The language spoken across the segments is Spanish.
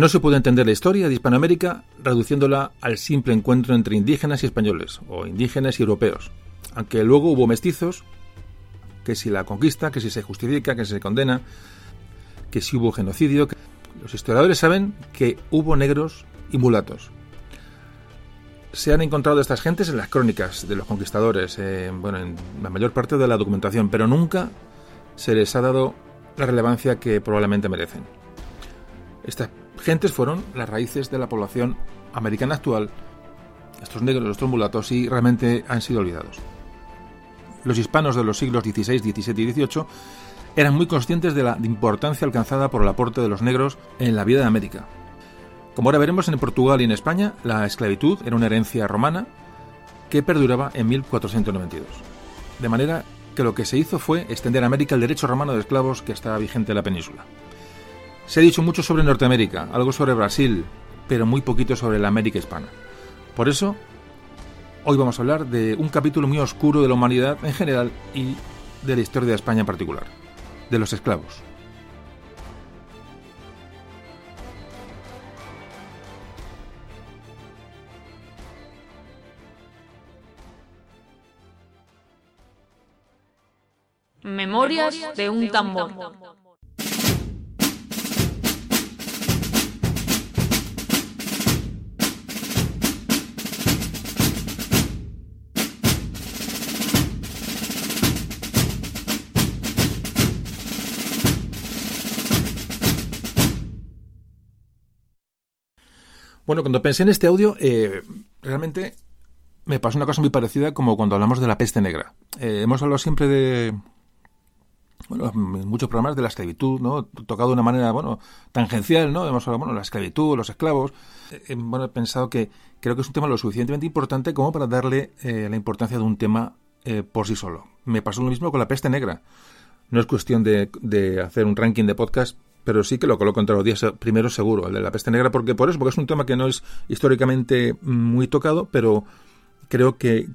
No se puede entender la historia de Hispanoamérica reduciéndola al simple encuentro entre indígenas y españoles, o indígenas y europeos, aunque luego hubo mestizos, que si la conquista, que si se justifica, que si se condena, que si hubo genocidio. Los historiadores saben que hubo negros y mulatos. Se han encontrado estas gentes en las crónicas de los conquistadores, bueno, en la mayor parte de la documentación, pero nunca se les ha dado la relevancia que probablemente merecen. Estas gentes fueron las raíces de la población americana actual, estos negros, estos mulatos, y realmente han sido olvidados. Los hispanos de los siglos XVI, XVII y XVIII eran muy conscientes de la importancia alcanzada por el aporte de los negros en la vida de América. Como ahora veremos en Portugal y en España, la esclavitud era una herencia romana que perduraba en 1492. De manera que lo que se hizo fue extender a América el derecho romano de esclavos que estaba vigente en la península. Se ha dicho mucho sobre Norteamérica, algo sobre Brasil, pero muy poquito sobre la América hispana. Por eso, hoy vamos a hablar de un capítulo muy oscuro de la humanidad en general y de la historia de España en particular, de los esclavos. Memorias de un tambor. Bueno, cuando pensé en este audio, eh, realmente me pasó una cosa muy parecida como cuando hablamos de la peste negra. Eh, hemos hablado siempre de, bueno, en muchos programas de la esclavitud, ¿no? Tocado de una manera, bueno, tangencial, ¿no? Hemos hablado, bueno, la esclavitud, los esclavos. Eh, bueno, he pensado que creo que es un tema lo suficientemente importante como para darle la importancia de un tema por sí solo. Me pasó lo mismo con la peste negra. No es cuestión de, de hacer un ranking de podcast pero sí que lo coloco entre los días primeros seguro, el de la peste negra, porque por eso, porque es un tema que no es históricamente muy tocado, pero creo que,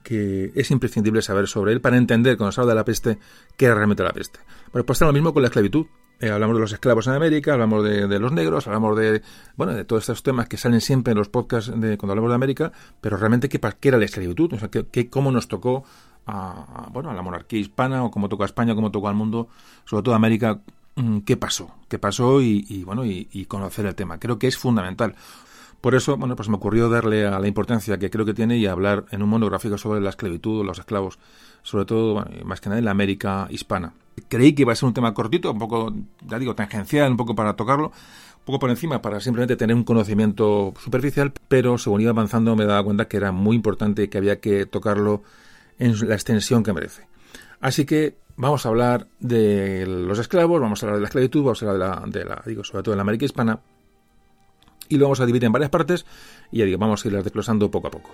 es imprescindible saber sobre él para entender, cuando se habla de la peste, qué era realmente la peste. Pues pasa lo mismo con la esclavitud. Eh, hablamos de los esclavos en América, hablamos de, los negros, hablamos de bueno de todos estos temas que salen siempre en los podcasts de cuando hablamos de América, pero realmente qué, era la esclavitud, qué, cómo nos tocó a, bueno a la monarquía hispana o cómo tocó a España, cómo tocó al mundo, sobre todo a América, Mm, qué pasó, qué pasó y, bueno y, conocer el tema. Creo que es fundamental. Por eso, bueno, pues me ocurrió darle a la importancia que creo que tiene y hablar en un monográfico sobre la esclavitud, los esclavos, sobre todo, más que nada en la América hispana. Creí que iba a ser un tema cortito, un poco, ya digo, tangencial, un poco para tocarlo, un poco por encima, para simplemente tener un conocimiento superficial, pero según iba avanzando me daba cuenta que era muy importante y que había que tocarlo en la extensión que merece. Así que vamos a hablar de los esclavos, vamos a hablar de la esclavitud, vamos a hablar de la, digo, sobre todo en la América hispana, y lo vamos a dividir en varias partes, y ya digo, vamos a irlas desglosando poco a poco.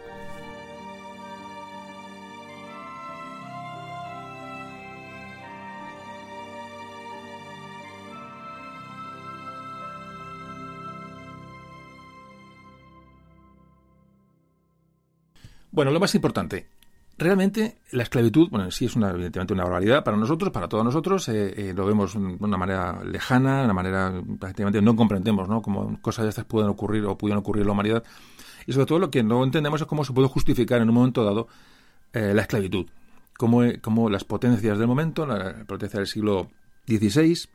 Bueno, lo más importante, realmente la esclavitud, bueno, sí es una, evidentemente una barbaridad para nosotros, para todos nosotros, eh, eh, lo vemos de una manera lejana, de una manera prácticamente no comprendemos, ¿no? Cómo cosas de estas pueden ocurrir o pudieron ocurrir en la humanidad. Y sobre todo lo que no entendemos es cómo se puede justificar en un momento dado eh, la esclavitud. Cómo, cómo, las potencias del momento, la potencia del siglo XVI,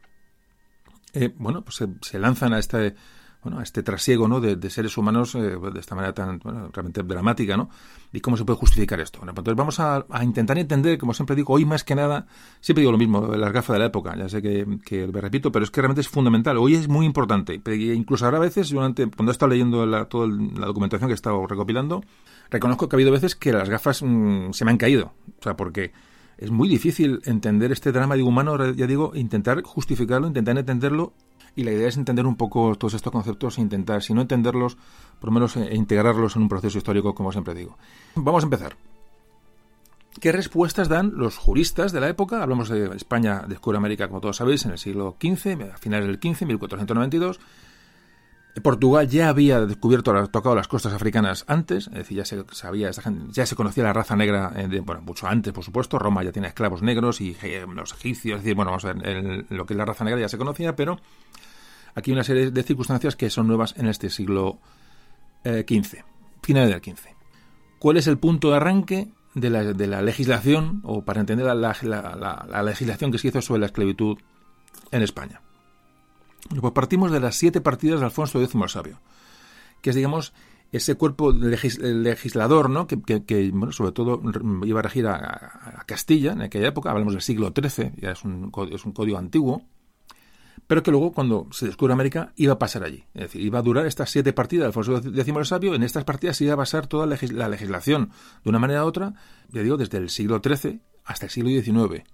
bueno, pues se, se lanzan a este bueno, este trasiego ¿no? de, seres humanos eh, de esta manera tan realmente dramática, ¿no? Y cómo se puede justificar esto. Bueno, pues entonces vamos a, intentar entender, como siempre digo, hoy más que nada, siempre digo lo mismo, las gafas de la época, ya sé que, me repito, pero es que realmente es fundamental. Hoy es muy importante. Incluso ahora a veces, durante, cuando he estado leyendo la, toda la documentación que he estado recopilando, reconozco que ha habido veces que las gafas mm, se me han caído. O sea, porque es muy difícil entender este drama de humano, ya digo, intentar justificarlo, intentar entenderlo y la idea es entender un poco todos estos conceptos e intentar, si no entenderlos, por lo menos eh, integrarlos en un proceso histórico, como siempre digo. Vamos a empezar. ¿Qué respuestas dan los juristas de la época? Hablamos de España descubre América, como todos sabéis, en el siglo XV, a finales del XV, 1492. Portugal ya había descubierto, tocado las costas africanas antes, es decir, ya se sabía, ya se conocía la raza negra, eh, bueno, mucho antes, por supuesto. Roma ya tenía esclavos negros y eh, los egipcios, es decir, bueno, vamos a ver, lo que es la raza negra ya se conocía, pero aquí una serie de circunstancias que son nuevas en este siglo XV, final del XV. ¿Cuál es el punto de arranque de la, de la legislación, o para entender la, la, legislación que se hizo sobre la esclavitud en España? Pues partimos de las siete partidas de Alfonso X el Sabio, que es, digamos, ese cuerpo legislador, ¿no? Que, sobre todo iba a regir a, Castilla en aquella época, hablamos del siglo XIII, ya es un, es un código antiguo, pero que luego, cuando se descubre América, iba a pasar allí. Es decir, iba a durar estas siete partidas de Alfonso X el Sabio, en estas partidas iba a basar toda la legislación, de una manera u otra, ya digo, desde el siglo XIII hasta el siglo XIX.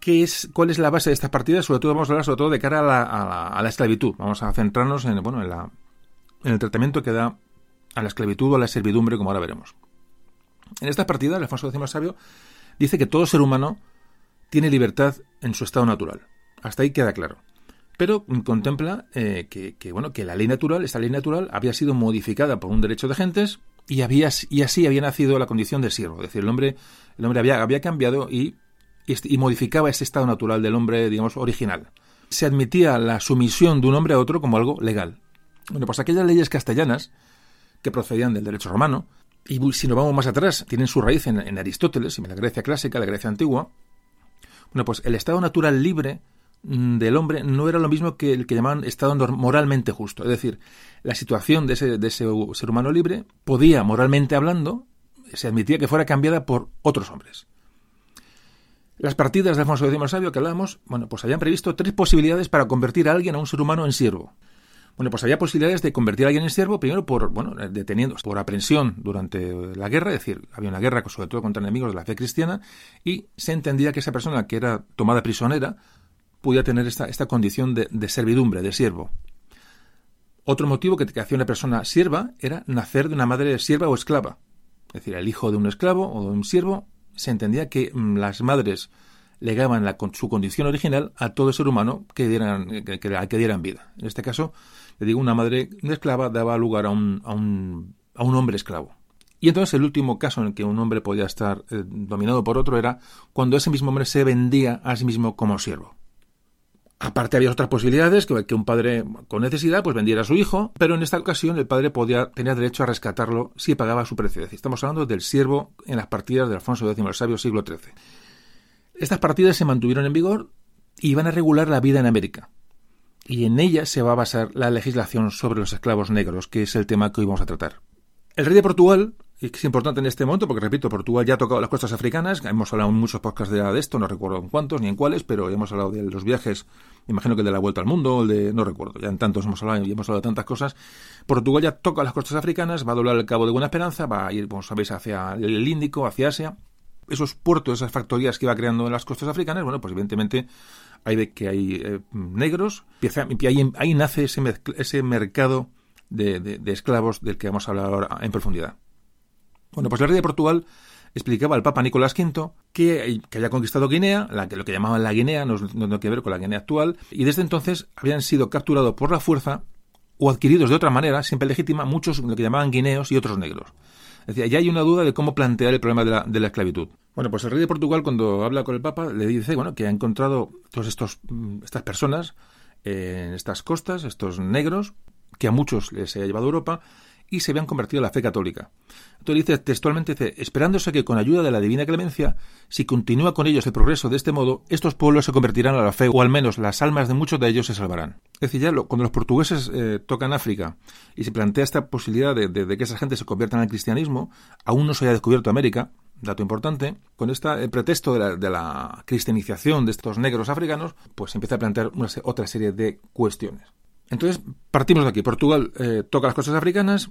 ¿Qué es, ¿Cuál es la base de estas partidas? Sobre todo vamos a hablar sobre todo de cara a la, a la, esclavitud. Vamos a centrarnos en, bueno, en la, en el tratamiento que da a la esclavitud o a la servidumbre, como ahora veremos. En esta partida, Alfonso X Sabio dice que todo ser humano tiene libertad en su estado natural. Hasta ahí queda claro. Pero contempla eh, que, bueno, que la ley natural, esta ley natural, había sido modificada por un derecho de gentes y, había, así había nacido la condición de siervo. Es decir, el hombre, el hombre había, cambiado y, modificaba ese estado natural del hombre, digamos, original. Se admitía la sumisión de un hombre a otro como algo legal. Bueno, pues aquellas leyes castellanas que procedían del derecho romano, y si nos vamos más atrás, tienen su raíz en, Aristóteles, en la Grecia clásica, la Grecia antigua. Bueno, pues el estado natural libre mm, del hombre no era lo mismo que el que llamaban estado moralmente justo. Es decir, la situación de ese, ser humano libre podía, moralmente hablando, se admitía que fuera cambiada por otros hombres. Las partidas de Alfonso X Sabio que hablábamos, bueno, pues habían previsto tres posibilidades para convertir a alguien, a un ser humano, en siervo. Bueno, pues había posibilidades de convertir a alguien en siervo, primero por, bueno, deteniendo, por aprensión durante la guerra, es decir, había una guerra sobre todo contra enemigos de la fe cristiana, y se entendía que esa persona que era tomada prisionera podía tener esta, esta condición de, servidumbre, de siervo. Otro motivo que, hacía una persona sierva era nacer de una madre sierva o esclava. Es decir, el hijo de un esclavo o de un siervo, se entendía que mm, las madres legaban la, su condición original a todo ser humano que dieran, que, que dieran vida. En este caso, le digo, una madre esclava daba lugar a un, a un, a un hombre esclavo. Y entonces el último caso en el que un hombre podía estar eh, dominado por otro era cuando ese mismo hombre se vendía a sí mismo como siervo. Aparte había otras posibilidades, que, que, un padre con necesidad pues vendiera a su hijo, pero en esta ocasión el padre podía tenía derecho a rescatarlo si pagaba su precio. estamos hablando del siervo en las partidas de Alfonso X el Sabio siglo XIII. Estas partidas se mantuvieron en vigor y iban a regular la vida en América y en ella se va a basar la legislación sobre los esclavos negros, que es el tema que hoy vamos a tratar. El rey de Portugal, que es importante en este momento, porque repito, Portugal ya ha tocado las costas africanas, hemos hablado en muchos podcasts de, esto, no recuerdo en cuántos ni en cuáles, pero hemos hablado de los viajes, imagino que de la vuelta al mundo, el de, no recuerdo, ya en tantos hemos hablado y hemos hablado de tantas cosas. Portugal ya toca las costas africanas, va a doblar el cabo de Buena Esperanza, va a ir, como sabéis, hacia el Índico, hacia Asia. Esos puertos, esas factorías que iba creando en las costas africanas, bueno, pues evidentemente hay de que hay eh, negros, y ahí, ahí nace ese, ese mercado de, esclavos del que vamos a hablar ahora en profundidad. Bueno, pues el rey de Portugal explicaba al Papa Nicolás V que, que había conquistado Guinea, la, lo que llamaban la Guinea, no, no tiene que ver con la Guinea actual, y desde entonces habían sido capturados por la fuerza o adquiridos de otra manera, siempre legítima, muchos lo que llamaban guineos y otros negros. Es decir, ya hay una duda de cómo plantear el problema de la, de la esclavitud. Bueno, pues el rey de Portugal cuando habla con el Papa le dice, bueno, que ha encontrado todas estos, mm, estas personas en estas costas, estos negros, que a muchos les ha llevado a Europa, y se habían convertido a la fe católica. Entonces dice textualmente, dice, esperándose que con ayuda de la divina clemencia, si continúa con ellos el progreso de este modo, estos pueblos se convertirán a la fe, o al menos las almas de muchos de ellos se salvarán. Es decir, ya cuando los portugueses eh, tocan África y se plantea esta posibilidad de, que esa gente se convierta en el cristianismo, aún no se haya descubierto América, dato importante, con este pretexto de la, cristianización de estos negros africanos, pues se empieza a plantear una, otra serie de cuestiones. Entonces, partimos de aquí. Portugal eh, toca las costas africanas,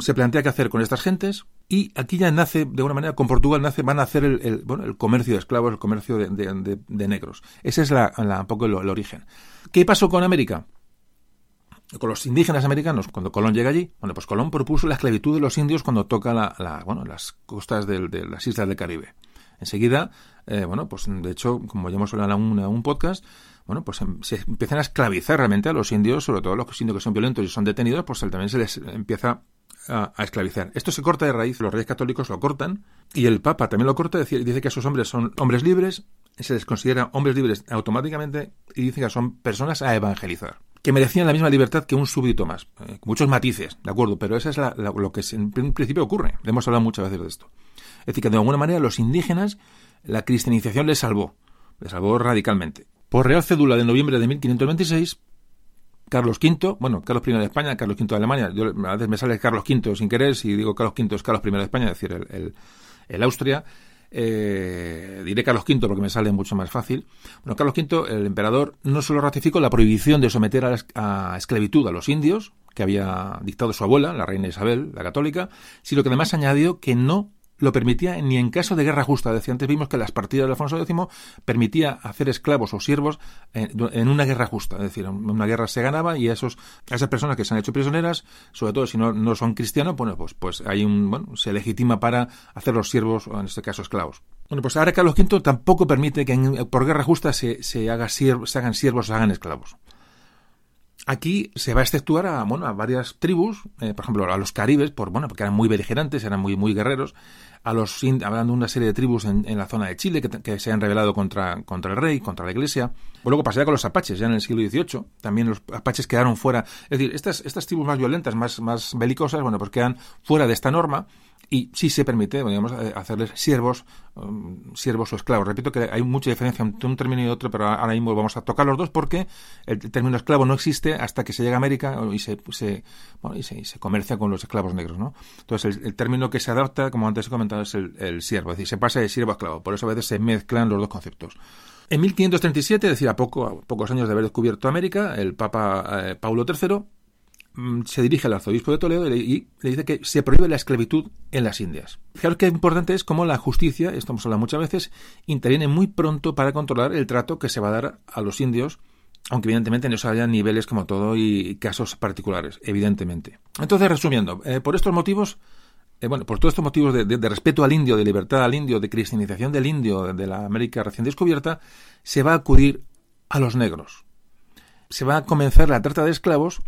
se plantea qué hacer con estas gentes, y aquí ya nace, de alguna manera, con Portugal nace, van a hacer el, bueno, el comercio de esclavos, el comercio de, negros. Ese es la, un poco el, origen. ¿Qué pasó con América? con los indígenas americanos cuando Colón llega allí, bueno, pues Colón propuso la esclavitud de los indios cuando toca la, bueno, las costas de, las islas del Caribe. Enseguida, eh, bueno, pues de hecho, como ya hemos hablado en un podcast, bueno, pues em, se empiezan a esclavizar realmente a los indios, sobre todo los indios que son violentos y son detenidos, pues también se les empieza a, esclavizar. Esto se corta de raíz, los reyes católicos lo cortan y el Papa también lo corta, dice, dice que esos hombres son hombres libres, se les considera hombres libres automáticamente y dice que son personas a evangelizar, que merecían la misma libertad que un súbdito más. Eh, muchos matices, ¿de acuerdo? Pero eso es lo que en principio ocurre. Hemos hablado muchas veces de esto. Es decir, que de alguna manera los indígenas, la cristianización les salvó, les salvó radicalmente. Por Real Cédula de noviembre de 1526, Carlos V, bueno, Carlos I de España, Carlos V de Alemania, yo, a veces me sale Carlos V sin querer, si digo Carlos V es Carlos I de España, es decir, el, el Austria, eh, diré Carlos V porque me sale mucho más fácil. Bueno, Carlos V, el emperador, no solo ratificó la prohibición de someter a, a esclavitud a los indios, que había dictado su abuela, la reina Isabel, la católica, sino que además añadió que no lo permitía ni en caso de guerra justa. Decía, antes vimos que las partidas de Alfonso X permitía hacer esclavos o siervos en, una guerra justa. Es decir, una guerra se ganaba y a, esos, a esas personas que se han hecho prisioneras, sobre todo si no, no son cristianos, bueno, pues, pues hay un, bueno, se legitima para hacer los siervos, o en este caso esclavos. Bueno, pues ahora Carlos V tampoco permite que por guerra justa se, se, haga se hagan siervos o se hagan esclavos. Aquí se va a exceptuar a, bueno, a varias tribus, eh, por ejemplo, a los caribes, por, bueno, porque eran muy beligerantes, eran muy, muy guerreros, a los hablando de una serie de tribus en, la zona de Chile que, se han rebelado contra, contra el rey, contra la iglesia. luego pasaría con los apaches, ya en el siglo XVIII. También los apaches quedaron fuera. Es decir, estas, estas tribus más violentas, más, más belicosas, bueno, pues quedan fuera de esta norma y sí se permite, digamos, eh, hacerles siervos, um, siervos o esclavos. Repito que hay mucha diferencia entre un término y otro, pero ahora mismo vamos a tocar los dos porque el término esclavo no existe hasta que se llega a América y se, se, bueno, y se, comercia con los esclavos negros, ¿no? Entonces, el, término que se adapta, como antes he comentado, es el, siervo, es decir, se pasa de siervo a esclavo. Por eso a veces se mezclan los dos conceptos. En 1537, es decir, a, poco, a pocos años de haber descubierto América, el Papa eh, Paulo III se dirige al arzobispo de Toledo y le, dice que se prohíbe la esclavitud en las Indias. Fijaros que importante es cómo la justicia, esto hemos hablado muchas veces, interviene muy pronto para controlar el trato que se va a dar a los indios, aunque evidentemente en eso haya niveles como todo y casos particulares, evidentemente. Entonces, resumiendo, eh, por estos motivos, eh, bueno, por todos estos motivos de, de, respeto al indio, de libertad al indio, de cristianización del indio, de la América recién descubierta, se va a acudir a los negros. Se va a comenzar la trata de esclavos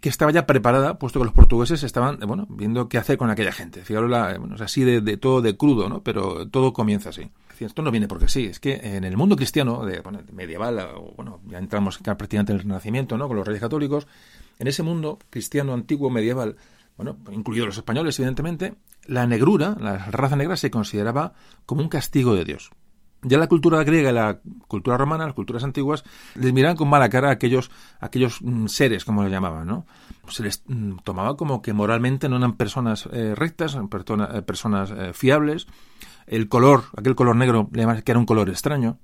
que estaba ya preparada, puesto que los portugueses estaban, eh, bueno, viendo qué hacer con aquella gente. Fijaros, es así de, todo de crudo, ¿no? Pero todo comienza así. Esto no viene porque sí, es que en el mundo cristiano, de, medieval, o, bueno, ya entramos prácticamente en el Renacimiento, ¿no? Con los reyes católicos, en ese mundo cristiano antiguo, medieval, bueno, incluidos los españoles, evidentemente, la negrura, la raza negra, se consideraba como un castigo de Dios. Ya la cultura griega y la cultura romana, las culturas antiguas, les miraban con mala cara a aquellos, aquellos mm, seres, como los llamaban, ¿no? Se les mm, tomaba como que moralmente no eran personas eh, rectas, eh, personas eh, fiables. El color, aquel color negro, que era un color extraño.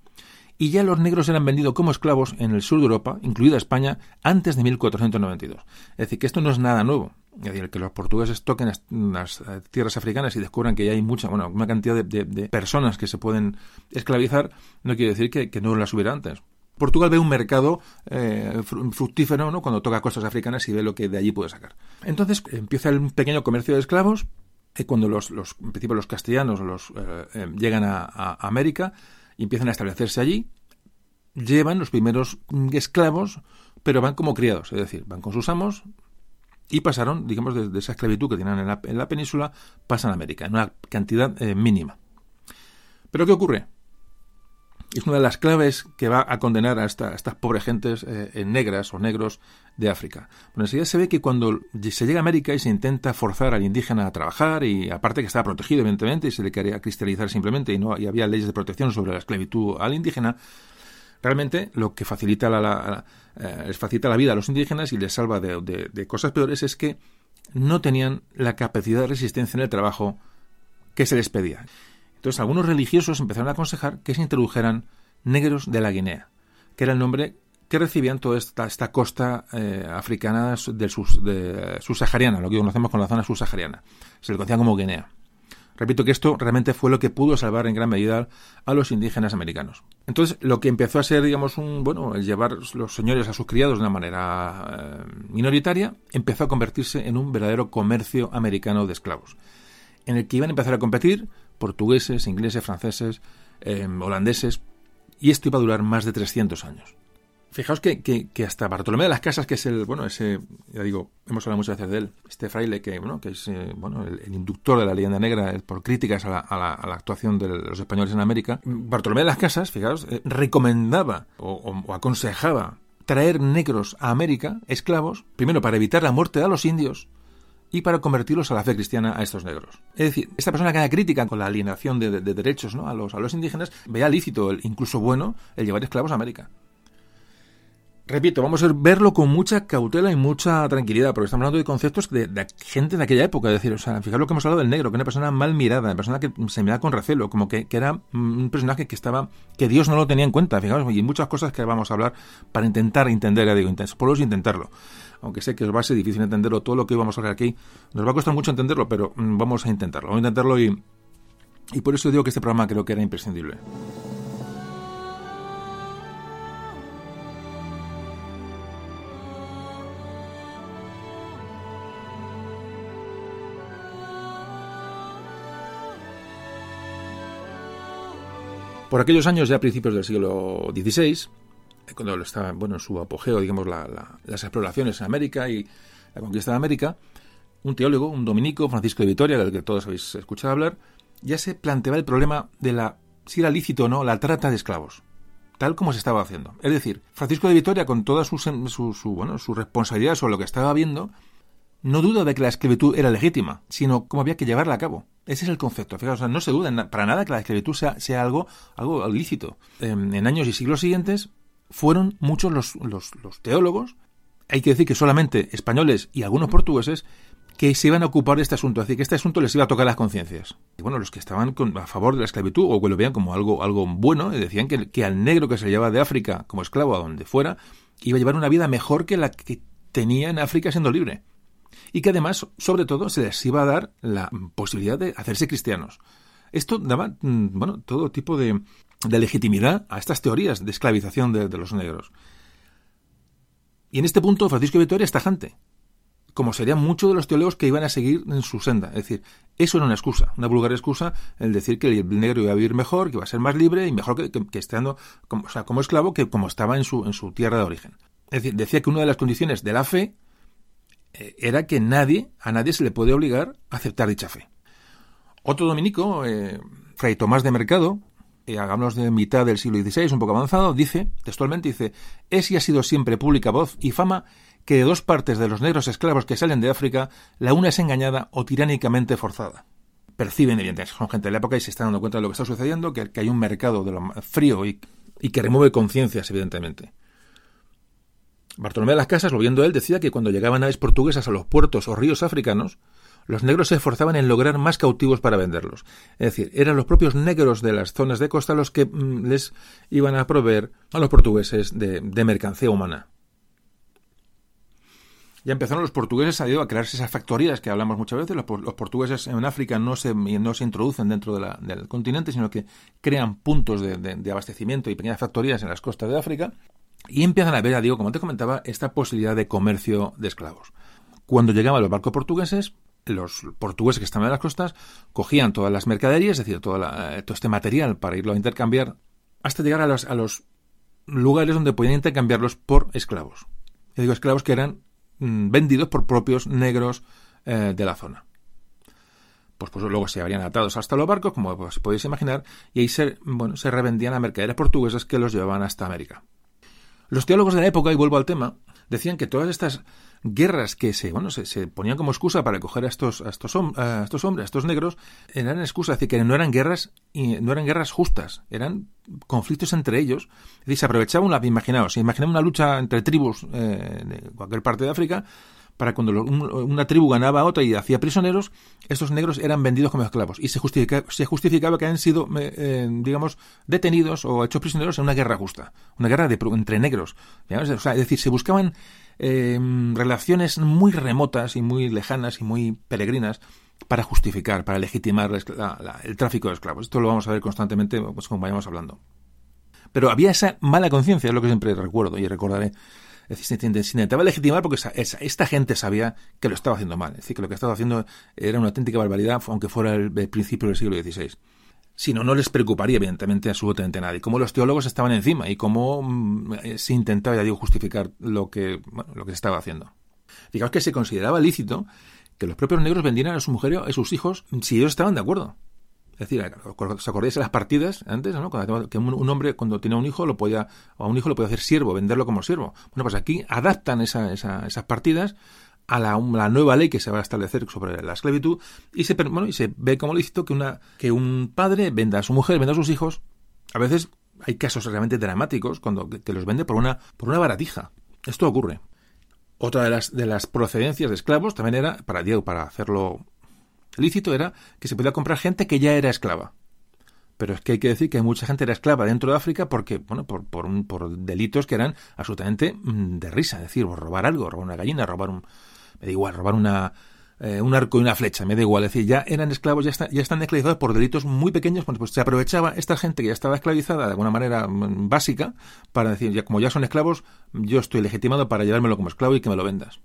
Y ya los negros eran vendidos como esclavos en el sur de Europa, incluida España, antes de 1492. Es decir, que esto no es nada nuevo. Es decir, que los portugueses toquen las, eh, tierras africanas y descubran que ya hay mucha, bueno, una cantidad de, personas que se pueden esclavizar, no quiere decir que, no las hubiera antes. Portugal ve un mercado eh, fructífero ¿no? cuando toca costas africanas y ve lo que de allí puede sacar. Entonces empieza el pequeño comercio de esclavos, y cuando los, los, en principio los castellanos los, eh, llegan a, a América empiezan a establecerse allí, llevan los primeros esclavos, pero van como criados, es decir, van con sus amos, y pasaron, digamos, de, esa esclavitud que tenían en la, península, pasan a América, en una cantidad eh, mínima. Pero ¿qué ocurre? Es una de las claves que va a condenar a, estas pobres gentes eh, negras o negros de África. Bueno, enseguida se ve que cuando se llega a América y se intenta forzar al indígena a trabajar, y aparte que estaba protegido, evidentemente, y se le quería cristalizar simplemente, y no y había leyes de protección sobre la esclavitud al indígena, realmente lo que facilita la, eh, les facilita la vida a los indígenas y les salva de, cosas peores es que no tenían la capacidad de resistencia en el trabajo que se les pedía. Entonces algunos religiosos empezaron a aconsejar que se introdujeran negros de la Guinea, que era el nombre que recibían toda esta, esta costa eh, africana de, subsahariana, lo que conocemos con la zona subsahariana. Se le conocía como Guinea. Repito que esto realmente fue lo que pudo salvar en gran medida a los indígenas americanos. Entonces, lo que empezó a ser, digamos, un, bueno, el llevar los señores a sus criados de una manera eh, minoritaria, empezó a convertirse en un verdadero comercio americano de esclavos, en el que iban a empezar a competir portugueses, ingleses, franceses, eh, holandeses, y esto iba a durar más de 300 años. Fijaos que, hasta Bartolomé de las Casas, que es el, bueno, ese, ya digo, hemos hablado muchas veces de él, este fraile que, bueno, que es, eh, bueno, el, inductor de la leyenda negra por críticas a la, a la, actuación de los españoles en América, Bartolomé de las Casas, fijaos, eh, recomendaba o, o aconsejaba traer negros a América, esclavos, primero para evitar la muerte de los indios, y para convertirlos a la fe cristiana a estos negros. Es decir, esta persona que era crítica con la alienación de, derechos ¿no? a, los, a los indígenas, veía lícito, incluso bueno, el llevar esclavos a América. Repito, vamos a verlo con mucha cautela y mucha tranquilidad, porque estamos hablando de conceptos de, gente de aquella época. Es decir, o sea, fijaros lo que hemos hablado del negro, que una persona mal mirada, una persona que se miraba con recelo, como que, era un personaje que estaba, que Dios no lo tenía en cuenta. Fijaros, y muchas cosas que vamos a hablar para intentar entender, ya digo, por lo intentarlo aunque sé que os va a ser difícil entenderlo, todo lo que vamos a hablar aquí nos va a costar mucho entenderlo, pero mm, vamos a intentarlo, vamos a intentarlo y, y por eso digo que este programa creo que era imprescindible. Por aquellos años, ya a principios del siglo XVI, cuando estaba bueno, en su apogeo, digamos, las exploraciones en América y la conquista de América, un teólogo, un dominico, Francisco de Vitoria, del que todos habéis escuchado hablar, ya se planteaba el problema de la si era lícito o no la trata de esclavos, tal como se estaba haciendo. Es decir, Francisco de Vitoria, con toda su, su, bueno, su responsabilidad sobre lo que estaba viendo, no duda de que la esclavitud era legítima, sino cómo había que llevarla a cabo. Ese es el concepto. Fijaos, no se duda para nada que la esclavitud sea, algo, algo lícito. en años y siglos siguientes, fueron muchos los, los, teólogos, hay que decir que solamente españoles y algunos portugueses, que se iban a ocupar de este asunto, decir, que este asunto les iba a tocar las conciencias. Y bueno, los que estaban a favor de la esclavitud o que lo veían como algo, algo bueno, decían que, que al negro que se llevaba de África como esclavo a donde fuera, iba a llevar una vida mejor que la que tenía en África siendo libre. Y que además, sobre todo, se les iba a dar la posibilidad de hacerse cristianos. Esto daba, mm, bueno, todo tipo de, de legitimidad a estas teorías de esclavización de, los negros. Y en este punto Francisco Vitoria es tajante, como serían muchos de los teólogos que iban a seguir en su senda. Es decir, eso era una excusa, una vulgar excusa, el decir que el negro iba a vivir mejor, que iba a ser más libre y mejor que, que, estando como, sea, como esclavo que como estaba en su, en su tierra de origen. Es decir, decía que una de las condiciones de la fe eh, era que nadie, a nadie se le puede obligar a aceptar dicha fe. Otro dominico, eh, Fray Tomás de Mercado, eh, de mitad del siglo XVI, un poco avanzado, dice, textualmente dice, es y ha sido siempre pública voz y fama que de dos partes de los negros esclavos que salen de África, la una es engañada o tiránicamente forzada. Perciben, evidentemente, son gente de la época y se están dando cuenta de lo que está sucediendo, que, hay un mercado de lo frío y, y que remueve conciencias, evidentemente. Bartolomé de las Casas, lo viendo él, decía que cuando llegaban aves portuguesas a los puertos o ríos africanos, los negros se esforzaban en lograr más cautivos para venderlos. Es decir, eran los propios negros de las zonas de costa los que mm, les iban a proveer a los portugueses de, mercancía humana. Ya empezaron los portugueses a, a crearse esas factorías que hablamos muchas veces. Los, portugueses en África no se, no se introducen dentro del continente, sino que crean puntos de, abastecimiento y pequeñas factorías en las costas de África. Y empiezan a ver, digo, como te comentaba, esta posibilidad de comercio de esclavos. Cuando llegaban los barcos portugueses, los portugueses que estaban en las costas cogían todas las mercaderías, es decir, todo este material para irlo a intercambiar, hasta llegar a los, a los lugares donde podían intercambiarlos por esclavos. Yo digo esclavos que eran mm, vendidos por propios negros eh, de la zona. Pues, pues, luego se habrían atados hasta los barcos, como podéis imaginar, y ahí se, bueno, se revendían a mercaderes portuguesas que los llevaban hasta América. Los teólogos de la época, y vuelvo al tema, decían que todas estas guerras que se, bueno, se, se ponían como excusa para coger a estos, a estos, a estos hombres, a estos negros, eran excusas, es decir, que no eran guerras, no eran guerras justas, eran conflictos entre ellos. Es decir, se aprovechaba una, imaginaos, imaginaba una lucha entre tribus eh, de cualquier parte de África, para cuando una tribu ganaba a otra y hacía prisioneros, estos negros eran vendidos como esclavos. Y se, justifica, se justificaba que han sido, eh, digamos, detenidos o hechos prisioneros en una guerra justa, una guerra de, entre negros. es decir, se buscaban Em, relaciones muy remotas y muy lejanas y muy peregrinas para justificar, para legitimar el tráfico de esclavos. Esto lo vamos a ver constantemente pues, como vayamos hablando. Pero había esa mala conciencia, es lo que siempre recuerdo y recordaré. Es decir, se legitimar porque esta gente sabía que lo estaba haciendo mal. Es decir, que lo que estaba haciendo era una auténtica barbaridad, aunque fuera el, principio del siglo XVI. Si no, no les preocuparía, evidentemente, absolutamente nadie. Cómo los teólogos estaban encima y cómo mm, eh, se intentaba, ya digo, justificar lo que, bueno, lo que se estaba haciendo. Fijaos que se consideraba lícito que los propios negros vendieran a su mujer a sus hijos si ellos estaban de acuerdo. Es decir, ¿os acordáis de las partidas antes? ¿no? que un, hombre cuando tenía un hijo lo podía, a un hijo lo podía hacer siervo, venderlo como siervo. Bueno, pues aquí adaptan esa, esas partidas a la, nueva ley que se va a establecer sobre la esclavitud y se, bueno, y se ve como lícito que, una, que un padre venda a su mujer, venda a sus hijos. A veces hay casos realmente dramáticos cuando que, los vende por una, por una baratija. Esto ocurre. Otra de las, de las procedencias de esclavos también era, para, para hacerlo lícito era que se podía comprar gente que ya era esclava. Pero es que hay que decir que mucha gente era esclava dentro de África porque, bueno, por, por, un, por delitos que eran absolutamente mm, de risa. Es decir, robar algo, robar una gallina, robar un. Me da igual, robar una, eh, un arco y una flecha, me da igual. Es decir, ya eran esclavos, ya, ya están esclavizados por delitos muy pequeños. Pues, se aprovechaba esta gente que ya estaba esclavizada de alguna manera mm, básica para decir, ya, como ya son esclavos, yo estoy legitimado para llevármelo como esclavo y que me lo vendas.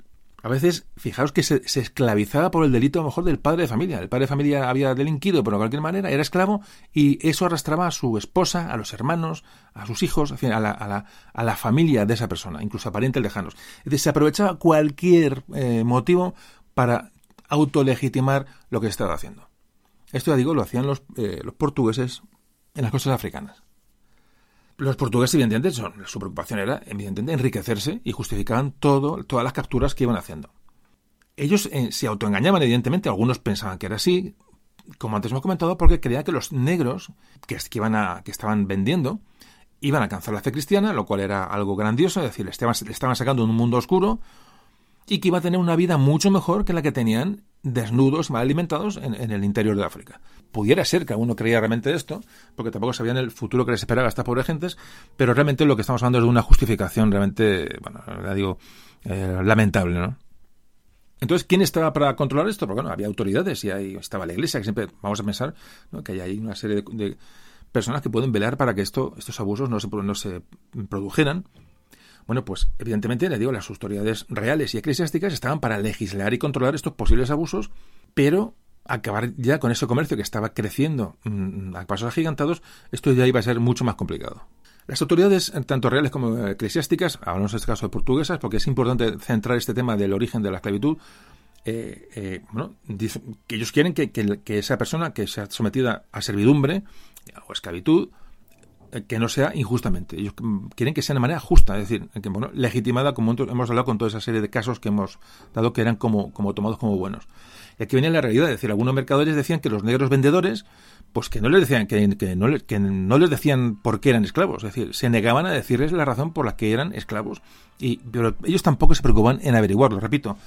A veces, fijaos que se, esclavizaba por el delito a lo mejor del padre de familia. El padre de familia había delinquido, pero de cualquier manera era esclavo y eso arrastraba a su esposa, a los hermanos, a sus hijos, a la, familia de esa persona, incluso a parientes lejanos. Es decir, se aprovechaba cualquier eh, motivo para autolegitimar lo que estaba haciendo. Esto, ya digo, lo hacían los, eh, los portugueses en las costas africanas. Los portugueses, evidentemente, su preocupación era, evidentemente, enriquecerse y justificaban todo, todas las capturas que iban haciendo. Ellos eh, se autoengañaban, evidentemente, algunos pensaban que era así, como antes hemos comentado, porque creían que los negros que, iban a, que estaban vendiendo iban a alcanzar la fe cristiana, lo cual era algo grandioso, es decir, le estaban, le estaban sacando un mundo oscuro y que iba a tener una vida mucho mejor que la que tenían desnudos, mal alimentados en, el interior de África. Pudiera ser que alguno creía realmente esto, porque tampoco sabían el futuro que les esperaba a estas pobres gentes, pero realmente lo que estamos hablando es de una justificación realmente, bueno, ya digo, eh, lamentable, ¿no? Entonces, ¿quién estaba para controlar esto? Porque bueno, había autoridades y ahí estaba la iglesia, que siempre vamos a pensar que hay ahí una serie de, personas que pueden velar para que esto, estos abusos no se, no se produjeran. Bueno, pues evidentemente, le digo, las autoridades reales y eclesiásticas estaban para legislar y controlar estos posibles abusos, pero acabar ya con ese comercio que estaba creciendo mm, a pasos agigantados, esto ya iba a ser mucho más complicado. Las autoridades, tanto reales como eclesiásticas, hablamos en este caso de portuguesas, porque es importante centrar este tema del origen de la esclavitud, eh, eh, bueno, que ellos quieren que, que, esa persona que sea sometida a servidumbre o esclavitud eh, que no sea injustamente. Ellos quieren que sea de manera justa, es decir, legitimada, como hemos hablado con toda esa serie de casos que hemos dado que eran como, como tomados como buenos. Y aquí viene la realidad, es decir, algunos mercaderes decían que los negros vendedores, pues que no les decían, que, que, no, que no les decían por qué eran esclavos, es decir, se negaban a decirles la razón por la que eran esclavos, y, pero ellos tampoco se preocupaban en averiguarlo, repito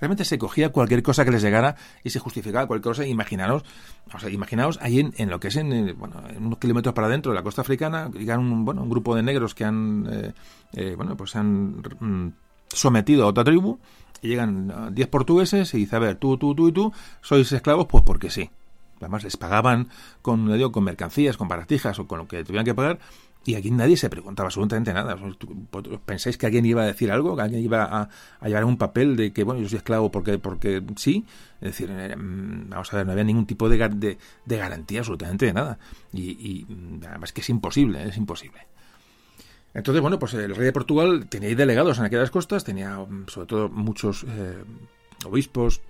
realmente se cogía cualquier cosa que les llegara y se justificaba cualquier cosa. Imaginaros, o sea, imaginaos ahí en, lo que es en, bueno, en unos kilómetros para adentro de la costa africana, llegan un, bueno, un grupo de negros que han, eh, eh, bueno, pues se han mm, sometido a otra tribu y llegan 10 portugueses y dice, a ver, tú, tú, tú y tú, sois esclavos, pues porque sí. Además les pagaban con, digo, con mercancías, con baratijas o con lo que tuvieran que pagar y aquí nadie se preguntaba absolutamente nada. ¿Pensáis que alguien iba a decir algo? ¿Que alguien iba a, llevar un papel de que, bueno, yo soy esclavo porque, porque sí? Es decir, eh, mm, vamos a ver, no había ningún tipo de, de, garantía absolutamente de nada. Y, mm, además que es imposible, es imposible. Entonces, bueno, pues el rey de Portugal tenía delegados en aquellas costas, tenía mm, sobre todo muchos eh, obispos,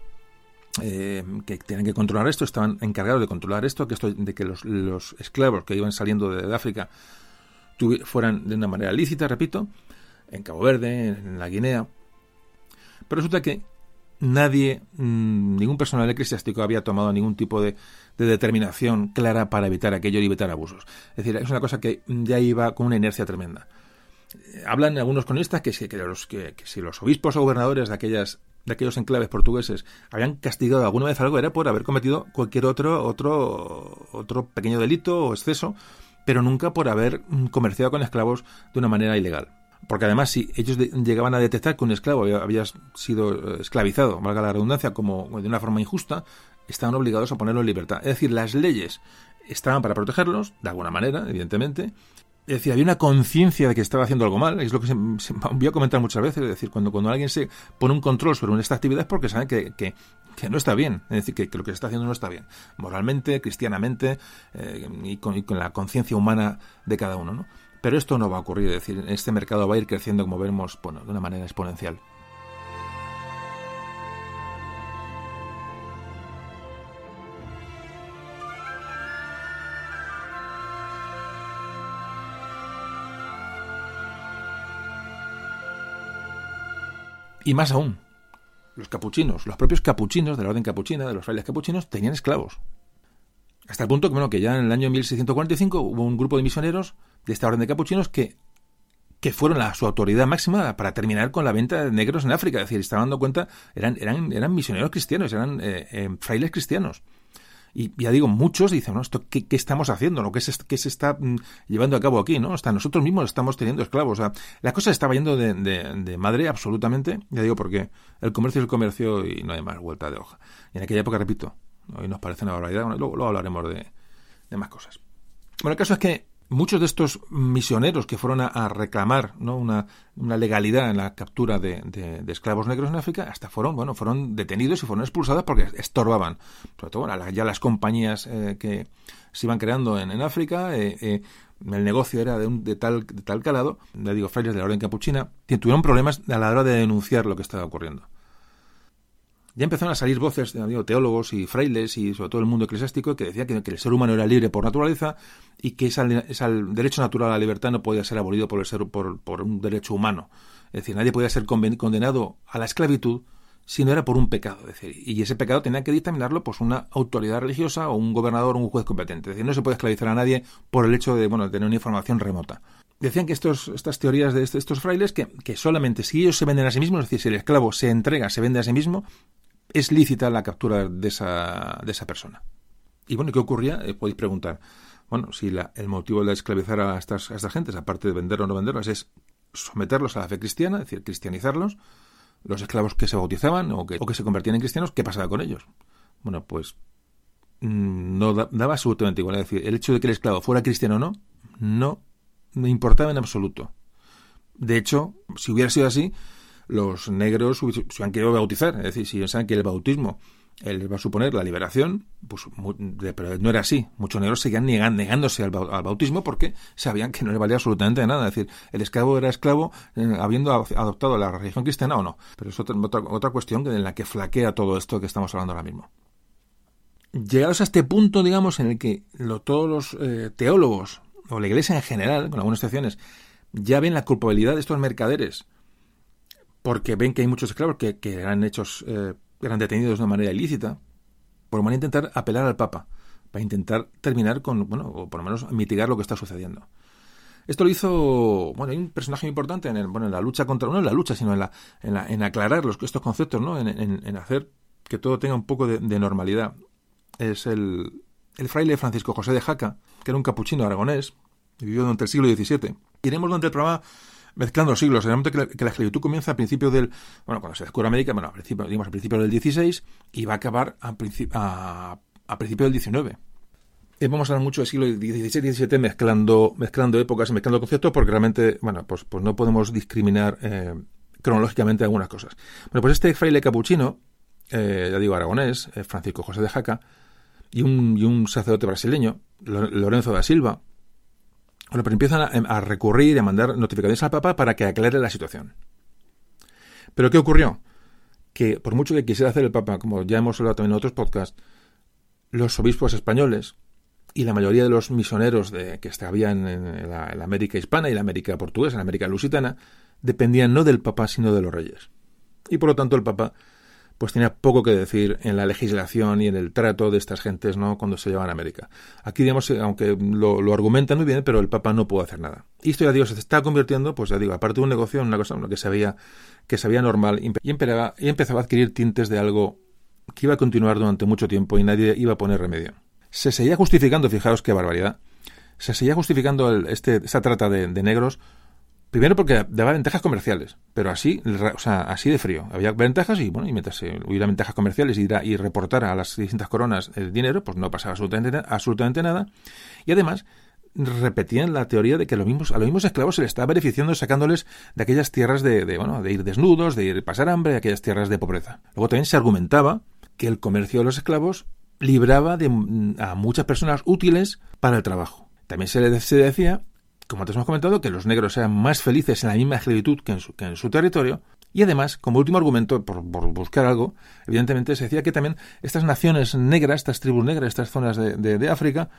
eh, que tenían que controlar esto, estaban encargados de controlar esto, que esto de que los, los esclavos que iban saliendo de África fueran de una manera lícita, repito, en Cabo Verde, en la Guinea. Pero resulta que nadie, mm, ningún personal eclesiástico había tomado ningún tipo de, determinación clara para evitar aquello y evitar abusos. Es decir, es una cosa que ya iba con una inercia tremenda. Eh, hablan algunos cronistas que, los, que, si los obispos o gobernadores de aquellas de aquellos enclaves portugueses habían castigado alguna vez algo era por haber cometido cualquier otro otro otro pequeño delito o exceso pero nunca por haber mm, comerciado con esclavos de una manera ilegal. Porque además, si ellos llegaban a detectar que un esclavo había, sido eh, esclavizado, valga la redundancia, como de una forma injusta, estaban obligados a ponerlo en libertad. Es decir, las leyes estaban para protegerlos, de alguna manera, evidentemente, Es decir, había una conciencia de que estaba haciendo algo mal, es lo que se, voy a comentar muchas veces, es decir, cuando, cuando alguien se pone un control sobre esta actividad es porque sabe que, que, no está bien, es decir, que, lo que se está haciendo no está bien, moralmente, cristianamente eh, y, con, y, con, la conciencia humana de cada uno, ¿no? Pero esto no va a ocurrir, es decir, este mercado va a ir creciendo, como vemos, bueno, de una manera exponencial. Y más aún, los capuchinos, los propios capuchinos de la orden capuchina, de los frailes capuchinos, tenían esclavos. Hasta el punto que, bueno, que ya en el año 1645 hubo un grupo de misioneros de esta orden de capuchinos que, que fueron a su autoridad máxima para terminar con la venta de negros en África. Es decir, estaban dando cuenta, eran, eran, eran misioneros cristianos, eran eh, eh, frailes cristianos. Y ya digo, muchos dicen, ¿no? ¿Esto qué, estamos haciendo? ¿no? ¿Qué, se, ¿Qué se está mm, llevando a cabo aquí? ¿no? Hasta nosotros mismos estamos teniendo esclavos. O sea, la cosa estaba yendo de, de, madre absolutamente. Ya digo, porque el comercio es el comercio y no hay más vuelta de hoja. Y en aquella época, repito, hoy nos parece una barbaridad. luego, luego hablaremos de, de más cosas. Bueno, el caso es que muchos de estos misioneros que fueron a, reclamar ¿no? una, legalidad en la captura de, de, esclavos negros en África hasta fueron bueno fueron detenidos y fueron expulsados porque estorbaban bueno, ya las compañías eh, que se iban creando en, en África eh, eh, el negocio era de, un, de, tal, de tal calado, le digo, frailes de la orden capuchina, que tuvieron problemas a la hora de denunciar lo que estaba ocurriendo ya empezaron a salir voces, teólogos y frailes y sobre todo el mundo eclesiástico que decía que, el ser humano era libre por naturaleza y que ese, derecho natural a la libertad no podía ser abolido por, el ser, por, un derecho humano. Es decir, nadie podía ser condenado a la esclavitud si no era por un pecado. Decir, y ese pecado tenía que dictaminarlo pues una autoridad religiosa o un gobernador o un juez competente. Es decir, no se puede esclavizar a nadie por el hecho de, bueno, tener una información remota. Decían que estos, estas teorías de estos frailes, que, que solamente si ellos se venden a sí mismos, es decir, si el esclavo se entrega, se vende a sí mismo, es lícita la captura de esa, de esa persona. Y bueno, ¿qué ocurría? Eh, podéis preguntar. Bueno, si la, el motivo de esclavizar a estas, estas gentes, aparte de vender o no venderlos, es someterlos a la fe cristiana, es decir, cristianizarlos, los esclavos que se bautizaban o que, o que se convertían en cristianos, ¿qué pasaba con ellos? Bueno, pues mm, no daba absolutamente igual. Es decir, el hecho de que el esclavo fuera cristiano o no, no me importaba en absoluto. De hecho, si hubiera sido así, los negros se han querido bautizar. Es decir, si pensaban que el bautismo les va a suponer la liberación, pues pero no era así. Muchos negros seguían negándose al, bautismo porque sabían que no le valía absolutamente nada. Es decir, el esclavo era esclavo eh, habiendo adoptado la religión cristiana o no. Pero es otra, otra, cuestión en la que flaquea todo esto que estamos hablando ahora mismo. Llegados a este punto, digamos, en el que todos los eh, teólogos, o la iglesia en general, con algunas excepciones, ya ven la culpabilidad de estos mercaderes porque ven que hay muchos esclavos que, eran hechos, eh, eran detenidos de una manera ilícita, por van a intentar apelar al Papa, para intentar terminar con, bueno, o por lo menos mitigar lo que está sucediendo. Esto lo hizo, bueno, hay un personaje importante en, el, bueno, en la lucha contra, no en la lucha, sino en, la, en, aclarar los, estos conceptos, ¿no? En, hacer que todo tenga un poco de, normalidad. Es el, el, fraile Francisco José de Jaca, que era un capuchino aragonés, vivió durante el siglo XVII. Iremos durante el programa mezclando siglos. En el momento que la, esclavitud comienza a principios del, bueno, cuando se descubre América, bueno, a principio, digamos, a principios del 16 y va a acabar a, a, a principios del 19. Eh, vamos a hablar mucho del siglo XVI y XVII mezclando, mezclando épocas y mezclando conceptos porque realmente, bueno, pues, pues no podemos discriminar eh, cronológicamente algunas cosas. Bueno, pues este fraile capuchino, eh, ya digo aragonés, Francisco José de Jaca, y un, y un sacerdote brasileño, Lorenzo da Silva, bueno, pero empiezan a, recurrir y a mandar notificaciones al Papa para que aclare la situación. Pero ¿qué ocurrió? Que por mucho que quisiera hacer el Papa, como ya hemos hablado también en otros podcasts, los obispos españoles y la mayoría de los misioneros de, que estaban en, la, en, la, América hispana y la América portuguesa, en la América lusitana, dependían no del Papa, sino de los reyes. Y por lo tanto el Papa pues tenía poco que decir en la legislación y en el trato de estas gentes no cuando se llevan a América. Aquí, digamos, eh, aunque lo, lo argumentan muy bien, pero el Papa no puede hacer nada. Y esto, ya digo, se está convirtiendo, pues ya digo, aparte de un negocio, en una cosa que se veía, que se veía normal y, empezaba, y empezaba a adquirir tintes de algo que iba a continuar durante mucho tiempo y nadie iba a poner remedio. Se seguía justificando, fijaos qué barbaridad, se seguía justificando el, este, esta trata de negros Primero porque daba ventajas comerciales, pero así, o sea, así de frío. Había ventajas y, bueno, y mientras hubiera ventajas comerciales y, y reportar a las distintas coronas el dinero, pues no pasaba absolutamente, absolutamente nada. Y además, repetían la teoría de que a los mismos, a los mismos esclavos se les estaba beneficiando sacándoles de aquellas tierras de, bueno, de ir desnudos, de ir pasar hambre, de aquellas tierras de pobreza. Luego también se argumentaba que el comercio de los esclavos libraba de, a muchas personas útiles para el trabajo. También se, le, se decía, como antes hemos comentado, que los negros eran más felices en la misma esclavitud que en su, que en su territorio, y además, como último argumento, por, buscar algo, evidentemente se decía que también estas naciones negras, estas tribus negras, estas zonas de, África,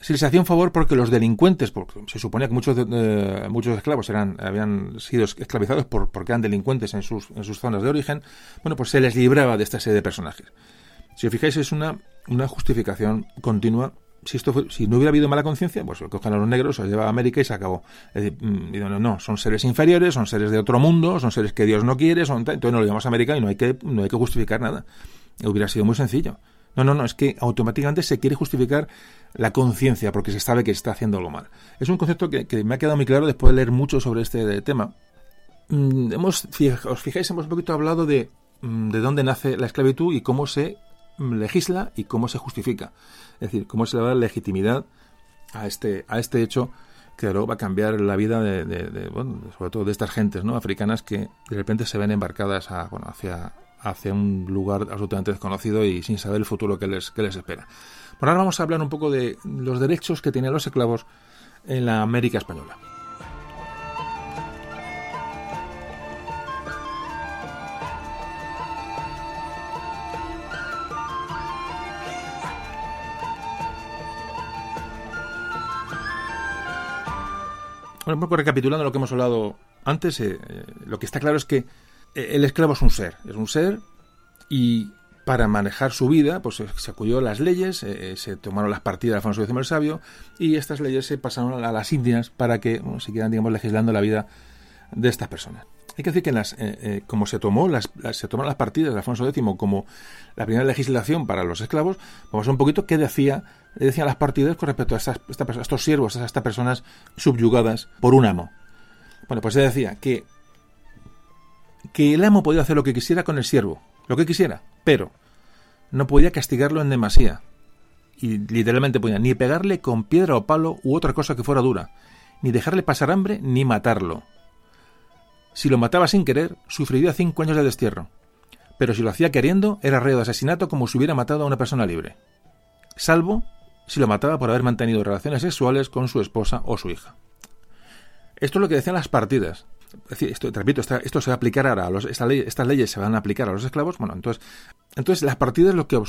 se les hacía un favor porque los delincuentes, porque se suponía que muchos, muchos esclavos eran, habían sido esclavizados por, porque eran delincuentes en sus, en sus zonas de origen, bueno, pues se les libraba de esta serie de personajes. Si os fijáis, es una, una justificación continua. Si esto si no hubiera habido mala conciencia, pues cogen a los negros, se lleva a América y se acabó. Es decir, no, no, son seres inferiores, son seres de otro mundo, son seres que Dios no quiere, son, entonces no lo llamamos América y no hay que, no hay que justificar nada. Hubiera sido muy sencillo. No, no, no, es que automáticamente se quiere justificar la conciencia porque se sabe que está haciendo algo mal. Es un concepto que, que, me ha quedado muy claro después de leer mucho sobre este tema. Mm, hemos, os fijáis, hemos un poquito hablado de, mm, de dónde nace la esclavitud y cómo se legisla y cómo se justifica. Es decir, cómo se le da legitimidad a este, a este hecho que luego va a cambiar la vida de, bueno, sobre todo de estas gentes ¿no? africanas que de repente se ven embarcadas a, bueno, hacia, hacia un lugar absolutamente desconocido y sin saber el futuro que les, que les espera. Por ahora vamos a hablar un poco de los derechos que tenían los esclavos en la América española. Bueno, un poco recapitulando lo que hemos hablado antes, eh, lo que está claro es que el esclavo es un ser, es un ser y para manejar su vida, pues se acudió a las leyes, eh, se tomaron las partidas de Alfonso X el Sabio y estas leyes se pasaron a las Indias para que bueno, siguieran, digamos, legislando la vida de estas personas. Hay que decir que en las, eh, eh, como se tomó las, se tomaron las partidas de Alfonso X como la primera legislación para los esclavos, vamos a un poquito qué decía, decían las partidas con respecto a, estas, esta, a estos siervos, a estas personas subyugadas por un amo. Bueno, pues se decía que que el amo podía hacer lo que quisiera con el siervo, lo que quisiera, pero no podía castigarlo en demasía. Y literalmente podía ni pegarle con piedra o palo u otra cosa que fuera dura, ni dejarle pasar hambre, ni matarlo. Si lo mataba sin querer, sufriría cinco años de destierro. Pero si lo hacía queriendo, era reo de asesinato como si hubiera matado a una persona libre. Salvo si lo mataba por haber mantenido relaciones sexuales con su esposa o su hija. Esto es lo que decían las partidas. Es decir, esto, te repito, esto se va a aplicar ahora a los, estas leyes se van a aplicar a los esclavos. Bueno, entonces, entonces las partidas, lo que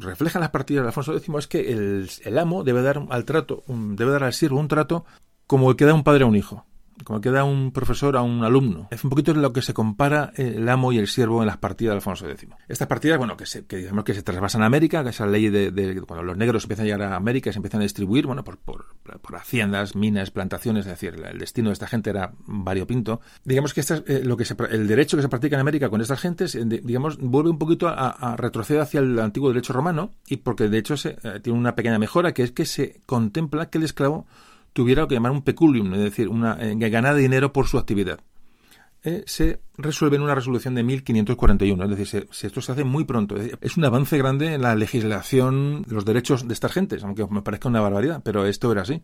reflejan las partidas de Alfonso X es que el, amo debe dar al trato, debe dar al siervo un trato como el que da un padre a un hijo como que da un profesor a un alumno. Es un poquito lo que se compara el amo y el siervo en las partidas de Alfonso X. Estas partidas, bueno, que se, que digamos que se trasvasan a América, que esa ley de, cuando los negros empiezan a llegar a América se empiezan a distribuir, bueno, por, por, por haciendas, minas, plantaciones, es decir, el destino de esta gente era variopinto. Digamos que esta, eh, lo que se, el derecho que se practica en América con estas gentes, eh, digamos, vuelve un poquito a, retroceder hacia el antiguo derecho romano, y porque de hecho se, eh, tiene una pequeña mejora, que es que se contempla que el esclavo tuviera lo que llamar un peculium, es decir, una, eh, dinero por su actividad. Eh, se resuelve en una resolución de 1541, es decir, se, esto se hace muy pronto. Es, es, un avance grande en la legislación de los derechos de estas gentes, aunque me parezca una barbaridad, pero esto era así.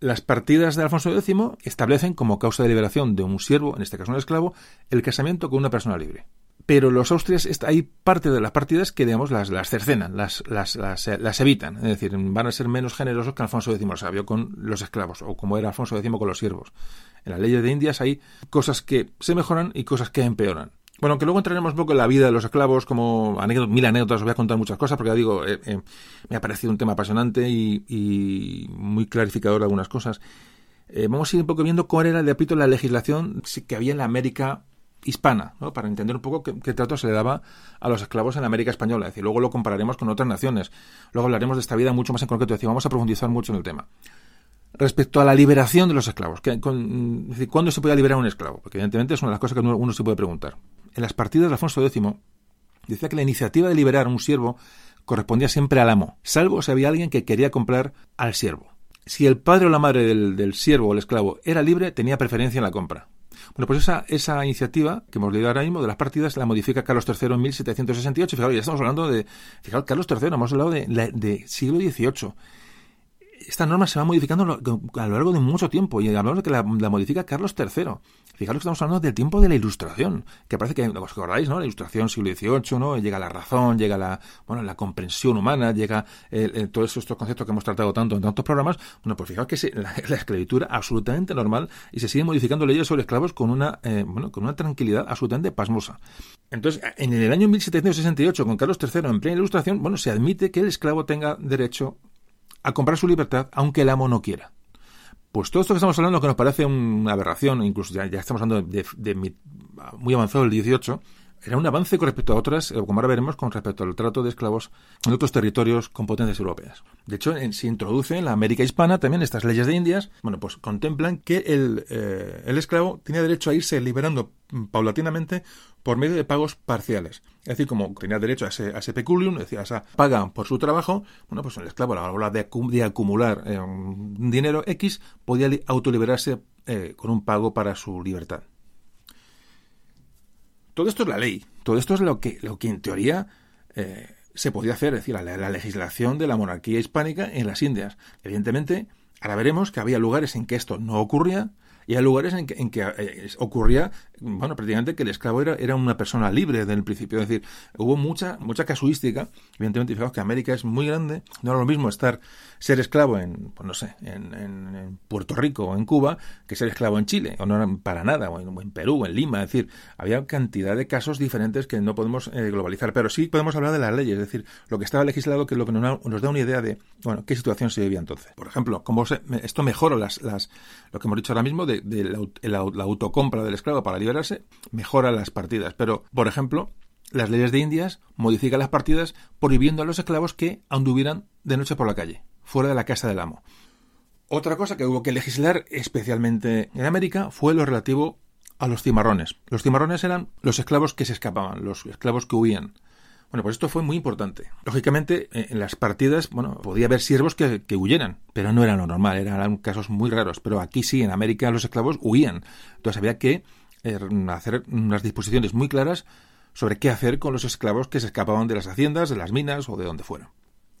Las partidas de Alfonso X establecen como causa de liberación de un siervo, en este caso un esclavo, el casamiento con una persona libre pero los austrias hay parte de las partidas que digamos las, las cercenan, las, las, las, las, evitan, es decir, van a ser menos generosos que Alfonso X Sabio con los esclavos, o como era Alfonso X con los siervos. En las leyes de Indias hay cosas que se mejoran y cosas que empeoran. Bueno, aunque luego entraremos un poco en la vida de los esclavos, como anécdotas, mil anécdotas, os voy a contar muchas cosas, porque ya digo, eh, eh, me ha parecido un tema apasionante y, muy clarificador de algunas cosas. Eh, vamos a ir un poco viendo cuál era, de apito, la legislación que había en la América hispana, ¿no? para entender un poco qué, trato se le daba a los esclavos en la América española. Es decir, luego lo compararemos con otras naciones. Luego hablaremos de esta vida mucho más en concreto. Vamos a profundizar mucho en el tema. Respecto a la liberación de los esclavos, que, es ¿cuándo se podía liberar un esclavo? Porque evidentemente es una de las cosas que uno, uno se puede preguntar. En las partidas de Alfonso X decía que la iniciativa de liberar a un siervo correspondía siempre al amo, salvo si había alguien que quería comprar al siervo. Si el padre o la madre del siervo o el esclavo era libre, tenía preferencia en la compra. Bueno, pues esa, esa iniciativa que hemos leído ahora mismo de las partidas la modifica Carlos III en 1768. Fijaros, ya estamos hablando de. Fijaros, Carlos III, hemos hablado de, siglo XVIII. esta norma se va modificando a lo largo de mucho tiempo y hablamos de que la, modifica Carlos III. Fijaros que estamos hablando del tiempo de la Ilustración, que parece que, os acordáis, ¿no? La Ilustración siglo XVIII, ¿no? Llega la razón, llega la, bueno, la comprensión humana, llega todos estos conceptos que hemos tratado tanto en tantos programas. Bueno, pues fijaos que la, esclavitud absolutamente normal y se siguen modificando leyes sobre esclavos con una, eh, bueno, con una tranquilidad absolutamente pasmosa. Entonces, en el año 1768, con Carlos III en plena Ilustración, bueno, se admite que el esclavo tenga derecho a comprar su libertad aunque el amo no quiera. Pues todo esto que estamos hablando, que nos parece una aberración, incluso ya, estamos hablando de, muy avanzado el 18, era un avance con respecto a otras, eh, como ahora veremos, con respecto al trato de esclavos en otros territorios con potencias europeas. De hecho, se introduce en la América hispana también estas leyes de Indias, bueno, pues contemplan que el, eh, el esclavo tenía derecho a irse liberando paulatinamente por medio de pagos parciales. Es decir, como tenía derecho a ese, peculium, es a esa paga por su trabajo, bueno, pues el esclavo a la hora de, acumular eh, dinero X podía autoliberarse con un pago para su libertad. Todo esto es la ley, todo esto es lo que, lo que en teoría eh, se podía hacer, es decir, la, la, legislación de la monarquía hispánica en las Indias. Evidentemente, ahora veremos que había lugares en que esto no ocurría, y hay lugares en que, en que eh, ocurría, bueno, prácticamente que el esclavo era, era una persona libre desde el principio. Es decir, hubo mucha, mucha casuística. Evidentemente, fijaos que América es muy grande. No era lo mismo estar, ser esclavo en, pues no sé, en, en, Puerto Rico o en Cuba que ser esclavo en Chile. O no era para nada, o en, Perú, o en Lima. Es decir, había cantidad de casos diferentes que no podemos eh, globalizar. Pero sí podemos hablar de las leyes. Es decir, lo que estaba legislado que lo que nos, da una idea de, bueno, qué situación se vivía entonces. Por ejemplo, cómo esto mejora las, las, lo que hemos dicho ahora mismo de de, la, autocompra del esclavo para mejora las partidas. Pero, por ejemplo, las leyes de Indias modifican las partidas prohibiendo a los esclavos que anduvieran de noche por la calle, fuera de la casa del amo. Otra cosa que hubo que legislar, especialmente en América, fue lo relativo a los cimarrones. Los cimarrones eran los esclavos que se escapaban, los esclavos que huían. Bueno, pues esto fue muy importante. Lógicamente, eh, en las partidas, bueno, podía haber siervos que, huyeran, pero no era lo normal, eran casos muy raros. Pero aquí sí, en América los esclavos huían. Entonces había que hacer unas disposiciones muy claras sobre qué hacer con los esclavos que se escapaban de las haciendas, de las minas o de donde fuera.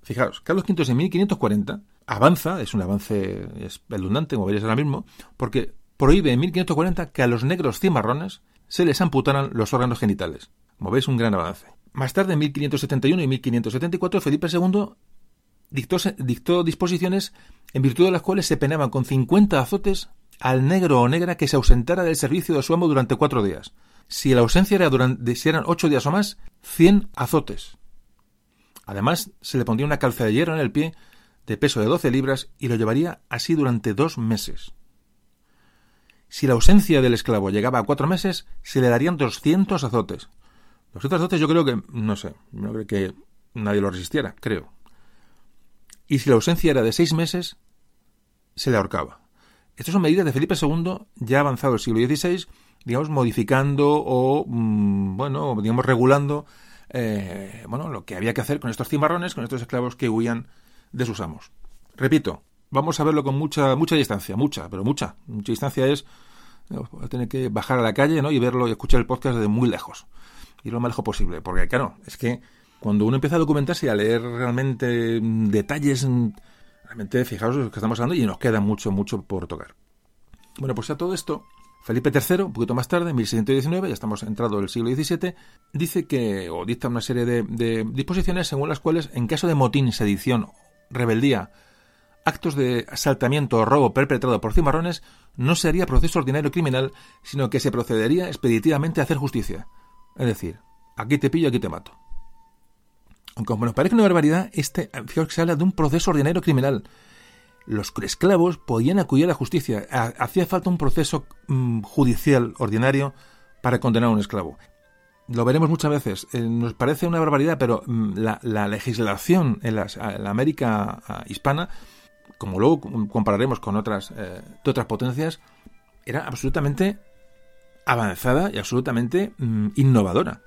Fijaros, Carlos V en 1540 avanza, es un avance espeluznante, como veréis ahora mismo, porque prohíbe en 1540 que a los negros cimarrones se les amputaran los órganos genitales. Como veis, un gran avance. Más tarde, en 1571 y 1574, Felipe II dictó, disposiciones en virtud de las cuales se penaban con 50 azotes al negro o negra que se ausentara del servicio de su amo durante cuatro días. Si la ausencia era durante, si eran ocho días o más, 100 azotes. Además, se le pondría una calza de hierro en el pie de peso de 12 libras y lo llevaría así durante dos meses. Si la ausencia del esclavo llegaba a cuatro meses, se le darían 200 azotes. Los otros dotes yo creo que, no sé, no creo que nadie lo resistiera, creo. Y si la ausencia era de seis meses, se le ahorcaba. Estas son medidas de Felipe II, ya avanzado el siglo XVI, digamos, modificando o, mm, bueno, digamos, regulando, eh, bueno, lo que había que hacer con estos cimarrones, con estos esclavos que huían de sus amos. Repito, vamos a verlo con mucha, mucha distancia, mucha, pero mucha. Mucha distancia es, tener que bajar a la calle, ¿no? Y verlo y escuchar el podcast desde muy lejos y lo más lejos posible. Porque, claro, es que cuando uno empieza a documentarse y a leer realmente mm, detalles, mm, realmente fijaos lo que estamos hablando y nos queda mucho, mucho por tocar. Bueno, pues a todo esto, Felipe III, un poquito más tarde, en 1619, ya estamos entrado en el siglo XVII, dice que, o dicta una serie de, de disposiciones según las cuales, en caso de motín, sedición, rebeldía, actos de asaltamiento o robo perpetrado por cimarrones, no se haría proceso ordinario criminal, sino que se procedería expeditivamente a hacer justicia. Es decir, aquí te pillo, aquí te mato. Aunque nos parece una barbaridad, este, fijaos que se habla de un proceso ordinario criminal. Los esclavos podían acudir a la justicia. Hacía falta un proceso mm, judicial ordinario para condenar a un esclavo. Lo veremos muchas veces. Eh, nos parece una barbaridad, pero mm, la, legislación en, la América hispana, como luego compararemos con otras, eh, otras potencias, era absolutamente avanzada y absolutamente mm, innovadora.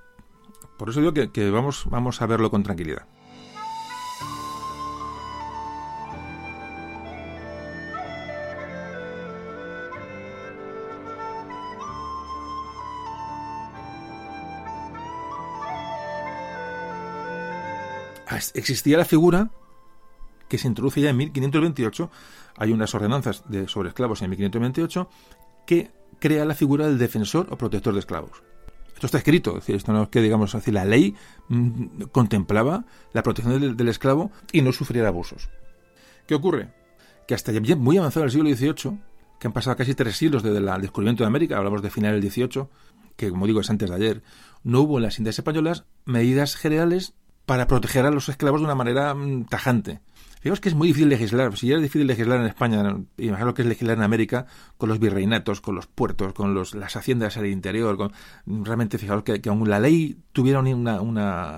Por eso digo que, vamos, vamos a verlo con tranquilidad. existía la figura que se introduce ya en 1528. Hay unas ordenanzas de, sobre esclavos en 1528 que crea la figura del defensor o protector de esclavos. Esto está escrito, es decir, esto no es que digamos así, la ley mm, contemplaba la protección del, esclavo y no sufriera abusos. ¿Qué ocurre? Que hasta ya muy avanzado el siglo XVIII, que han pasado casi tres siglos desde el descubrimiento de América, hablamos de final del XVIII, que como digo es antes de ayer, no hubo en las Indias españolas medidas generales para proteger a los esclavos de una manera mm, tajante. Digamos que es muy difícil legislar. Si ya es difícil legislar en España, imagino que es legislar en América con los virreinatos, con los puertos, con las haciendas al interior. Con, realmente, fijaros que, que la ley tuviera una,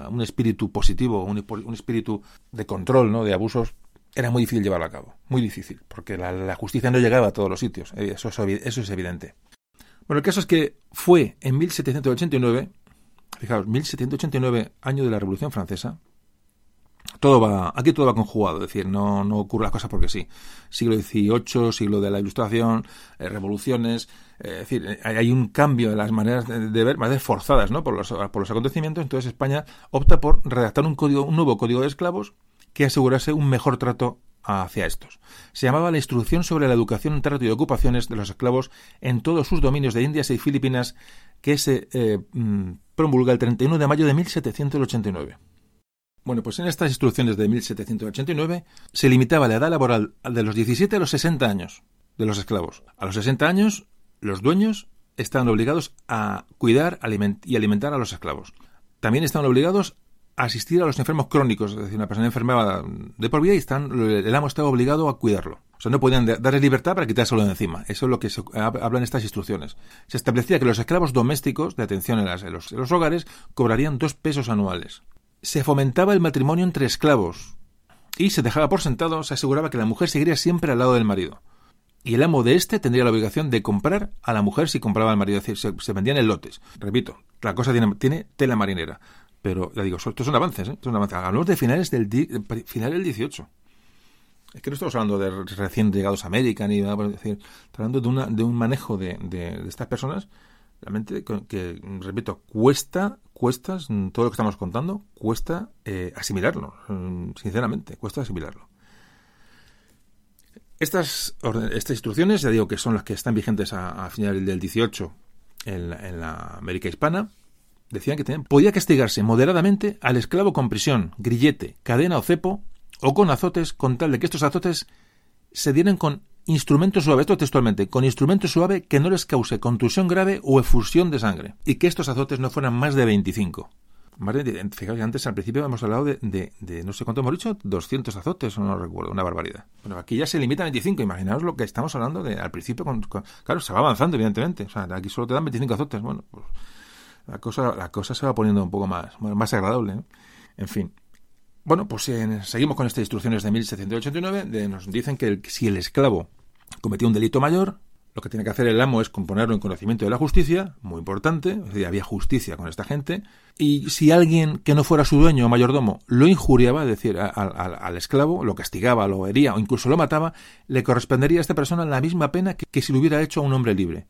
un espíritu positivo, un, espíritu de control, ¿no? de abusos, era muy difícil llevarlo a cabo. Muy difícil, porque la, justicia no llegaba a todos los sitios. Es, eso es evidente. Bueno, el caso es que fue en 1789, fijaos, 1789, año de la Revolución Francesa, todo va, aquí todo va conjugado, es decir, no, no ocurren las cosas porque sí. Siglo XVIII, siglo de la Ilustración, eh, revoluciones, eh, es decir, hay un cambio en las maneras de, de ver, más forzadas, ¿no? Por los, por los acontecimientos. Entonces España opta por redactar un código, un nuevo código de esclavos que asegurase un mejor trato hacia estos. Se llamaba la Instrucción sobre la Educación, Trato y Ocupaciones de los Esclavos en todos sus dominios de Indias y Filipinas, que se eh, promulga el 31 de mayo de 1789. Bueno, pues en estas instrucciones de 1789 se limitaba la edad laboral de los 17 a los 60 años de los esclavos. A los 60 años, los dueños estaban obligados a cuidar y alimentar a los esclavos. También estaban obligados a asistir a los enfermos crónicos, es decir, una persona enfermaba de por vida y están, el amo estaba obligado a cuidarlo. O sea, no podían darle libertad para quitárselo de encima. Eso es lo que se habla en estas instrucciones. Se establecía que los esclavos domésticos de atención en, las, en, los, en los hogares cobrarían dos pesos anuales se fomentaba el matrimonio entre esclavos y se dejaba por sentado, se aseguraba que la mujer seguiría siempre al lado del marido. Y el amo de éste tendría la obligación de comprar a la mujer si compraba al marido. Es decir, se, vendían en lotes. Repito, la cosa tiene, tela marinera. Pero ya digo, estos son avances, ¿eh? Estos son avances. Hablamos de finales del, di, final del 18. Es que no estamos hablando de recién llegados a América, ni nada, es decir, estamos hablando de, una, de un manejo de, de, de estas personas realmente que, repito, cuesta, cuestas, todo lo que estamos contando, cuesta eh, asimilarlo, mm, sinceramente, cuesta asimilarlo. Estas, estas instrucciones, ya digo que son las que están vigentes a, finales del 18 en la, en América hispana, decían que tenían, podía castigarse moderadamente al esclavo con prisión, grillete, cadena o cepo, o con azotes, con tal de que estos azotes se dieran con instrumento suave, esto textualmente, con instrumento suave que no les cause contusión grave o efusión de sangre, y que estos azotes no fueran más de 25. Más de, fijaos, antes al principio hemos hablado de, no sé cuánto hemos dicho, 200 azotes, no recuerdo, una barbaridad. Bueno, aquí ya se limita a 25, imaginaos lo que estamos hablando de al principio, con, claro, se va avanzando, evidentemente, o sea, aquí solo te dan 25 azotes, bueno, pues la cosa, la cosa se va poniendo un poco más, más agradable, ¿no? En fin, bueno, pues eh, seguimos con estas instrucciones de 1789. De, nos dicen que si el esclavo cometía un delito mayor, lo que tiene que hacer el amo es componerlo en conocimiento de la justicia, muy importante, es decir, había justicia con esta gente, y si alguien que no fuera su dueño o mayordomo lo injuriaba, es decir, al esclavo, lo castigaba, lo hería o incluso lo mataba, le correspondería a esta persona la misma pena que, que si lo hubiera hecho a un hombre libre.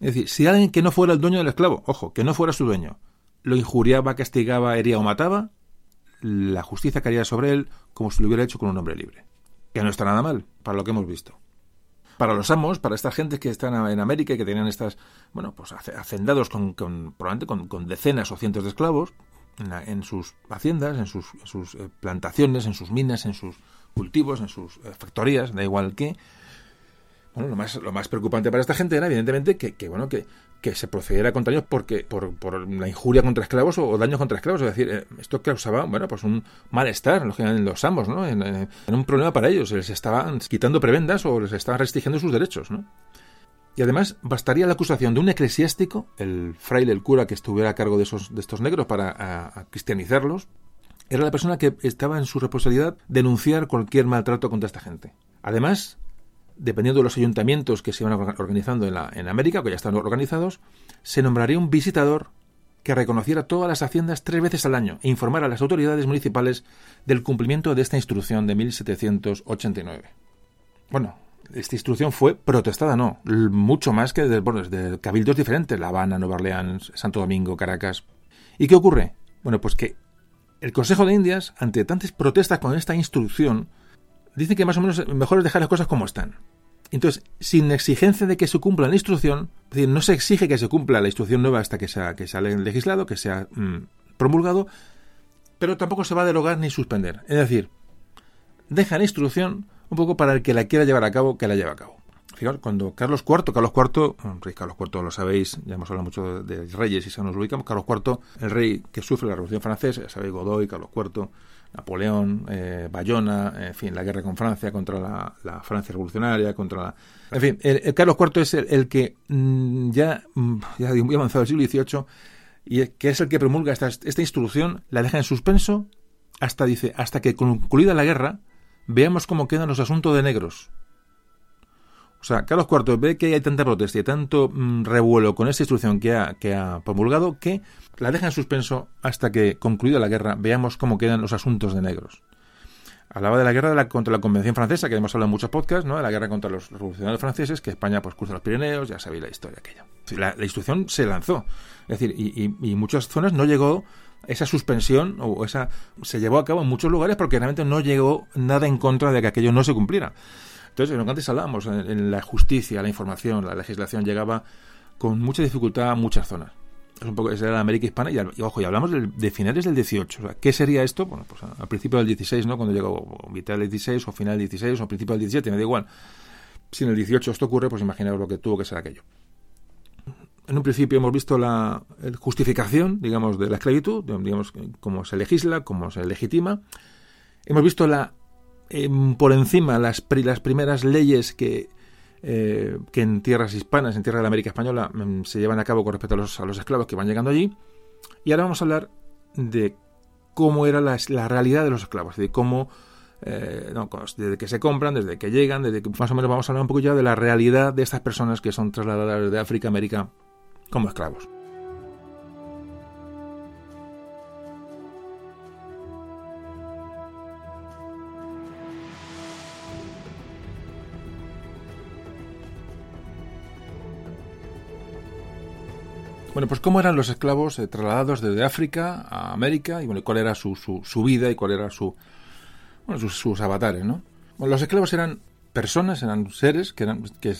Es decir, si alguien que no fuera el dueño del esclavo, ojo, que no fuera su dueño, lo injuriaba, castigaba, hería o mataba, la justicia caería sobre él como si lo hubiera hecho con un hombre libre. Que no está nada mal, para lo que hemos visto. Para los amos, para esta gente que están en América y que tenían estas, bueno, pues hacendados con, con probablemente con, decenas o cientos de esclavos en, sus haciendas, en sus, en sus eh, plantaciones, en sus minas, en sus cultivos, en sus eh, factorías, da igual que, bueno, lo más, lo más preocupante para esta gente era, evidentemente, que, que bueno, que, que, se procediera contra ellos porque, por, la injuria contra esclavos o, o daños contra esclavos. Es decir, eh, esto causaba, bueno, pues un malestar en los amos, ¿no? En, en, un problema para ellos. Les estaban quitando prebendas o les estaban restringiendo sus derechos, ¿no? Y además, bastaría la acusación de un eclesiástico, el fraile, el cura que estuviera a cargo de, esos, de estos negros para cristianizarlos, era la persona que estaba en su responsabilidad denunciar cualquier maltrato contra esta gente. Además, dependiendo de los ayuntamientos que se iban organizando en, la, en América, que ya están organizados, se nombraría un visitador que reconociera todas las haciendas tres veces al año e informara a las autoridades municipales del cumplimiento de esta instrucción de 1789. Bueno, esta instrucción fue protestada, no, mucho más que desde, desde cabildos diferentes, La Habana, Nueva Orleans, Santo Domingo, Caracas. ¿Y qué ocurre? Bueno, pues que el Consejo de Indias, ante tantas protestas con esta instrucción, dicen que más o menos mejor es dejar las cosas como están. Entonces, sin exigencia de que se cumpla la instrucción, es decir, no se exige que se cumpla la instrucción nueva hasta que sea que sale legislado, que sea mm, promulgado, pero tampoco se va a derogar ni suspender. Es decir, deja la instrucción un poco para el que la quiera llevar a cabo, que la lleve a cabo. Fijaos, cuando Carlos IV, Carlos IV, rey Carlos IV lo sabéis, ya hemos hablado mucho de, reyes y se nos ubicamos, Carlos IV, el rey que sufre la Revolución Francesa, ya sabéis, Godoy, Carlos IV, Napoleón, eh, Bayona, en fin, la guerra con Francia contra la, Francia revolucionaria, contra la... En fin, el, Carlos IV es el, que mm, ya, mm, ya muy avanzado el siglo XVIII y que es el que promulga esta, esta instrucción, la deja en suspenso hasta, dice, hasta que concluida la guerra, veamos cómo quedan los asuntos de negros. O sea, Carlos IV ve que hay tanta protesta y tanto mm, revuelo con esta instrucción que ha, promulgado que la deja en suspenso hasta que, concluida la guerra, veamos cómo quedan los asuntos de negros. Hablaba de la guerra contra la Convención Francesa, que hemos hablado en muchos podcasts, ¿no? De la guerra contra los revolucionarios franceses, que España pues cruza los Pirineos, ya sabéis la historia aquella. La, la instrucción se lanzó. Es decir, y, y, y muchas zonas no llegó esa suspensión o esa se llevó a cabo en muchos lugares porque realmente no llegó nada en contra de que aquello no se cumpliera. Entonces, lo que antes hablábamos, en, la justicia, la información, la legislación llegaba con mucha dificultad a muchas zonas. Es un poco, esa era la América hispana y, ojo, y hablamos de, finales del 18. ¿Qué sería esto? Bueno, pues al principio del 16, ¿no? Cuando llegó, o mitad del 16, o final del 16, o principio del 17, me da igual. Si en el 18 esto ocurre, pues imaginaos lo que tuvo que ser aquello en un principio hemos visto la justificación, digamos, de la esclavitud, digamos, cómo se legisla, cómo se legitima. Hemos visto la por encima las, las primeras leyes que, eh, que en tierras hispanas, en tierra de la América Española, em, se llevan a cabo con respecto a los, a los, esclavos que van llegando allí. Y ahora vamos a hablar de cómo era la, la realidad de los esclavos, de cómo, eh, desde que se compran, desde que llegan, desde que más o menos vamos a hablar un poco ya de la realidad de estas personas que son trasladadas de África a América como esclavos. Bueno, pues cómo eran los esclavos eh, trasladados desde África a América y bueno, cuál era su, su, vida y cuál era su, bueno, sus, avatares, ¿no? Bueno, los esclavos eran personas, eran seres que, eran, que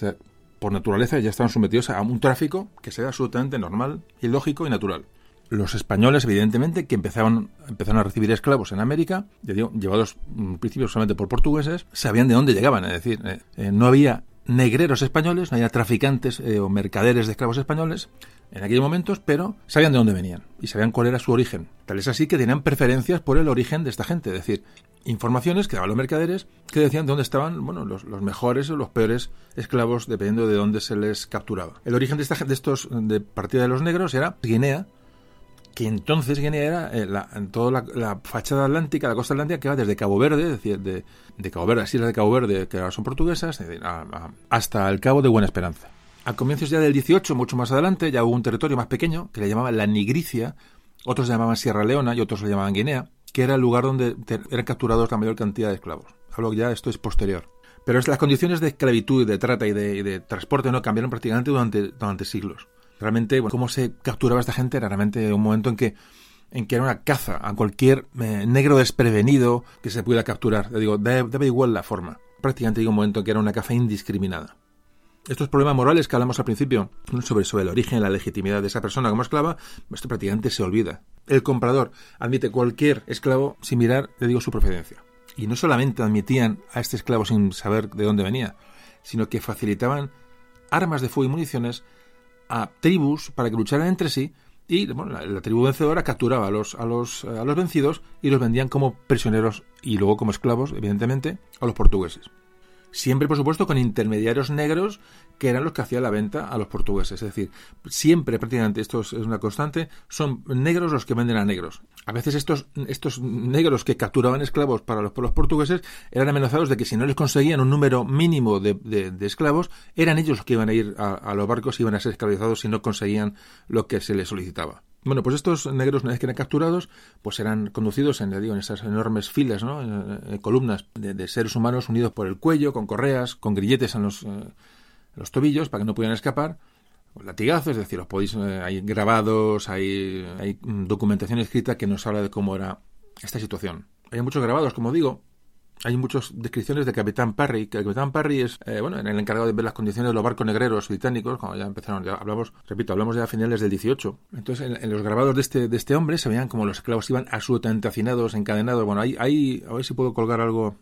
por naturaleza ya estaban sometidos a un tráfico que sea absolutamente normal y lógico y natural. Los españoles, evidentemente, que empezaban, empezaron a recibir esclavos en América, llevados en principio solamente por portugueses, sabían de dónde llegaban. Es decir, eh, eh, no había negreros españoles, no había traficantes eh, o mercaderes de esclavos españoles en aquellos momentos, pero sabían de dónde venían y sabían cuál era su origen. Tal es así que tenían preferencias por el origen de esta gente. Es decir, informaciones que daban los mercaderes que decían de dónde estaban bueno, los, mejores o los peores esclavos dependiendo de dónde se les capturaba. El origen de, esta, de estos de partida de los negros era Guinea, que entonces Guinea era eh, toda la, fachada atlántica, la costa atlántica que va desde Cabo Verde, es decir, de, de Cabo Verde, las islas de Cabo Verde, que ahora son portuguesas, hasta el Cabo de Buena Esperanza. A comienzos ya del 18, mucho más adelante, ya hubo un territorio más pequeño que le llamaban la Nigricia, otros le llamaban Sierra Leona y otros le llamaban Guinea, que era el lugar donde eran capturados la mayor cantidad de esclavos. Hablo ya, esto es posterior. Pero las condiciones de esclavitud, de trata y de, transporte no cambiaron prácticamente durante, durante siglos. Realmente, bueno, cómo se capturaba esta gente era realmente un momento en que en que era una caza a cualquier eh, negro desprevenido que se pudiera capturar. digo, debe igual la forma. Prácticamente digo un momento en que era una caza indiscriminada. Estos problemas morales que hablamos al principio sobre, sobre el origen la legitimidad de esa persona como esclava, esto prácticamente se olvida. El comprador admite cualquier esclavo sin mirar, le digo, su procedencia. Y no solamente admitían a este esclavo sin saber de dónde venía, sino que facilitaban armas de fuego y municiones a tribus para que lucharan entre sí y la, la, tribu vencedora capturaba a los, a, los, a los vencidos y los vendían como prisioneros y luego como esclavos, evidentemente, a los portugueses siempre por supuesto con intermediarios negros que eran los que hacían la venta a los portugueses. Es decir, siempre prácticamente, esto es una constante, son negros los que venden a negros. A veces estos, estos negros que capturaban esclavos para los pueblos portugueses eran amenazados de que si no les conseguían un número mínimo de, esclavos, eran ellos los que iban a ir a, a los barcos y iban a ser esclavizados si no conseguían lo que se les solicitaba. Bueno, pues estos negros, una vez que eran capturados, pues eran conducidos en, digo, en esas enormes filas, ¿no? En, columnas de, seres humanos unidos por el cuello, con correas, con grilletes en los, eh, los tobillos para que no pudieran escapar. Latigazos, es decir, los podéis, eh, hay grabados, hay, hay documentación escrita que nos habla de cómo era esta situación. Hay muchos grabados, como digo, hay muchas descripciones de Capitán Parry, que Capitán Parry es, eh, bueno, el encargado de ver las condiciones de los barcos negreros británicos, cuando ya empezaron, ya hablamos, repito, hablamos ya a finales del 18. Entonces, en, los grabados de este, de este hombre se veían como los esclavos iban absolutamente hacinados, encadenados. Bueno, hay, hay, a ver si puedo colgar algo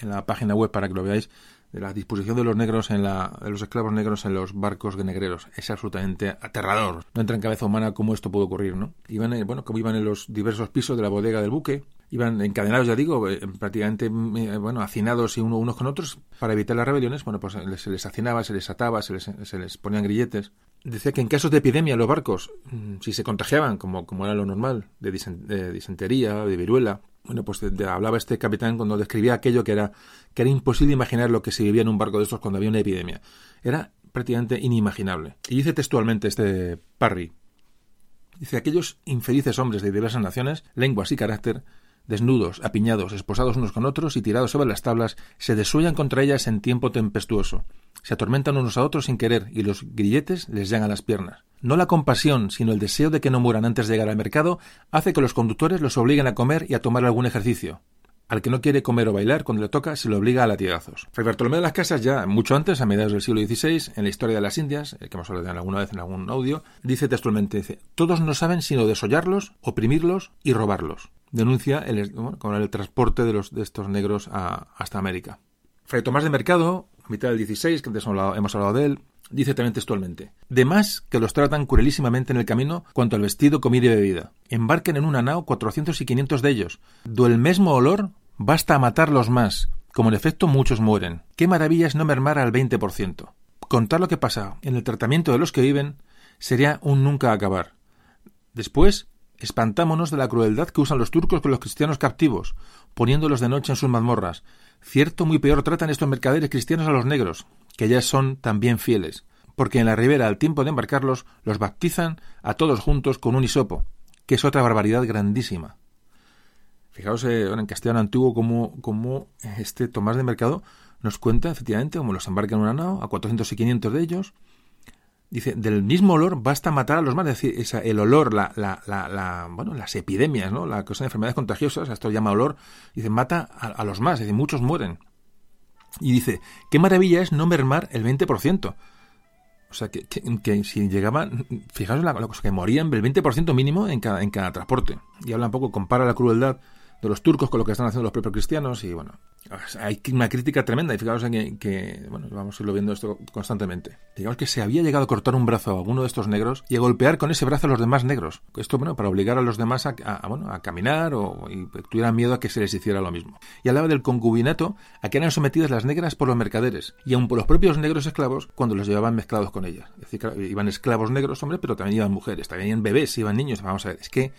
en la página web para que lo veáis de la disposición de los negros en la, de los esclavos negros en los barcos de negreros. Es absolutamente aterrador. No entra en cabeza humana cómo esto puede ocurrir, ¿no? Iban, en, bueno, como iban en los diversos pisos de la bodega del buque, iban encadenados, ya digo, eh, prácticamente, eh, bueno, hacinados unos con otros para evitar las rebeliones, bueno, pues se les hacinaba, se les ataba, se les, ponían grilletes. Decía que en casos de epidemia los barcos, mm, si se contagiaban, como, como era lo normal, de disentería, de viruela, bueno, pues hablaba este capitán cuando describía aquello que era, que era imposible imaginar lo que se vivía en un barco de estos cuando había una epidemia. Era prácticamente inimaginable. Y dice textualmente este Parry, dice, aquellos infelices hombres de diversas naciones, lenguas y carácter, desnudos, apiñados, esposados unos con otros y tirados sobre las tablas, se desuellan contra ellas en tiempo tempestuoso. Se atormentan unos a otros sin querer y los grilletes les llegan las piernas. No la compasión, sino el deseo de que no mueran antes de llegar al mercado, hace que los conductores los obliguen a comer y a tomar algún ejercicio. Al que no quiere comer o bailar, cuando le toca, se le obliga a latigazos. Fray Bartolomé de las Casas, ya mucho antes, a mediados del siglo XVI, en la historia de las Indias, eh, que hemos hablado alguna vez en algún audio, dice textualmente, dice, todos no saben sino desollarlos, oprimirlos y robarlos denuncia el, con el transporte de, los, de estos negros hasta América. Fray Tomás de Mercado, a mitad del 16, que antes hemos hablado de él, dice también textualmente: De más que los tratan cruelísimamente en el camino cuanto al vestido, comida y bebida. Embarquen en una nao cuatrocientos y quinientos de ellos. Do el mismo olor basta a matarlos más, como en efecto muchos mueren. Qué maravilla es no mermar al 20%. Contar lo que pasa en el tratamiento de los que viven sería un nunca acabar. Después, Espantámonos de la crueldad que usan los turcos con los cristianos captivos, poniéndolos de noche en sus mazmorras. Cierto, muy peor tratan estos mercaderes cristianos a los negros, que ya son también fieles, porque en la ribera, al tiempo de embarcarlos, los baptizan a todos juntos con un hisopo, que es otra barbaridad grandísima. Fijaos eh, en castellano antiguo como, como este Tomás de Mercado nos cuenta efectivamente cómo los embarcan en una nao, a 400 y 500 de ellos, Dice, del mismo olor basta matar a los más. Es decir, el olor, la, la, la, bueno, las epidemias, ¿no? La cosa de enfermedades contagiosas, esto llama olor, dice, mata a, los más, es decir, muchos mueren. Y dice, qué maravilla es no mermar el 20%. O sea, que, que, si llegaban, fijaros la, la, cosa, que morían el 20% mínimo en cada, en cada transporte. Y habla un poco, compara la crueldad de los turcos con lo que están haciendo los propios cristianos y bueno, hay una crítica tremenda y fijaos en que, bueno, vamos a irlo viendo esto constantemente. Digamos que se había llegado a cortar un brazo a alguno de estos negros y a golpear con ese brazo a los demás negros. Esto, bueno, para obligar a los demás a, bueno, a caminar o y tuvieran miedo a que se les hiciera lo mismo. Y hablaba del concubinato a que eran sometidas las negras por los mercaderes y aun por los propios negros esclavos cuando los llevaban mezclados con ellas. Es decir, iban esclavos negros, hombre, pero también iban mujeres, también iban bebés, iban niños. Vamos a ver, es que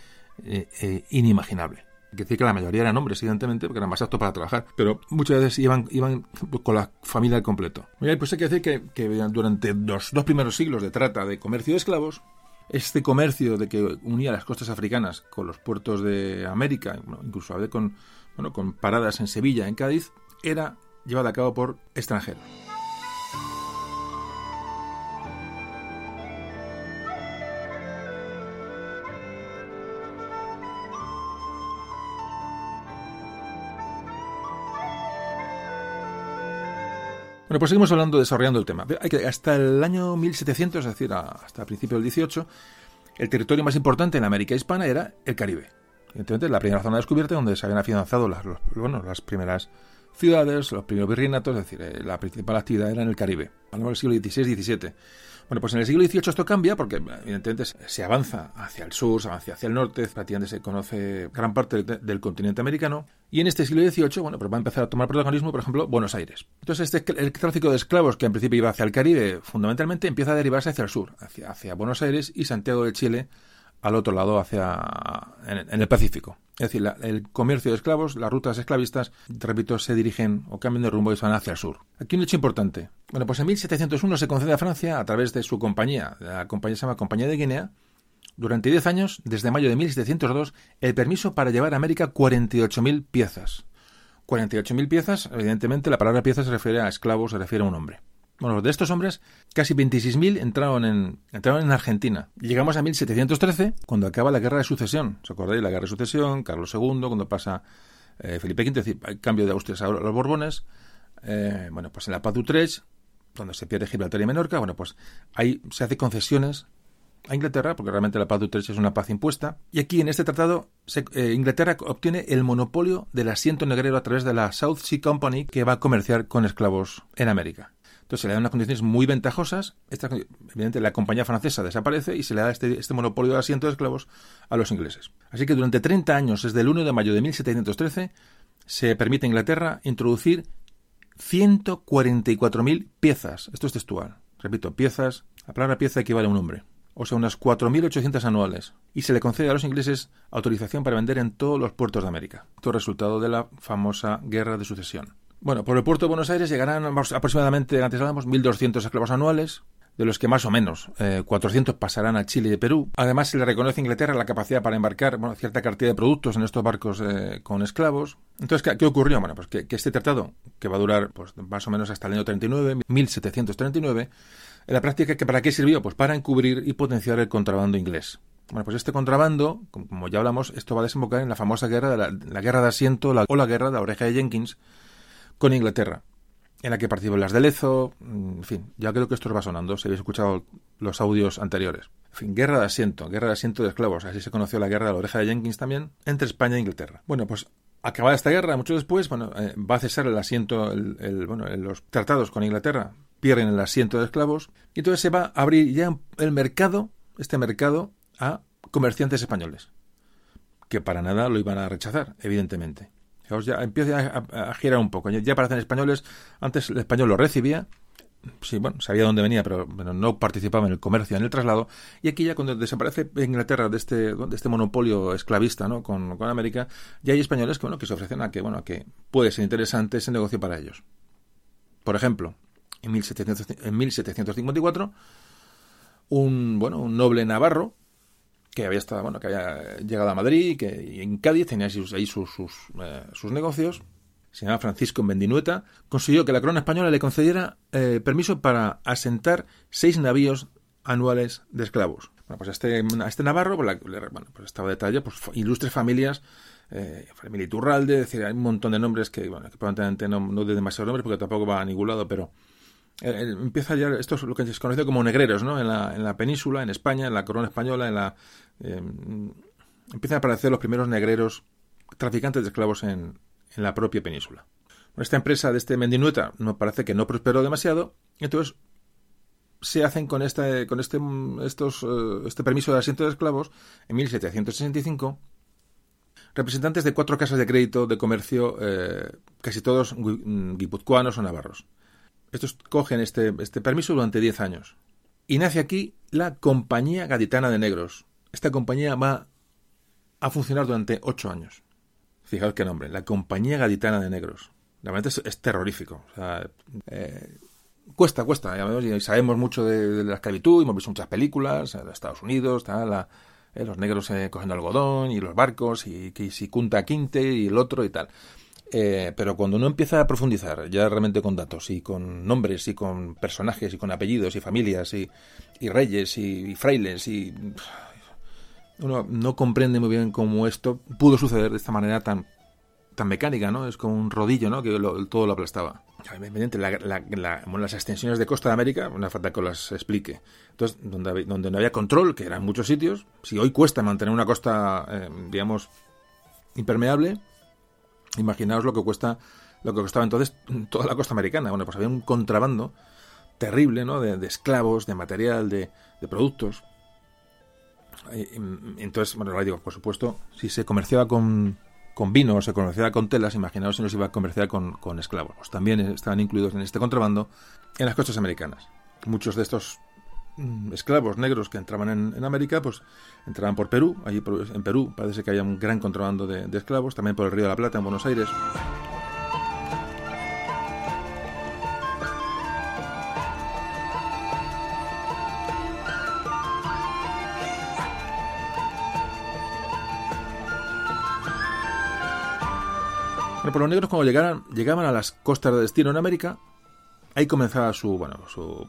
eh, eh, inimaginable que decir que la mayoría eran hombres, evidentemente, porque eran más aptos para trabajar, pero muchas veces iban, iban con la familia al completo. pues hay que decir que, que durante los dos primeros siglos de trata de comercio de esclavos, este comercio de que unía las costas africanas con los puertos de América, incluso con, bueno, con paradas en Sevilla, en Cádiz, era llevado a cabo por extranjeros. Bueno, pues seguimos hablando, desarrollando el tema. Hasta el año 1700, es decir, hasta el principio del 18, el territorio más importante en América Hispana era el Caribe. Evidentemente, la primera zona descubierta donde se habían afianzado las, bueno, las primeras ciudades, los primeros virreinatos, es decir, eh, la principal actividad era en el Caribe. Hablamos del siglo XVI y XVII. Bueno, pues en el siglo XVIII esto cambia porque evidentemente se avanza hacia el sur, se avanza hacia el norte, prácticamente se conoce gran parte del, continente americano y en este siglo XVIII, bueno, pues va a empezar a tomar protagonismo, por ejemplo, Buenos Aires. Entonces este, el tráfico de esclavos que en principio iba hacia el Caribe, fundamentalmente empieza a derivarse hacia el sur, hacia, hacia Buenos Aires y Santiago de Chile, al otro lado, hacia en, el Pacífico. Es decir, el comercio de esclavos, las rutas esclavistas, repito, se dirigen o cambian de rumbo y van hacia el sur. Aquí un hecho importante. Bueno, pues en 1701 se concede a Francia, a través de su compañía, la compañía se llama Compañía de Guinea, durante 10 años, desde mayo de 1702, el permiso para llevar a América 48.000 piezas. 48.000 piezas, evidentemente la palabra pieza se refiere a esclavos, se refiere a un hombre. Bueno, de estos hombres, casi 26.000 entraron en, entraron en Argentina. Llegamos a 1713, cuando acaba la Guerra de Sucesión. ¿Os acordáis? La Guerra de Sucesión, Carlos II, cuando pasa eh, Felipe V, es decir, cambio de Austria a los Borbones. Eh, bueno, pues en la paz de Utrecht, donde se pierde Gibraltar y Menorca, bueno, pues ahí se hace concesiones a Inglaterra, porque realmente la paz de Utrecht es una paz impuesta. Y aquí, en este tratado, eh, Inglaterra obtiene el monopolio del asiento negrero a través de la South Sea Company, que va a comerciar con esclavos en América. Entonces se le dan unas condiciones muy ventajosas. Esta, evidentemente la compañía francesa desaparece y se le da este, este, monopolio de asiento de esclavos a los ingleses. Así que durante 30 años, desde el 1 de mayo de 1713, se permite a Inglaterra introducir 144.000 piezas. Esto es textual. Repito, piezas. La palabra pieza equivale a un hombre. O sea, unas 4.800 anuales. Y se le concede a los ingleses autorización para vender en todos los puertos de América. Esto es resultado de la famosa Guerra de Sucesión. Bueno, por el puerto de Buenos Aires llegarán aproximadamente, antes hablábamos, 1.200 esclavos anuales, de los que más o menos 400 eh, pasarán a Chile y Perú. Además, se le reconoce a Inglaterra la capacidad para embarcar bueno, cierta cantidad de productos en estos barcos eh, con esclavos. Entonces, ¿qué, ocurrió? Bueno, pues que, este tratado, que va a durar pues, más o menos hasta el año 39, 1739, en la práctica, ¿para qué sirvió? Pues para encubrir y potenciar el contrabando inglés. Bueno, pues este contrabando, como ya hablamos, esto va a desembocar en la famosa guerra de la, guerra de asiento o la guerra de la oreja de Jenkins, con Inglaterra, en la que participó las de Lezo, en fin, ya creo que esto os va sonando, si habéis escuchado los audios anteriores. En fin, guerra de asiento, guerra de asiento de esclavos, así se conoció la guerra de la oreja de Jenkins también, entre España e Inglaterra. Bueno, pues acabada esta guerra, mucho después, bueno, eh, va a cesar el asiento, los tratados con Inglaterra pierden el asiento de esclavos, y entonces se va a abrir ya el mercado, este mercado, a comerciantes españoles, que para nada lo iban a rechazar, evidentemente ya empieza a, girar un poco. Ya parecen españoles, antes el español lo recibía, sí, bueno, sabía dónde venía, pero no participaba en el comercio, en el traslado. Y aquí ya cuando desaparece Inglaterra de este, de este monopolio esclavista ¿no? con, América, ya hay españoles que, bueno, que se ofrecen a que, bueno, que puede ser interesante ese negocio para ellos. Por ejemplo, en, 1700, en 1754, un, bueno, un noble navarro, que había estado, bueno, que había llegado a Madrid, que en Cádiz tenía ahí sus, eh, sus, negocios, se llama Francisco Mendinueta, consiguió que la corona española le concediera eh, permiso para asentar seis navíos anuales de esclavos. Bueno, pues a este, este Navarro, pues, bueno, pues estaba detalle, pues ilustres familias, eh, familia Iturralde, es decir, hay un montón de nombres que, bueno, que probablemente no, no de demasiados nombres porque tampoco va a ningún lado, pero eh, empieza ya, esto es lo que se conoce como negreros, ¿no? En la, en la península, en España, en la corona española, en la... Eh, empiezan a aparecer los primeros negreros traficantes de esclavos en, la propia península. Esta empresa de este Mendinueta no parece que no prosperó demasiado, entonces se hacen con este, con este, eh, este permiso de asiento de esclavos en 1765 representantes de cuatro casas de crédito de comercio, casi todos guipuzcoanos o navarros. Estos cogen este, este permiso durante 10 años. Y nace aquí la Compañía Gaditana de Negros. Esta compañía va a funcionar durante 8 años. Fijaos qué nombre, la Compañía Gaditana de Negros. Realmente es, es terrorífico. Eh, cuesta, cuesta. sabemos mucho de, la esclavitud, hemos visto muchas películas de Estados Unidos, eh, los negros eh, cogiendo algodón y los barcos, y, y si Kunta Quinte y el otro y tal. Eh, pero cuando uno empieza a profundizar ya realmente con datos y con nombres y con personajes y con apellidos y familias y, reyes y, frailes y uno no comprende muy bien cómo esto pudo suceder de esta manera tan tan mecánica, ¿no? Es como un rodillo, ¿no? Que todo lo aplastaba. las extensiones de costa de América, una falta que las explique. Entonces, donde, donde no había control, que eran muchos sitios, si hoy cuesta mantener una costa, eh, digamos, impermeable, Imaginaos lo que cuesta lo que costaba entonces toda la costa americana. Bueno, pues había un contrabando terrible, ¿no? De, esclavos, de material, de, productos. Entonces, bueno, digo, por supuesto, si se comerciaba con, con vino o se comerciaba con telas, imaginaos si no se iba a comerciar con, con esclavos. También estaban incluidos en este contrabando en las costas americanas. Muchos de estos Mm, esclavos negros que entraban en, América, pues entraban por Perú. Allí en Perú parece que haya un gran contrabando de, esclavos, también por el Río de la Plata en Buenos Aires. Bueno, por los negros cuando llegaran, llegaban a las costas de destino en América, ahí comenzaba su, bueno, su,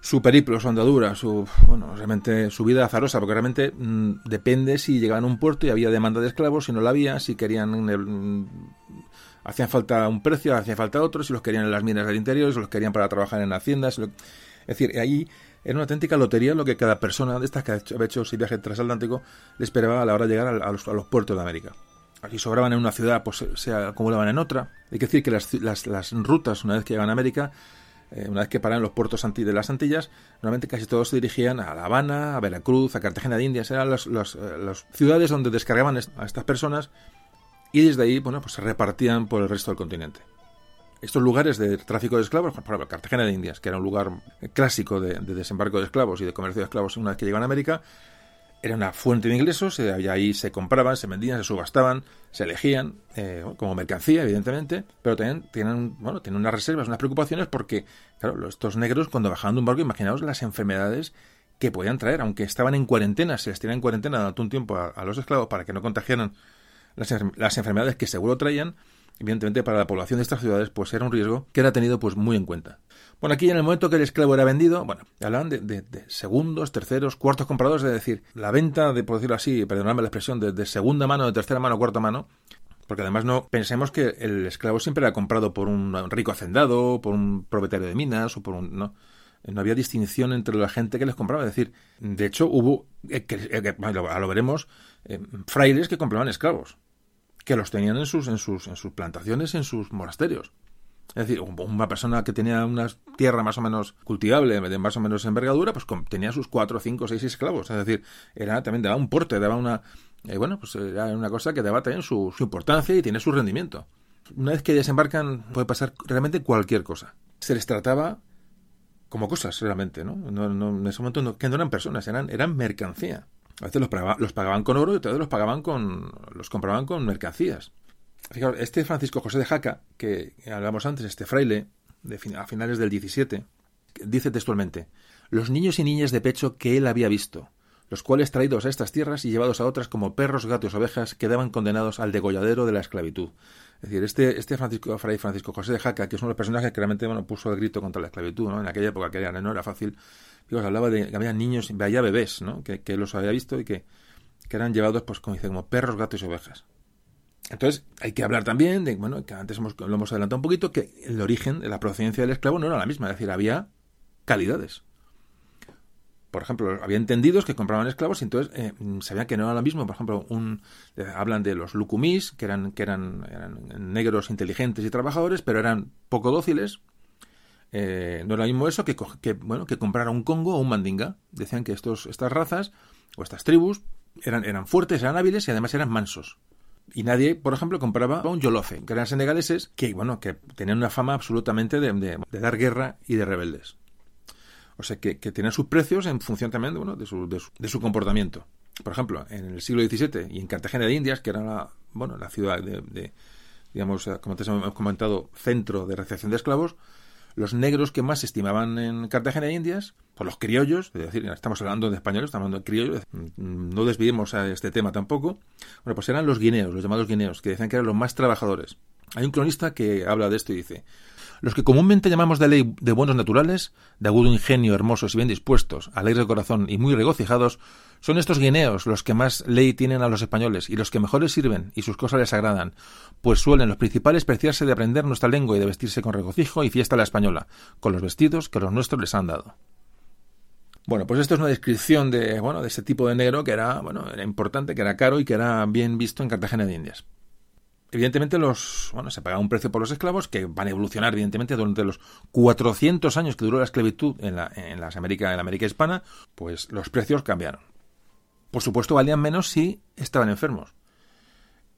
su periplo, su andadura, su, bueno, realmente su vida azarosa, porque realmente mm, depende si llegaban a un puerto y había demanda de esclavos, si no la había, si querían, mm, hacían falta un precio, hacía falta otro, si los querían en las minas del interior, si los querían para trabajar en haciendas. es decir, ahí era una auténtica lotería lo que cada persona de estas que había hecho ese viaje transatlántico le esperaba a la hora de llegar a, los, puertos de América. Aquí sobraban en una ciudad, pues se acumulaban en otra. Hay que decir que las, las, las rutas, una vez que llegan a América, eh, una vez que paran los puertos de las Antillas, normalmente casi todos se dirigían a La Habana, a Veracruz, a Cartagena de Indias, eran las, eh, ciudades donde descargaban a estas personas y desde ahí bueno, pues se repartían por el resto del continente. Estos lugares de tráfico de esclavos, por ejemplo, Cartagena de Indias, que era un lugar clásico de, de desembarco de esclavos y de comercio de esclavos una vez que llegan a América, era una fuente de ingresos, y ahí se compraban, se vendían, se subastaban, se elegían eh, como mercancía, evidentemente, pero también tienen, bueno, tienen unas reservas, unas preocupaciones porque, claro, estos negros cuando bajaban de un barco, imaginaos las enfermedades que podían traer, aunque estaban en cuarentena, se les tenía en cuarentena durante un tiempo a, los esclavos para que no contagiaran las, las enfermedades que seguro traían, evidentemente para la población de estas ciudades pues era un riesgo que era tenido pues muy en cuenta. Bueno, aquí en el momento que el esclavo era vendido, bueno, hablaban de, segundos, terceros, cuartos compradores, es decir, la venta de, por decirlo así, perdonadme la expresión, de, segunda mano, de tercera mano, cuarta mano, porque además no pensemos que el esclavo siempre era comprado por un rico hacendado, por un propietario de minas o por un no no había distinción entre la gente que les compraba. Es decir, de hecho hubo, eh, que, eh, lo veremos, eh, frailes que compraban esclavos, que los tenían en sus, en sus, en sus plantaciones, en sus monasterios. Es decir, una persona que tenía una tierra más o menos cultivable, de más o menos envergadura, pues tenía sus cuatro, cinco, seis esclavos. Es decir, era también daba un porte, daba una. Eh, bueno, pues era una cosa que daba también su, su importancia y tiene su rendimiento. Una vez que desembarcan, puede pasar realmente cualquier cosa. Se les trataba como cosas, realmente, ¿no? no, en ese momento no, que no eran personas, eran, eran mercancía. A veces los, los pagaban con oro y otras veces los pagaban con. los compraban con mercancías. Fijaos, este Francisco José de Jaca, que hablamos antes, este fraile, de a finales del 17, dice textualmente, los niños y niñas de pecho que él había visto, los cuales traídos a estas tierras y llevados a otras como perros, gatos, ovejas, quedaban condenados al degolladero de la esclavitud. Es decir, este, este Francisco, Fray Francisco José de Jaca, que es uno de los personajes que realmente bueno, puso el grito contra la esclavitud, ¿no? en aquella época que no era fácil, fijaos, hablaba de que había niños, había bebés, ¿no? que, que los había visto y que, que eran llevados, pues como dice, como perros, gatos y ovejas. Entonces, hay que hablar también de, bueno, que antes hemos, lo hemos adelantado un poquito, que el origen, la procedencia del esclavo no era la misma, es decir, había calidades. Por ejemplo, había entendidos que compraban esclavos y entonces eh, sabían que no era lo mismo. Por ejemplo, un, eh, hablan de los lucumis, que eran, que eran, eran negros inteligentes y trabajadores, pero eran poco dóciles. Eh, no era lo mismo eso que, que, bueno, que comprar un congo o un mandinga. Decían que estos, estas razas o estas tribus eran, eran fuertes, eran hábiles y además eran mansos. Y nadie, por ejemplo, compraba un Yolofe, que eran senegaleses que, bueno, que tenían una fama absolutamente de, dar guerra y de rebeldes. O sea, que, que tenían sus precios en función también de, bueno, de, su, de, su, comportamiento. Por ejemplo, en el siglo XVII y en Cartagena de Indias, que era la, bueno, la ciudad de, digamos, como te hemos comentado, centro de recepción de esclavos, los negros que más se estimaban en Cartagena de Indias, por los criollos, es decir, estamos hablando de españoles, estamos hablando de criollos, no desviemos a este tema tampoco, bueno, pues eran los guineos, los llamados guineos, que decían que eran los más trabajadores. Hay un cronista que habla de esto y dice, los que comúnmente llamamos de ley de buenos naturales, de agudo ingenio, hermosos y bien dispuestos, alegres de corazón y muy regocijados, son estos guineos los que más ley tienen a los españoles y los que mejor les sirven y sus cosas les agradan, pues suelen los principales preciarse de aprender nuestra lengua y de vestirse con regocijo y fiesta la española, con los vestidos que los nuestros les han dado. Bueno, pues esto es una descripción de, bueno, de ese tipo de negro que era, bueno, era importante, que era caro y que era bien visto en Cartagena de Indias. Evidentemente los, bueno, se pagaba un precio por los esclavos que van a evolucionar evidentemente durante los 400 años que duró la esclavitud en la, en las América, en la América hispana, pues los precios cambiaron. Por supuesto, valían menos si estaban enfermos.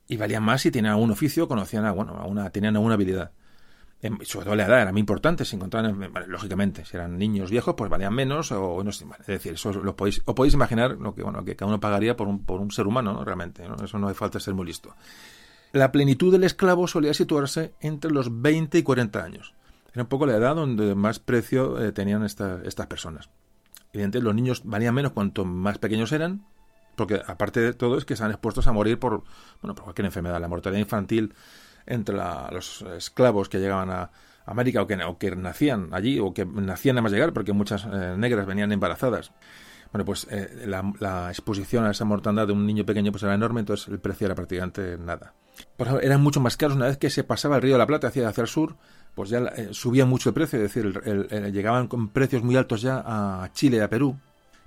Y valían más si tenían algún oficio, conocían a, bueno, una, tenían alguna habilidad. Em, sobre todo la edad era muy importante, si encontraban, lógicamente, si eran niños viejos, pues valían menos, o no sé, es decir, eso lo podéis, o podéis imaginar lo que, bueno, que cada uno pagaría por un, por un ser humano, ¿no? realmente, ¿no? eso no hace falta ser muy listo. La plenitud del esclavo solía situarse entre los 20 y 40 años. Era un poco la edad donde más precio eh, tenían estas personas. Evidentemente, los niños valían menos cuanto más pequeños eran, porque aparte de todo es que están expuestos a morir por, bueno, por cualquier enfermedad. La mortalidad infantil entre los esclavos que llegaban a, América o que, o que nacían allí o que nacían a más llegar porque muchas eh, negras venían embarazadas. Bueno, pues eh, la, exposición a esa mortandad de un niño pequeño pues era enorme, entonces el precio era prácticamente nada. Eran mucho más caros una vez que se pasaba el río de la Plata hacia, hacia el sur, pues ya eh, subía mucho el precio, es decir, llegaban con precios muy altos ya a Chile y a Perú.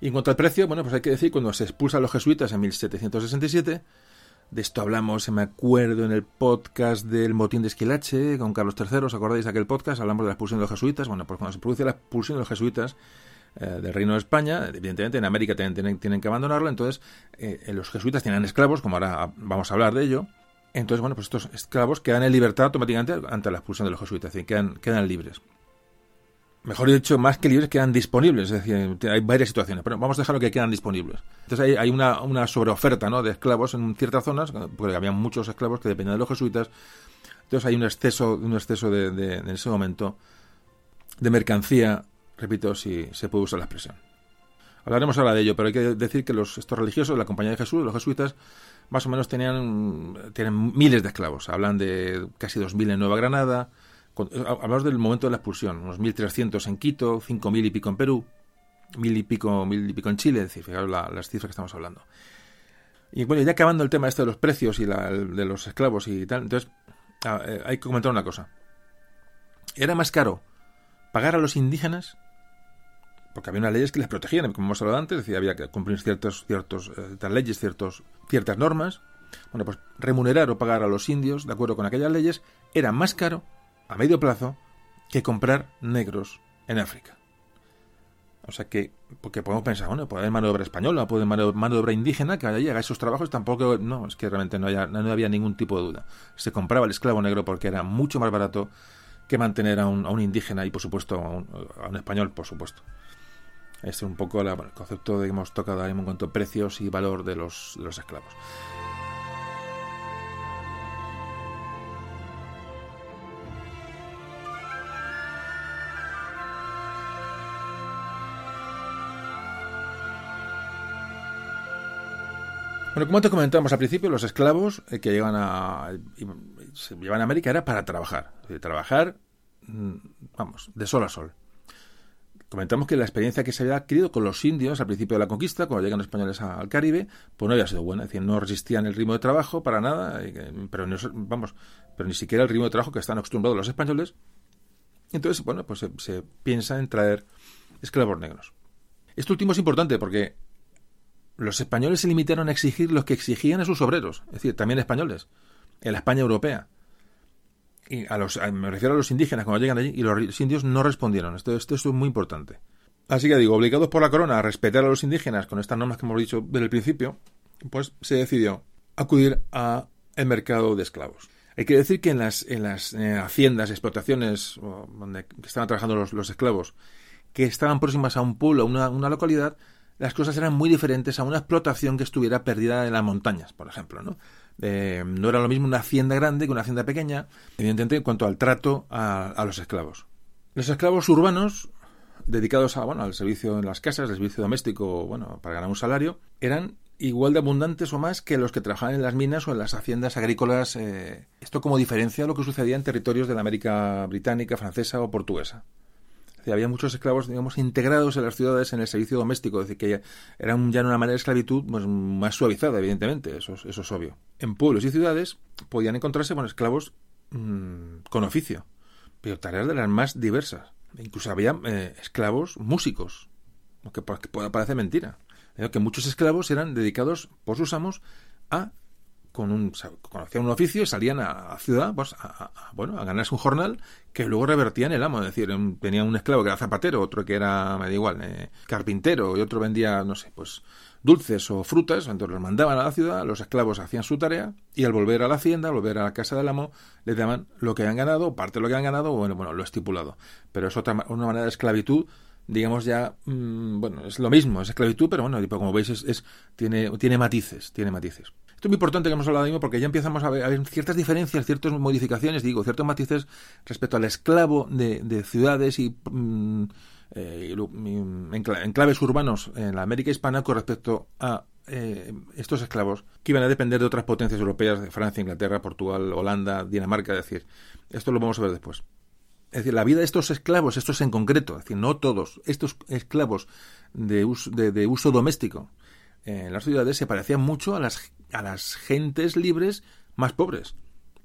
Y en cuanto al precio, bueno, pues hay que decir, cuando se expulsan los jesuitas en 1767, de esto hablamos, se me acuerdo, en el podcast del motín de Esquilache con Carlos III, ¿os acordáis de aquel podcast? Hablamos de la expulsión de los jesuitas. Bueno, pues cuando se produce la expulsión de los jesuitas, eh, del Reino de España. Evidentemente, en América tienen, tienen, que abandonarlo. Entonces, eh, los jesuitas tenían esclavos, como ahora vamos a hablar de ello. Entonces, bueno, pues estos esclavos quedan en libertad automáticamente ante la expulsión de los jesuitas, es decir, quedan, quedan libres. Mejor dicho, más que libres quedan disponibles, es decir, hay varias situaciones, pero vamos a dejarlo que quedan disponibles. Entonces hay, una, sobreoferta ¿no? de esclavos en ciertas zonas, porque había muchos esclavos que dependían de los jesuitas. Entonces hay un exceso, un exceso de, en ese momento de mercancía repito, si se puede usar la expresión. Hablaremos ahora de ello, pero hay que decir que los, estos religiosos la Compañía de Jesús, los jesuitas, más o menos tenían, tienen miles de esclavos. Hablan de casi 2.000 en Nueva Granada. hablamos del momento de la expulsión, unos 1.300 en Quito, 5.000 y pico en Perú, mil y pico, mil y pico en Chile, es decir, fijaros las cifras que estamos hablando. Y bueno, ya acabando el tema este de los precios y la, de los esclavos y tal, entonces ah, eh, hay que comentar una cosa. Era más caro pagar a los indígenas porque había unas leyes que les protegían, como hemos hablado antes, decía, había que cumplir ciertos, ciertos, eh, leyes, ciertos, ciertas normas. Bueno, pues remunerar o pagar a los indios, de acuerdo con aquellas leyes, era más caro, a medio plazo, que comprar negros en África. O sea que, porque podemos pensar, bueno, puede haber mano de obra española, puede haber mano de obra indígena que vaya haga esos trabajos, tampoco, no, es que realmente no, no había ningún tipo de duda. Se compraba el esclavo negro porque era mucho más barato que mantener a un, a un indígena y, por supuesto, a un, a un español, por supuesto. Es un poco el concepto de que hemos tocado ahora en cuanto a precios y valor de los, de los esclavos. Bueno, como te comentamos al principio, los esclavos eh, que llevan a, se llevan a América era para trabajar. trabajar, mm, vamos, de sol a sol comentamos que la experiencia que se había adquirido con los indios al principio de la conquista, cuando llegan los españoles al Caribe, pues no había sido buena. Es decir, no resistían el ritmo de trabajo para nada, pero, vamos, pero ni siquiera el ritmo de trabajo que están acostumbrados los españoles. Entonces, bueno, pues se, piensa en traer esclavos negros. Esto último es importante porque los españoles se limitaron a exigir lo que exigían a sus obreros, es decir, también españoles, en la España europea y a los, me refiero a los indígenas cuando llegan allí, y los indios no respondieron. Esto, esto, es muy importante. Así que digo, obligados por la corona a respetar a los indígenas con estas normas que hemos dicho desde el principio, pues se decidió acudir a el mercado de esclavos. Hay que decir que en las, en las eh, haciendas, explotaciones donde estaban trabajando los, los, esclavos, que estaban próximas a un pueblo, a una, una localidad, las cosas eran muy diferentes a una explotación que estuviera perdida en las montañas, por ejemplo, ¿no? No era lo mismo una hacienda grande que una hacienda pequeña, evidentemente en cuanto al trato a, los esclavos. Los esclavos urbanos, dedicados a, bueno, al servicio en las casas, al servicio doméstico, bueno, para ganar un salario, eran igual de abundantes o más que los que trabajaban en las minas o en las haciendas agrícolas. Eh, esto como diferencia a lo que sucedía en territorios de la América británica, francesa o portuguesa había muchos esclavos, digamos, integrados en las ciudades en el servicio doméstico, es decir, que era ya una manera de esclavitud pues, más suavizada, evidentemente, eso, eso es obvio. En pueblos y ciudades podían encontrarse con esclavos mm, con oficio, pero tareas de las más diversas. Incluso había eh, esclavos músicos, que, que puede parecer mentira. Que muchos esclavos eran dedicados por sus amos a con un, conocían un oficio y salían a, la ciudad pues, a, bueno, a ganarse un jornal que luego revertían el amo. Es decir, tenía un esclavo que era zapatero, otro que era, me da igual, eh, carpintero y otro vendía, no sé, pues dulces o frutas. Entonces los mandaban a la ciudad, los esclavos hacían su tarea y al volver a la hacienda, al volver a la casa del amo, les daban lo que habían ganado, parte de lo que habían ganado, bueno, bueno, lo estipulado. Pero es otra una manera de esclavitud digamos ya, mm, bueno, es lo mismo, es esclavitud, pero bueno, como veis, es, tiene, tiene matices, tiene matices. Esto es muy importante que hemos hablado de mismo porque ya empezamos a ver, ciertas diferencias, ciertas modificaciones, digo, ciertos matices respecto al esclavo de, ciudades y mm, eh, enclaves urbanos en la América hispana con respecto a eh, estos esclavos que iban a depender de otras potencias europeas, de Francia, Inglaterra, Portugal, Holanda, Dinamarca, es decir, esto lo vamos a ver después. Es decir, la vida de estos esclavos, estos en concreto, es decir, no todos, estos esclavos de, uso doméstico en las ciudades se parecían mucho a las, a las gentes libres más pobres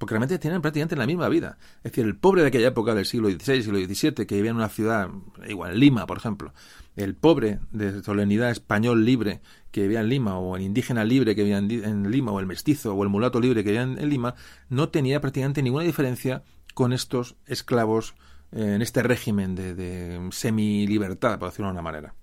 porque realmente tienen prácticamente la misma vida. Es decir, el pobre de aquella época del siglo XVI, siglo XVII, que vivía en una ciudad, igual Lima, por ejemplo, el pobre de solemnidad español libre que vivía en Lima, o el indígena libre que vivía en, Lima, o el mestizo, o el mulato libre que vivía en, Lima, no tenía prácticamente ninguna diferencia con estos esclavos eh, en este régimen de, de semi-libertad, por decirlo de una manera.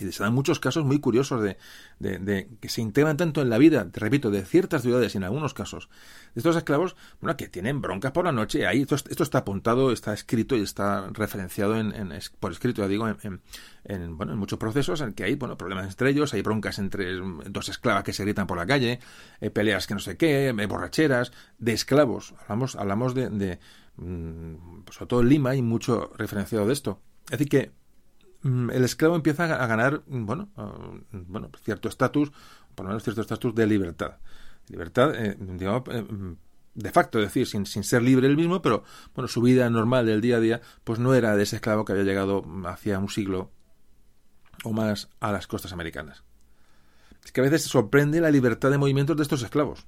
Y se dan muchos casos muy curiosos de, de, que se integran tanto en la vida, te repito, de ciertas ciudades y en algunos casos de estos esclavos, bueno, que tienen broncas por la noche. Ahí esto, esto está apuntado, está escrito y está referenciado en, por escrito, ya digo, en, en, bueno, en muchos procesos en que hay bueno, problemas entre ellos, hay broncas entre dos esclavas que se gritan por la calle, eh, peleas que no sé qué, eh, borracheras, de esclavos. Hablamos, hablamos de, mm, sobre todo en Lima hay mucho referenciado de esto. Es decir, que el esclavo empieza a ganar, mm, bueno, bueno cierto estatus, por lo menos cierto estatus de libertad. Libertad, eh, digamos, eh, mm, de facto, decir, sin, sin, ser libre él mismo, pero bueno, su vida normal del día a día, pues no era de ese esclavo que había llegado hacía un siglo o más a las costas americanas. Es que a veces se sorprende la libertad de movimientos de estos esclavos.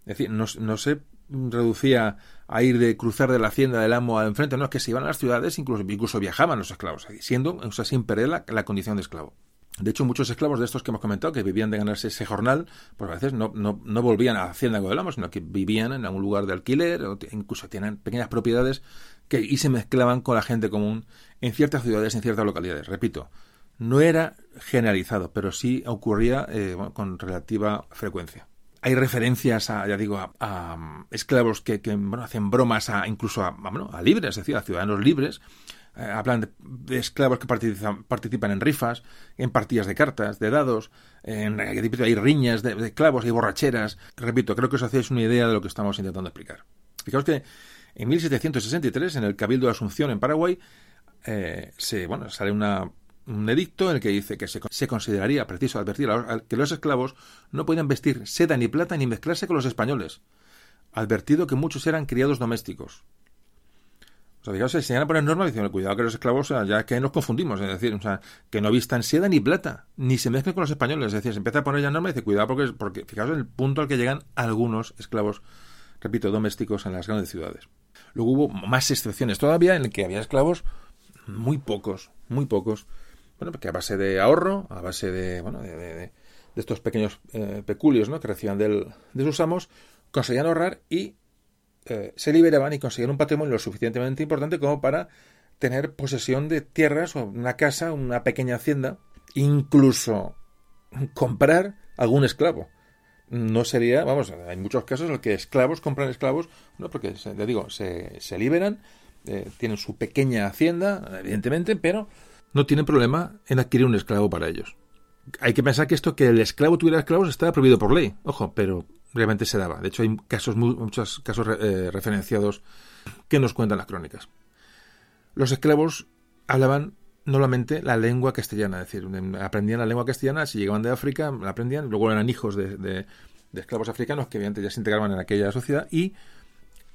Es decir, no, no sé reducía a ir de cruzar de la hacienda del amo al enfrente, no, es que se iban a las ciudades, incluso, incluso viajaban los esclavos, siendo, o sea, sin perder la, condición de esclavo. De hecho, muchos esclavos de estos que hemos comentado, que vivían de ganarse ese jornal, pues a veces no, no, no volvían a la hacienda del amo, sino que vivían en algún lugar de alquiler, o incluso tenían pequeñas propiedades que, y se mezclaban con la gente común en ciertas ciudades, en ciertas localidades. Repito, no era generalizado, pero sí ocurría eh, con relativa frecuencia hay referencias a, ya digo, a, um, esclavos que, hacen bromas a, incluso a, a libres, es decir, a ciudadanos libres. Eh, hablan de, esclavos que participan, participan, en rifas, en partidas de cartas, de dados, en, hay riñas de, esclavos, hay borracheras. Repito, creo que os hacéis una idea de lo que estamos intentando explicar. Fijaos que en 1763, en el Cabildo de Asunción, en Paraguay, eh, se, bueno, sale una un edicto en el que dice que se, consideraría preciso advertir a que los esclavos no podían vestir seda ni plata ni mezclarse con los españoles, advertido que muchos eran criados domésticos. O sea, digamos, se señala por norma diciendo, cuidado que los esclavos, ya que nos confundimos, es decir, o sea, que no vistan seda ni plata, ni se mezclen con los españoles, es decir, se empieza a poner ya norma y dice, cuidado porque, porque fijaos el punto al que llegan algunos esclavos, repito, domésticos en las grandes ciudades. Luego hubo más excepciones todavía en el que había esclavos muy pocos, muy pocos, bueno, porque a base de ahorro, a base de, bueno, de, de, estos pequeños eh, peculios ¿no? que recibían del, de sus amos, conseguían ahorrar y eh, se liberaban y conseguían un patrimonio lo suficientemente importante como para tener posesión de tierras o una casa, una pequeña hacienda, incluso comprar algún esclavo. No sería, vamos, hay muchos casos en los que esclavos compran esclavos, no porque, te digo, se, se liberan, eh, tienen su pequeña hacienda, evidentemente, pero no tienen problema en adquirir un esclavo para ellos. Hay que pensar que esto que el esclavo tuviera esclavos estaba prohibido por ley, ojo, pero realmente se daba. De hecho, hay casos, muchos casos eh, referenciados que nos cuentan las crónicas. Los esclavos hablaban normalmente la lengua castellana, es decir, aprendían la lengua castellana, si llegaban de África, la aprendían, luego eran hijos de, esclavos africanos que obviamente ya se integraban en aquella sociedad y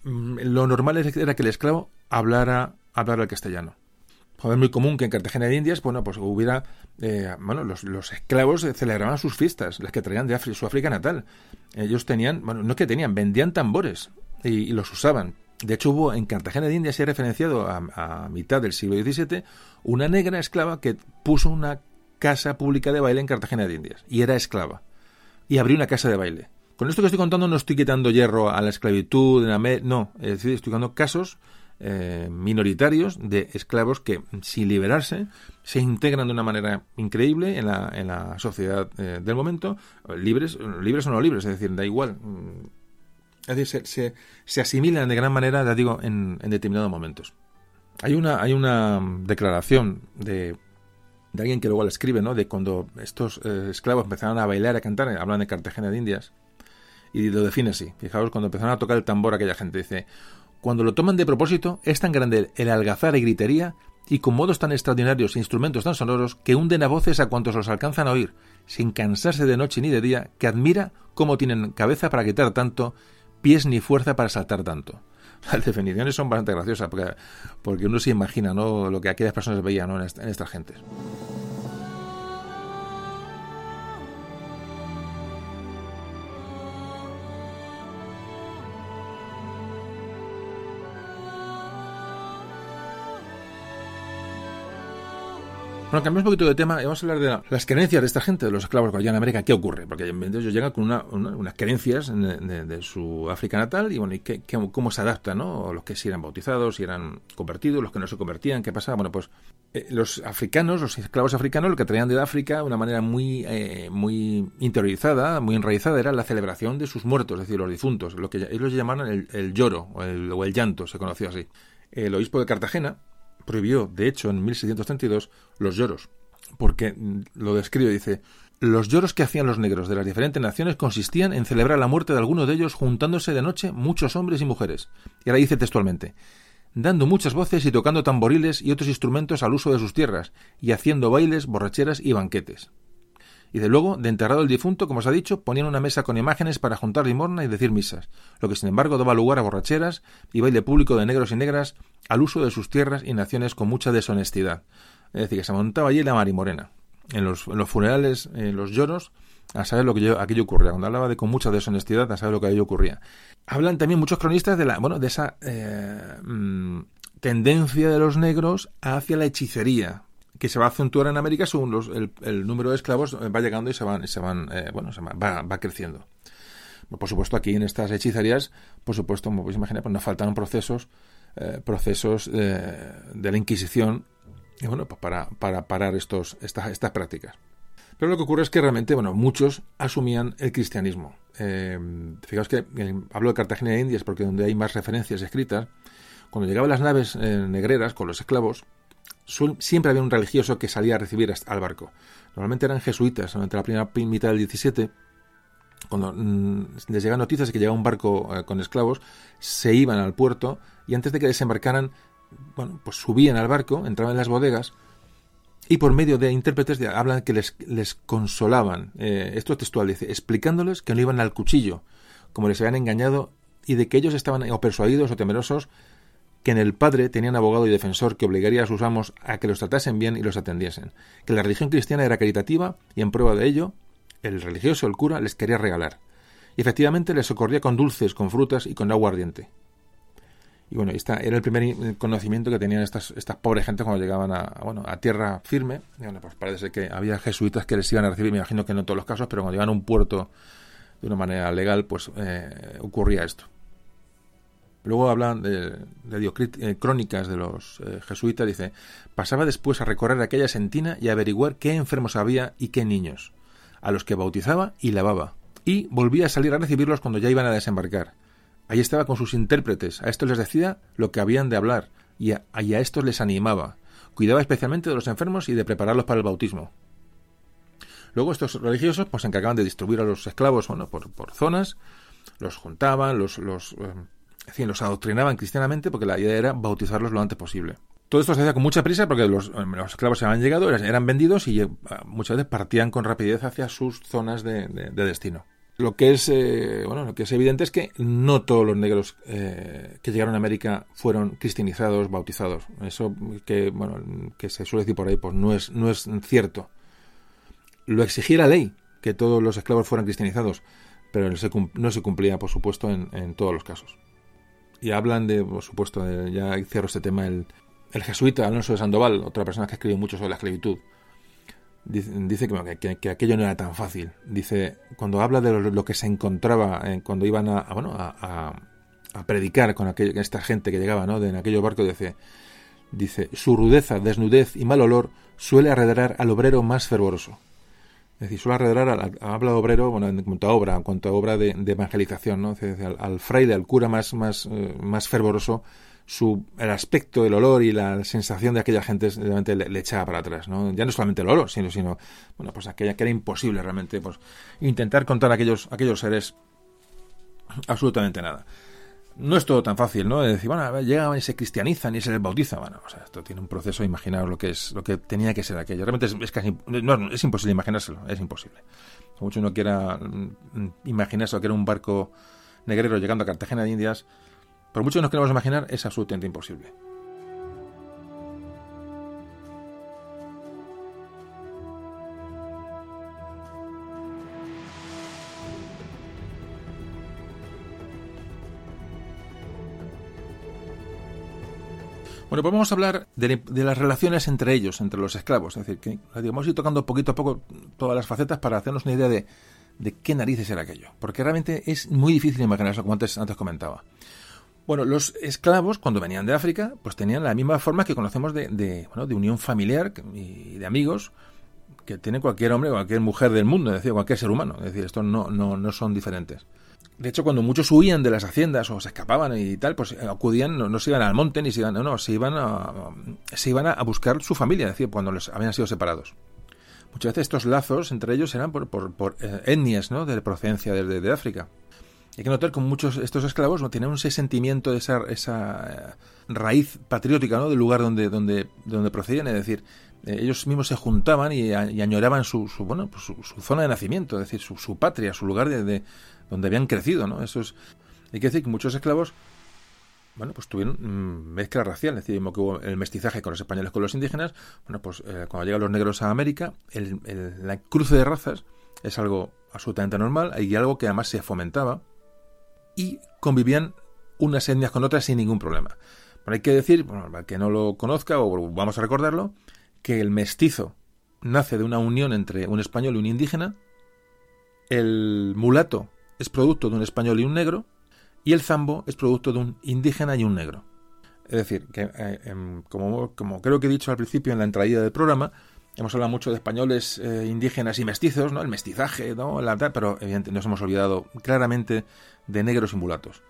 mm, lo normal era que el esclavo hablara, hablara el castellano es muy común que en Cartagena de Indias, bueno, pues hubiera, eh, bueno, los, los, esclavos celebraban sus fiestas, las que traían de su África natal. Ellos tenían, bueno, no que tenían, vendían tambores y, los usaban. De hecho, hubo en Cartagena de Indias, se ha referenciado a, mitad del siglo XVII, una negra esclava que puso una casa pública de baile en Cartagena de Indias, y era esclava, y abrió una casa de baile. Con esto que estoy contando no estoy quitando hierro a la esclavitud, no, es decir, estoy contando casos eh, minoritarios de esclavos que, sin liberarse, se integran de una manera increíble en la, en la sociedad eh, del momento, libres, libres o no libres, es decir, da igual. Mm, es decir, se, se, asimilan de gran manera, ya digo, en, en, determinados momentos. Hay una, hay una declaración de, de alguien que luego la escribe, ¿no? De cuando estos eh, esclavos empezaron a bailar, a cantar, hablan de Cartagena de Indias, y lo define así. Fijaos, cuando empezaron a tocar el tambor aquella gente, dice, cuando lo toman de propósito, es tan grande el algazar y gritería, y con modos tan extraordinarios e instrumentos tan sonoros, que hunden a voces a cuantos los alcanzan a oír, sin cansarse de noche ni de día, que admira cómo tienen cabeza para gritar tanto, pies ni fuerza para saltar tanto. Las definiciones son bastante graciosas porque, porque uno se imagina ¿no? lo que aquellas personas veían ¿no? en estas gentes. Bueno, cambiamos un poquito de tema y vamos a hablar de las creencias de esta gente, de los esclavos que en América. ¿Qué ocurre? Porque ellos llegan con unas creencias de, su África natal y bueno, y qué, cómo se adaptan, ¿no? Los que sí eran bautizados, si eran convertidos, los que no se convertían, ¿qué pasaba? Bueno, pues eh, los africanos, los esclavos africanos, lo que traían de África de una manera muy, eh, muy interiorizada, muy enraizada, era la celebración de sus muertos, es decir, los difuntos, lo que ellos llamaban el, el lloro o el, o el llanto, se conoció así. El obispo de Cartagena, prohibió, de hecho, en 1632, los lloros, porque mm, lo describe, dice, los lloros que hacían los negros de las diferentes naciones consistían en celebrar la muerte de alguno de ellos juntándose de noche muchos hombres y mujeres. Y ahora dice textualmente, dando muchas voces y tocando tamboriles y otros instrumentos al uso de sus tierras, y haciendo bailes, borracheras y banquetes. Y de luego, de enterrado el difunto, como se ha dicho, ponían una mesa con imágenes para juntar limorna y decir misas, lo que sin embargo daba lugar a borracheras y baile público de negros y negras al uso de sus tierras y naciones con mucha deshonestidad. Es decir, que se montaba allí la marimorena. En los, en los funerales, en los lloros, a saber lo que yo, aquello ocurría. Cuando hablaba de con mucha deshonestidad, a saber lo que aquello ocurría. Hablan también muchos cronistas de la, bueno, de esa eh, mm, tendencia de los negros hacia la hechicería, que se va a acentuar en América según los, el, número de esclavos eh, va llegando y se van, se van eh, bueno, se va, creciendo. Por supuesto, aquí en estas hechicerías, por supuesto, como podéis imaginar, pues nos faltaron procesos, eh, procesos de la Inquisición, y bueno, pues para, para parar estos, estas, estas prácticas. Pero lo que ocurre es que realmente, bueno, muchos asumían el cristianismo. fijaos que hablo de Cartagena de Indias porque donde hay más referencias escritas, cuando llegaban las naves negreras con los esclavos, siempre había un religioso que salía a recibir al barco. Normalmente eran jesuitas, durante la primera mitad del 17, cuando mm, les llegaban noticias de que llegaba un barco eh, con esclavos, se iban al puerto y antes de que desembarcaran, bueno, pues subían al barco, entraban en las bodegas y por medio de intérpretes hablan que les, consolaban, eh, esto es textual, dice, explicándoles que no iban al cuchillo, como les habían engañado y de que ellos estaban o persuadidos o temerosos que en el padre tenían abogado y defensor que obligaría a sus amos a que los tratasen bien y los atendiesen, que la religión cristiana era caritativa y en prueba de ello, el religioso, el cura, les quería regalar. Y efectivamente les socorría con dulces, con frutas y con agua ardiente. Y bueno, esta era el primer conocimiento que tenían estas, estas pobres gentes cuando llegaban a, bueno, a tierra firme. Y bueno, pues parece que había jesuitas que les iban a recibir, me imagino que no en todos los casos, pero cuando llegaban a un puerto de una manera legal, pues eh, ocurría esto. Luego hablan de, eh, crónicas de los eh, jesuitas, dice, pasaba después a recorrer aquella sentina y averiguar qué enfermos había y qué niños, a los que bautizaba y lavaba, y volvía a salir a recibirlos cuando ya iban a desembarcar. Ahí estaba con sus intérpretes, a estos les decía lo que habían de hablar, y a, estos les animaba. Cuidaba especialmente de los enfermos y de prepararlos para el bautismo. Luego estos religiosos pues se encargaban de distribuir a los esclavos bueno, por, zonas, los juntaban, los, los eh, es decir, los adoctrinaban cristianamente porque la idea era bautizarlos lo antes posible. Todo esto se hacía con mucha prisa porque los, esclavos se habían llegado, eran vendidos y eh, muchas veces partían con rapidez hacia sus zonas de, destino. Lo que es eh, bueno, lo que es evidente es que no todos los negros eh, que llegaron a América fueron cristianizados, bautizados. Eso que bueno, que se suele decir por ahí, pues no es no es cierto. Lo exigía la ley que todos los esclavos fueran cristianizados, pero no se, cumplía, por supuesto, en todos los casos y hablan de, por supuesto, ya cierro este tema, el, el, jesuita Alonso de Sandoval, otra persona que escribe mucho sobre la esclavitud, dice, que, que, aquello no era tan fácil. Dice, cuando habla de lo, que se encontraba eh, cuando iban a, bueno, a, predicar con aquella, esta gente que llegaba ¿no? de, en aquellos barcos, dice, dice, su rudeza, desnudez y mal olor suele arredrar al obrero más fervoroso. Es decir, suele alrededor al, habla obrero, bueno, en cuanto a obra, en cuanto a obra de, evangelización, ¿no? al, fraile, al cura más, más, eh, más fervoroso, su, el aspecto, el olor y la sensación de aquella gente realmente le, echaba para atrás, ¿no? Ya no solamente el olor, sino, sino bueno, pues aquella que era imposible realmente, pues, intentar contar aquellos, aquellos seres absolutamente nada no es todo tan fácil, ¿no? De decir, bueno, llegan y se cristianizan y se les bautiza. Bueno, o sea, esto tiene un proceso, imaginaros lo que es, lo que tenía que ser aquello. Realmente es, casi, no, es imposible imaginárselo, es imposible. Como mucho uno quiera mm, imaginarse que era un barco negrero llegando a Cartagena de Indias, por mucho que nos queramos imaginar, es absolutamente imposible. Bueno, pues vamos a hablar de, las relaciones entre ellos, entre los esclavos. Es decir, que hemos ido tocando poquito a poco todas las facetas para hacernos una idea de, qué narices era aquello. Porque realmente es muy difícil imaginarlo, como antes, antes comentaba. Bueno, los esclavos, cuando venían de África, pues tenían la misma forma que conocemos de, de, bueno, de unión familiar y de amigos que tiene cualquier hombre o cualquier mujer del mundo, es decir, cualquier ser humano. Es decir, estos no, no, no son diferentes. De hecho, cuando muchos huían de las haciendas o se escapaban y tal, pues eh, acudían, no, se iban al monte ni se iban, no, no, se iban a, se iban a, buscar su familia, es decir, cuando les habían sido separados. Muchas veces estos lazos entre ellos eran por, por, eh, etnias, ¿no? De procedencia de, de, África. Hay que notar que muchos estos esclavos no tienen ese sentimiento, esa, esa eh, raíz patriótica, ¿no? Del lugar donde, donde, donde procedían, es decir, ellos mismos se juntaban y, añoraban su, su bueno, pues su, zona de nacimiento, es decir, su patria, su lugar de, donde habían crecido, ¿no? Eso es, hay que decir que muchos esclavos, bueno, pues tuvieron mm, mezcla racial, es decir, que hubo el mestizaje con los españoles con los indígenas, bueno, pues eh, cuando llegan los negros a América, el, la cruce de razas es algo absolutamente normal y algo que además se fomentaba y convivían unas etnias con otras sin ningún problema. Pero hay que decir, bueno, para que no lo conozca o vamos a recordarlo, que el mestizo nace de una unión entre un español y un indígena, el mulato es producto de un español y un negro, y el zambo es producto de un indígena y un negro. Es decir, que eh, em, como, creo que he dicho al principio en la entrada del programa, hemos hablado mucho de españoles, eh, indígenas y mestizos, ¿no? El mestizaje, ¿no? La, pero evidentemente nos hemos olvidado claramente de negros y mulatos.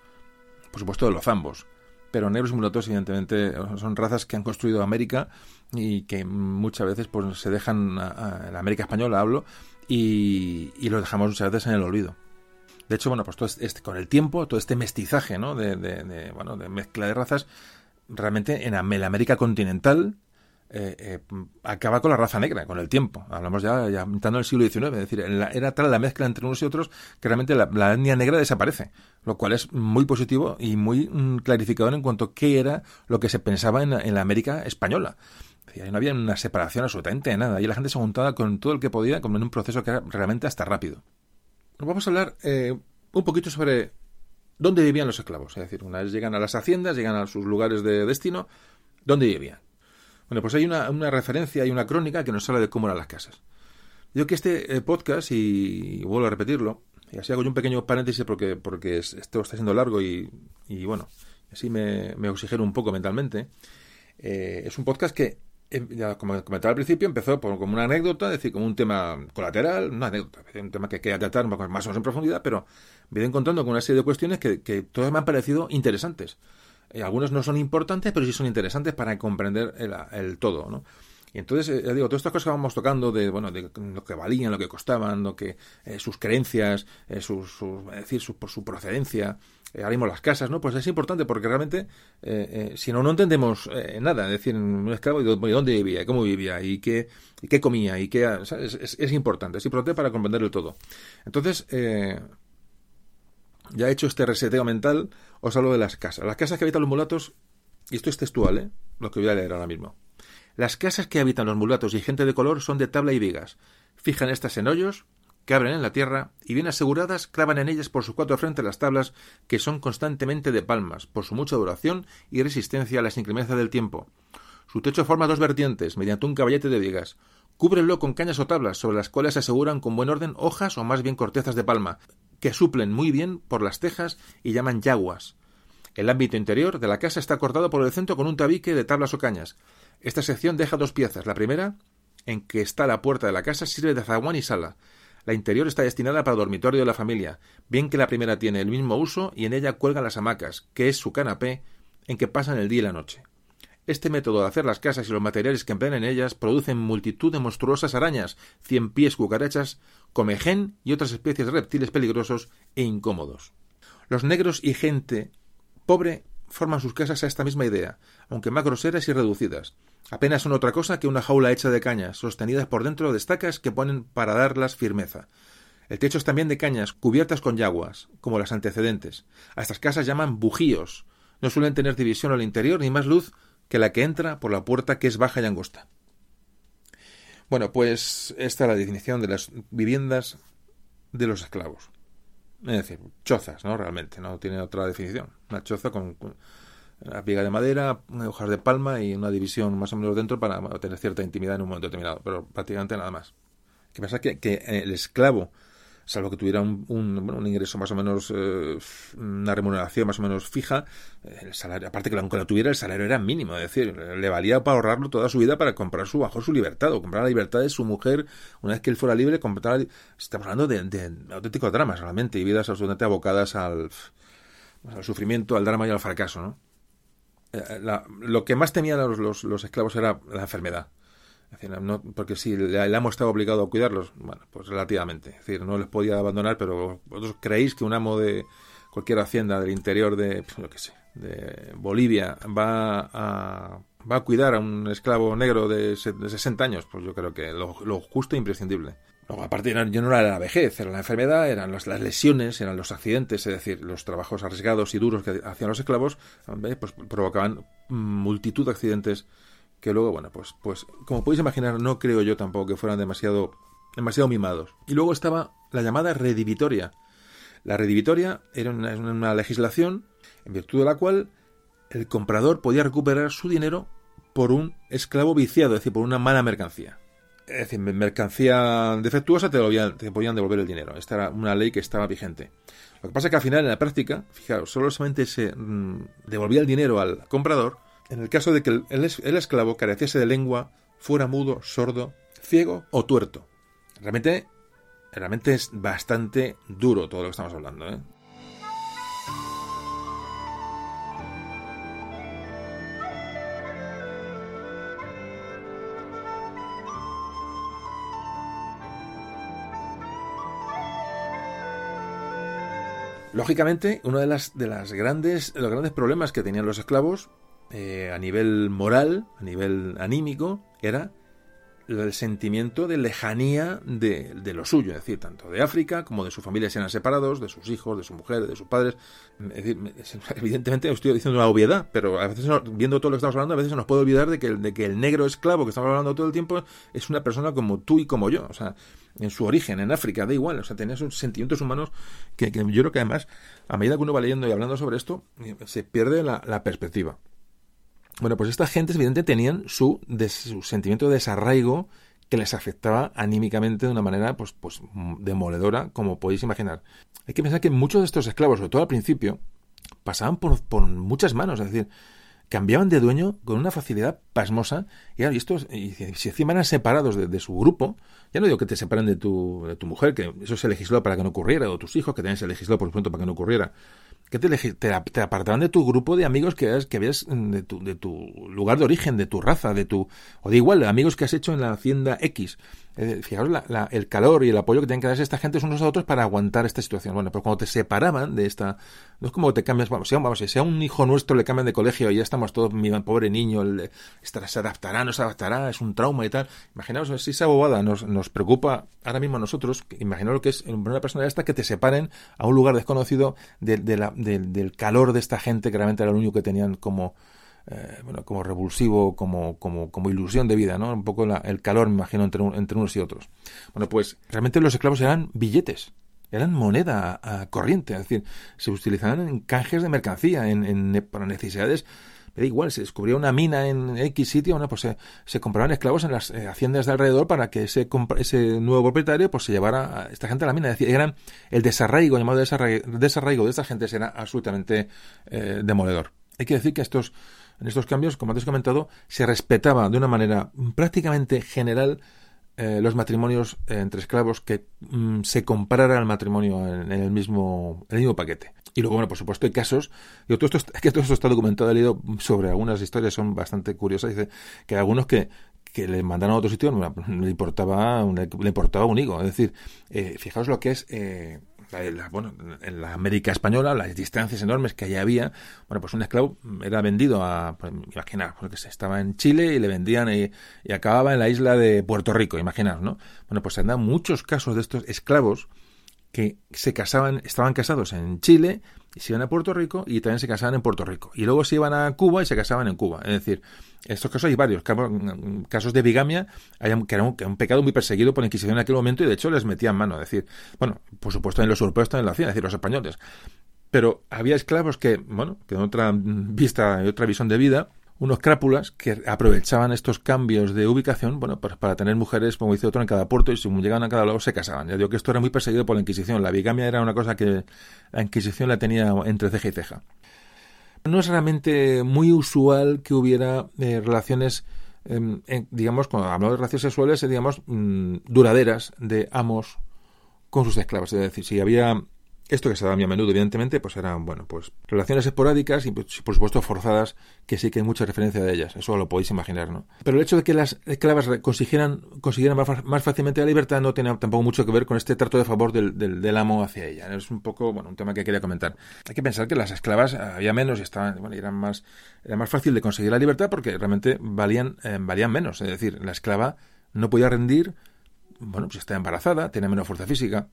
Por supuesto de los zambos. Pero negros y mulatos, evidentemente, son razas que han construido América y que muchas veces pues, se dejan, en América española hablo, y, y los dejamos muchas veces en el olvido. De hecho, bueno, pues todo este, con el tiempo, todo este mestizaje, ¿no? De, bueno, de mezcla de razas, realmente en la América continental eh, eh, acaba con la raza negra, con el tiempo. Hablamos ya, ya entrando en el siglo XIX, es decir, era tal la mezcla entre unos y otros que realmente la, etnia negra desaparece, lo cual es muy positivo y muy mm, clarificador en cuanto a qué era lo que se pensaba en, en la América española. Ahí no había una separación absolutamente de nada. Y la gente se juntaba con todo el que podía, como en un proceso que era realmente hasta rápido vamos a hablar eh, un poquito sobre dónde vivían los esclavos. Es decir, una vez llegan a las haciendas, llegan a sus lugares de destino, ¿dónde vivían? Bueno, pues hay una, referencia, hay una crónica que nos habla de cómo eran las casas. Yo que este eh, podcast, y, vuelvo a repetirlo, y así hago yo un pequeño paréntesis porque, porque esto está siendo largo y, bueno, así me, me un poco mentalmente. Eh, es un podcast que ya como comentaba al principio, empezó por, como una anécdota, es decir, como un tema colateral, una anécdota, un tema que quería tratar más o menos en profundidad, pero me he ido encontrando con una serie de cuestiones que, que todas me han parecido interesantes. eh, algunas no son importantes, pero sí son interesantes para comprender el, el todo, ¿no? Y entonces, eh, ya digo, todas estas cosas que vamos tocando de, bueno, de lo que valían, lo que costaban, lo que, eh, sus creencias, sus, es decir, su, su procedencia, ahora mismo las casas, ¿no? Pues es importante porque realmente, si no, no entendemos nada, es decir, un esclavo, ¿de dónde vivía? ¿Cómo vivía? ¿Y qué, y qué comía? y qué es, es, importante, es importante para comprenderlo todo. Entonces, ya he hecho este reseteo mental, os hablo de las casas. Las casas que habitan los mulatos, y esto es textual, ¿eh? Lo que voy a leer ahora mismo. Las casas que habitan los mulatos y gente de color son de tabla y vigas. Fijan estas en hoyos, que abren en la tierra, y bien aseguradas clavan en ellas por sus cuatro frentes las tablas, que son constantemente de palmas, por su mucha duración y resistencia a las inclemencias del tiempo. Su techo forma dos vertientes, mediante un caballete de vigas. Cúbrenlo con cañas o tablas, sobre las cuales se aseguran con buen orden hojas o más bien cortezas de palma, que suplen muy bien por las tejas y llaman yaguas. El ámbito interior de la casa está cortado por el centro con un tabique de tablas o cañas. Esta sección deja dos piezas. La primera, en que está la puerta de la casa, sirve de zaguán y sala. La interior está destinada para dormitorio de la familia, bien que la primera tiene el mismo uso y en ella cuelgan las hamacas, que es su canapé, en que pasan el día y la noche. Este método de hacer las casas y los materiales que emplean en ellas producen multitud de monstruosas arañas, cien pies cucarachas, comején y otras especies de reptiles peligrosos e incómodos. Los negros y gente pobre forman sus casas a esta misma idea, aunque más groseras y reducidas. Apenas son otra cosa que una jaula hecha de cañas, sostenidas por dentro de estacas que ponen para darlas firmeza. El techo es también de cañas, cubiertas con yaguas, como las antecedentes. A estas casas llaman bujíos, no suelen tener división al interior ni más luz que la que entra por la puerta que es baja y angosta. Bueno, pues esta es la definición de las viviendas de los esclavos. Es decir, chozas, ¿no? Realmente, no tiene otra definición. Una choza con, una viga de madera, hojas de palma y una división más o menos dentro para tener cierta intimidad en un momento determinado, pero prácticamente nada más. ¿Qué pasa? Que, que el esclavo salvo que tuviera un, un, ingreso más o menos, eh, una remuneración más o menos fija, el salario, aparte que aunque lo tuviera, el salario era mínimo, es decir, le valía para ahorrarlo toda su vida para comprar su bajo su libertad, o comprar la libertad de su mujer, una vez que él fuera libre, comprar, estamos hablando de, auténticos dramas realmente, y vidas absolutamente abocadas al, al sufrimiento, al drama y al fracaso, ¿no? Eh, lo que más temían los, los esclavos era la enfermedad porque si le, le, amo estaba obligado a cuidarlos, bueno, pues relativamente. Es decir, no les podía abandonar, pero vosotros creéis que un amo de cualquier hacienda del interior de, pues, que sé, de Bolivia va a, va a cuidar a un esclavo negro de, de 60 años, pues yo creo que lo, lo justo e imprescindible. Luego, aparte, yo no era la vejez, era la enfermedad, eran las, las, lesiones, eran los accidentes, es decir, los trabajos arriesgados y duros que hacían los esclavos, pues provocaban multitud de accidentes que luego, bueno, pues, pues como podéis imaginar, no creo yo tampoco que fueran demasiado, demasiado mimados. Y luego estaba la llamada redivitoria. La redivitoria era una, legislación en virtud de la cual el comprador podía recuperar su dinero por un esclavo viciado, es decir, por una mala mercancía. Es decir, mercancía defectuosa te, podían devolver el dinero. Esta era una ley que estaba vigente. Lo que pasa es que al final, en la práctica, fijaos, solamente se mm, devolvía el dinero al comprador en el caso de que el, esclavo careciese de lengua, fuera mudo, sordo, ciego o tuerto. Realmente, realmente es bastante duro todo lo que estamos hablando. ¿eh? Lógicamente, uno de las, de grandes, de los grandes problemas que tenían los esclavos eh, a nivel moral, a nivel anímico, era el sentimiento de lejanía de, de, lo suyo, es decir, tanto de África como de su familia se eran separados, de sus hijos, de su mujer, de sus padres. Evidentemente estoy diciendo una obviedad, pero a veces viendo todo lo que estamos hablando, a veces nos puede olvidar de que, de que el negro esclavo que estamos hablando todo el tiempo es una persona como tú y como yo, o sea, en su origen, en África, da igual, o sea, tenía esos sentimientos humanos que, yo creo que además, a medida que uno va leyendo y hablando sobre esto, se pierde la perspectiva. Bueno, pues estas gentes evidentemente tenían su, su sentimiento de desarraigo que les afectaba anímicamente de una manera pues, pues demoledora, como podéis imaginar. Hay que pensar que muchos de estos esclavos, sobre todo al principio, pasaban por, por muchas manos, es decir, cambiaban de dueño con una facilidad pasmosa y, estos, y si encima eran separados de, su grupo, ya no digo que te separen de tu, de tu mujer, que eso se legisló para que no ocurriera, o tus hijos, que también se legisló por supuesto para que no ocurriera, que te, te, apartaban de tu grupo de amigos que, que habías mm, de tu, de tu lugar de origen, de tu raza, de tu o de igual, de amigos que has hecho en la hacienda X. Eh, fijaros la, el calor y el apoyo que tienen que darse esta gente unos a otros para aguantar esta situación. Bueno, pero cuando te separaban de esta, no es como te cambias, vamos, sea, vamos, si sea un hijo nuestro le cambian de colegio y ya estamos todos, mi pobre niño, el, se adaptará, no se adaptará, es un trauma y tal. Imaginaos, si esa bobada nos, nos preocupa ahora mismo a nosotros, imaginaos lo que es una persona esta que te separen a un lugar desconocido de, de la, del calor de esta gente que realmente era lo único que tenían como, eh, bueno, como revulsivo, como, como, como ilusión de vida, ¿no? Un poco el calor, me imagino, entre, entre unos y otros. Bueno, pues realmente los esclavos eran billetes, eran moneda corriente, es decir, se utilizaban en canjes de mercancía, en, en, para necesidades da igual, se descubría una mina en X sitio, bueno, pues se, compraban esclavos en las eh, haciendas de alrededor para que ese, ese nuevo propietario pues se llevara a esta gente a la mina. Es eran, el desarraigo, llamado desarraigo, de esta gente era absolutamente eh, demoledor. Hay que decir que estos, en estos cambios, como antes comentado, se respetaba de una manera prácticamente general eh, los matrimonios entre esclavos que mm, se comparara el matrimonio en, el mismo en el mismo paquete. Y luego, bueno, por supuesto, hay casos, y todo esto, que todo esto está documentado, he leído sobre algunas historias, son bastante curiosas, dice que hay algunos que, que le mandaron a otro sitio le importaba, le importaba un higo. Es decir, eh, fijaos lo que es eh, la, bueno, en la América española, las distancias enormes que allí había, bueno, pues un esclavo era vendido a, pues, imaginar, porque se estaba en Chile y le vendían y, y, acababa en la isla de Puerto Rico, imaginar, ¿no? Bueno, pues se han dado muchos casos de estos esclavos que se casaban, estaban casados en Chile y se iban a Puerto Rico y también se casaban en Puerto Rico. Y luego se iban a Cuba y se casaban en Cuba. Es decir, estos casos hay varios. Casos de bigamia, que era un, pecado muy perseguido por la Inquisición en aquel momento y de hecho les metían mano. Es decir, bueno, por supuesto en los europeos también lo hacían, es decir, los españoles. Pero había esclavos que, bueno, que en otra vista y otra visión de vida, unos crápulas que aprovechaban estos cambios de ubicación, bueno, pues para tener mujeres, como dice otro, en cada puerto y si llegaban a cada lado se casaban. Ya digo que esto era muy perseguido por la Inquisición. La bigamia era una cosa que la Inquisición la tenía entre ceja y ceja. No es realmente muy usual que hubiera eh, relaciones, em, digamos, cuando hablamos de relaciones sexuales, digamos, mm, duraderas de amos con sus esclavos. Es decir, si había esto que se da muy a menudo, evidentemente, pues eran, bueno, pues relaciones esporádicas y, pues, por supuesto, forzadas, que sí que hay mucha referencia de ellas. Eso lo podéis imaginar, ¿no? Pero el hecho de que las esclavas consiguieran, consiguieran más, fácilmente la libertad no tenía tampoco mucho que ver con este trato de favor del, del, amo hacia ella. Es un poco, bueno, un tema que quería comentar. Hay que pensar que las esclavas había menos y estaban, bueno, eran más, era más fácil de conseguir la libertad porque realmente valían, eh, valían menos. Es decir, la esclava no podía rendir, bueno, pues está embarazada, tenía menos fuerza física,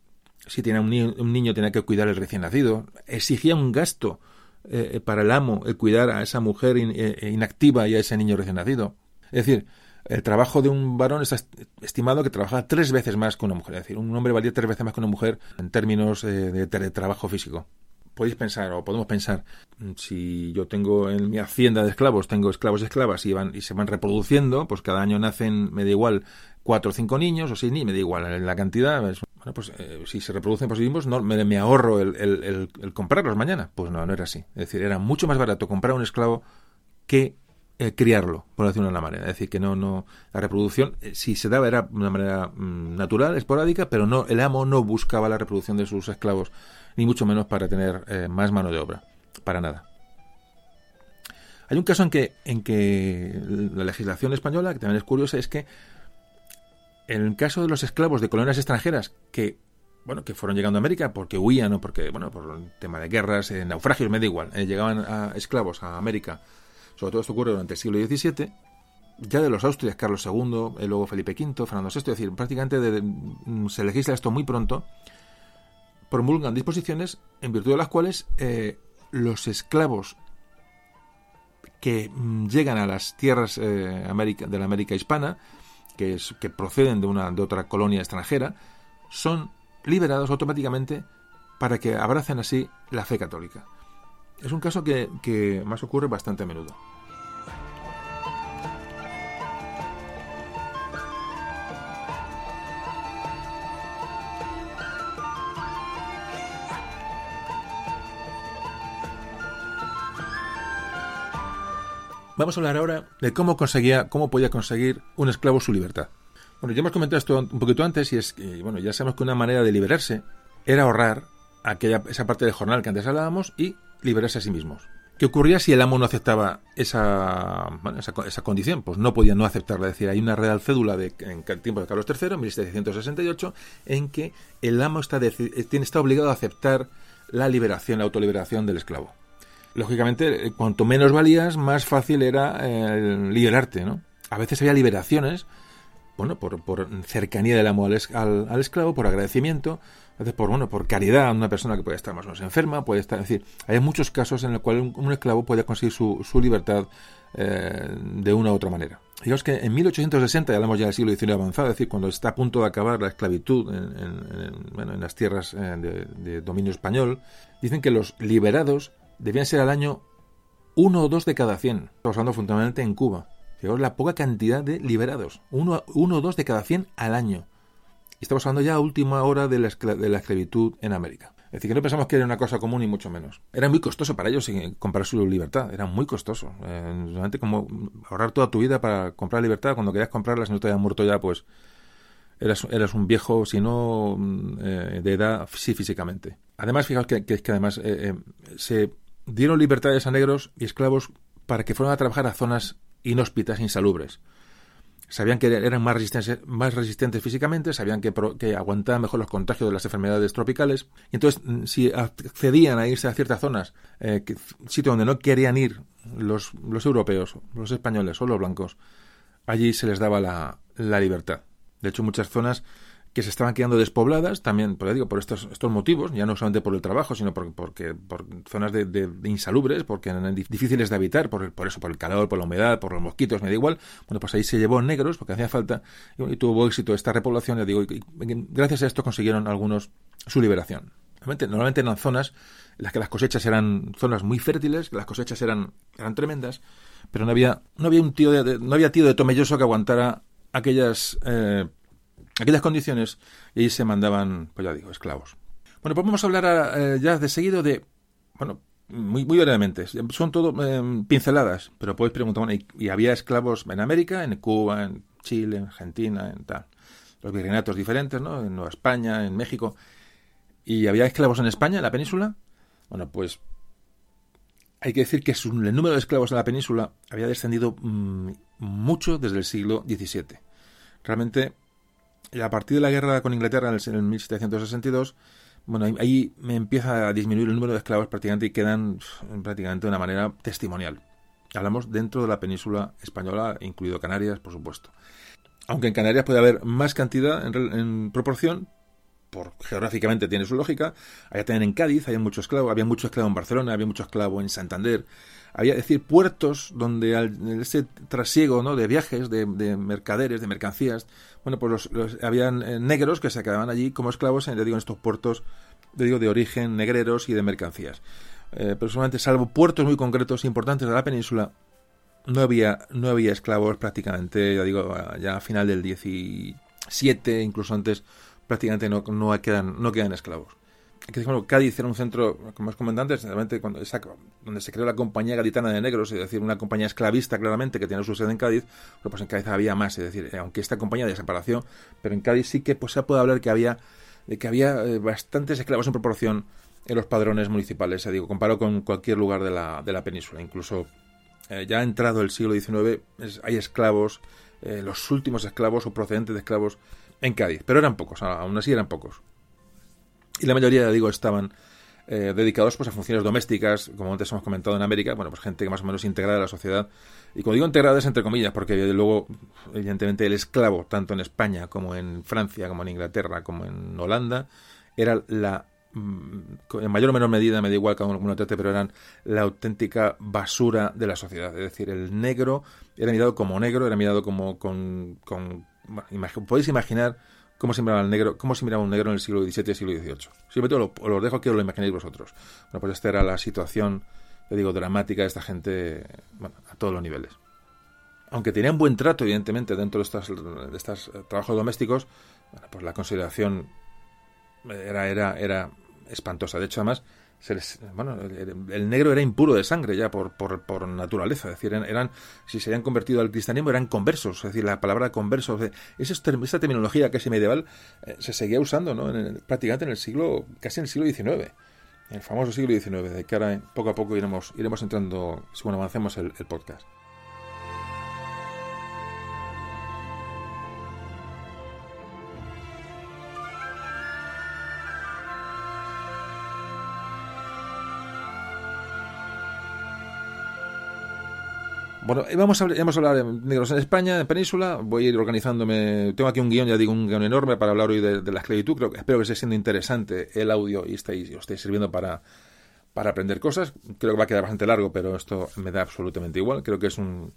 si tenía un, niño, tenía que cuidar el recién nacido, exigía un gasto eh, para el amo el cuidar a esa mujer eh, inactiva y a ese niño recién nacido. Es decir, el trabajo de un varón está estimado que trabajaba tres veces más que una mujer. Es decir, un hombre valía tres veces más que una mujer en términos eh, de, trabajo físico. Podéis pensar, o podemos pensar, mm, si yo tengo en mi hacienda de esclavos, tengo esclavos y esclavas y, van, y se van reproduciendo, pues cada año nacen, me da igual, cuatro o cinco niños o seis niños, me da igual la cantidad, pues eh, si se reproducen por sí mismos, no, me, ahorro el, comprarlos mañana. Pues no, no era así. Es decir, era mucho más barato comprar un esclavo que eh, criarlo, por decirlo de una manera. Es decir, que no, no, la reproducción, eh, si se daba, era de una manera mm, natural, esporádica, pero no, el amo no buscaba la reproducción de sus esclavos, ni mucho menos para tener más mano de obra. Para nada. Hay un caso en que, en que la legislación española, que también es curiosa, es que en el caso de los esclavos de colonias extranjeras que bueno, que fueron llegando a América porque huían o porque, bueno, por tema de guerras, eh, naufragios, me da igual, eh, llegaban a esclavos a América, sobre todo esto ocurre durante el siglo XVII, ya de los Austrias, Carlos II, eh, luego Felipe V, Fernando VI, es decir, prácticamente mm, se legisla esto muy pronto, promulgan disposiciones en virtud de las cuales los esclavos que mm, llegan a las tierras de la América hispana, que, es, que proceden de, una, de otra colonia extranjera, son liberados automáticamente para que abracen así la fe católica. Es un caso que, que más ocurre bastante a menudo. Vamos a hablar ahora de cómo conseguía, cómo podía conseguir un esclavo su libertad. Bueno, ya hemos comentado esto un poquito antes y es que, bueno, ya sabemos que una manera de liberarse era ahorrar aquella, esa parte del jornal que antes hablábamos y liberarse a sí mismos. ¿Qué ocurría si el amo no aceptaba esa, esa, condición? Pues no podía no aceptarla. Es decir, hay una real cédula de, en el tiempo de Carlos III, 1768, en que el amo está, tiene, está obligado a aceptar la liberación, la autoliberación del esclavo lógicamente, eh, cuanto menos valías, más fácil era eh, liberarte, ¿no? A veces había liberaciones, bueno, por, por cercanía del amo al, al, esclavo, por agradecimiento, a veces por, bueno, por caridad a una persona que puede estar más o menos enferma, puede estar, es decir, hay muchos casos en los cuales un, esclavo puede conseguir su, su libertad eh, de una u otra manera. Digamos que en 1860, ya hablamos ya del siglo XIX avanzado, es decir, cuando está a punto de acabar la esclavitud en, bueno, en las tierras de, de dominio español, dicen que los liberados debían ser al año uno o dos de cada cien. Estamos hablando fundamentalmente en Cuba. Fijaos la poca cantidad de liberados. Uno, uno o dos de cada cien al año. Y estamos hablando ya a última hora de la, de la esclavitud en América. Es decir, que no pensamos que era una cosa común y mucho menos. Era muy costoso para ellos comprar su libertad. Era muy costoso. Eh, como ahorrar toda tu vida para comprar libertad. Cuando querías comprarla, si no te habían muerto ya, pues eras, eras un viejo, si no mm, eh, de edad, sí físicamente. Además, fijaos que, que, que además eh, se dieron libertades a negros y esclavos para que fueran a trabajar a zonas inhóspitas, insalubres. Sabían que eran más resistentes, más resistentes físicamente, sabían que, aguantaban mejor los contagios de las enfermedades tropicales. Y entonces, mm, si accedían a irse a ciertas zonas, eh, sitio donde no querían ir los, los europeos, los españoles o los blancos, allí se les daba la, la libertad. De hecho, muchas zonas que se estaban quedando despobladas, también, por, digo, por estos, estos motivos, ya no solamente por el trabajo, sino por, porque, por zonas de, insalubres, porque eran difíciles de habitar, por, por eso, por el calor, por la humedad, por los mosquitos, me da igual. Bueno, pues ahí se llevó negros, porque hacía falta, y, tuvo éxito esta repoblación, ya digo, y, gracias a esto consiguieron algunos su liberación. Normalmente, normalmente eran zonas en las que las cosechas eran zonas muy fértiles, las cosechas eran, eran tremendas, pero no había, no había un tío de, no había tío de Tomelloso que aguantara aquellas eh, aquellas condiciones y se mandaban, pues ya digo, esclavos. Bueno, pues vamos a hablar eh, ya de seguido de, bueno, muy, brevemente, son todo em, pinceladas, pero podéis preguntar, bueno, y, había esclavos en América, en Cuba, en Chile, en Argentina, en tal, los virreinatos diferentes, ¿no? En Nueva España, en México. ¿Y había esclavos en España, en la península? Bueno, pues hay que decir que el número de esclavos en la península había descendido mm, mucho desde el siglo XVII. Realmente a partir de la guerra con Inglaterra en el 1762, bueno, ahí me empieza a disminuir el número de esclavos prácticamente y quedan prácticamente de una manera testimonial. Hablamos dentro de la península española, incluido Canarias, por supuesto. Aunque en Canarias puede haber más cantidad en, proporción, por geográficamente tiene su lógica. Allá también en Cádiz hay mucho esclavo, había mucho esclavo en Barcelona, había mucho esclavo en Santander, había decir puertos donde al, ese trasiego ¿no? de viajes, de, mercaderes, de mercancías, bueno, pues los, habían eh, negros que se quedaban allí como esclavos en, estos puertos digo, de origen negreros y de mercancías. Eh, pero solamente, salvo puertos muy concretos e importantes de la península, no había, no había esclavos prácticamente, ya digo, ya a final del 17, incluso antes, prácticamente no, no, quedan, no quedan esclavos que Cádiz era un centro, como os comenté cuando donde se creó la compañía gaditana de negros, es decir, una compañía esclavista claramente que tiene su sede en Cádiz, pero pues en Cádiz había más, es decir, eh, aunque esta compañía desapareció, pero en Cádiz sí que pues, se puede hablar que había, de que había eh, bastantes esclavos en proporción en los padrones municipales, se digo, comparado con cualquier lugar de la, de la península, incluso eh, ya ha entrado el siglo XIX, hay esclavos, los últimos esclavos o procedentes de esclavos en Cádiz, pero eran pocos, aún así eran pocos. Y la mayoría, digo, estaban eh, dedicados pues, a funciones domésticas, como antes hemos comentado en América, bueno, pues gente más o menos integrada a la sociedad. Y como digo integrada es entre comillas, porque luego, evidentemente, el esclavo, tanto en España como en Francia, como en Inglaterra, como en Holanda, era la mm, en mayor o menor medida, me da igual cada uno trate, pero eran la auténtica basura de la sociedad. Es decir, el negro era mirado como negro, era mirado como con... con podéis imaginar cómo se miraba el negro, cómo se miraba un negro en el siglo XVII y el siglo XVIII. Simplemente os lo, dejo que os lo imaginéis vosotros. Bueno, pues esta era la situación, te digo, dramática de esta gente bueno, a todos los niveles. Aunque tenían buen trato, evidentemente, dentro de estos, de estos eh, trabajos domésticos, bueno, pues la consideración era, era, era espantosa. De hecho, además, bueno, el, negro era impuro de sangre ya por, por, naturaleza, es decir, eran, si se habían convertido al cristianismo eran conversos, es decir, la palabra conversos, esa, esa terminología casi medieval eh, se seguía usando ¿no? en prácticamente en el siglo, casi en el siglo XIX, el famoso siglo XIX, de que ahora poco a poco iremos, iremos entrando, según avancemos el podcast. Bueno, vamos a, vamos a hablar de negros en España, en Península. Voy a ir organizándome. Tengo aquí un guion, ya digo, un guion enorme para hablar hoy de, la esclavitud. Creo, espero que esté siendo interesante el audio y estéis, os esté sirviendo para, para aprender cosas. Creo que va a quedar bastante largo, pero esto me da absolutamente igual. Creo que es un,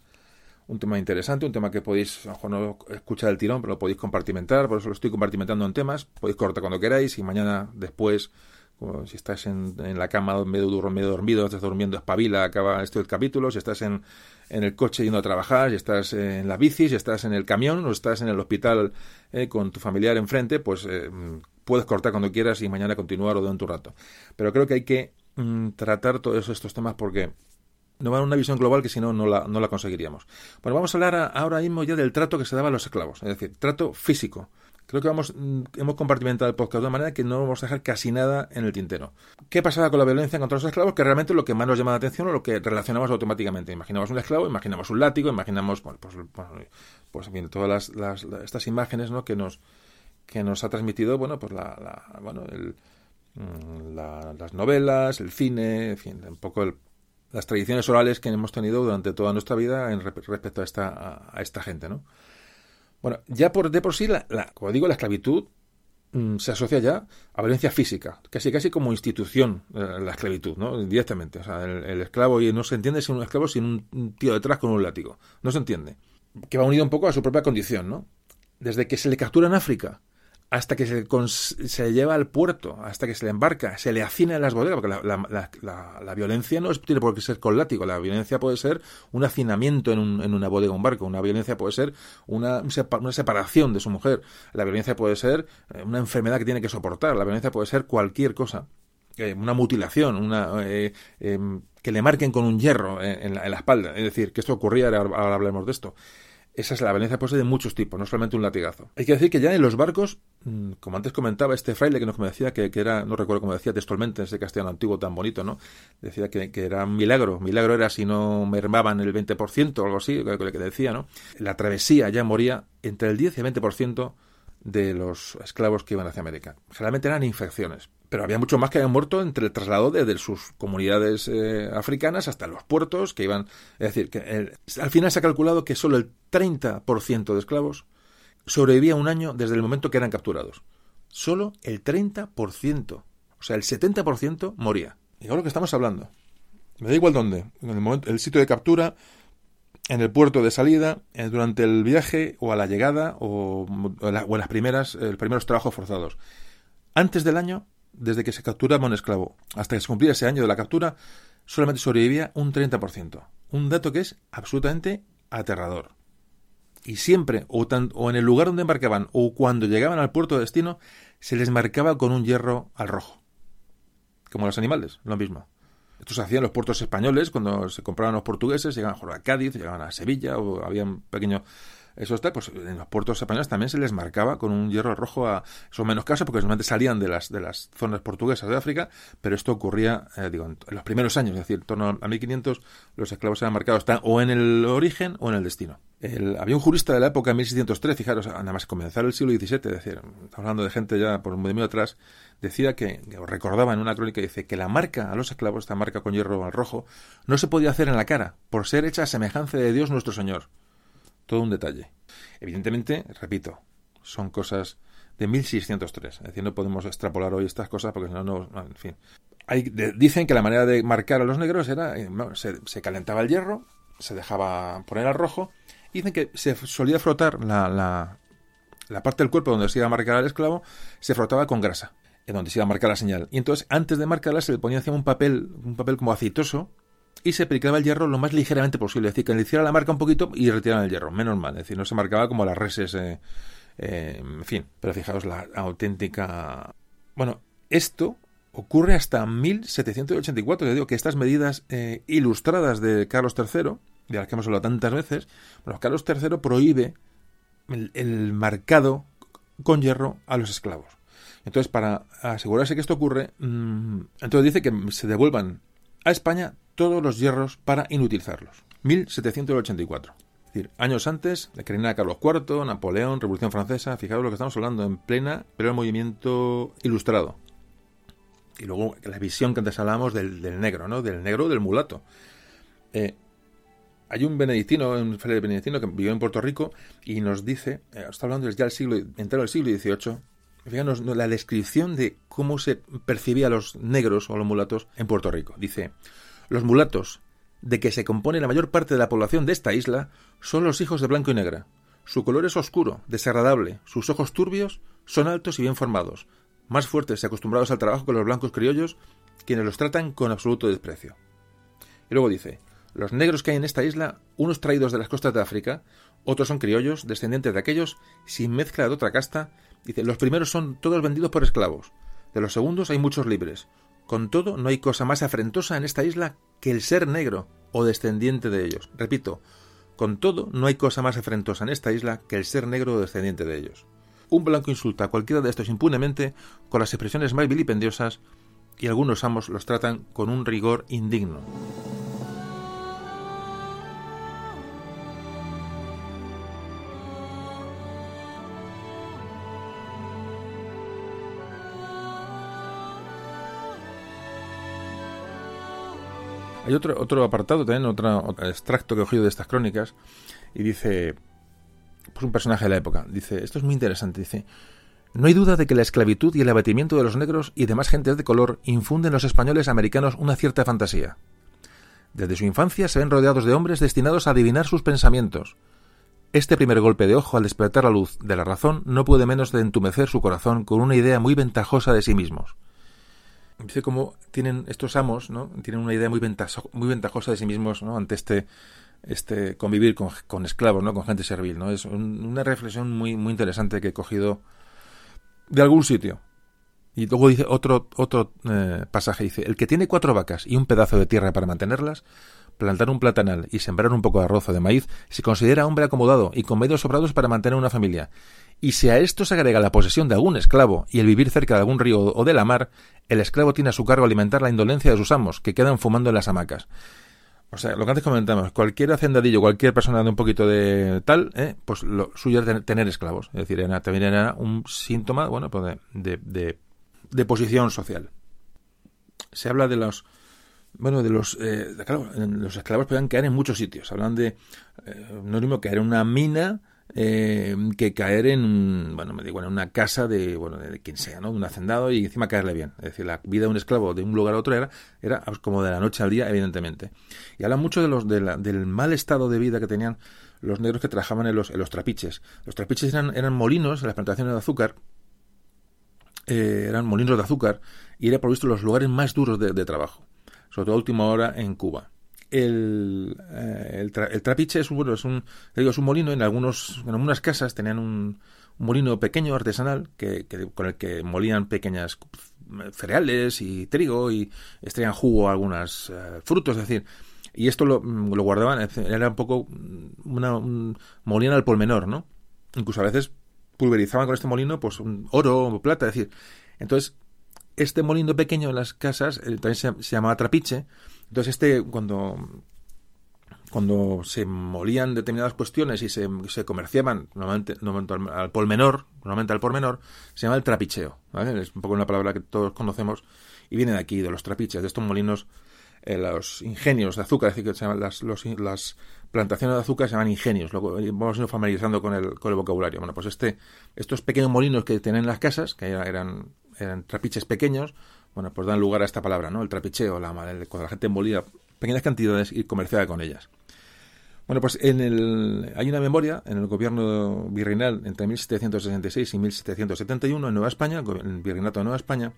un tema interesante, un tema que podéis, a lo mejor no escuchar el tirón, pero lo podéis compartimentar. Por eso lo estoy compartimentando en temas. Podéis cortar cuando queráis y mañana después si estás en, la cama medio, medio dormido, estás durmiendo, espabila, acaba este el capítulo. Si estás en, en el coche yendo a trabajar, si estás en la bici, si estás en el camión o estás en el hospital eh, con tu familiar enfrente, pues eh, puedes cortar cuando quieras y mañana continuar o durante un rato. Pero creo que hay que mm, tratar todos estos temas porque nos van a una visión global que si no, no la, no la conseguiríamos. Bueno, vamos a hablar ahora mismo ya del trato que se daba a los esclavos, es decir, trato físico creo que vamos, mm, hemos compartimentado el podcast de una manera que no vamos a dejar casi nada en el tintero. ¿Qué pasaba con la violencia contra los esclavos? Que realmente lo que más nos llama la atención o lo que relacionamos automáticamente. Imaginamos un esclavo, imaginamos un látigo, imaginamos, pues, pues bien, todas las, estas imágenes ¿no? que nos que nos ha transmitido, bueno, pues la, bueno, el, mm, las novelas, el cine, en fin, un poco las tradiciones orales que hemos tenido durante toda nuestra vida en, respecto a esta, a esta gente, ¿no? Bueno, ya por de por sí, la, como digo, la esclavitud mm, se asocia ya a violencia física, casi casi como institución eh, la esclavitud, ¿no? Directamente. O sea, el, esclavo y no se entiende sin un esclavo sin un tío detrás con un látigo. No se entiende. Que va unido un poco a su propia condición, ¿no? Desde que se le captura en África hasta que se, se, lleva al puerto, hasta que se le embarca, se le hacina en las bodegas, porque la, violencia no es, tiene por qué ser con látigo, la violencia puede ser un hacinamiento en, un, en una bodega, un barco, una violencia puede ser una, una separación de su mujer, la violencia puede ser eh, una enfermedad que tiene que soportar, la violencia puede ser cualquier cosa, eh, una mutilación, una, eh, em, que le marquen con un hierro en, la, espalda, es decir, que esto ocurría, ahora hablemos de esto. Esa es la violencia puede de muchos tipos, no solamente un latigazo. Hay que decir que ya en los barcos, mm, como antes comentaba este fraile que nos decía que, era, no recuerdo cómo decía textualmente, ese castellano antiguo tan bonito, ¿no? Decía que, era un milagro. Milagro era si no mermaban el 20% o algo así, lo que decía, ¿no? La travesía ya moría entre el 10 y el 20% de los esclavos que iban hacia América. Generalmente eran infecciones pero había mucho más que habían muerto entre el traslado de, sus comunidades eh, africanas hasta los puertos que iban. Es decir, que al final se ha calculado que solo el 30% de esclavos sobrevivía un año desde el momento que eran capturados. Solo el 30%. O sea, el 70% moría. Y ahora lo que estamos hablando. Me da igual dónde. En el, momento, el sitio de captura, en el puerto de salida, eh, durante el viaje o a la llegada o, o en las primeras, los primeros trabajos forzados. Antes del año, desde que se capturaba un esclavo hasta que se cumplía ese año de la captura, solamente sobrevivía un 30%. Un dato que es absolutamente aterrador. Y siempre, o, o en el lugar donde embarcaban, o cuando llegaban al puerto de destino, se les marcaba con un hierro al rojo. Como los animales, lo mismo. Esto se hacía en los puertos españoles, cuando se compraban los portugueses, llegaban a Cádiz, llegaban a Sevilla, o había un pequeño eso está, pues en los puertos españoles también se les marcaba con un hierro rojo a son menos casos porque normalmente salían de las de las zonas portuguesas de África, pero esto ocurría, eh, digo, en, los primeros años, es decir, en torno a 1500 los esclavos eran marcados o en el origen o en el destino. había un jurista de la época, en 1603, fijaros, nada más comenzar el siglo XVII, es decir, hablando de gente ya por un medio atrás, decía que, o recordaba en una crónica, dice que la marca a los esclavos, esta marca con hierro al rojo, no se podía hacer en la cara, por ser hecha a semejanza de Dios nuestro Señor todo un detalle. Evidentemente, repito, son cosas de 1603. Es decir, no podemos extrapolar hoy estas cosas porque si no, no, en fin. Dicen que la manera de marcar a los negros era, eh, se, calentaba el hierro, se dejaba poner al rojo, y dicen que se solía frotar la, la, la parte del cuerpo donde se iba a marcar al esclavo, se frotaba con grasa, en donde se iba a marcar la señal. Y entonces, antes de marcarla, se le ponía encima un papel, un papel como aceitoso, y se aplicaba el hierro lo más ligeramente posible. Es decir, que le hiciera la marca un poquito y retiraran el hierro. Menos mal. Es decir, no se marcaba como las reses. Eh, eh, en fin. Pero fijaos la auténtica. Bueno, esto ocurre hasta 1784. Ya digo que estas medidas eh, ilustradas de Carlos III, de las que hemos hablado tantas veces, bueno, Carlos III prohíbe el, marcado con hierro a los esclavos. Entonces, para asegurarse que esto ocurre, mm, entonces dice que se devuelvan a España todos los hierros para inutilizarlos. 1784. Es decir, años antes, la de Carlos IV, Napoleón, Revolución Francesa, fijaos lo que estamos hablando, en plena, pero el movimiento ilustrado. Y luego la visión que antes hablábamos del, negro, ¿no? Del negro del mulato. Eh, hay un benedictino, un fraile benedictino que vivió en Puerto Rico y nos dice, eh, está hablando ya el siglo, entero del siglo XVIII, fíjanos la descripción de cómo se percibía a los negros o los mulatos en Puerto Rico. Dice, los mulatos, de que se compone la mayor parte de la población de esta isla, son los hijos de blanco y negra. Su color es oscuro, desagradable, sus ojos turbios son altos y bien formados, más fuertes y acostumbrados al trabajo que los blancos criollos, quienes los tratan con absoluto desprecio. Y luego dice, los negros que hay en esta isla, unos traídos de las costas de África, otros son criollos, descendientes de aquellos, sin mezcla de otra casta, dice, los primeros son todos vendidos por esclavos, de los segundos hay muchos libres, con todo, no hay cosa más afrentosa en esta isla que el ser negro o descendiente de ellos. Repito, con todo, no hay cosa más afrentosa en esta isla que el ser negro o descendiente de ellos. Un blanco insulta a cualquiera de estos impunemente con las expresiones más vilipendiosas y algunos amos los tratan con un rigor indigno. Hay otro, otro apartado también, otro, extracto que he cogido de estas crónicas, y dice, pues un personaje de la época, dice, esto es muy interesante, dice, No hay duda de que la esclavitud y el abatimiento de los negros y demás gentes de color infunden en los españoles americanos una cierta fantasía. Desde su infancia se ven rodeados de hombres destinados a adivinar sus pensamientos. Este primer golpe de ojo al despertar la luz de la razón no puede menos de entumecer su corazón con una idea muy ventajosa de sí mismos. Dice cómo tienen estos amos, ¿no? Tienen una idea muy, ventajosa de sí mismos, ¿no? Ante este, este convivir con, esclavos, ¿no? Con gente servil, ¿no? Es una reflexión muy, muy interesante que he cogido de algún sitio. Y luego dice otro, otro eh, pasaje, dice, el que tiene cuatro vacas y un pedazo de tierra para mantenerlas, plantar un platanal y sembrar un poco de arroz o de maíz, se considera hombre acomodado y con medios sobrados para mantener una familia. Y si a esto se agrega la posesión de algún esclavo y el vivir cerca de algún río o de la mar, el esclavo tiene a su cargo alimentar la indolencia de sus amos, que quedan fumando en las hamacas. O sea, lo que antes comentamos, cualquier hacendadillo, cualquier persona de un poquito de tal, ¿eh? pues lo suyo es tener esclavos. Es decir, también era un síntoma, bueno, pues de, posición social. Se habla de los, bueno, de los, eh, claro, los esclavos podían caer en muchos sitios. Hablan de, eh, no es mismo caer en una mina, eh, que caer en, bueno, me digo, en una casa de, bueno, de quien sea, ¿no? De un hacendado y encima caerle bien. Es decir, la vida de un esclavo de un lugar a otro era, era como de la noche al día, evidentemente. Y habla mucho de los, del mal estado de vida que tenían los negros que trabajaban en los, en los trapiches. Los trapiches eran, eran molinos en las plantaciones de azúcar, eh, eran molinos de azúcar y era por visto los lugares más duros de, de trabajo, sobre todo a última hora en Cuba el, eh, el, trapiche es un, bueno, es un, digo, es un molino. En, algunos, en algunas casas tenían un, molino pequeño artesanal que, con el que molían pequeñas cereales y trigo y extraían jugo a algunos eh, frutos. Decir, y esto lo, lo, guardaban, era un poco una, un, molían al menor ¿no? Incluso a veces pulverizaban con este molino pues un oro o plata. Es decir, entonces este molino pequeño en las casas eh, también se llamaba trapiche entonces, este, cuando, cuando se molían determinadas cuestiones y se, se comerciaban normalmente, al por menor, normalmente al por menor, se llama el trapicheo. Es un poco una palabra que todos conocemos y viene de aquí, de los trapiches, de estos molinos, eh, los ingenios de azúcar, es decir, que se llaman las, las plantaciones de azúcar se llaman ingenios. Luego eh, vamos a ir familiarizando con el, con el vocabulario. Bueno, pues este, estos pequeños molinos que tienen las casas, que eran, eran trapiches pequeños, bueno, pues dan lugar a esta palabra, ¿no? El trapicheo, la, cuando la gente molía pequeñas cantidades y comerciaba con ellas. Bueno, pues en el, hay una memoria en el gobierno virreinal entre 1766 y 1771 en Nueva España, el virreinato de Nueva España,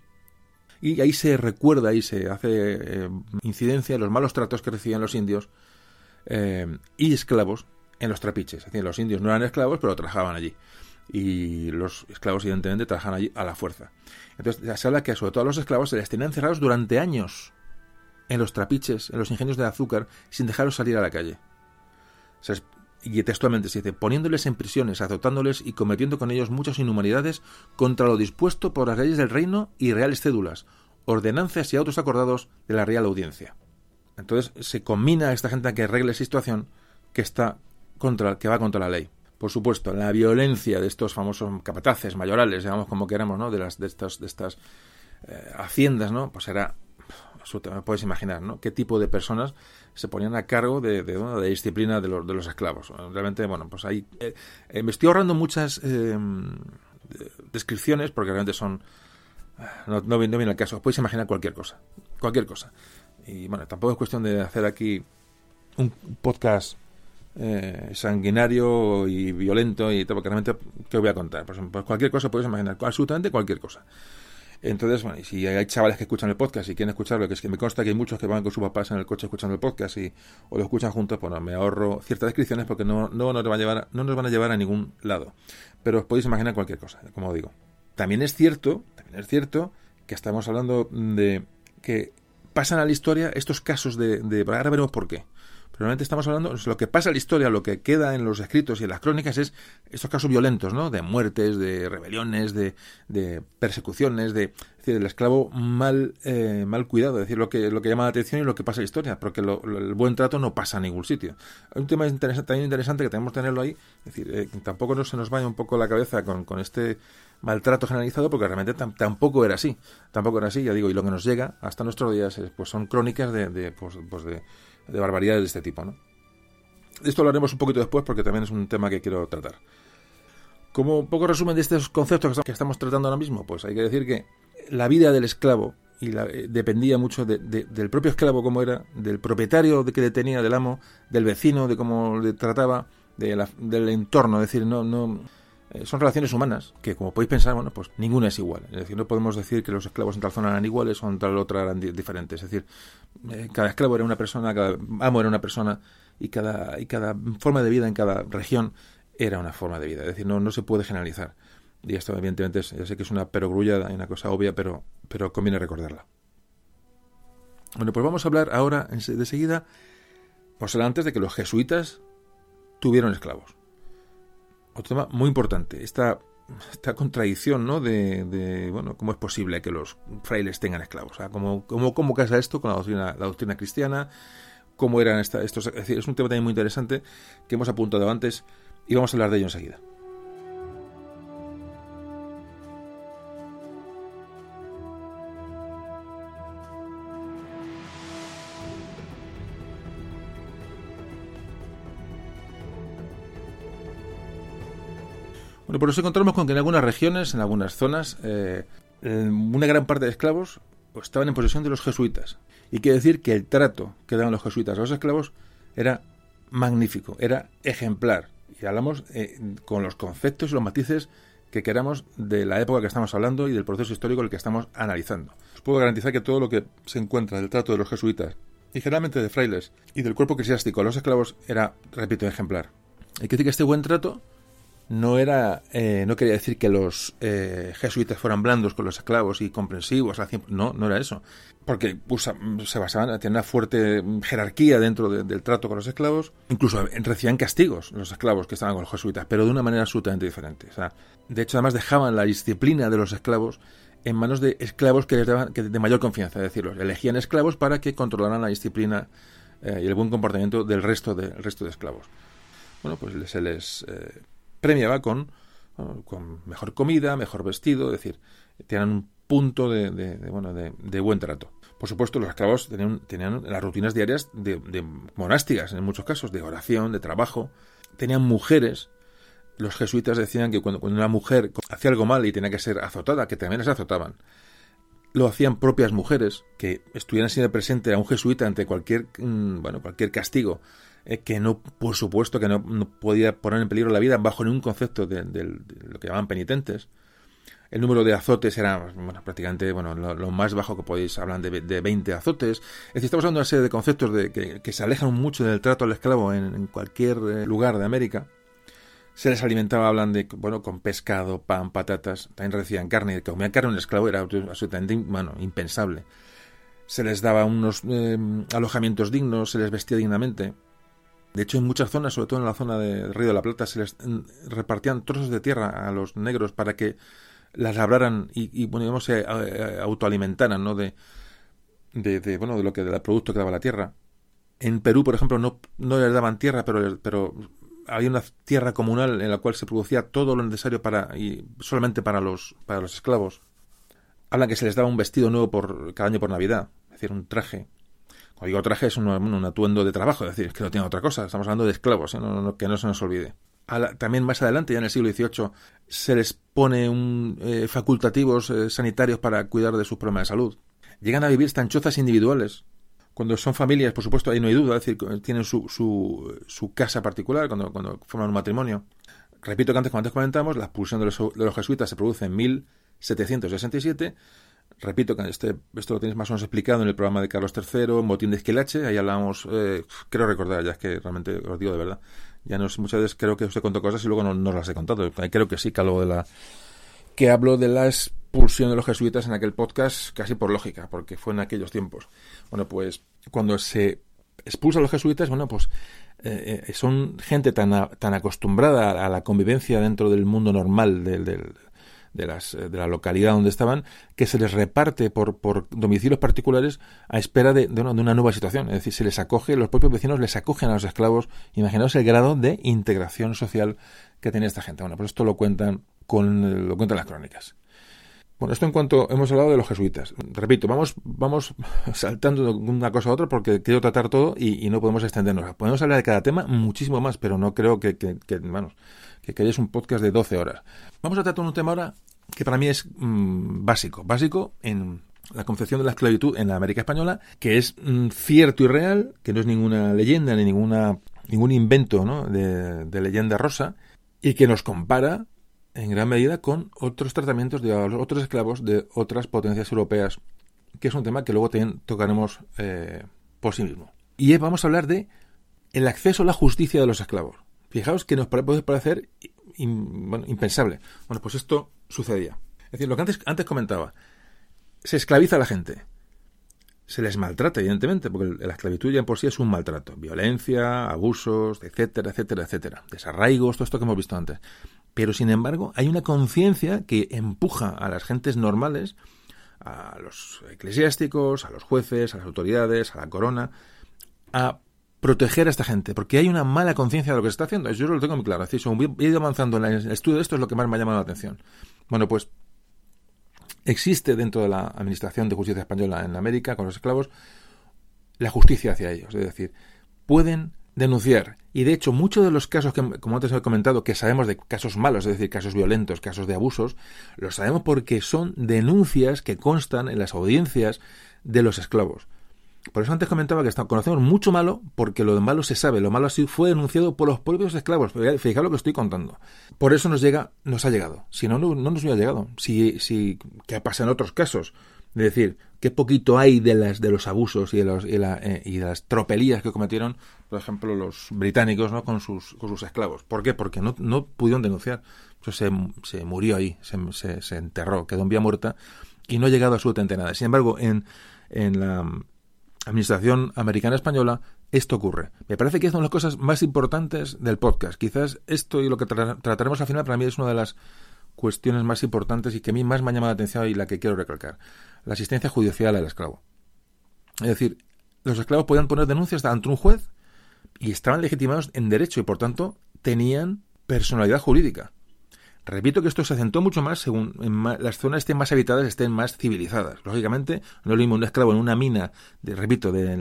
y ahí se recuerda y se hace eh, incidencia en los malos tratos que recibían los indios eh, y esclavos en los trapiches. Es decir, los indios no eran esclavos, pero trabajaban allí y los esclavos evidentemente trabajan allí a la fuerza. Entonces se habla que sobre todo a los esclavos se les tenían encerrados durante años en los trapiches, en los ingenios de azúcar, sin dejarlos salir a la calle. y textualmente se dice, poniéndoles en prisiones, azotándoles y cometiendo con ellos muchas inhumanidades contra lo dispuesto por las leyes del reino y reales cédulas, ordenanzas y autos acordados de la Real Audiencia. Entonces se combina a esta gente a que arregle situación que está contra, que va contra la ley por supuesto, la violencia de estos famosos capataces mayorales, digamos como queramos, ¿no? De las de estas de estas eh, haciendas, ¿no? Pues era puedes imaginar, ¿no? Qué tipo de personas se ponían a cargo de, de, disciplina de los, de los esclavos. Realmente, bueno, pues ahí eh, eh, me estoy ahorrando muchas descripciones porque realmente son no, no, viene el caso. Os podéis imaginar cualquier cosa, cualquier cosa. Y bueno, tampoco es cuestión de hacer aquí un podcast eh, sanguinario y violento y todo, porque realmente, ¿qué voy a contar? Pues, pues, cualquier cosa podéis imaginar, absolutamente cualquier cosa. Entonces, bueno, y si hay chavales que escuchan el podcast y quieren escucharlo, que es que me consta que hay muchos que van con sus papás en el coche escuchando el podcast y o lo escuchan juntos, pues me ahorro ciertas descripciones porque no, no, nos va a llevar, no nos van a llevar a ningún lado. Pero os podéis imaginar cualquier cosa, como digo. También es cierto, también es cierto que estamos hablando de que pasan a la historia estos casos de, de ahora veremos por qué realmente estamos hablando, lo que pasa en la historia, lo que queda en los escritos y en las crónicas es estos casos violentos, ¿no? De muertes, de rebeliones, de, de persecuciones, de decir, el esclavo mal, eh, mal cuidado, es decir, lo que, lo que llama la atención y lo que pasa en la historia, porque el buen trato no pasa a ningún sitio. Hay un tema también interesante que tenemos que tenerlo ahí, es decir, eh, tampoco no se nos vaya un poco la cabeza con, con este maltrato generalizado porque realmente tampoco era así tampoco era así ya digo y lo que nos llega hasta nuestros días pues son crónicas de, de, pues, pues de de barbaridades de este tipo. ¿no? Esto lo haremos un poquito después porque también es un tema que quiero tratar. Como poco resumen de estos conceptos que estamos tratando ahora mismo, pues hay que decir que la vida del esclavo y la, eh, dependía mucho del propio esclavo como era, del propietario de que le tenía, del amo, del vecino, de cómo le trataba, del entorno. Es decir, no, no eh, son relaciones humanas que, como podéis pensar, bueno, pues ninguna es igual. Es decir, no podemos decir que los esclavos en tal zona eran iguales o en tal otra eran diferentes. Es decir, eh, cada esclavo era una persona, cada amo era una persona y cada, y cada forma de vida en cada región era una forma de vida. Es decir, no, no se puede generalizar. Y esto, evidentemente, ya sé que es una perogrulla, una cosa obvia, pero, pero conviene recordarla. Bueno, pues vamos a hablar ahora de seguida, pues antes de que los jesuitas tuvieron esclavos. Otro tema muy importante, esta, esta contradicción, ¿no? De, bueno, cómo es posible que los frailes tengan esclavos. O sea, ¿cómo, cómo, casa esto con la doctrina, la doctrina cristiana? ¿Cómo eran esta, estos? Es, decir, es un tema también muy interesante que hemos apuntado antes y vamos a hablar de ello enseguida. Bueno, por eso encontramos con que en algunas regiones, en algunas zonas, eh, una gran parte de esclavos pues, estaban en posesión de los jesuitas. Y quiere decir que el trato que daban los jesuitas a los esclavos era magnífico, era ejemplar. Y hablamos eh, con los conceptos y los matices que queramos de la época que estamos hablando y del proceso histórico el que estamos analizando. Os puedo garantizar que todo lo que se encuentra del trato de los jesuitas y generalmente de frailes y del cuerpo eclesiástico a los esclavos era, repito, ejemplar. Hay que decir que este buen trato no era eh, no quería decir que los eh, jesuitas fueran blandos con los esclavos y comprensivos no no era eso. Porque se basaban tener una fuerte jerarquía dentro del trato con los esclavos. Incluso recibían castigos los esclavos que estaban con los jesuitas pero de una manera absolutamente diferente. De hecho además dejaban la disciplina de los esclavos en manos de esclavos que les daban de mayor confianza es decir elegían esclavos para que controlaran la disciplina eh, y el buen comportamiento del resto de, resto de esclavos. Bueno pues se les premiaba con, con mejor comida, mejor vestido, es decir, tenían un punto de, bueno, de, buen trato. Por supuesto, los esclavos tenían, tenían las rutinas diarias de, monásticas, en muchos casos, de oración, de trabajo. Tenían mujeres. Los jesuitas decían que cuando, una mujer hacía algo mal y tenía que ser azotada, que también se azotaban, lo hacían propias mujeres, que estuvieran siendo presente a un jesuita ante cualquier, mm, bueno, cualquier castigo que no, por supuesto, que no, podía poner en peligro la vida bajo ningún concepto de, lo que llamaban penitentes. El número de azotes era bueno, prácticamente bueno, lo, más bajo que podéis, hablan de, de 20 azotes. Es decir, estamos hablando de una serie de conceptos de, que, se alejan mucho del trato al esclavo en, cualquier eh, lugar de América. Se les alimentaba, hablan de, bueno, con pescado, pan, patatas, también recibían carne, que comían carne un esclavo era absolutamente, bueno, impensable. Se les daba unos eh, alojamientos dignos, se les vestía dignamente. De hecho, en muchas zonas, sobre todo en la zona del Río de la Plata, se les mm, repartían trozos de tierra a los negros para que las labraran y, bueno, digamos, se autoalimentaran, ¿no? De, bueno, de lo que del producto que daba la tierra. En Perú, por ejemplo, no, no les daban tierra, pero, pero había una tierra comunal en la cual se producía todo lo necesario para y solamente para los para los esclavos. Hablan que se les daba un vestido nuevo por cada año por Navidad, es decir, un traje digo traje es un, atuendo de trabajo, es decir, es que no tiene otra cosa. Estamos hablando de esclavos, ¿eh? que no se nos olvide. también más adelante, ya en el siglo XVIII, se les pone un, eh, facultativos eh, sanitarios para cuidar de sus problemas de salud. Llegan a vivir estanchozas individuales. Cuando son familias, por supuesto, ahí no hay duda, es decir, tienen su, su, casa particular cuando, cuando forman un matrimonio. Repito que antes, como antes comentamos, la expulsión de los, de los jesuitas se produce en 1767 Repito que este, esto lo tenéis más o menos explicado en el programa de Carlos III, Motín de Esquilache, ahí hablamos, eh, creo recordar, ya es que realmente os digo de verdad, ya no muchas veces creo que os he contado cosas y luego no, las he contado, creo que sí que hablo de la, que hablo de la expulsión de los jesuitas en aquel podcast casi por lógica, porque fue en aquellos tiempos. Bueno, pues cuando se expulsa a los jesuitas, bueno, pues eh, eh, son gente tan, tan acostumbrada a la convivencia dentro del mundo normal del, del de, las, de la localidad donde estaban, que se les reparte por, por domicilios particulares a espera de, de, una, nueva situación. Es decir, se les acoge, los propios vecinos les acogen a los esclavos. Imaginaos el grado de integración social que tiene esta gente. Bueno, pues esto lo cuentan, con, lo cuentan las crónicas. Bueno, esto en cuanto hemos hablado de los jesuitas. Repito, vamos, vamos saltando de una cosa a otra porque quiero tratar todo y, no podemos extendernos. Podemos hablar de cada tema muchísimo más, pero no creo que, que, que, que queréis un podcast de 12 horas. Vamos a tratar un tema ahora que para mí es mm, básico, básico en la concepción de la esclavitud en la América Española, que es mm, cierto y real, que no es ninguna leyenda ni ninguna, ningún invento ¿no? de, leyenda rosa, y que nos compara en gran medida con otros tratamientos de otros esclavos de otras potencias europeas, que es un tema que luego tocaremos eh, por sí mismo. Y vamos a hablar de el acceso a la justicia de los esclavos. Fijaos que nos puede parecer impensable. Bueno, pues esto sucedía. Es decir, lo que antes, comentaba, se esclaviza a la gente. Se les maltrata, evidentemente, porque la esclavitud ya en por sí es un maltrato. Violencia, abusos, etcétera, etcétera, etcétera. Desarraigos, todo esto que hemos visto antes. Pero, sin embargo, hay una conciencia que empuja a las gentes normales, a los eclesiásticos, a los jueces, a las autoridades, a la corona, a proteger a esta gente, porque hay una mala conciencia de lo que se está haciendo. Yo lo tengo muy claro. Es decir, he ido avanzando en el estudio de esto, es lo que más me ha llamado la atención. Bueno, pues existe dentro de la Administración de Justicia Española en América, con los esclavos, la justicia hacia ellos. Es decir, pueden denunciar. Y de hecho, muchos de los casos que, como antes he comentado, que sabemos de casos malos, es decir, casos violentos, casos de abusos, los sabemos porque son denuncias que constan en las audiencias de los esclavos. Por eso antes comentaba que conocemos mucho malo porque lo malo se sabe, lo malo así fue denunciado por los propios esclavos. Fijaos lo que estoy contando. Por eso nos llega, nos ha llegado. Si no, no, nos hubiera llegado. Si, si, ¿qué pasa en otros casos? Es decir, qué poquito hay de las de los abusos y de, los, y, la, eh, y de las tropelías que cometieron, por ejemplo, los británicos ¿no? con, sus, con sus esclavos. ¿Por qué? Porque no, no pudieron denunciar. Eso se, se murió ahí, se, se, enterró, quedó en vía muerta y no ha llegado absolutamente nada. Sin embargo, en, en la Administración Americana Española, esto ocurre. Me parece que es una de las cosas más importantes del podcast. Quizás esto y lo que trataremos al final para mí es una de las cuestiones más importantes y que a mí más me ha llamado la atención y la que quiero recalcar. La asistencia judicial al esclavo. Es decir, los esclavos podían poner denuncias ante un juez y estaban legitimados en derecho y por tanto tenían personalidad jurídica. Repito que esto se acentúa mucho más según las zonas estén más habitadas, estén más civilizadas. Lógicamente, no es lo mismo un esclavo en una mina, de, repito, de,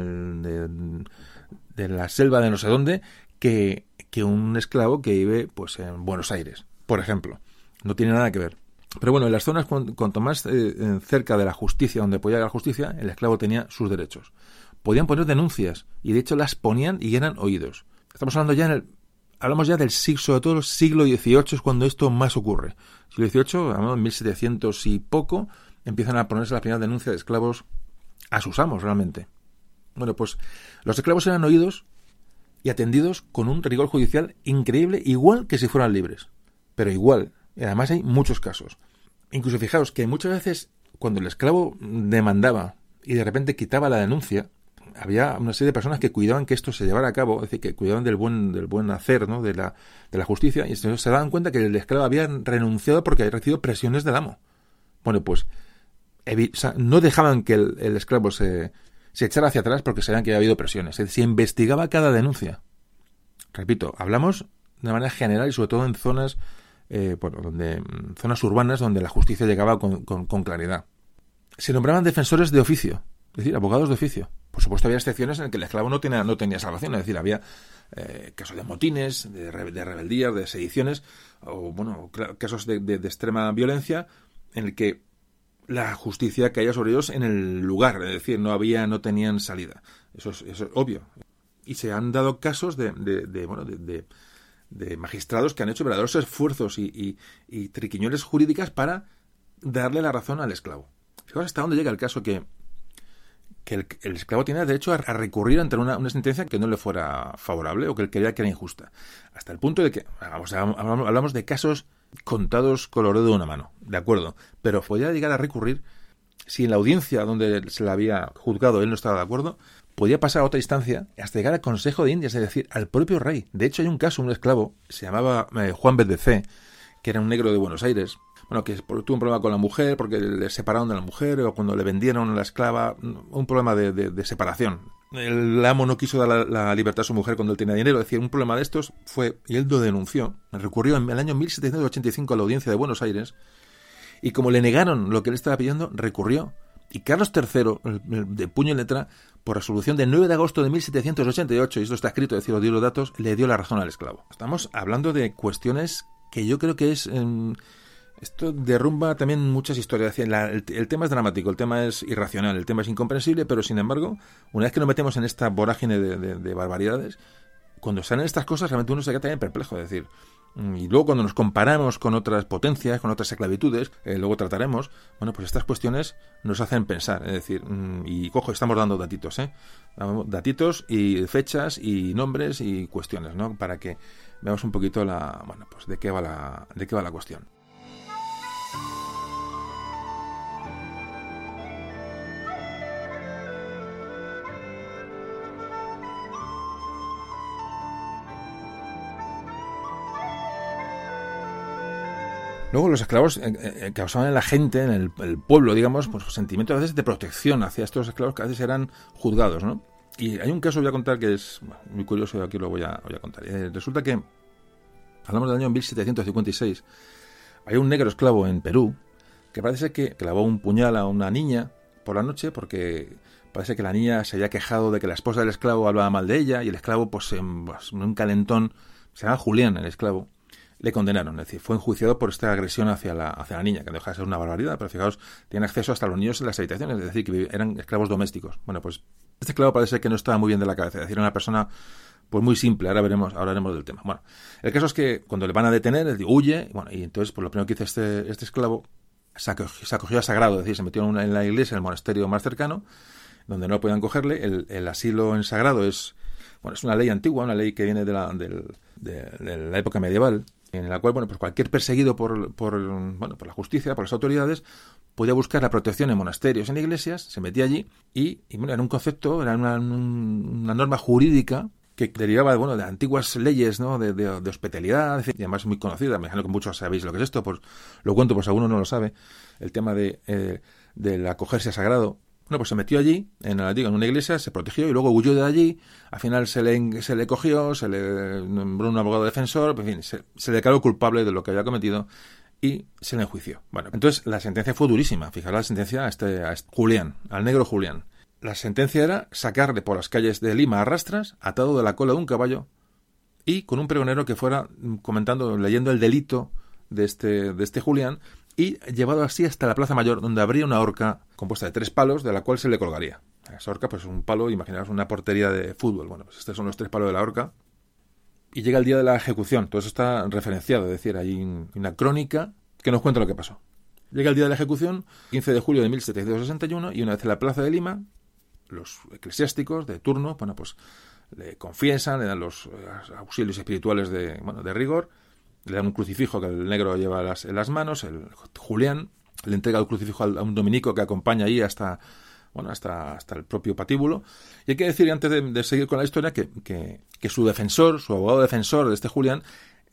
de, la selva de no sé dónde, que, que un esclavo que vive pues en Buenos Aires, por ejemplo. No tiene nada que ver. Pero bueno, en las zonas cuanto más eh, cerca de la justicia, donde podía la justicia, el esclavo tenía sus derechos. Podían poner denuncias y de hecho las ponían y eran oídos. Estamos hablando ya en el hablamos ya del siglo, sobre todo siglo XVIII es cuando esto más ocurre. Siglo XVIII, hablamos en 1700 y poco, empiezan a ponerse la primera denuncia de esclavos a sus amos realmente. Bueno, pues los esclavos eran oídos y atendidos con un rigor judicial increíble, igual que si fueran libres. Pero igual. Y además hay muchos casos. Incluso fijaos que muchas veces cuando el esclavo demandaba y de repente quitaba la denuncia, había una serie de personas que cuidaban que esto se llevara a cabo, es decir, que cuidaban del buen, del buen hacer, ¿no? de, la, de la justicia, y se daban cuenta que el esclavo había renunciado porque había recibido presiones del amo. Bueno, pues no dejaban que el, esclavo se, se, echara hacia atrás porque sabían que había habido presiones. se investigaba cada denuncia. Repito, hablamos de manera general y sobre todo en zonas, eh, bueno, donde, zonas urbanas donde la justicia llegaba con, con claridad. Se nombraban defensores de oficio, es decir, abogados de oficio. Por supuesto, había excepciones en que el esclavo no tenía, no tenía salvación, es decir, había eh, casos de motines, de, rebeldías, de sediciones, o bueno, casos de, extrema violencia, en el que la justicia caía sobre ellos en el lugar, es decir, no había, no tenían salida. Eso es, eso es obvio. Y se han dado casos de, de bueno, de, magistrados que han hecho verdaderos esfuerzos y, y, y triquiñones jurídicas para darle la razón al esclavo. Fijaos hasta dónde llega el caso que el, esclavo tenía derecho a, recurrir ante una, sentencia que no le fuera favorable o que él creía que era injusta. Hasta el punto de que, hablamos, de casos contados con el de una mano, de acuerdo, pero podía llegar a recurrir si en la audiencia donde se le había juzgado él no estaba de acuerdo, podía pasar a otra instancia hasta llegar al Consejo de Indias, es decir, al propio rey. De hecho, hay un caso, un esclavo, se llamaba eh, Juan BDC, que era un negro de Buenos Aires, bueno, que tuvo un problema con la mujer porque le separaron de la mujer o cuando le vendieron la esclava, un problema de, separación. El amo no quiso dar la, libertad a su mujer cuando él tenía dinero. Es decir, un problema de estos fue, y él lo denunció, recurrió en el año 1785 a la audiencia de Buenos Aires, y como le negaron lo que él estaba pidiendo, recurrió Y Carlos III, de puño y letra, por resolución del 9 de agosto de 1788, y esto está escrito, es decir, os los datos, le dio la razón al esclavo. Estamos hablando de cuestiones que yo creo que es... Em, esto derrumba también muchas historias. el, tema es dramático, el tema es irracional, el tema es incomprensible, pero sin embargo, una vez que nos metemos en esta vorágine de, barbaridades, cuando salen estas cosas, realmente uno se queda también perplejo. Es decir, mm, y luego cuando nos comparamos con otras potencias, con otras esclavitudes, eh, luego trataremos, bueno, pues estas cuestiones nos hacen pensar. Es decir, mm, y cojo, estamos dando datitos, ¿eh? Datitos y fechas y nombres y cuestiones, ¿no? Para que veamos un poquito la, bueno, pues de qué va la, de qué va la cuestión. Luego los esclavos eh, eh, causaban en la gente, en el, pueblo, digamos, pues sentimientos a veces de protección hacia estos esclavos que a veces eran juzgados, ¿no? Y hay un caso, voy a contar, que es muy curioso, y aquí lo voy a, contar. Eh, resulta que, hablamos del año 1756, hay un negro esclavo en Perú que parece que clavó un puñal a una niña por la noche porque parece que la niña se había quejado de que la esposa del esclavo hablaba mal de ella y el esclavo, pues en, pues, en un calentón, se llama Julián el esclavo, le condenaron. Es decir, fue enjuiciado por esta agresión hacia la, hacia la niña, que deja de ser una barbaridad, pero fijaos, tiene acceso hasta los niños en las habitaciones, es decir, que eran esclavos domésticos. Bueno, pues este esclavo parece que no estaba muy bien de la cabeza, es decir, una persona pues muy simple, ahora veremos, hablaremos del tema. Bueno, el caso es que cuando le van a detener, él huye, bueno, y entonces, pues lo primero que hizo este, este esclavo, se acogió, a sagrado, es decir, se metió en, la iglesia, en el monasterio más cercano, donde no podían cogerle. El, el, asilo en sagrado es, bueno, es una ley antigua, una ley que viene de la, de la época medieval, en la cual bueno pues cualquier perseguido por, por, bueno, por la justicia, por las autoridades, podía buscar la protección en monasterios, en iglesias, se metía allí y, y bueno, era un concepto, era una, una norma jurídica que derivaba bueno, de antiguas leyes ¿no? de, de, hospitalidad, y además muy conocida, me imagino que muchos sabéis lo que es esto, pues lo cuento pues alguno no lo sabe, el tema de, eh, del acogerse a sagrado, bueno, pues se metió allí, en, en una iglesia, se protegió y luego huyó de allí. Al final se le, se le cogió, se le nombró un abogado defensor, en fin, se, le declaró culpable de lo que había cometido y se le enjuició. Bueno, entonces la sentencia fue durísima. Fijaros la sentencia a este, a este Julián, al negro Julián. La sentencia era sacarle por las calles de Lima a rastras, atado de la cola de un caballo y con un pregonero que fuera comentando, leyendo el delito de este, de este Julián y llevado así hasta la Plaza Mayor, donde habría una horca compuesta de tres palos, de la cual se le colgaría. Esa horca, pues es un palo, imaginaos una portería de fútbol. Bueno, pues estos son los tres palos de la horca. Y llega el día de la ejecución. Todo eso está referenciado, es decir, hay una crónica que nos cuenta lo que pasó. Llega el día de la ejecución, 15 de julio de 1761, y una vez en la Plaza de Lima, los eclesiásticos de turno, bueno, pues le confiesan, le dan los eh, auxilios espirituales de, bueno, de rigor, le dan un crucifijo que el negro lleva en las manos, el Julián le entrega el crucifijo a un dominico que acompaña ahí hasta bueno, hasta, hasta el propio patíbulo. Y hay que decir, antes de, seguir con la historia, que, que, que, su defensor, su abogado defensor de este Julián,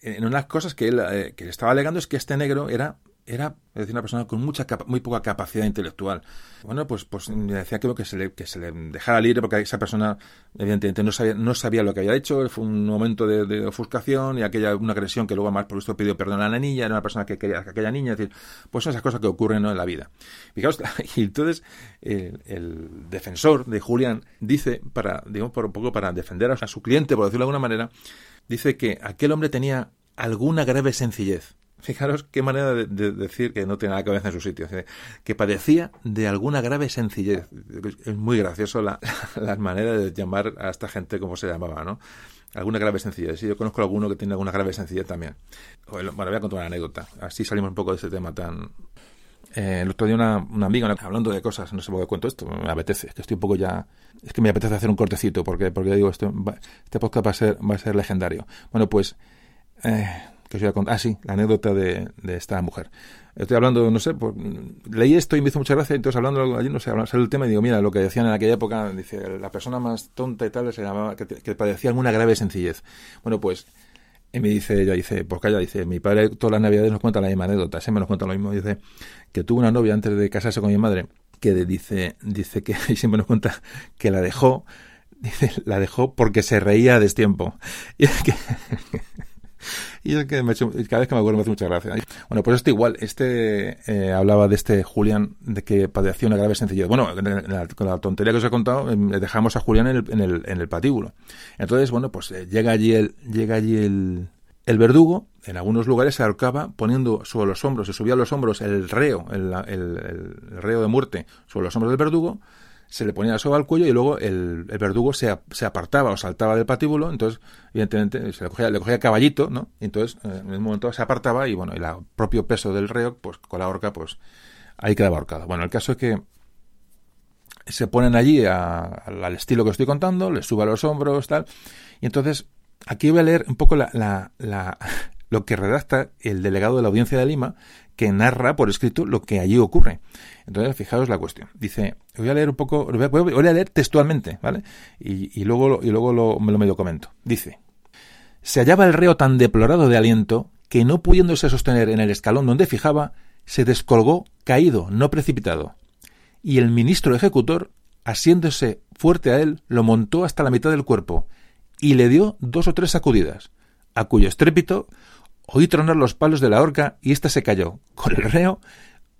en unas cosas que él eh, que estaba alegando es que este negro era era decir, una persona con mucha muy poca capacidad intelectual. Bueno, pues, pues decía que, se le, que se le dejara libre porque esa persona evidentemente no sabía, no sabía lo que había hecho, fue un momento de, ofuscación y aquella una agresión que luego más por esto pidió perdón a la niña, era una persona que quería aquella niña, es decir, pues son esas cosas que ocurren en la vida. Fijaos, y entonces el, defensor de Julián dice, para, digamos, por un poco para defender a su cliente, por decirlo de alguna manera, dice que aquel hombre tenía alguna grave sencillez Fijaros qué manera de, decir que no tiene la cabeza en su sitio, que padecía de alguna grave sencillez. Es muy gracioso la, la, manera de llamar a esta gente como se llamaba, ¿no? Alguna grave sencillez. Yo conozco a alguno que tiene alguna grave sencillez también. Bueno, voy a contar una anécdota. Así salimos un poco de ese tema tan... Eh, el otro día una, una amiga hablando de cosas, no sé por qué cuento esto, me apetece, es que estoy un poco ya... Es que me apetece hacer un cortecito porque, porque digo, esto, este podcast va a ser, va a ser legendario. Bueno, pues... Eh, que os voy a contar. Ah, sí, la anécdota de, de esta mujer. Estoy hablando, no sé, pues, leí esto y me hizo mucha gracia, entonces hablando allí, no sé, hablando el tema y digo, mira, lo que decían en aquella época, dice, la persona más tonta y tal se llamaba, que, que padecía una grave sencillez. Bueno, pues, y me dice ella, dice, pues calla, dice, mi padre todas las navidades nos cuenta la misma anécdota, me nos cuenta lo mismo, dice, que tuvo una novia antes de casarse con mi madre, que dice, dice que, y siempre nos cuenta que la dejó, dice, la dejó porque se reía a destiempo. Y es que, y es que me cada vez que me acuerdo me hace mucha gracia. Bueno, pues esto igual, este eh, hablaba de este Julián de que padecía una grave sencillez. Bueno, con la tontería que os he contado, em, le dejamos a Julián en el, en el, en el patíbulo. Entonces, bueno, pues eh, llega allí el, llega allí el, el verdugo, en algunos lugares se ahorcaba poniendo sobre los hombros, se subía a los hombros el reo, el, el reo de muerte sobre los hombros del verdugo, se le ponía la soga al cuello y luego el, verdugo se, se, apartaba o saltaba del patíbulo, entonces, evidentemente, se le cogía, le cogía caballito, ¿no? Y entonces, eh, en el momento se apartaba y, bueno, el propio peso del reo, pues con la horca, pues ahí quedaba ahorcado. Bueno, el caso es que se ponen allí al estilo que estoy contando, les suba los hombros, tal, y entonces, aquí voy a leer un poco la, la, la lo que redacta el delegado de la audiencia de Lima, que narra por escrito lo que allí ocurre. Entonces, fijaos la cuestión. Dice, voy a leer un poco, voy a, leer textualmente, ¿vale? Y, luego, luego lo, me lo medio comento. Dice, se hallaba el reo tan deplorado de aliento que no pudiéndose sostener en el escalón donde fijaba, se descolgó caído, no precipitado. Y el ministro ejecutor, asiéndose fuerte a él, lo montó hasta la mitad del cuerpo y le dio dos o tres sacudidas, a cuyo estrépito Oí tronar los palos de la horca y ésta se cayó, con el reo,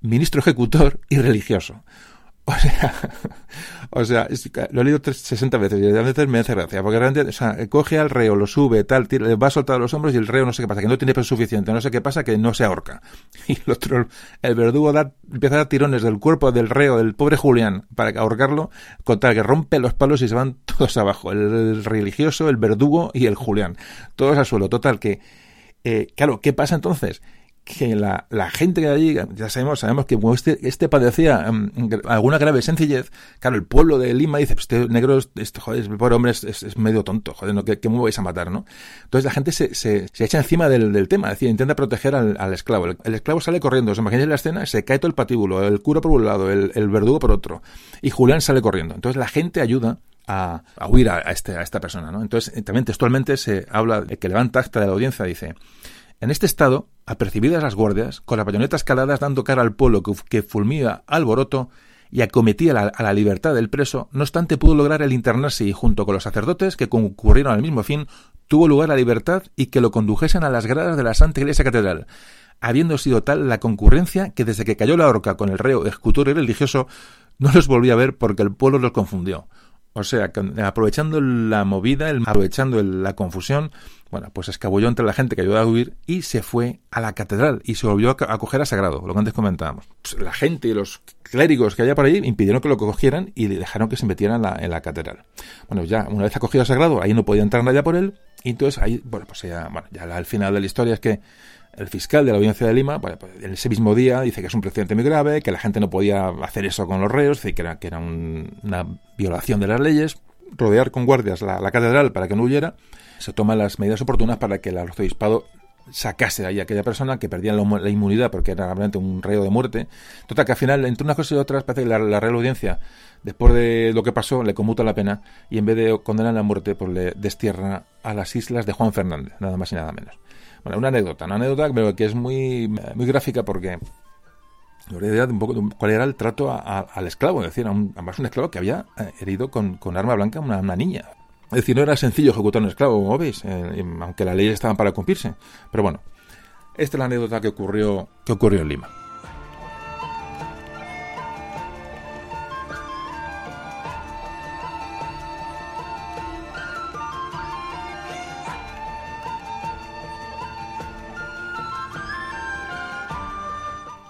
ministro ejecutor y religioso. O sea, o sea, lo he leído 60 veces y a veces me hace gracia, porque realmente, o sea, coge al reo, lo sube, tal, le va a soltar los hombros y el reo no sé qué pasa, que no tiene peso suficiente, no sé qué pasa, que no se ahorca. Y el otro, el verdugo da, empieza a dar tirones del cuerpo del reo, del pobre Julián, para ahorcarlo, con tal que rompe los palos y se van todos abajo, el religioso, el verdugo y el Julián, todos al suelo, total que eh, claro, ¿qué pasa entonces? que la, gente que allí, ya sabemos, sabemos que este, este padecía um, alguna grave sencillez, claro, el pueblo de Lima dice, pues este negro, este, joder, el pobre hombre es, medio tonto, joder, ¿no? ¿Qué, me vais a matar, no? Entonces la gente se, se, echa encima del, del, tema, es decir, intenta proteger al, al esclavo. El, esclavo sale corriendo, os imagináis la escena, se cae todo el patíbulo, el cura por un lado, el, el verdugo por otro, y Julián sale corriendo. Entonces la gente ayuda a, a huir a, este, a esta persona, ¿no? Entonces, eh, también textualmente se habla que levanta acta de la audiencia, dice, en este estado, apercibidas las guardias, con las bayonetas caladas dando cara al pueblo que, que fulmía alboroto y acometía a la libertad del preso, no obstante pudo lograr el internarse y junto con los sacerdotes que concurrieron al mismo fin, tuvo lugar la libertad y que lo condujesen a las gradas de la Santa Iglesia Catedral, habiendo sido tal la concurrencia que desde que cayó la horca con el reo ejecutor y religioso, no los volví a ver porque el pueblo los confundió. O sea, aprovechando la movida, aprovechando la confusión, bueno, pues escabulló entre la gente que ayudó a huir y se fue a la catedral y se volvió a acoger a Sagrado, lo que antes comentábamos. Pues la gente y los clérigos que había por ahí impidieron que lo cogieran y dejaron que se metieran en la, en la catedral. Bueno, ya una vez acogido a Sagrado, ahí no podía entrar nadie por él y entonces ahí, bueno, pues ya, bueno, ya al final de la historia es que el fiscal de la audiencia de Lima, pues, en ese mismo día, dice que es un precedente muy grave, que la gente no podía hacer eso con los reos, que era, que era una violación de las leyes, rodear con guardias la, catedral para que no huyera, se toman las medidas oportunas para que el arzobispado sacase de ahí a aquella persona que perdía la, inmunidad porque era realmente un reo de muerte. Total, que al final, entre unas cosas y otras, parece que la, Real Audiencia, después de lo que pasó, le conmuta la pena y en vez de condenar a la muerte, pues le destierra a las islas de Juan Fernández, nada más y nada menos. Una anécdota, una anécdota que es muy, muy gráfica porque de un poco cuál era el trato al esclavo, es decir, a un, además un esclavo que había eh, herido con, arma blanca a una, niña. Es decir, no era sencillo ejecutar a un esclavo, como veis, eh, aunque las leyes estaban para cumplirse. Pero bueno, esta es la anécdota que ocurrió, que ocurrió en Lima.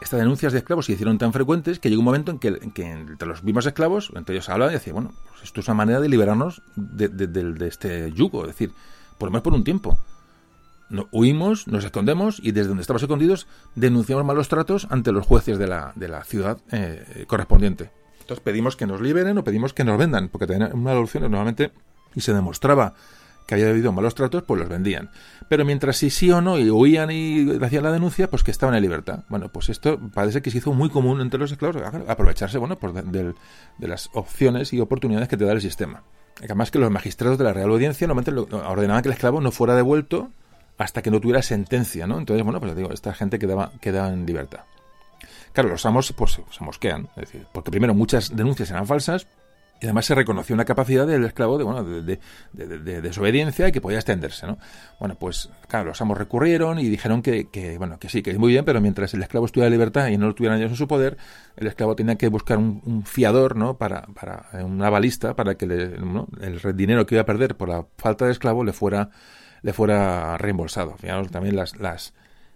Estas denuncias de esclavos se hicieron tan frecuentes que llegó un momento en que, entre los mismos esclavos, entre ellos hablaban y decían, bueno, pues esto es una manera de liberarnos de, este yugo, es decir, por lo menos por un tiempo. No, huimos, nos escondemos y desde donde estamos escondidos denunciamos malos tratos ante los jueces de la, de la ciudad eh, correspondiente. Entonces pedimos que nos liberen o pedimos que nos vendan, porque tenían una solución normalmente y se demostraba que había habido malos tratos, pues los vendían. Pero mientras sí, sí o no, y huían y hacían la denuncia, pues que estaban en libertad. Bueno, pues esto parece que se hizo muy común entre los esclavos, aprovecharse, bueno, pues de, las opciones y oportunidades que te da el sistema. Además que los magistrados de la Real Audiencia normalmente ordenaban que el esclavo no fuera devuelto hasta que no tuviera sentencia, ¿no? Entonces, bueno, pues digo, esta gente quedaba, quedaba en libertad. Claro, los amos pues se mosquean, es decir, porque primero muchas denuncias eran falsas, Y además se reconoció una capacidad del esclavo de, bueno, de, de, desobediencia y que podía extenderse, ¿no? Bueno, pues claro, los amos recurrieron y dijeron que, que, bueno, que sí, que es muy bien, pero mientras el esclavo estuviera en libertad y no lo tuvieran ellos en su poder, el esclavo tenía que buscar un, fiador, ¿no? Para, para una balista para que el dinero que iba a perder por la falta de esclavo le fuera le fuera reembolsado. Fijaos también las, las,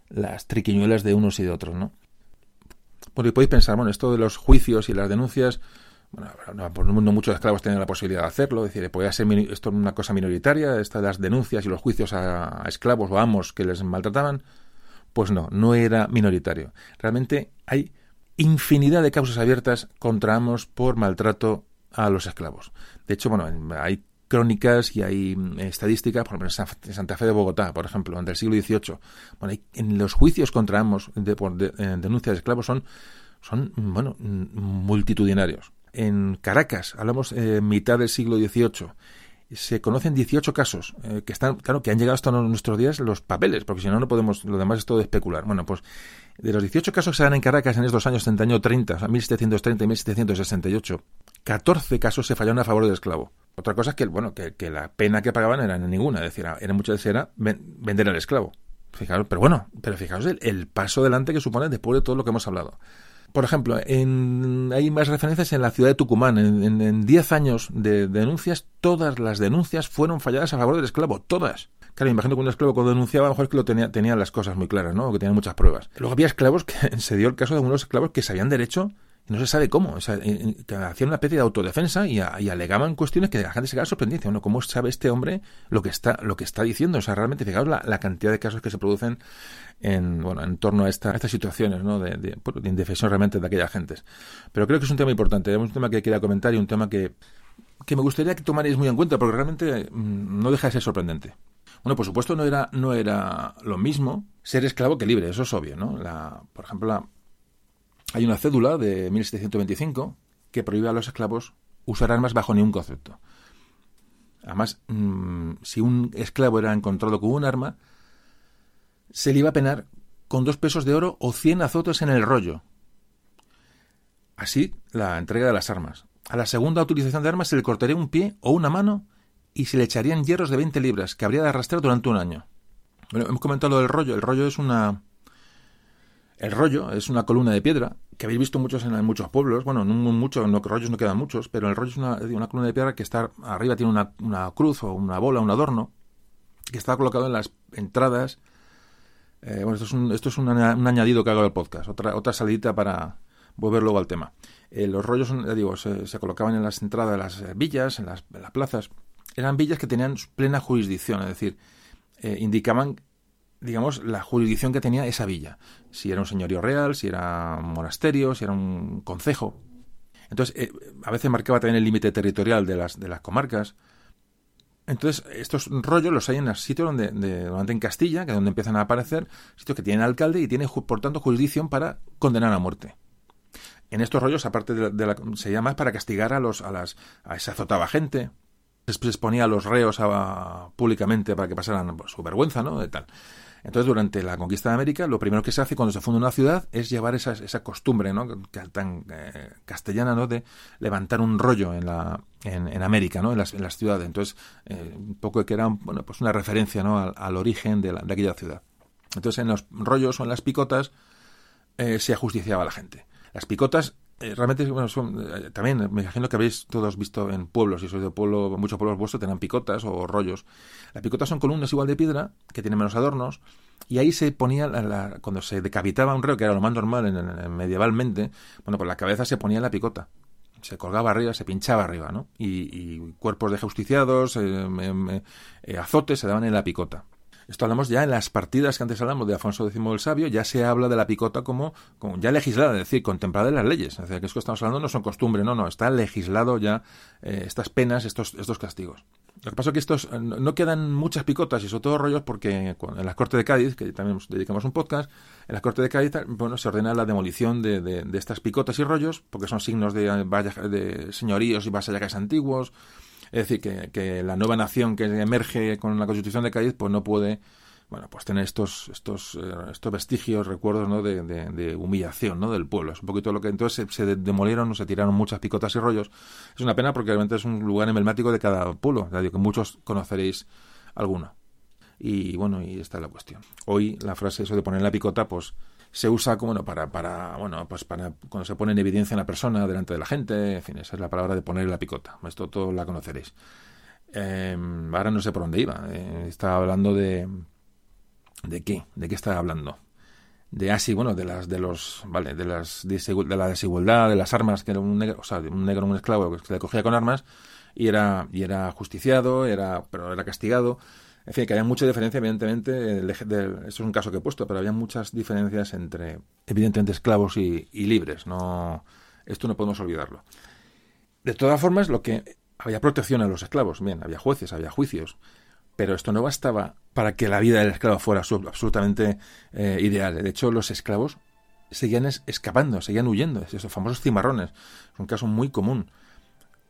las triquiñuelas de unos y de otros, ¿no? Porque podéis pensar, bueno, esto de los juicios y las denuncias, bueno, por un mundo muchos esclavos tienen la posibilidad de hacerlo, es decir, podía ser esto una cosa minoritaria, esta de las denuncias y los juicios a, esclavos o amos que les maltrataban, pues no, no era minoritario. Realmente hay infinidad de causas abiertas contra amos por maltrato a los esclavos. De hecho, bueno, hay crónicas y hay mm, estadísticas, por ejemplo, en Santa Fe de Bogotá, por ejemplo, entre el siglo XVIII. Bueno, en los juicios contra amos de, por denuncias de esclavos son, son mm, bueno, mm, multitudinarios. En Caracas, hablamos en eh, mitad del siglo XVIII, se conocen 18 casos eh, que están, claro, que han llegado hasta nuestros días los papeles, porque si no, no podemos, lo demás es todo especular. Bueno, pues de los 18 casos que se dan en Caracas en estos años 30 año 30, o sea, 1730 y 1768, 14 casos se fallaron a favor del esclavo. Otra cosa es que, bueno, que, la pena que pagaban era ninguna, es decir, era muchas veces vender al esclavo. Fijaros, pero bueno, pero fijaos el, paso adelante que supone después de todo lo que hemos hablado. Por ejemplo, en, hay más referencias en la ciudad de Tucumán. En 10 años de, denuncias, todas las denuncias fueron falladas a favor del esclavo. Todas. Claro, imagino que un esclavo cuando denunciaba, a lo mejor es que lo tenía, tenía las cosas muy claras, ¿no? Que tenía muchas pruebas. Luego había esclavos que se dio el caso de algunos esclavos que sabían derecho no se sabe cómo. O sea, hacían una especie de autodefensa y, alegaban cuestiones que la gente se quedaba sorprendida. Bueno, ¿cómo sabe este hombre lo que está, lo que está diciendo? O sea, realmente, fijaos la, cantidad de casos que se producen en, bueno, en torno a, esta, estas situaciones ¿no? de, de, de, indefensión realmente de aquellas gentes. Pero creo que es un tema importante, es un tema que quería comentar y un tema que, que me gustaría que tomarais muy en cuenta, porque realmente mm, no deja de ser sorprendente. Bueno, por supuesto no era, no era lo mismo ser esclavo que libre, eso es obvio, ¿no? La, por ejemplo, hay una cédula de 1725 que prohíbe a los esclavos usar armas bajo ningún concepto. Además, mm, si un esclavo era encontrado con un arma, se le iba a penar con dos pesos de oro o cien azotes en el rollo. Así, la entrega de las armas. A la segunda utilización de armas se le cortaría un pie o una mano y se le echarían hierros de 20 libras que habría de arrastrar durante un año. Bueno, hemos comentado lo del rollo. El rollo es una, el rollo es una columna de piedra que habéis visto muchos en, muchos pueblos. Bueno, no muchos, no, rollos no quedan muchos, pero el rollo es una, columna de piedra que está arriba tiene una, cruz o una bola, un adorno que está colocado en las entradas. Eh, bueno, esto es, un, esto es un, añadido que hago del podcast, otra, otra salidita para volver luego al tema. Eh, los rollos, ya digo, se, colocaban en las entradas de las villas, en las, en las, plazas. Eran villas que tenían plena jurisdicción, es decir, eh, indicaban digamos, la jurisdicción que tenía esa villa. Si era un señorío real, si era un monasterio, si era un concejo. Entonces, eh, a veces marcaba también el límite territorial de las, de las comarcas. Entonces, estos rollos los hay en los sitios donde, de, en Castilla, que es donde empiezan a aparecer, sitios que tienen alcalde y tienen, por tanto, jurisdicción para condenar a muerte. En estos rollos, aparte de, la, se llama para castigar a los, a las, a esa azotaba gente, se exponía a los reos públicamente para que pasaran pues, su vergüenza, ¿no? De tal. Entonces, durante la conquista de América, lo primero que se hace cuando se funda una ciudad es llevar esa, esa costumbre, ¿no? tan eh, castellana, ¿no? De levantar un rollo en la en, América, ¿no? En las, en las ciudades. Entonces, eh, un poco que era, bueno, pues una referencia, ¿no? Al, origen de, de, aquella ciudad. Entonces, en los rollos o en las picotas eh, se ajusticiaba a la gente. Las picotas realmente bueno, son, también me imagino que habéis todos visto en pueblos, si sois de pueblo, muchos pueblos vuestros tenían picotas o rollos. Las picotas son columnas igual de piedra, que tienen menos adornos, y ahí se ponía, la, cuando se decapitaba un reo, que era lo más normal en, medievalmente, bueno, pues la cabeza se ponía en la picota. Se colgaba arriba, se pinchaba arriba, ¿no? Y, cuerpos de justiciados, eh, eh, azotes se daban en la picota. Esto hablamos ya en las partidas que antes hablamos de Alfonso X el Sabio, ya se habla de la picota como, ya legislada, es decir, contemplada en las leyes. Es decir, que esto que estamos hablando no son costumbre, no, no, está legislado ya eh, estas penas, estos, estos castigos. Lo que pasa es que estos no quedan muchas picotas y sobre todo rollos porque en la Corte de Cádiz, que también dedicamos un podcast, en la Corte de Cádiz bueno, se ordena la demolición de, de, estas picotas y rollos porque son signos de, de señoríos y vasallajes antiguos, es decir, que, que, la nueva nación que emerge con la Constitución de Cádiz, pues no puede, bueno, pues tener estos, estos, eh, estos vestigios, recuerdos, ¿no? De, de, humillación, ¿no? Del pueblo. Es un poquito lo que entonces se, se demolieron, se tiraron muchas picotas y rollos. Es una pena porque realmente es un lugar emblemático de cada pueblo, que muchos conoceréis alguno. Y bueno, y esta es la cuestión. Hoy la frase eso de poner la picota, pues se usa como bueno, para, para, bueno, pues para cuando se pone en evidencia una persona delante de la gente, en fin, esa es la palabra de poner la picota. Esto todos la conoceréis. Em, ahora no sé por dónde iba. Eh, estaba hablando de, ¿De qué? ¿De qué está hablando? De así, bueno, de las de los, vale, de las de la desigualdad, de las armas, que era un negro, o sea, un negro, un esclavo que se le cogía con armas y era y era justiciado, era pero era castigado. En fin, que había mucha diferencia, evidentemente, esto es un caso que he puesto, pero había muchas diferencias entre, evidentemente, esclavos y, y libres. No, esto no podemos olvidarlo. De todas formas, lo que había protección a los esclavos, bien, había jueces, había juicios, pero esto no bastaba para que la vida del esclavo fuera absolutamente eh, ideal. De hecho, los esclavos seguían escapando, seguían huyendo. Esos famosos cimarrones. Es un caso muy común.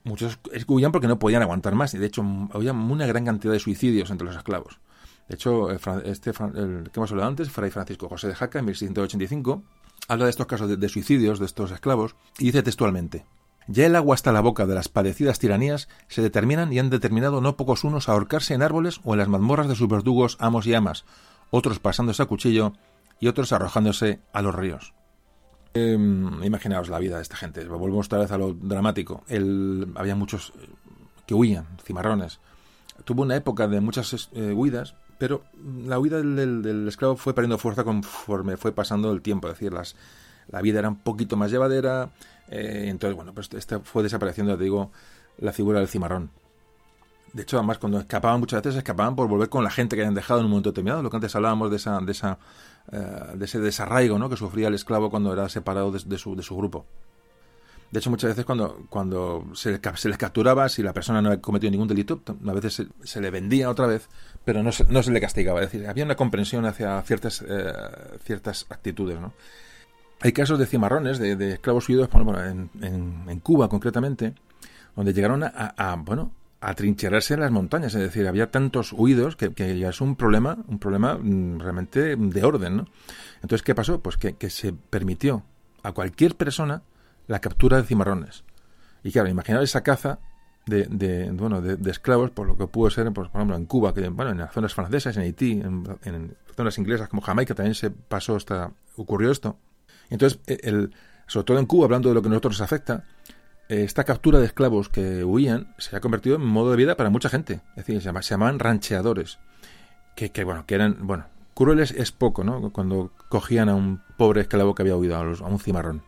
Muchos huían porque no podían aguantar más. Y de hecho, había una gran cantidad de suicidios entre los esclavos. De hecho, este, el que hemos hablado antes, Fray Francisco José de Jaca, en 1685, habla de estos casos de suicidios de estos esclavos y dice textualmente: ya el agua hasta la boca de las padecidas tiranías se determinan y han determinado no pocos unos a ahorcarse en árboles o en las mazmorras de sus verdugos amos y amas, otros pasándose a cuchillo y otros arrojándose a los ríos. Em, imaginaos la vida de esta gente. Volvemos otra vez a lo dramático. había muchos eh, que huían, cimarrones. Tuvo una época de muchas eh, huidas, pero la huida del, del, esclavo fue perdiendo fuerza conforme fue pasando el tiempo. Es decir, las, la vida era un poquito más llevadera, eh, entonces, bueno, pues esta fue desapareciendo, te digo, la figura del cimarrón. De hecho, además, cuando escapaban muchas veces, escapaban por volver con la gente que habían dejado en un momento determinado. Lo que antes hablábamos de esa, de esa, eh, de ese desarraigo, ¿no? Que sufría el esclavo cuando era separado de, su, de su grupo. De hecho, muchas veces cuando, cuando se, se, les capturaba, si la persona no había cometido ningún delito, a veces se, le vendía otra vez, pero no se, no se le castigaba. Es decir, había una comprensión hacia ciertas, eh, ciertas actitudes, ¿no? Hay casos de cimarrones, de, esclavos huidos, en, en, Cuba concretamente, donde llegaron a, bueno, a trincherarse en las montañas, es decir, había tantos huidos que, ya es un problema, un problema mm, realmente de orden, ¿no? Entonces, ¿qué pasó? Pues que, se permitió a cualquier persona la captura de cimarrones. Y claro, imaginar esa caza de, de bueno, de, esclavos, por lo que pudo ser, pues, por ejemplo, en Cuba, que, bueno, en las zonas francesas, en Haití, en, zonas inglesas como Jamaica también se pasó esta, ocurrió esto. Entonces, e, el, sobre todo en Cuba, hablando de lo que nosotros nos afecta, esta captura de esclavos que huían se ha convertido en modo de vida para mucha gente. Es decir, se, llamaban rancheadores. Que, que, bueno, que eran, bueno, crueles es poco, ¿no? Cuando cogían a un pobre esclavo que había huido, a, un cimarrón.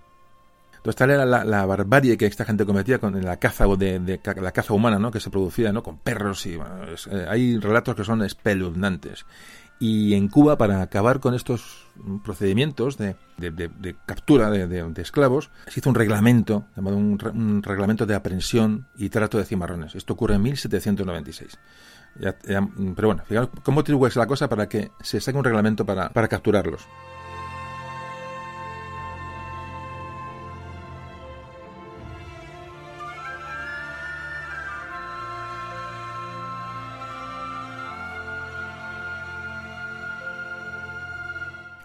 Entonces tal era la, barbarie que esta gente cometía con la caza de, la caza humana, ¿no? Que se producía, ¿no? Con perros y eh, hay relatos que son espeluznantes. Y en Cuba, para acabar con estos procedimientos de, captura de, esclavos, se hizo un reglamento, llamado un, reglamento de aprehensión y trato de cimarrones. Esto ocurre en 1796. pero bueno, fijaros cómo es la cosa para que se saque un reglamento para, para capturarlos.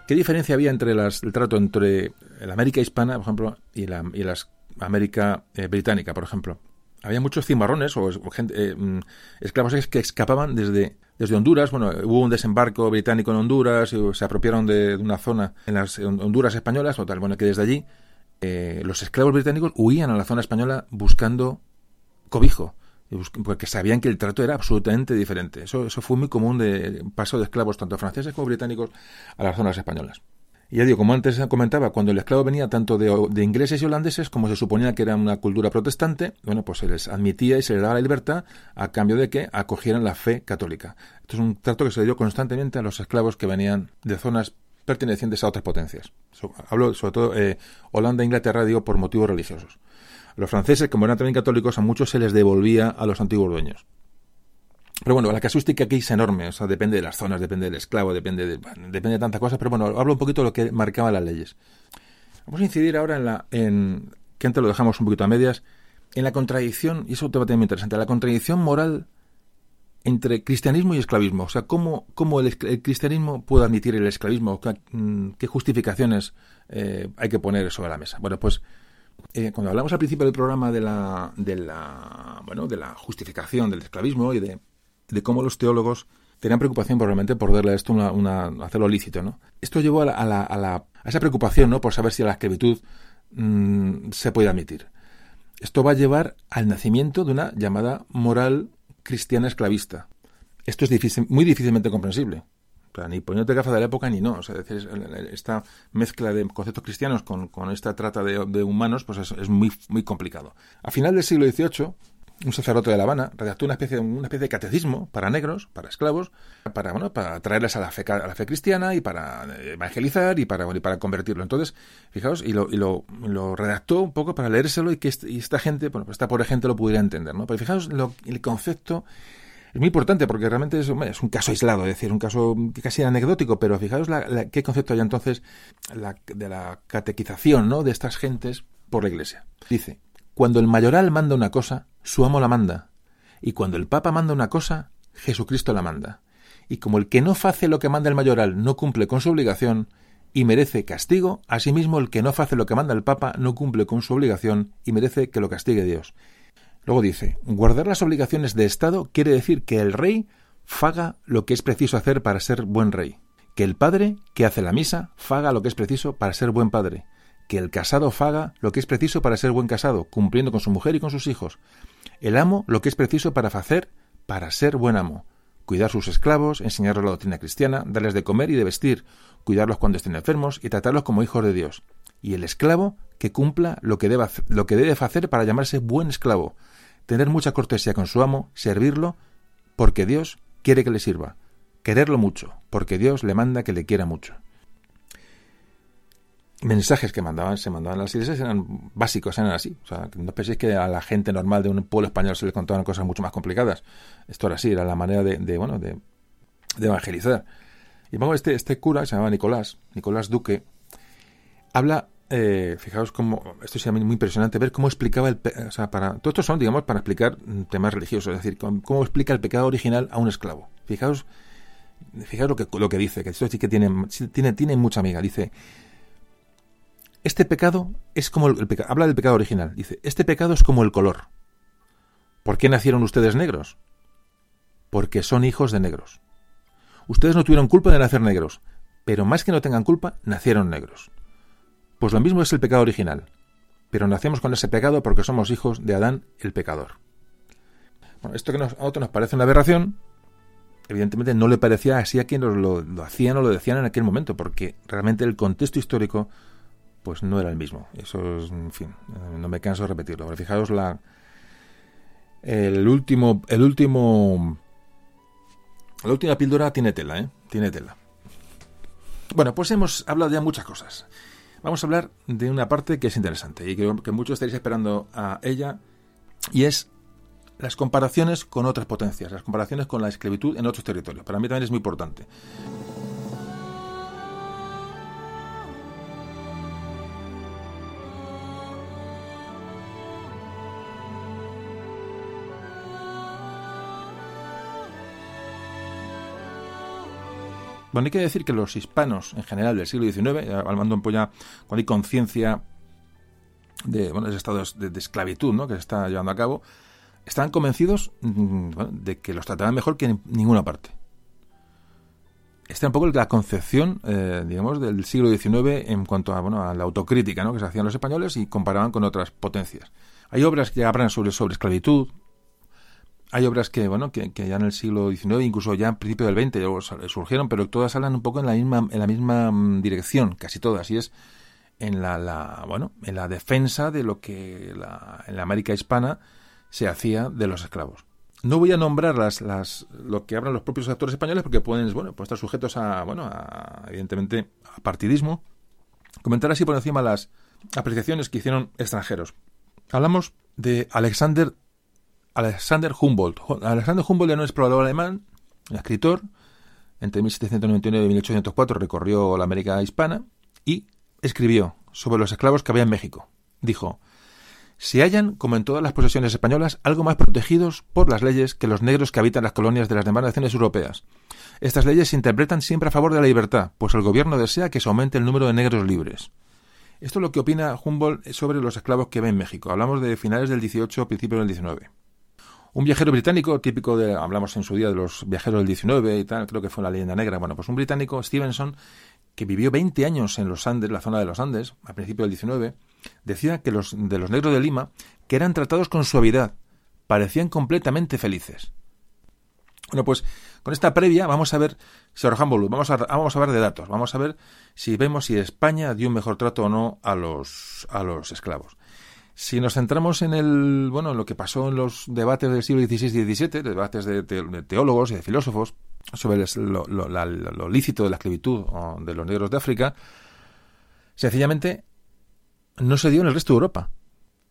¿Qué diferencia había entre las, el trato entre la América hispana, por ejemplo, y la América eh, británica, por ejemplo? Había muchos cimarrones o, gente, eh, mm, esclavos que escapaban desde, Honduras. Bueno, hubo un desembarco británico en Honduras, y se apropiaron de, una zona en las Honduras españolas, o tal. Bueno, que desde allí eh, los esclavos británicos huían a la zona española buscando cobijo porque sabían que el trato era absolutamente diferente. Eso, fue muy común de paso de esclavos, tanto franceses como británicos, a las zonas españolas. Y ya digo, como antes comentaba, cuando el esclavo venía tanto de, de, ingleses y holandeses, como se suponía que era una cultura protestante, bueno, pues se les admitía y se les daba la libertad a cambio de que acogieran la fe católica. Esto es un trato que se dio constantemente a los esclavos que venían de zonas pertenecientes a otras potencias. hablo sobre todo eh, Holanda e Inglaterra, digo, por motivos religiosos. Los franceses, como eran también católicos, a muchos se les devolvía a los antiguos dueños. Pero bueno, la casuística aquí es enorme, o sea, depende de las zonas, depende del esclavo, depende de, depende de tantas cosas, pero bueno, hablo un poquito de lo que marcaban las leyes. Vamos a incidir ahora en la, en, que antes lo dejamos un poquito a medias, en la contradicción, y eso te va a tener muy interesante, la contradicción moral entre cristianismo y esclavismo. O sea, cómo, cómo el, cristianismo puede admitir el esclavismo, qué, mm, justificaciones eh, hay que poner sobre la mesa. Bueno, pues eh, cuando hablamos al principio del programa de la, de la, bueno, de la justificación del esclavismo y de, cómo los teólogos tenían preocupación probablemente por darle a esto una, una, hacerlo lícito, ¿no? Esto llevó a, la, a, la, a, esa preocupación, ¿no? Por saber si la esclavitud mm, se puede admitir. Esto va a llevar al nacimiento de una llamada moral cristiana esclavista. Esto es muy difícilmente comprensible. Ni poniéndote gafas de la época ni no. O sea, esta mezcla de conceptos cristianos con, esta trata de, humanos pues es, muy, muy complicado. A final del siglo XVIII, un sacerdote de La Habana redactó una especie, una especie de catecismo para negros, para esclavos, para, bueno, para traerles a la fe, a la fe cristiana y para evangelizar y para, y para convertirlo. Entonces, fijaos, y, lo, y lo, lo, redactó un poco para leérselo y que esta gente, bueno, pues esta pobre gente lo pudiera entender, ¿no? Pero fijaos, lo, el concepto es muy importante porque realmente es, es, un caso aislado, es decir, un caso casi anecdótico, pero fijaos la, qué concepto hay entonces de la catequización, ¿no? De estas gentes por la Iglesia. Dice, cuando el mayoral manda una cosa, su amo la manda. Y cuando el Papa manda una cosa, Jesucristo la manda. Y como el que no hace lo que manda el mayoral no cumple con su obligación y merece castigo, asimismo el que no hace lo que manda el Papa no cumple con su obligación y merece que lo castigue Dios. Luego dice, guardar las obligaciones de Estado quiere decir que el rey faga lo que es preciso hacer para ser buen rey, que el padre que hace la misa faga lo que es preciso para ser buen padre, que el casado faga lo que es preciso para ser buen casado, cumpliendo con su mujer y con sus hijos. El amo lo que es preciso para hacer para ser buen amo. Cuidar sus esclavos, enseñarles la doctrina cristiana, darles de comer y de vestir, cuidarlos cuando estén enfermos y tratarlos como hijos de Dios. Y el esclavo que cumpla lo que, lo que debe hacer para llamarse buen esclavo, tener mucha cortesía con su amo, servirlo, porque Dios quiere que le sirva, quererlo mucho, porque Dios le manda que le quiera mucho mensajes que mandaban, se mandaban las iglesias eran básicos, eran así. O sea, no penséis que a la gente normal de un pueblo español se le contaban cosas mucho más complicadas. Esto era así, era la manera de, bueno, de, evangelizar. Y luego este, este cura, se llamaba Nicolás, Nicolás Duque, habla, eh, fijaos cómo, esto es muy impresionante, ver cómo explicaba el, o para, todo esto son, digamos, para explicar temas religiosos, es decir, cómo, explica el pecado original a un esclavo. Fijaos, fijaos lo que, lo que dice, que esto sí que tiene, tiene, tiene mucha amiga, dice, este pecado es como el, pecado. Habla del pecado original. Dice, este pecado es como el color. ¿Por qué nacieron ustedes negros? Porque son hijos de negros. Ustedes no tuvieron culpa de nacer negros, pero más que no tengan culpa, nacieron negros. Pues lo mismo es el pecado original. Pero nacemos con ese pecado porque somos hijos de Adán el pecador. Bueno, esto que a otros nos parece una aberración, evidentemente no le parecía así a quienes lo, lo hacían o lo decían en aquel momento, porque realmente el contexto histórico pues no era el mismo. Eso es, en fin, no me canso de repetirlo. Pero fijaos la el último el último la última píldora tiene tela, ¿eh? Tiene tela. Bueno, pues hemos hablado ya muchas cosas. Vamos a hablar de una parte que es interesante y que muchos estaréis esperando a ella y es las comparaciones con otras potencias, las comparaciones con la esclavitud en otros territorios. Para mí también es muy importante. Bueno, hay que decir que los hispanos en general del siglo XIX, al mando en polla, cuando hay conciencia de bueno, estados de, esclavitud ¿no? que se está llevando a cabo, estaban convencidos mm, de que los trataban mejor que en ninguna parte. Esta es un poco la concepción, eh, digamos, del siglo XIX en cuanto a, la autocrítica ¿no? que se hacían los españoles y comparaban con otras potencias. Hay obras que hablan sobre esclavitud, hay obras que, bueno, que, ya en el siglo XIX, incluso ya en principio del XX, surgieron, pero todas hablan un poco en la misma, en la misma mm, dirección, casi todas, y es en la, la bueno, en la defensa de lo que la, en la América hispana se hacía de los esclavos. No voy a nombrar las, las, lo que hablan los propios actores españoles porque pueden, bueno, pueden estar sujetos a, bueno, a, evidentemente, a partidismo. Comentar así por encima las apreciaciones que hicieron extranjeros. Hablamos de Alexander Alexander Humboldt. Alexander Humboldt era un explorador alemán, escritor. Entre 1799 y 1804 recorrió la América hispana y escribió sobre los esclavos que había en México. Dijo, se hallan, como en todas las posesiones españolas, algo más protegidos por las leyes que los negros que habitan las colonias de las demás naciones europeas. Estas leyes se interpretan siempre a favor de la libertad, pues el gobierno desea que se aumente el número de negros libres. Esto es lo que opina Humboldt sobre los esclavos que ve en México. Hablamos de finales del 18, principios del 19. Un viajero británico, típico de, hablamos en su día de los viajeros del 19 y tal, creo que fue la leyenda negra. Bueno, pues un británico, Stevenson, que vivió 20 años en los Andes, la zona de los Andes, a principios del 19, decía que los de los negros de Lima, que eran tratados con suavidad, parecían completamente felices. Bueno, pues con esta previa vamos a ver, señor Humboldt, vamos a, vamos a ver de datos, vamos a ver si vemos si España dio un mejor trato o no a los, a los esclavos. Si nos centramos en el, bueno, en lo que pasó en los debates del siglo XVI y XVII, debates de, teólogos y de filósofos sobre lo, lícito de la esclavitud de los negros de África, sencillamente no se dio en el resto de Europa.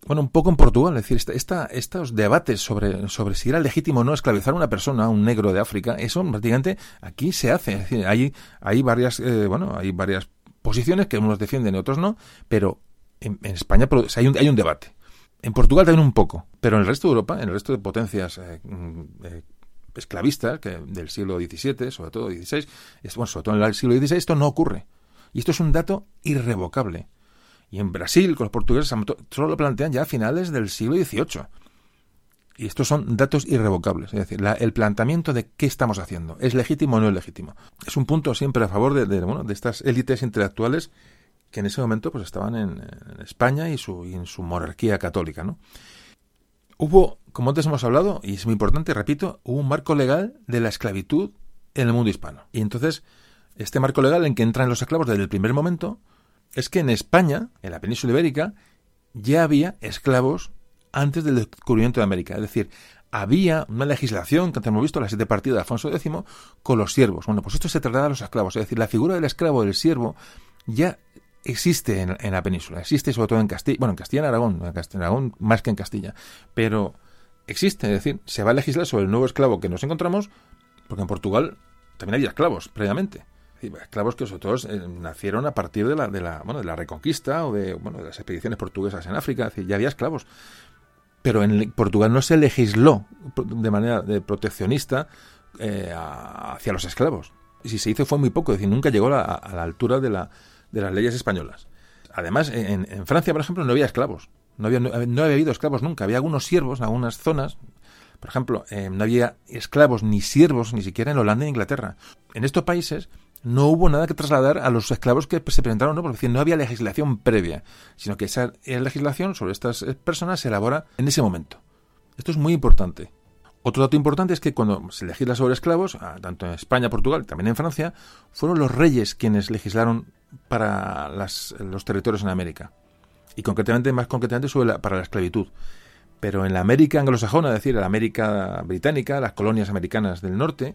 Bueno, un poco en Portugal, es decir, esta, estos debates sobre, sobre si era legítimo o no esclavizar a una persona, a un negro de África, eso prácticamente aquí se hace. Es decir, hay, hay varias, eh, bueno, hay varias posiciones que unos defienden y otros no, pero en, España hay un, hay un debate. En Portugal también un poco, pero en el resto de Europa, en el resto de potencias eh, mm, eh, esclavistas que del siglo XVII, sobre todo XVI, bueno, sobre todo en el siglo XVI, esto no ocurre. Y esto es un dato irrevocable. Y en Brasil, con los portugueses, solo lo plantean ya a finales del siglo XVIII. Y estos son datos irrevocables. Es decir, el planteamiento de qué estamos haciendo. ¿Es legítimo o no es legítimo? Es un punto siempre a favor de, de estas élites intelectuales que en ese momento pues estaban en, España y, su, en su monarquía católica, ¿no? Hubo, como antes hemos hablado, y es muy importante, repito, hubo un marco legal de la esclavitud en el mundo hispano. Y entonces, este marco legal en que entran los esclavos desde el primer momento, es que en España, en la península ibérica, ya había esclavos antes del descubrimiento de América. Es decir, había una legislación que antes hemos visto, la siete partida de Alfonso X, con los siervos. Bueno, pues esto se trata a los esclavos. Es decir, la figura del esclavo, del siervo, ya existe en, la península, existe sobre todo en Castilla, bueno, en Castilla y Aragón, en Aragón más que en Castilla, pero existe, es decir, se va a legislar sobre el nuevo esclavo que nos encontramos, porque en Portugal también había esclavos previamente. Esclavos que sobre todo eh, nacieron a partir de la, de la, bueno, de la reconquista o de, bueno, de las expediciones portuguesas en África, es decir, ya había esclavos. Pero en Portugal no se legisló de manera de proteccionista eh, hacia los esclavos. Y si se hizo fue muy poco, es decir, nunca llegó a la altura de la, de las leyes españolas. Además, en, Francia, por ejemplo, no había esclavos. No había, no, había habido esclavos nunca. Había algunos siervos en algunas zonas. Por ejemplo, eh, no había esclavos ni siervos ni siquiera en Holanda e Inglaterra. En estos países no hubo nada que trasladar a los esclavos que se presentaron, ¿no? porque no había legislación previa, sino que esa legislación sobre estas eh, personas se elabora en ese momento. Esto es muy importante. Otro dato importante es que cuando se legisla sobre esclavos, ah, tanto en España, Portugal, también en Francia, fueron los reyes quienes legislaron para los territorios en América. Y concretamente, más concretamente, sobre para la esclavitud. Pero en la América anglosajona, es decir, en la América británica, las colonias americanas del norte,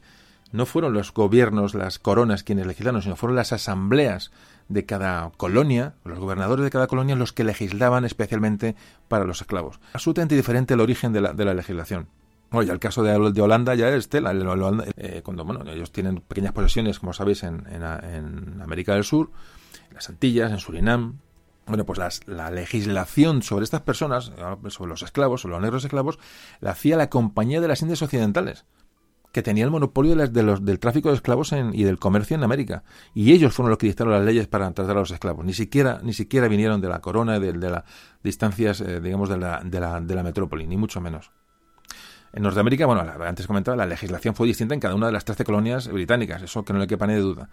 no fueron los gobiernos, las coronas quienes legislaron, sino fueron las asambleas de cada colonia, los gobernadores de cada colonia, los que legislaban especialmente para los esclavos. Absolutamente diferente el origen de la, de la legislación. Bueno, ya el caso de, Holanda ya es tela. Eh, cuando bueno, ellos tienen pequeñas posesiones, como sabéis, en, América del Sur, en las Antillas, en Surinam. Bueno, pues la legislación sobre estas personas, sobre los esclavos, sobre los negros esclavos, la hacía la Compañía de las Indias Occidentales, que tenía el monopolio del tráfico de esclavos y del comercio en América. Y ellos fueron los que dictaron las leyes para tratar a los esclavos. Ni siquiera, ni siquiera vinieron de la corona, de, de las distancias, eh, digamos, de la, de, la, de la metrópoli, ni mucho menos. En Norteamérica, bueno, antes comentaba, la legislación fue distinta en cada una de las 13 colonias británicas, eso que no le quepa ni de duda.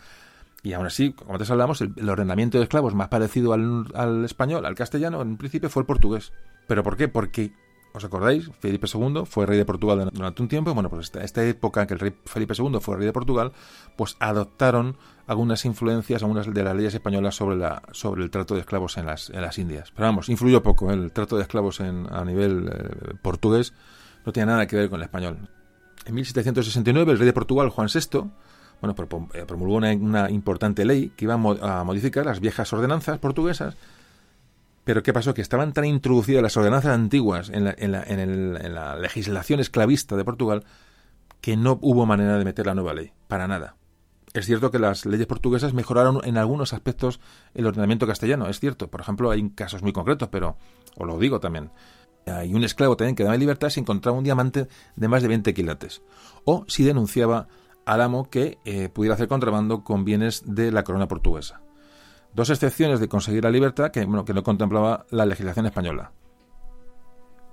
Y aún así, como antes hablamos, el, ordenamiento de esclavos más parecido al, español, al castellano, en principio fue el portugués. ¿Pero por qué? Porque, ¿os acordáis? Felipe II fue rey de Portugal durante un tiempo. Bueno, pues esta, esta época en que el rey Felipe II fue rey de Portugal, pues adoptaron algunas influencias, algunas de las leyes españolas sobre, la, sobre el trato de esclavos en las, en las Indias. Pero vamos, influyó poco el trato de esclavos en, a nivel eh, portugués no tiene nada que ver con el español. En 1769 el rey de Portugal, Juan VI, bueno, eh, promulgó una, importante ley que iba a modificar las viejas ordenanzas portuguesas, pero ¿qué pasó? Que estaban tan introducidas las ordenanzas antiguas en la, en la legislación esclavista de Portugal que no hubo manera de meter la nueva ley, para nada. Es cierto que las leyes portuguesas mejoraron en algunos aspectos el ordenamiento castellano, es cierto. Por ejemplo, hay casos muy concretos, pero os lo digo también. Hay un esclavo también que daba libertad si encontraba un diamante de más de 20 quilates. O si denunciaba al amo que eh, pudiera hacer contrabando con bienes de la corona portuguesa. Dos excepciones de conseguir la libertad que, bueno, que no contemplaba la legislación española.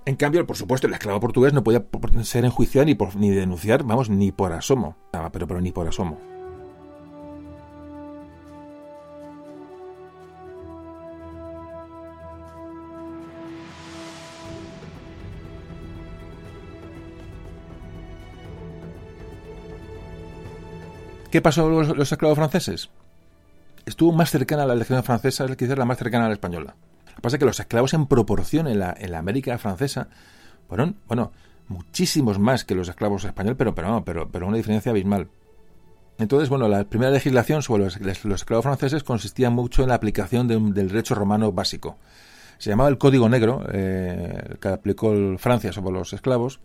En cambio, por supuesto, el esclavo portugués no podía ser enjuiciado ni, por, ni denunciar, vamos, ni por asomo. Ah, pero, pero ni por asomo. ¿Qué pasó con los, esclavos franceses? Estuvo más cercana a la legislación francesa, es quizás la más cercana a la española. Lo que pasa es que los esclavos en proporción en la, en la América francesa fueron, bueno, muchísimos más que los esclavos españoles, pero, pero, pero, pero una diferencia abismal. Entonces, bueno, la primera legislación sobre los, los esclavos franceses consistía mucho en la aplicación del derecho romano básico. Se llamaba el Código Negro, eh, que aplicó Francia sobre los esclavos,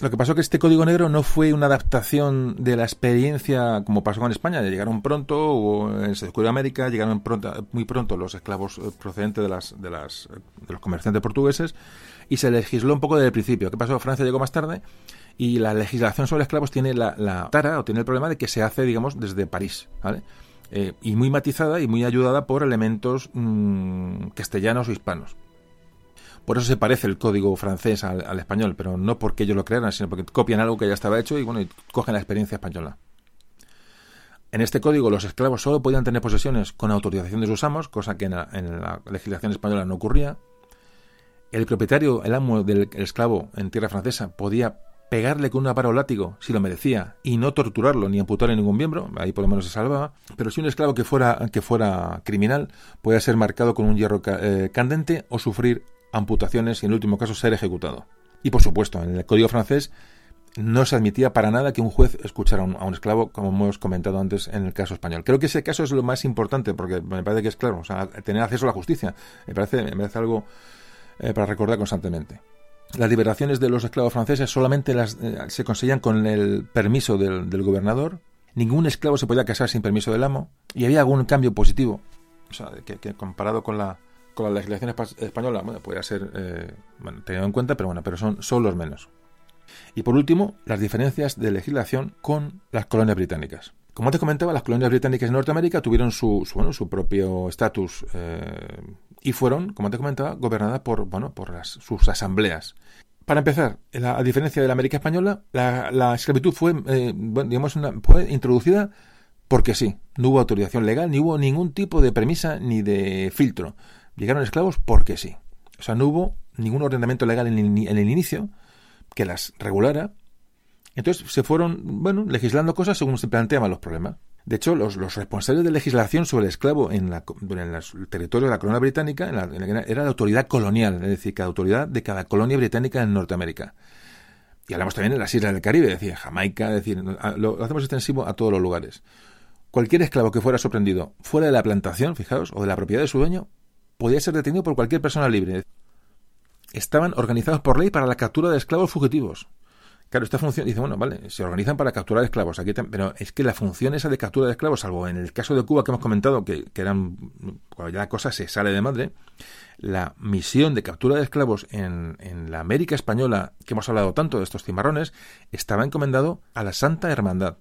lo que pasó que este código negro no fue una adaptación de la experiencia como pasó con España. Llegaron pronto, o en de América, llegaron pronto, muy pronto los esclavos eh, procedentes de, las, de, las, de los comerciantes portugueses y se legisló un poco desde el principio. ¿Qué pasó? Francia llegó más tarde y la legislación sobre esclavos tiene la, tara o tiene el problema de que se hace, digamos, desde París. ¿vale? Eh, y muy matizada y muy ayudada por elementos mmm, castellanos o hispanos. Por eso se parece el código francés al, español, pero no porque ellos lo crearan, sino porque copian algo que ya estaba hecho y bueno, y cogen la experiencia española. En este código los esclavos solo podían tener posesiones con autorización de sus amos, cosa que en la, en la legislación española no ocurría. El propietario, el amo del esclavo en tierra francesa, podía pegarle con una vara o látigo si lo merecía y no torturarlo ni amputarle ningún miembro, ahí por lo menos se salvaba. Pero si un esclavo que fuera, que fuera criminal podía ser marcado con un hierro eh, candente o sufrir amputaciones y en último caso ser ejecutado. Y por supuesto, en el Código francés no se admitía para nada que un juez escuchara a un, esclavo, como hemos comentado antes en el caso español. Creo que ese caso es lo más importante, porque me parece que es claro, o sea, tener acceso a la justicia, me parece, me parece algo eh, para recordar constantemente. Las liberaciones de los esclavos franceses solamente las, eh, se conseguían con el permiso del, gobernador, ningún esclavo se podía casar sin permiso del amo, y había algún cambio positivo, o sea, que comparado con la, con la legislación española, bueno, podría ser eh, bueno, tenido en cuenta, pero bueno, pero son, son los menos. Y por último, las diferencias de legislación con las colonias británicas. Como te comentaba, las colonias británicas en Norteamérica tuvieron su, su, bueno, su propio estatus eh, y fueron, como te comentaba, gobernadas por, bueno, por las, sus asambleas. Para empezar, a diferencia de la América española, la, la esclavitud fue, eh, digamos, una, fue introducida porque sí. No hubo autorización legal, ni hubo ningún tipo de premisa ni de filtro. Llegaron esclavos porque sí. O sea, no hubo ningún ordenamiento legal en el, inicio que las regulara. Entonces se fueron, bueno, legislando cosas según se planteaban los problemas. De hecho, los, los, responsables de legislación sobre el esclavo en, la, en los territorios de la corona británica en la, era la autoridad colonial, es decir, cada autoridad de cada colonia británica en Norteamérica. Y hablamos también de las islas del Caribe, es decir, Jamaica, es decir, lo, lo hacemos extensivo a todos los lugares. Cualquier esclavo que fuera sorprendido fuera de la plantación, fijaos, o de la propiedad de su dueño, podía ser detenido por cualquier persona libre. Estaban organizados por ley para la captura de esclavos fugitivos. Claro, esta función, dice, bueno, vale, se organizan para capturar esclavos, aquí pero es que la función esa de captura de esclavos, salvo en el caso de Cuba que hemos comentado, que, que eran, cuando ya la cosa se sale de madre, la misión de captura de esclavos en, en la América Española, que hemos hablado tanto de estos cimarrones, estaba encomendado a la Santa Hermandad.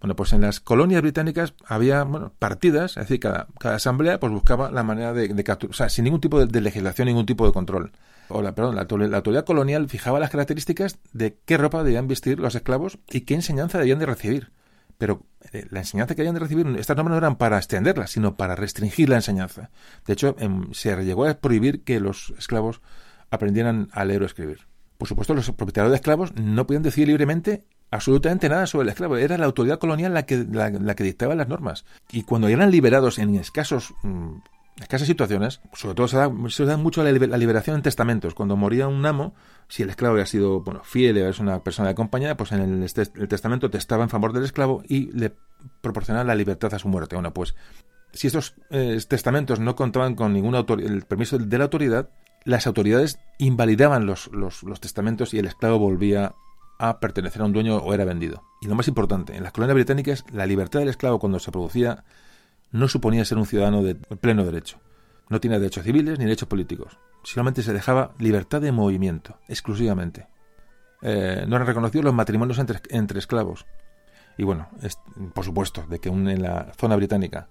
Bueno, pues en las colonias británicas había bueno, partidas, es decir, cada, cada asamblea pues buscaba la manera de, capturar, o sea, sin ningún tipo de, legislación, ningún tipo de control. O la, perdón, la, autoridad colonial fijaba las características de qué ropa debían vestir los esclavos y qué enseñanza debían de recibir. Pero eh, la enseñanza que debían de recibir, estas normas no eran para extenderla, sino para restringir la enseñanza. De hecho, em, se llegó a prohibir que los esclavos aprendieran a leer o escribir. Por supuesto, los propietarios de esclavos no podían decidir libremente absolutamente nada sobre el esclavo. Era la autoridad colonial la que, la, que dictaba las normas. Y cuando eran liberados en escasos, mmm, escasas situaciones, sobre todo se da, mucho la, liberación en testamentos. Cuando moría un amo, si el esclavo había sido bueno, fiel, era una persona de compañía, pues en el, el testamento testaba en favor del esclavo y le proporcionaba la libertad a su muerte. Bueno, pues si estos eh, testamentos no contaban con ningún el permiso de la autoridad, las autoridades invalidaban los, los, los testamentos y el esclavo volvía a pertenecer a un dueño o era vendido. Y lo más importante, en las colonias británicas la libertad del esclavo cuando se producía no suponía ser un ciudadano de pleno derecho. No tenía derechos civiles ni derechos políticos. Solamente se dejaba libertad de movimiento, exclusivamente. Eh, no eran reconocidos los matrimonios entre, esclavos. Y bueno, es, por supuesto, de que en la zona británica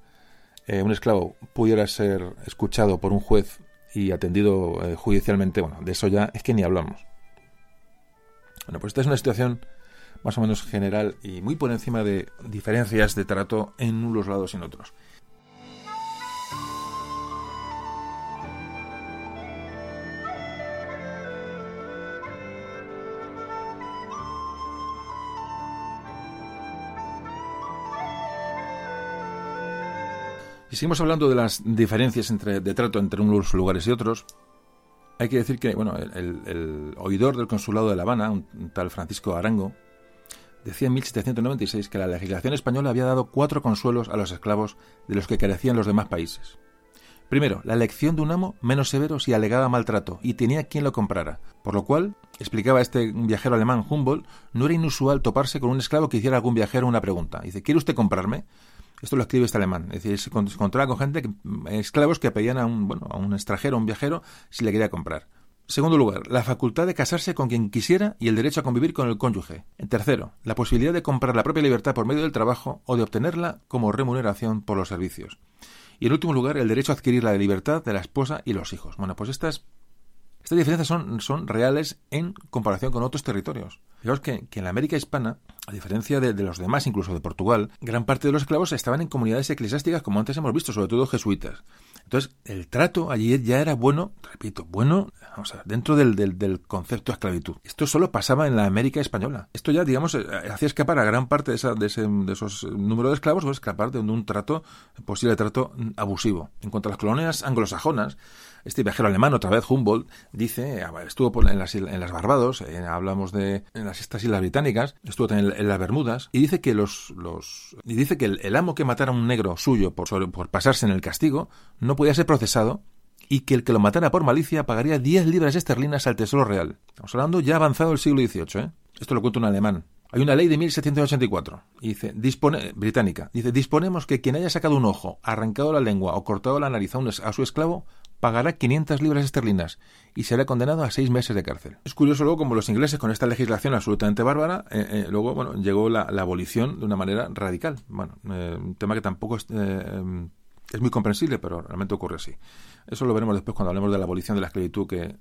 eh, un esclavo pudiera ser escuchado por un juez y atendido eh, judicialmente, bueno, de eso ya es que ni hablamos. Bueno, pues esta es una situación más o menos general y muy por encima de diferencias de trato en unos lados y en otros. Si seguimos hablando de las diferencias de trato entre unos lugares y otros, hay que decir que bueno, el, oidor del consulado de La Habana, un, tal Francisco Arango, decía en 1796 que la legislación española había dado cuatro consuelos a los esclavos de los que carecían los demás países. Primero, la elección de un amo menos severo si alegaba maltrato y tenía quien lo comprara, por lo cual, explicaba este viajero alemán Humboldt, no era inusual toparse con un esclavo que hiciera algún viajero una pregunta. Dice, ¿quiere usted comprarme? Esto lo escribe este alemán. Es decir, se encontraba con gente, que, esclavos que pedían a un, bueno, a un extranjero, a un viajero, si le quería comprar. Segundo lugar, la facultad de casarse con quien quisiera y el derecho a convivir con el cónyuge. En tercero, la posibilidad de comprar la propia libertad por medio del trabajo o de obtenerla como remuneración por los servicios. Y en último lugar, el derecho a adquirir la libertad de la esposa y los hijos. Bueno, pues estas estas diferencias son, reales en comparación con otros territorios. Fijaos que, en la América hispana, a diferencia de, de, los demás, incluso de Portugal, gran parte de los esclavos estaban en comunidades eclesiásticas, como antes hemos visto, sobre todo jesuitas. Entonces, el trato allí ya era bueno, repito, bueno, vamos a dentro del, del, concepto de esclavitud. Esto solo pasaba en la América española. Esto ya, digamos, eh, hacía escapar a gran parte de, esa, de, ese, de esos números de esclavos, o escapar de un trato, posible trato abusivo. En cuanto a las colonias anglosajonas, este viajero alemán, otra vez Humboldt, dice, estuvo en las, en las Barbados, eh, hablamos de en las estas islas británicas, estuvo también en, las Bermudas, y dice que los, los y dice que el, amo que matara a un negro suyo por, por pasarse en el castigo no podía ser procesado y que el que lo matara por malicia pagaría 10 libras esterlinas al Tesoro Real. Estamos hablando ya avanzado el siglo XVIII, ¿eh? Esto lo cuenta un alemán. Hay una ley de 1784, y dice, dispone, británica, dice, disponemos que quien haya sacado un ojo, arrancado la lengua o cortado la nariz a, un, a su esclavo, pagará 500 libras esterlinas y será condenado a seis meses de cárcel. Es curioso luego como los ingleses con esta legislación absolutamente bárbara, eh, eh, luego bueno llegó la, abolición de una manera radical. Bueno, eh, un tema que tampoco es, es muy comprensible, pero realmente ocurre así. Eso lo veremos después cuando hablemos de la abolición de la esclavitud que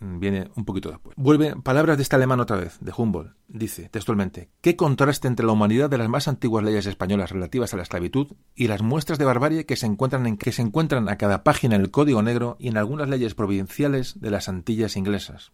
viene un poquito después. Vuelve, palabras de este alemán otra vez, de Humboldt. Dice, textualmente, ¿qué contraste entre la humanidad de las más antiguas leyes españolas relativas a la esclavitud y las muestras de barbarie que se encuentran, en, que se encuentran a cada página en el Código Negro y en algunas leyes provinciales de las Antillas inglesas?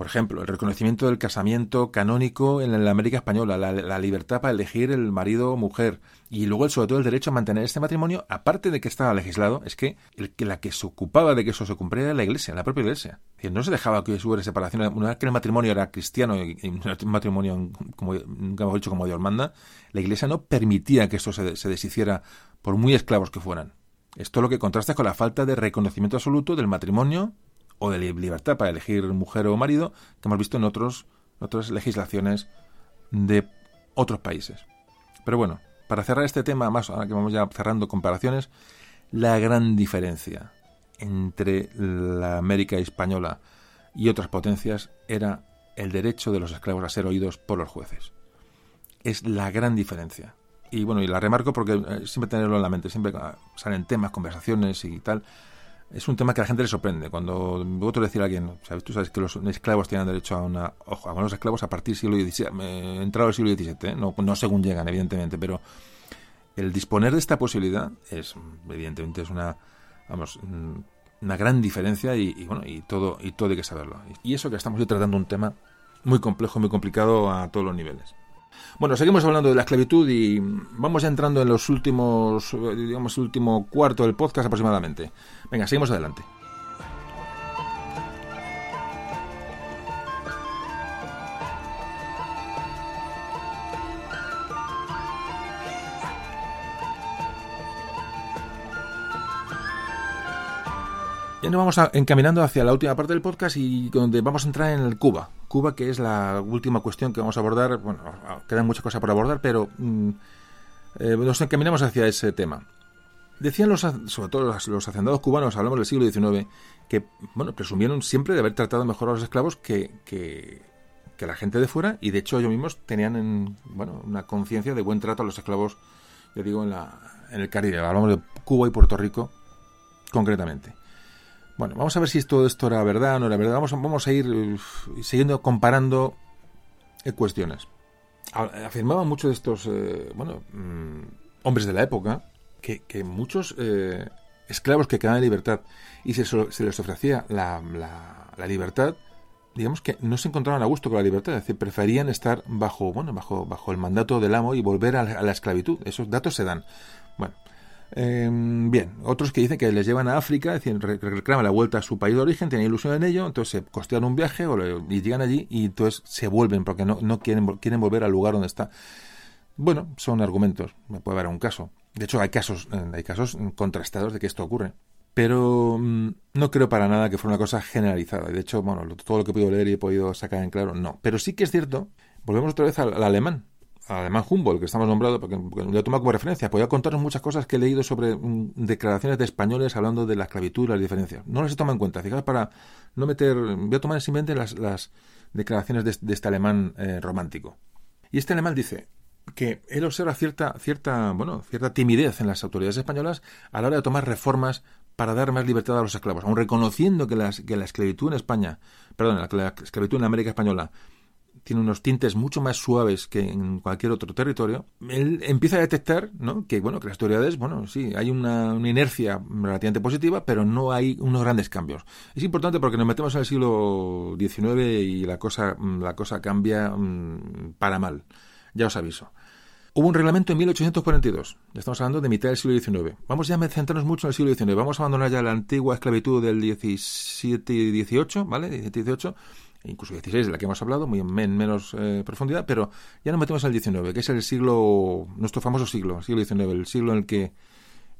Por ejemplo, el reconocimiento del casamiento canónico en la América Española, la, libertad para elegir el marido o mujer, y luego sobre todo el derecho a mantener este matrimonio, aparte de que estaba legislado, es que, el, que la que se ocupaba de que eso se cumpliera era la iglesia, la propia iglesia. Es decir, no se dejaba que hubiera separación. Una vez que el matrimonio era cristiano y, y un matrimonio, como nunca hemos dicho, como Dios manda, la iglesia no permitía que esto se, se deshiciera por muy esclavos que fueran. Esto lo que contrasta con la falta de reconocimiento absoluto del matrimonio o de libertad para elegir mujer o marido que hemos visto en otros, otras legislaciones de otros países. Pero bueno, para cerrar este tema, más ahora que vamos ya cerrando comparaciones, la gran diferencia entre la América española y otras potencias era el derecho de los esclavos a ser oídos por los jueces. Es la gran diferencia. Y bueno, y la remarco porque eh, siempre tenerlo en la mente, siempre salen temas, conversaciones y tal, es un tema que a la gente le sorprende. Cuando vosotros decir a alguien, ¿sabes? tú sabes que los esclavos tienen derecho a una. Ojo, a los esclavos a partir del siglo XVII, eh, entrado el siglo XVII, ¿eh? no, no según llegan, evidentemente, pero el disponer de esta posibilidad es, evidentemente, es una. Vamos. Mm, una gran diferencia y, y, bueno y todo y todo hay que saberlo y eso que estamos tratando un tema muy complejo muy complicado a todos los niveles bueno, seguimos hablando de la esclavitud y vamos entrando en los últimos, digamos, el último cuarto del podcast aproximadamente. Venga, seguimos adelante. Ya nos vamos a, encaminando hacia la última parte del podcast y donde vamos a entrar en el Cuba, Cuba, que es la última cuestión que vamos a abordar. Bueno, quedan muchas cosas por abordar, pero mm, eh, nos encaminamos hacia ese tema. Decían los, sobre todo los, hacendados cubanos, hablamos del siglo XIX, que bueno, presumieron siempre de haber tratado mejor a los esclavos que, que, la gente de fuera, y de hecho ellos mismos tenían en, bueno, una conciencia de buen trato a los esclavos, yo digo, en, la, en el Caribe. Hablamos de Cuba y Puerto Rico, concretamente. Bueno, vamos a ver si todo esto era verdad o no era verdad. Vamos, a ir siguiendo comparando eh, cuestiones. Afirmaban muchos de estos, eh, bueno, mm, hombres de la época que, muchos eh, esclavos que quedaban en libertad y se, se les ofrecía la, la, libertad, digamos que no se encontraban a gusto con la libertad, es decir, preferían estar bajo, bueno, bajo, bajo el mandato del amo y volver a la esclavitud. Esos datos se dan. Em, bien, otros que dicen que les llevan a África, es decir, reclaman la vuelta a su país de origen, tienen ilusión en ello, entonces se costean un viaje y llegan allí y entonces se vuelven porque no, no quieren, quieren volver al lugar donde está. Bueno, son argumentos, me puede haber un caso. De hecho, hay casos, eh, hay casos contrastados de que esto ocurre. Pero mm, no creo para nada que fuera una cosa generalizada. De hecho, bueno, todo lo que he podido leer y he podido sacar en claro, no. Pero sí que es cierto, volvemos otra vez al alemán alemán Humboldt, que estamos nombrado, porque, lo he tomado como referencia, podría contaros muchas cosas que he leído sobre mm, declaraciones de españoles hablando de la esclavitud y las diferencias. No las he tomado en cuenta, fijaos, para no meter, voy a tomar simplemente las, las declaraciones de, este alemán eh, romántico. Y este alemán dice que él observa cierta, cierta, bueno, cierta timidez en las autoridades españolas a la hora de tomar reformas para dar más libertad a los esclavos, aun reconociendo que, las, que la esclavitud en España, perdón, la esclavitud en América Española tiene unos tintes mucho más suaves que en cualquier otro territorio, él empieza a detectar ¿no? que, bueno, que las autoridades, bueno, sí, hay una, inercia relativamente positiva, pero no hay unos grandes cambios. Es importante porque nos metemos en el siglo XIX y la cosa, la cosa cambia mm, para mal. Ya os aviso. Hubo un reglamento en 1842. Estamos hablando de mitad del siglo XIX. Vamos ya a centrarnos mucho en el siglo XIX. Vamos a abandonar ya la antigua esclavitud del 17 y 18, ¿vale? 17 y 18 incluso 16 de la que hemos hablado, muy en menos eh, profundidad, pero ya nos metemos al 19, que es el siglo, nuestro famoso siglo, el siglo XIX, el siglo en el que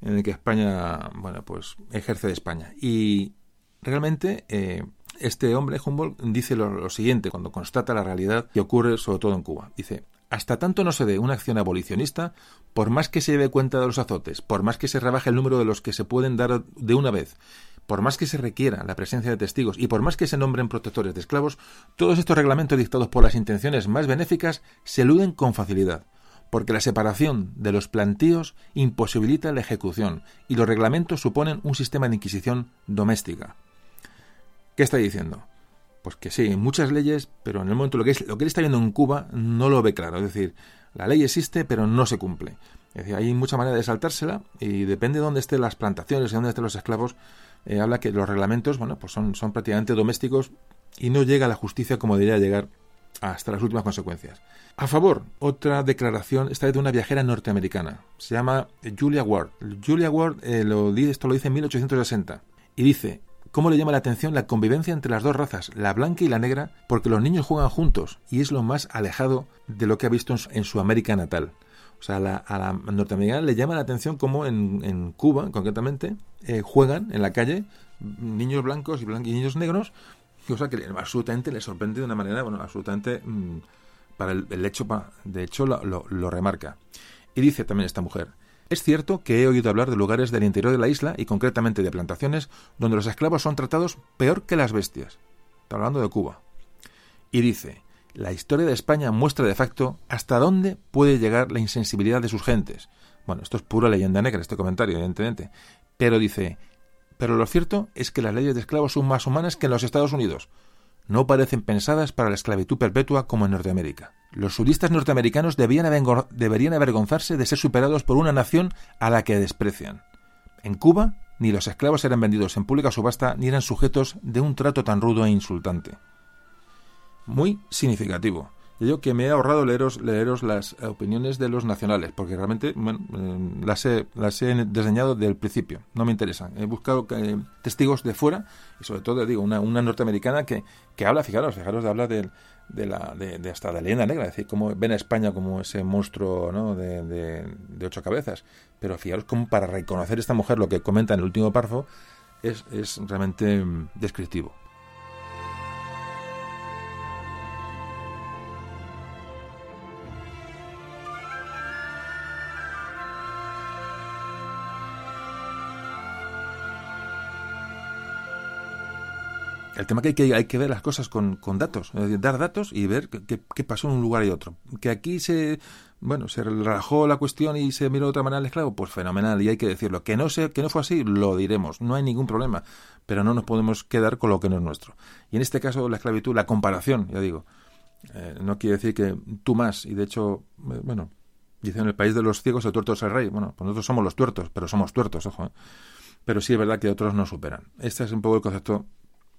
en el que España, bueno, pues ejerce de España. Y realmente eh, este hombre, Humboldt, dice lo, siguiente cuando constata la realidad que ocurre sobre todo en Cuba. Dice, hasta tanto no se dé una acción abolicionista, por más que se dé cuenta de los azotes, por más que se rebaje el número de los que se pueden dar de una vez, por más que se requiera la presencia de testigos y por más que se nombren protectores de esclavos, todos estos reglamentos dictados por las intenciones más benéficas se eluden con facilidad, porque la separación de los plantíos imposibilita la ejecución y los reglamentos suponen un sistema de inquisición doméstica. ¿Qué está diciendo? Pues que sí, muchas leyes, pero en el momento lo que, es, que él está viendo en Cuba no lo ve claro. Es decir, la ley existe, pero no se cumple. Es decir, hay mucha manera de saltársela y depende de dónde estén las plantaciones y dónde estén los esclavos, eh, habla que los reglamentos, bueno, pues son, son prácticamente domésticos y no llega a la justicia como debería llegar hasta las últimas consecuencias. A favor, otra declaración, esta de una viajera norteamericana. Se llama Julia Ward. Julia Ward eh, lo, esto lo dice en 1860 y dice, ¿Cómo le llama la atención la convivencia entre las dos razas, la blanca y la negra? Porque los niños juegan juntos y es lo más alejado de lo que ha visto en su América natal. O sea, a la, a la norteamericana le llama la atención cómo en, en Cuba, concretamente, eh, juegan en la calle niños blancos y, niños negros, cosa que absolutamente le sorprende de una manera, bueno, absolutamente mm, para el, hecho, de hecho lo, lo, remarca. Y dice también esta mujer, es cierto que he oído hablar de lugares del interior de la isla y concretamente de plantaciones donde los esclavos son tratados peor que las bestias. Está hablando de Cuba. Y dice, la historia de España muestra de facto hasta dónde puede llegar la insensibilidad de sus gentes. Bueno, esto es pura leyenda negra, este comentario, evidentemente. Pero dice, pero lo cierto es que las leyes de esclavos son más humanas que en los Estados Unidos. No parecen pensadas para la esclavitud perpetua como en Norteamérica. Los sudistas norteamericanos deberían avergonzarse de ser superados por una nación a la que desprecian. En Cuba, ni los esclavos eran vendidos en pública subasta ni eran sujetos de un trato tan rudo e insultante muy significativo. Yo que me he ahorrado leeros, leeros las opiniones de los nacionales, porque realmente eh, las, he, las he diseñado desde el principio, no me interesan. He buscado eh, testigos de fuera, y sobre todo, digo, una, una norteamericana que, que habla, fijaros, fijaros, habla de, de, la, de, hasta de leyenda negra, es decir, cómo ven a España como ese monstruo ¿no? de, de, ocho cabezas. Pero fijaros cómo para reconocer esta mujer lo que comenta en el último párrafo es, es realmente mm, descriptivo. El tema que hay que, hay que ver las cosas con, datos, dar datos y ver qué, pasó en un lugar y otro. Que aquí se, bueno, se relajó la cuestión y se miró de otra manera al esclavo, pues fenomenal, y hay que decirlo. Que no, se, que no fue así, lo diremos, no hay ningún problema, pero no nos podemos quedar con lo que no es nuestro. Y en este caso, la esclavitud, la comparación, ya digo, eh, no quiere decir que tú más, y de hecho, eh, bueno, dicen en el país de los ciegos el tuerto es el rey. Bueno, pues nosotros somos los tuertos, pero somos tuertos, ojo. ¿eh? Pero sí es verdad que otros nos superan. Este es un poco el concepto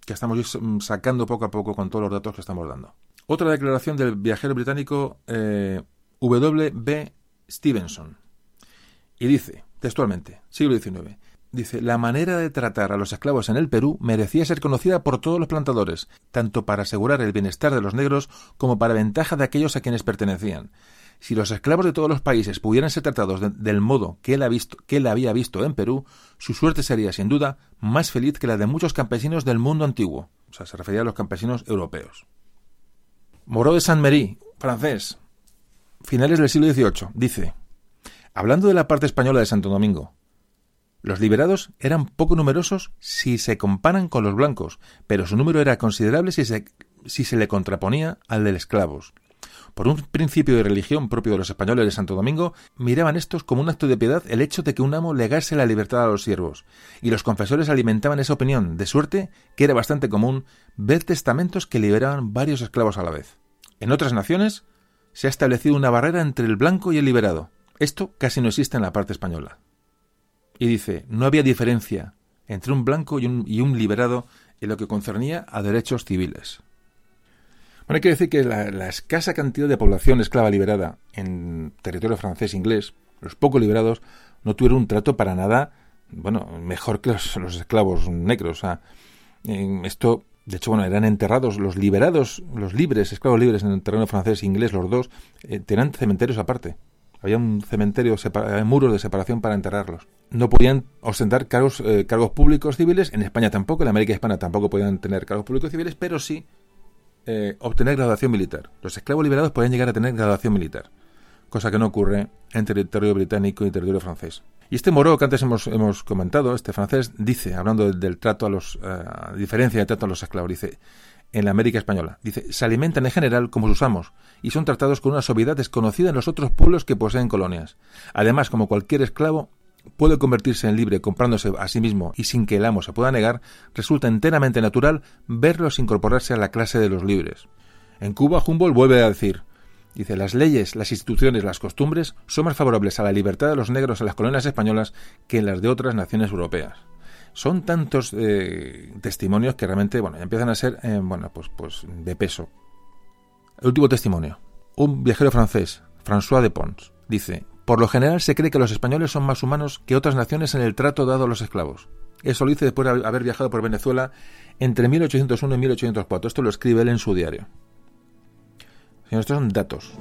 que estamos sacando poco a poco con todos los datos que estamos dando. Otra declaración del viajero británico eh, W. B. Stevenson. Y dice, textualmente, siglo XIX, dice, la manera de tratar a los esclavos en el Perú merecía ser conocida por todos los plantadores, tanto para asegurar el bienestar de los negros como para ventaja de aquellos a quienes pertenecían. Si los esclavos de todos los países pudieran ser tratados del modo que él, ha visto, que él había visto en Perú, su suerte sería, sin duda, más feliz que la de muchos campesinos del mundo antiguo. O sea, se refería a los campesinos europeos. Moreau de Saint-Méry, francés, finales del siglo XVIII, dice, hablando de la parte española de Santo Domingo, los liberados eran poco numerosos si se comparan con los blancos, pero su número era considerable si se, si se le contraponía al de esclavos. Por un principio de religión propio de los españoles de Santo Domingo, miraban estos como un acto de piedad el hecho de que un amo legase la libertad a los siervos, y los confesores alimentaban esa opinión, de suerte que era bastante común ver testamentos que liberaban varios esclavos a la vez. En otras naciones se ha establecido una barrera entre el blanco y el liberado. Esto casi no existe en la parte española. Y dice, no había diferencia entre un blanco y un, liberado en lo que concernía a derechos civiles. Bueno, hay que decir que la, escasa cantidad de población esclava liberada en territorio francés e inglés, los poco liberados, no tuvieron un trato para nada, bueno, mejor que los, esclavos negros. Esto, de hecho, bueno, eran enterrados, los liberados, los libres, esclavos libres en el terreno francés e inglés, los dos, eh, tenían cementerios aparte. Había un cementerio, había muros de separación para enterrarlos. No podían ostentar cargos, eh, cargos públicos civiles, en España tampoco, en América Hispana tampoco podían tener cargos públicos civiles, pero sí eh, obtener graduación militar. Los esclavos liberados podían llegar a tener graduación militar, cosa que no ocurre en territorio británico y territorio francés. Y este Moreau que antes hemos, hemos comentado, este francés, dice, hablando del, trato a los, eh, diferencia de trato a los esclavos, dice, en la América española, dice, se alimentan en general como sus amos y son tratados con una suavidad desconocida en los otros pueblos que poseen colonias. Además, como cualquier esclavo, puede convertirse en libre comprándose a sí mismo y sin que el amo se pueda negar, resulta enteramente natural verlos incorporarse a la clase de los libres. En Cuba, Humboldt vuelve a decir, dice, las leyes, las instituciones, las costumbres son más favorables a la libertad de los negros en las colonias españolas que en las de otras naciones europeas. Son tantos eh, testimonios que realmente, bueno, empiezan a ser, eh, bueno, pues, pues de peso. El último testimonio. Un viajero francés, François de Pons, dice, por lo general se cree que los españoles son más humanos que otras naciones en el trato dado a los esclavos. Eso lo dice después de haber viajado por Venezuela entre 1801 y 1804. Esto lo escribe él en su diario. Estos son datos.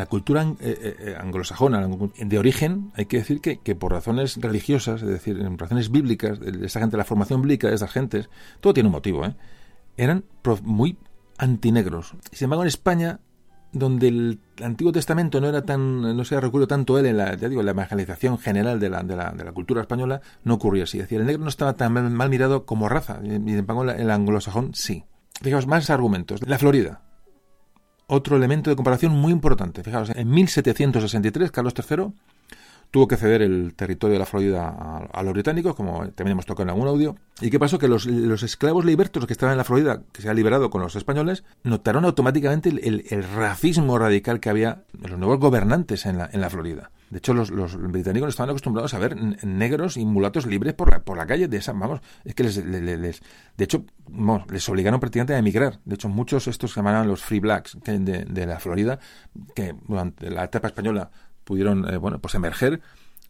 La cultura eh, eh, eh, anglosajona, de origen, hay que decir que, por razones religiosas, es decir, en razones bíblicas, esa gente, la formación bíblica de esas gentes, todo tiene un motivo, ¿eh? eran muy antinegros. Sin embargo, en España, donde el Antiguo Testamento no era tan, no se recuerdo tanto él en la, ya digo, la evangelización general de la, de la, de la cultura española, no ocurría así. Es decir, el negro no estaba tan mal, mirado como raza, y sin embargo, el anglosajón sí. Fijaos, más argumentos. La Florida, otro elemento de comparación muy importante. Fijaos, en 1763 Carlos III tuvo que ceder el territorio de la Florida a, los británicos, como también hemos tocado en algún audio. ¿Y qué pasó? Que los, esclavos libertos que estaban en la Florida, que se han liberado con los españoles, notaron automáticamente el, racismo radical que había en los nuevos gobernantes en la, en la Florida. De hecho, los, británicos estaban acostumbrados a ver negros y mulatos libres por la, por la calle de esa, vamos, es que les, de hecho, les obligaron prácticamente a emigrar. De hecho, muchos estos se llamaban los free blacks de, la Florida, que durante la etapa española pudieron, eh, bueno, pues emerger,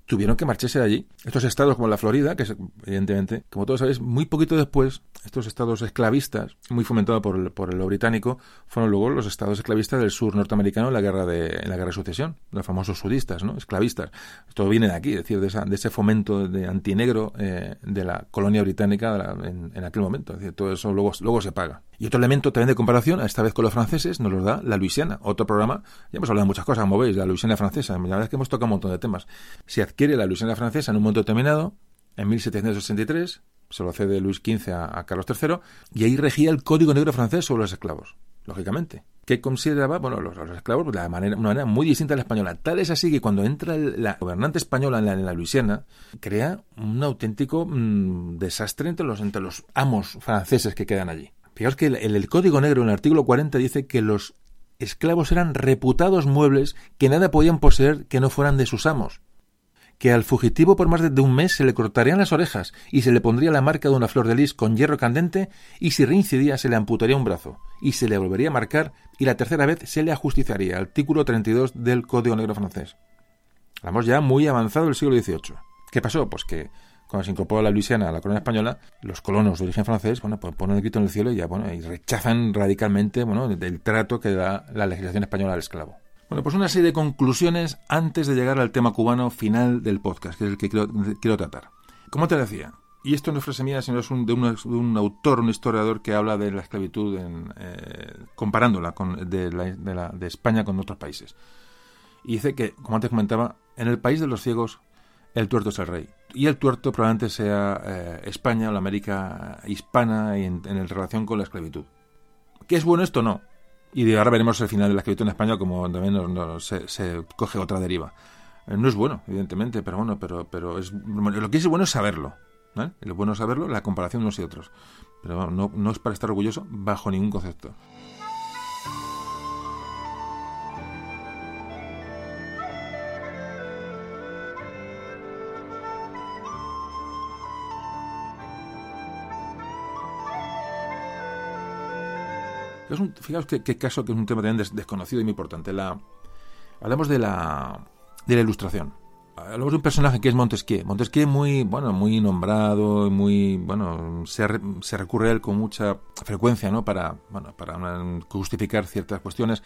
tuvieron que marcharse de allí. Estos estados como la Florida, que es, evidentemente, como todos sabéis, muy poquito después, estos estados esclavistas, muy fomentados por el, por lo británico, fueron luego los estados esclavistas del sur norteamericano en la guerra de, en la guerra de sucesión, los famosos sudistas, ¿no? Esclavistas. Todo viene de aquí, es decir, de, esa, de ese fomento de antinegro eh, de la colonia británica en, aquel momento. Todo eso luego, luego se paga. Y otro elemento también de comparación, esta vez con los franceses, nos lo da la Luisiana, otro programa. Ya hemos hablado de muchas cosas, como veis, la Luisiana francesa. La verdad es que hemos tocado un montón de temas. Se adquiere la Luisiana francesa en un momento determinado, en 1763, se lo cede Luis XV a, Carlos III, y ahí regía el Código Negro francés sobre los esclavos, lógicamente. ¿Qué consideraba? Bueno, los, esclavos de manera, una manera muy distinta a la española. Tal es así que cuando entra la gobernante española en la, en la, Luisiana, crea un auténtico mm, desastre entre los, entre los amos franceses que quedan allí. Fijaos que el, el, Código Negro, en el artículo 40, dice que los esclavos eran reputados muebles que nada podían poseer que no fueran de sus amos. Que al fugitivo por más de un mes se le cortarían las orejas y se le pondría la marca de una flor de lis con hierro candente y si reincidía se le amputaría un brazo y se le volvería a marcar y la tercera vez se le ajusticiaría. Artículo 32 del Código Negro francés. Hablamos ya muy avanzado del siglo XVIII. ¿Qué pasó? Pues que cuando se incorporó la Luisiana a la corona española, los colonos de origen francés, bueno, pues ponen el grito en el cielo y ya, bueno, y rechazan radicalmente, del trato que da la legislación española al esclavo. Bueno, pues una serie de conclusiones antes de llegar al tema cubano final del podcast, que es el que quiero, tratar. Como te decía, y esto no es frase mía, sino es un, de, un, autor, un historiador que habla de la esclavitud en, eh, comparándola con, de, la, de España con otros países. Y dice que, como antes comentaba, en el país de los ciegos el tuerto es el rey. Y el tuerto probablemente sea eh, España o la América hispana en, en, relación con la esclavitud. ¿Qué es bueno esto? No. Y ahora veremos el final de la esclavitud en España como también se, coge otra deriva. Eh, no es bueno, evidentemente, pero bueno, pero, pero es, lo que es bueno es saberlo. ¿eh? Lo bueno es saberlo, la comparación de unos y otros. Pero no, no es para estar orgulloso bajo ningún concepto. Fijaos qué, caso que es un tema también desconocido y muy importante. La, hablamos de la, de la ilustración. Hablamos de un personaje que es Montesquieu. Montesquieu muy, bueno, muy nombrado, muy, bueno, se, recurre a él con mucha frecuencia, ¿no? Para, justificar ciertas cuestiones.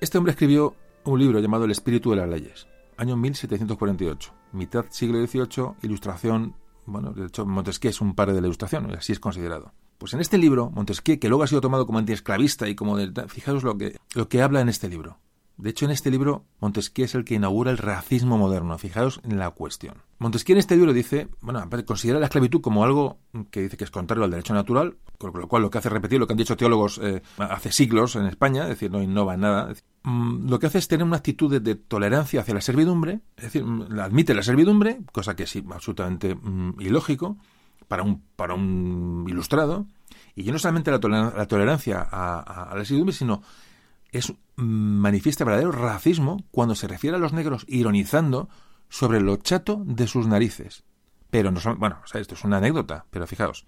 Este hombre escribió un libro llamado El espíritu de las leyes, año 1748, mitad siglo XVIII, ilustración, bueno, de hecho Montesquieu es un padre de la ilustración, así es considerado. Pues en este libro, Montesquieu, que luego ha sido tomado como antiesclavista y como de, fijaos lo que, lo que habla en este libro. De hecho, en este libro, Montesquieu es el que inaugura el racismo moderno. Fijaos en la cuestión. Montesquieu en este libro dice, bueno, considera la esclavitud como algo que dice que es contrario al derecho natural, con lo cual lo que hace repetir lo que han dicho teólogos eh, hace siglos en España, es decir, no innova nada. Mm, lo que hace es tener una actitud de, tolerancia hacia la servidumbre, es decir, mm, admite la servidumbre, cosa que es absolutamente mm, ilógico, para un, para un ilustrado, y ya no solamente la, tolerancia a, la servidumbre, sino es manifiesta verdadero racismo cuando se refiere a los negros ironizando sobre lo chato de sus narices. Pero no son, bueno, esto es una anécdota, pero fijaos.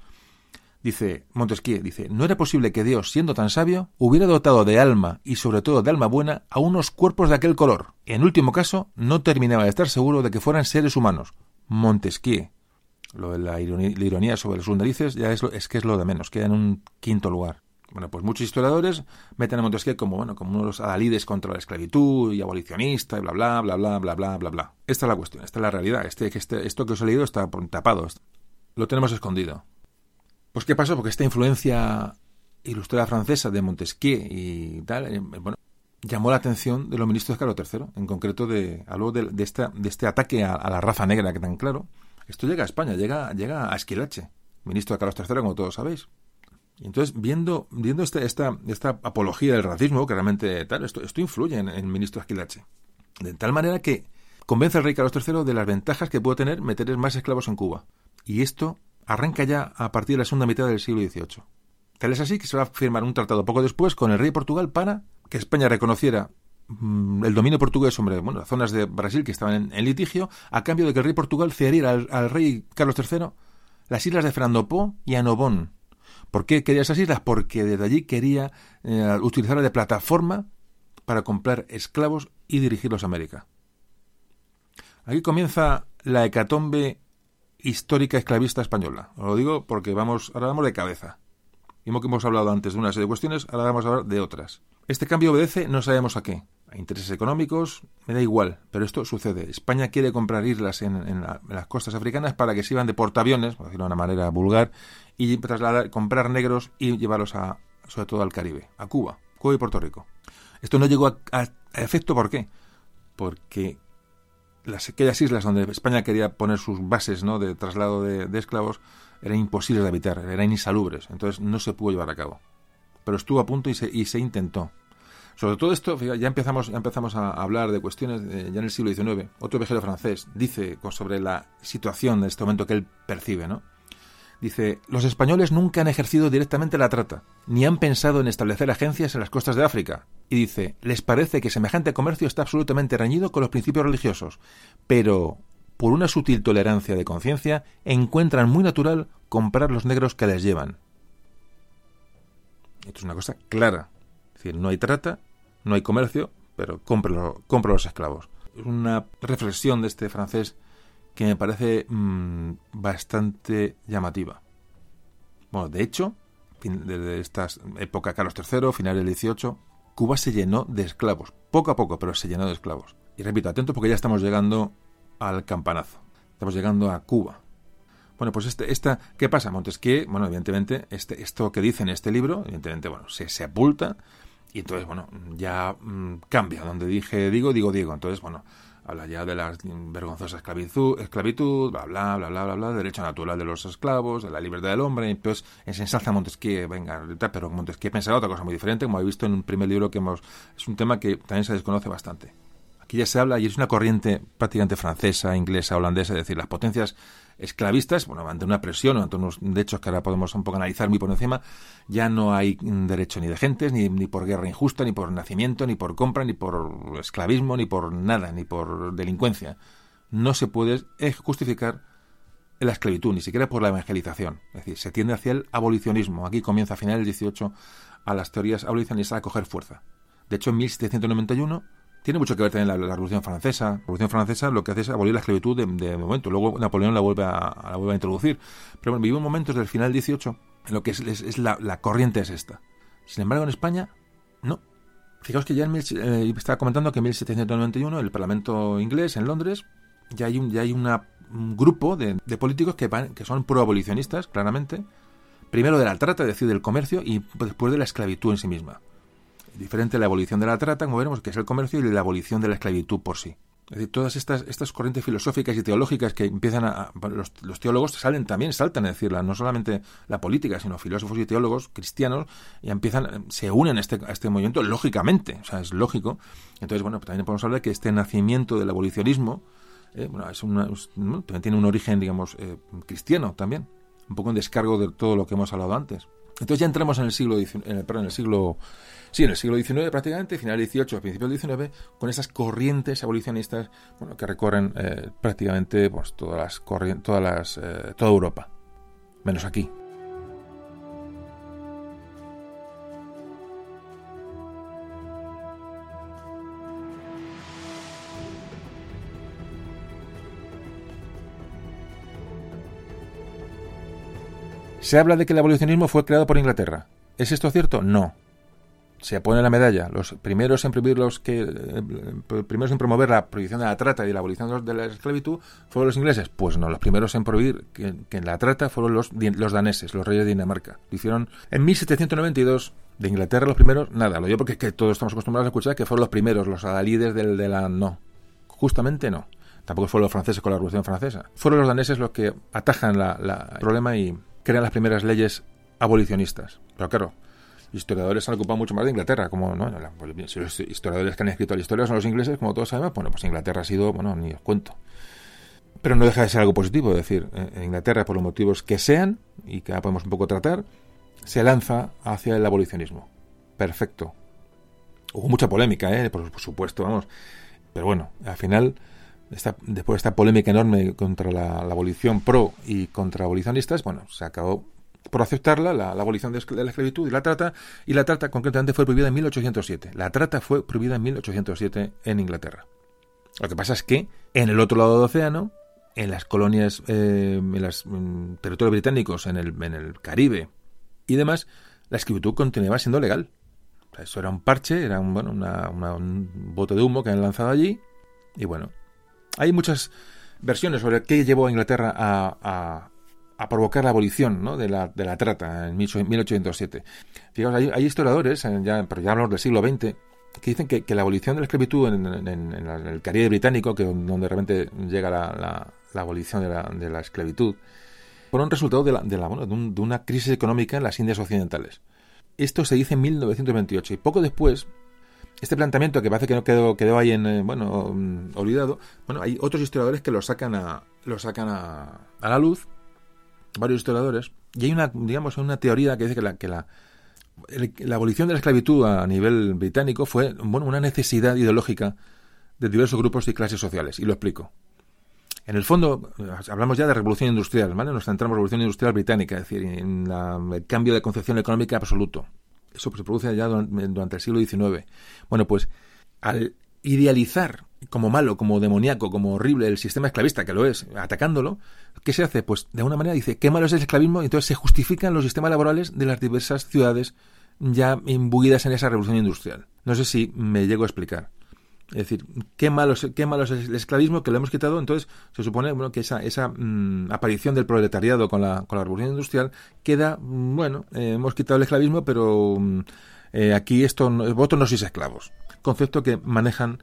Dice Montesquieu, dice, no era posible que Dios, siendo tan sabio, hubiera dotado de alma y sobre todo de alma buena a unos cuerpos de aquel color. En último caso, no terminaba de estar seguro de que fueran seres humanos. Montesquieu, lo de la ironía, sobre los narices ya es, es que es lo de menos, queda en un quinto lugar. Bueno, pues muchos historiadores meten a Montesquieu como, bueno, como uno de los adalides contra la esclavitud y abolicionista y bla, bla, bla, bla, bla, bla, bla, bla. Esta es la cuestión, esta es la realidad. Este, este, esto que os he leído está tapado. Lo tenemos escondido. Pues ¿qué pasó? Porque esta influencia ilustrada francesa de Montesquieu y tal, eh, bueno, llamó la atención de los ministros de Carlos III, en concreto de, de, de, de este ataque a, a, la raza negra que tan claro, esto llega a España, llega, llega a Esquilache, ministro de Carlos III, como todos sabéis. Y entonces, viendo, viendo esta, esta, esta apología del racismo, que realmente tal, esto, esto influye en, el ministro Esquilache. De tal manera que convence al rey Carlos III de las ventajas que puede tener meter más esclavos en Cuba. Y esto arranca ya a partir de la segunda mitad del siglo XVIII. Tal es así que se va a firmar un tratado poco después con el rey de Portugal para que España reconociera el dominio portugués sobre bueno, las zonas de Brasil que estaban en, litigio, a cambio de que el rey Portugal cediera al, rey Carlos III las islas de Fernando Po y Anobón. ¿Por qué quería esas islas? Porque desde allí quería eh, utilizarla de plataforma para comprar esclavos y dirigirlos a América. Aquí comienza la hecatombe histórica esclavista española. Os lo digo porque vamos, ahora vamos de cabeza. Vimos que hemos hablado antes de una serie de cuestiones, ahora vamos a hablar de otras. Este cambio obedece no sabemos a qué. A intereses económicos, me da igual, pero esto sucede. España quiere comprar islas en, las costas africanas para que sirvan de portaaviones, por decirlo de una manera vulgar, y trasladar, comprar negros y llevarlos a, sobre todo al Caribe, a Cuba, Cuba y Puerto Rico. Esto no llegó a, efecto, ¿por qué? Porque las, aquellas islas donde España quería poner sus bases ¿no? de traslado de, esclavos eran imposibles de habitar, eran insalubres, entonces no se pudo llevar a cabo. Pero estuvo a punto y se, y se intentó. Sobre todo esto, ya empezamos, ya empezamos a hablar de cuestiones ya en el siglo XIX. Otro viajero francés dice sobre la situación de este momento que él percibe, ¿no? Dice, los españoles nunca han ejercido directamente la trata, ni han pensado en establecer agencias en las costas de África. Y dice, les parece que semejante comercio está absolutamente reñido con los principios religiosos, pero, por una sutil tolerancia de conciencia, encuentran muy natural comprar los negros que les llevan. Esto es una cosa clara. Es decir, no hay trata, no hay comercio, pero compro, los esclavos. Es una reflexión de este francés que me parece mm, bastante llamativa. Bueno, de hecho, desde esta época Carlos III, finales del XVIII, Cuba se llenó de esclavos, poco a poco, pero se llenó de esclavos. Y repito, atento porque ya estamos llegando al campanazo. Estamos llegando a Cuba. Bueno, pues este, esta, ¿qué pasa? Montesquieu, bueno, evidentemente, este, esto que dice en este libro, evidentemente, bueno, se sepulta y entonces, bueno, ya mm, cambia. Donde dije digo, digo Diego. Entonces, bueno, habla ya de la vergonzosa esclavitud, esclavitud bla, bla, bla, bla, bla, bla, derecho natural de los esclavos, de la libertad del hombre, y entonces se ensalza Montesquieu, venga, pero Montesquieu pensaba otra cosa muy diferente, como he visto en un primer libro que hemos... Es un tema que también se desconoce bastante. Aquí ya se habla, y es una corriente prácticamente francesa, inglesa, holandesa, es decir, las potencias esclavistas, bueno, ante una presión ante unos derechos que ahora podemos un poco analizar muy por encima, ya no hay derecho ni de gentes, ni, ni por guerra injusta, ni por nacimiento, ni por compra, ni por esclavismo, ni por nada, ni por delincuencia. No se puede justificar la esclavitud, ni siquiera por la evangelización. Es decir, se tiende hacia el abolicionismo. Aquí comienza a finales del 18 a las teorías abolicionistas a coger fuerza. De hecho, en 1791 tiene mucho que ver también la, Revolución Francesa. La Revolución Francesa lo que hace es abolir la esclavitud de, momento. Luego Napoleón la vuelve a, la vuelve a introducir. Pero bueno, vivimos momentos del final del 18 en lo que es, la, corriente es esta. Sin embargo, en España, no. Fijaos que ya en eh, estaba comentando que en 1791 el Parlamento inglés en Londres ya hay un, ya hay una, grupo de, políticos que, van, que son proabolicionistas, claramente. Primero de la trata, es decir, del comercio, y después de la esclavitud en sí misma diferente la abolición de la trata, como veremos, que es el comercio, y la abolición de la esclavitud por sí. Es decir, todas estas, estas corrientes filosóficas y teológicas que empiezan a... los, teólogos salen también, saltan a decirla, no solamente la política, sino filósofos y teólogos cristianos, y empiezan, se unen a este, a este movimiento lógicamente, o sea, es lógico. Entonces, bueno, también podemos hablar de que este nacimiento del abolicionismo, eh, bueno, es también tiene un origen, digamos, eh, cristiano también, un poco en descargo de todo lo que hemos hablado antes. Entonces ya entramos en el siglo, en el, perdón, en el siglo Sí, en el siglo XIX prácticamente, final XVIII, principios del XIX, con esas corrientes abolicionistas bueno, que recorren eh, prácticamente pues, todas las todas las, eh, toda Europa, menos aquí. Se habla de que el abolicionismo fue creado por Inglaterra. ¿Es esto cierto? No se pone la medalla. Los primeros en prohibir los que eh, primeros en promover la prohibición de la trata y la abolición de la esclavitud fueron los ingleses. Pues no, los primeros en prohibir que, la trata fueron los, los daneses, los reyes de Dinamarca. Lo hicieron en 1792. De Inglaterra los primeros, nada, lo digo porque que todos estamos acostumbrados a escuchar que fueron los primeros, los adalides del, de la... No, justamente no. Tampoco fueron los franceses con la Revolución Francesa. Fueron los daneses los que atajan la, el problema y crean las primeras leyes abolicionistas. Pero claro, historiadores han ocupado mucho más de Inglaterra, como ¿no? si los historiadores que han escrito la historia son los ingleses, como todos sabemos, bueno, pues Inglaterra ha sido, bueno, ni os cuento. Pero no deja de ser algo positivo, es decir, en Inglaterra, por los motivos que sean, y que ahora podemos un poco tratar, se lanza hacia el abolicionismo. Perfecto. Hubo mucha polémica, ¿eh? por, supuesto, vamos. Pero bueno, al final, después de esta polémica enorme contra la, abolición pro y contra abolicionistas, bueno, se acabó por aceptarla, la, abolición de, la esclavitud y la trata, y la trata concretamente fue prohibida en 1807. La trata fue prohibida en 1807 en Inglaterra. Lo que pasa es que en el otro lado del océano, en las colonias, eh, en los territorios británicos, en el, en el Caribe y demás, la esclavitud continuaba siendo legal. eso era un parche, era un, bueno, un bote de humo que han lanzado allí. Y bueno, hay muchas versiones sobre qué llevó a Inglaterra a, a, provocar la abolición de, la, de la trata en 1807. Fijaos, hay, hay historiadores, ya, pero ya hablamos del siglo XX, que dicen que, la abolición de la esclavitud en, el Caribe británico, que donde de repente llega la, abolición de la, de la, esclavitud, fue un resultado de, la, de, la, bueno, de, una crisis económica en las Indias Occidentales. Esto se dice en 1928 y poco después, este planteamiento que parece que no quedó, quedó ahí en, eh, bueno, mm, olvidado, bueno, hay otros historiadores que lo sacan a, lo sacan a, a la luz, varios historiadores, y hay una, digamos, una teoría que dice que la, que la, la abolición de la esclavitud a nivel británico fue bueno, una necesidad ideológica de diversos grupos y clases sociales. Y lo explico. En el fondo, hablamos ya de revolución industrial, ¿vale? Nos centramos en la revolución industrial británica, es decir, en el cambio de concepción económica absoluto. Eso se produce ya durante el siglo XIX. Bueno, pues al idealizar como malo, como demoníaco, como horrible el sistema esclavista, que lo es, atacándolo, ¿qué se hace? Pues de alguna manera dice, qué malo es el esclavismo, y entonces se justifican los sistemas laborales de las diversas ciudades ya imbuidas en esa revolución industrial. No sé si me llego a explicar. Es decir, qué malo qué malo es el esclavismo que lo hemos quitado. Entonces, se supone bueno, que esa, esa mm, aparición del proletariado con la, con la revolución industrial queda, mm, bueno, eh, hemos quitado el esclavismo, pero mm, eh, aquí esto, vosotros no sois esclavos. Concepto que manejan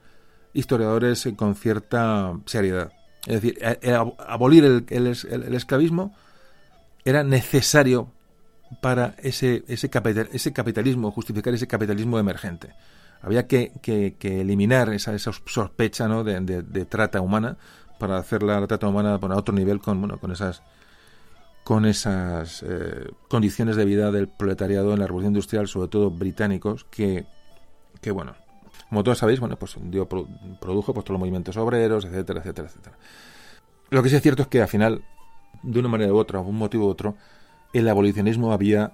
historiadores con cierta seriedad. Es decir, abolir el, esclavismo era necesario para ese, ese capitalismo, justificar ese capitalismo emergente. Había que, que, eliminar esa, esa sospecha ¿no? de, de, trata humana para hacer la, trata humana a otro nivel con, bueno, con esas, con esas eh, condiciones de vida del proletariado en la revolución industrial, sobre todo británicos, que, que bueno, como todos sabéis, bueno, pues dio, produjo pues, todos los movimientos obreros, etcétera, etcétera, etcétera. Lo que sí es cierto es que al final, de una manera u otra, un motivo u otro, el abolicionismo había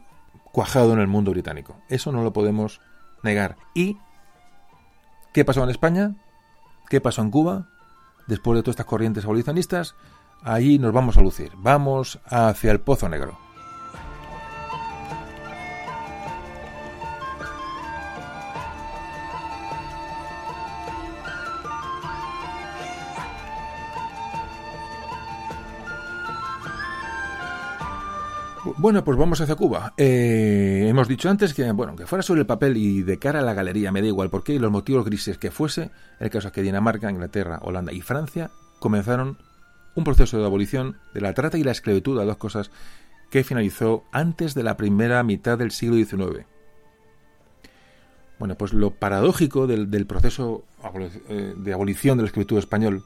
cuajado en el mundo británico. Eso no lo podemos negar. ¿Y qué pasó en España? ¿Qué pasó en Cuba? Después de todas estas corrientes abolicionistas, ahí nos vamos a lucir. Vamos hacia el Pozo Negro. Bueno, pues vamos hacia Cuba. Eh, hemos dicho antes que, bueno, que fuera sobre el papel y de cara a la galería, me da igual por qué, y los motivos grises que fuese, el caso es que Dinamarca, Inglaterra, Holanda y Francia comenzaron un proceso de abolición de la trata y la esclavitud, a dos cosas que finalizó antes de la primera mitad del siglo XIX. Bueno, pues lo paradójico del, del proceso eh, de abolición de la esclavitud español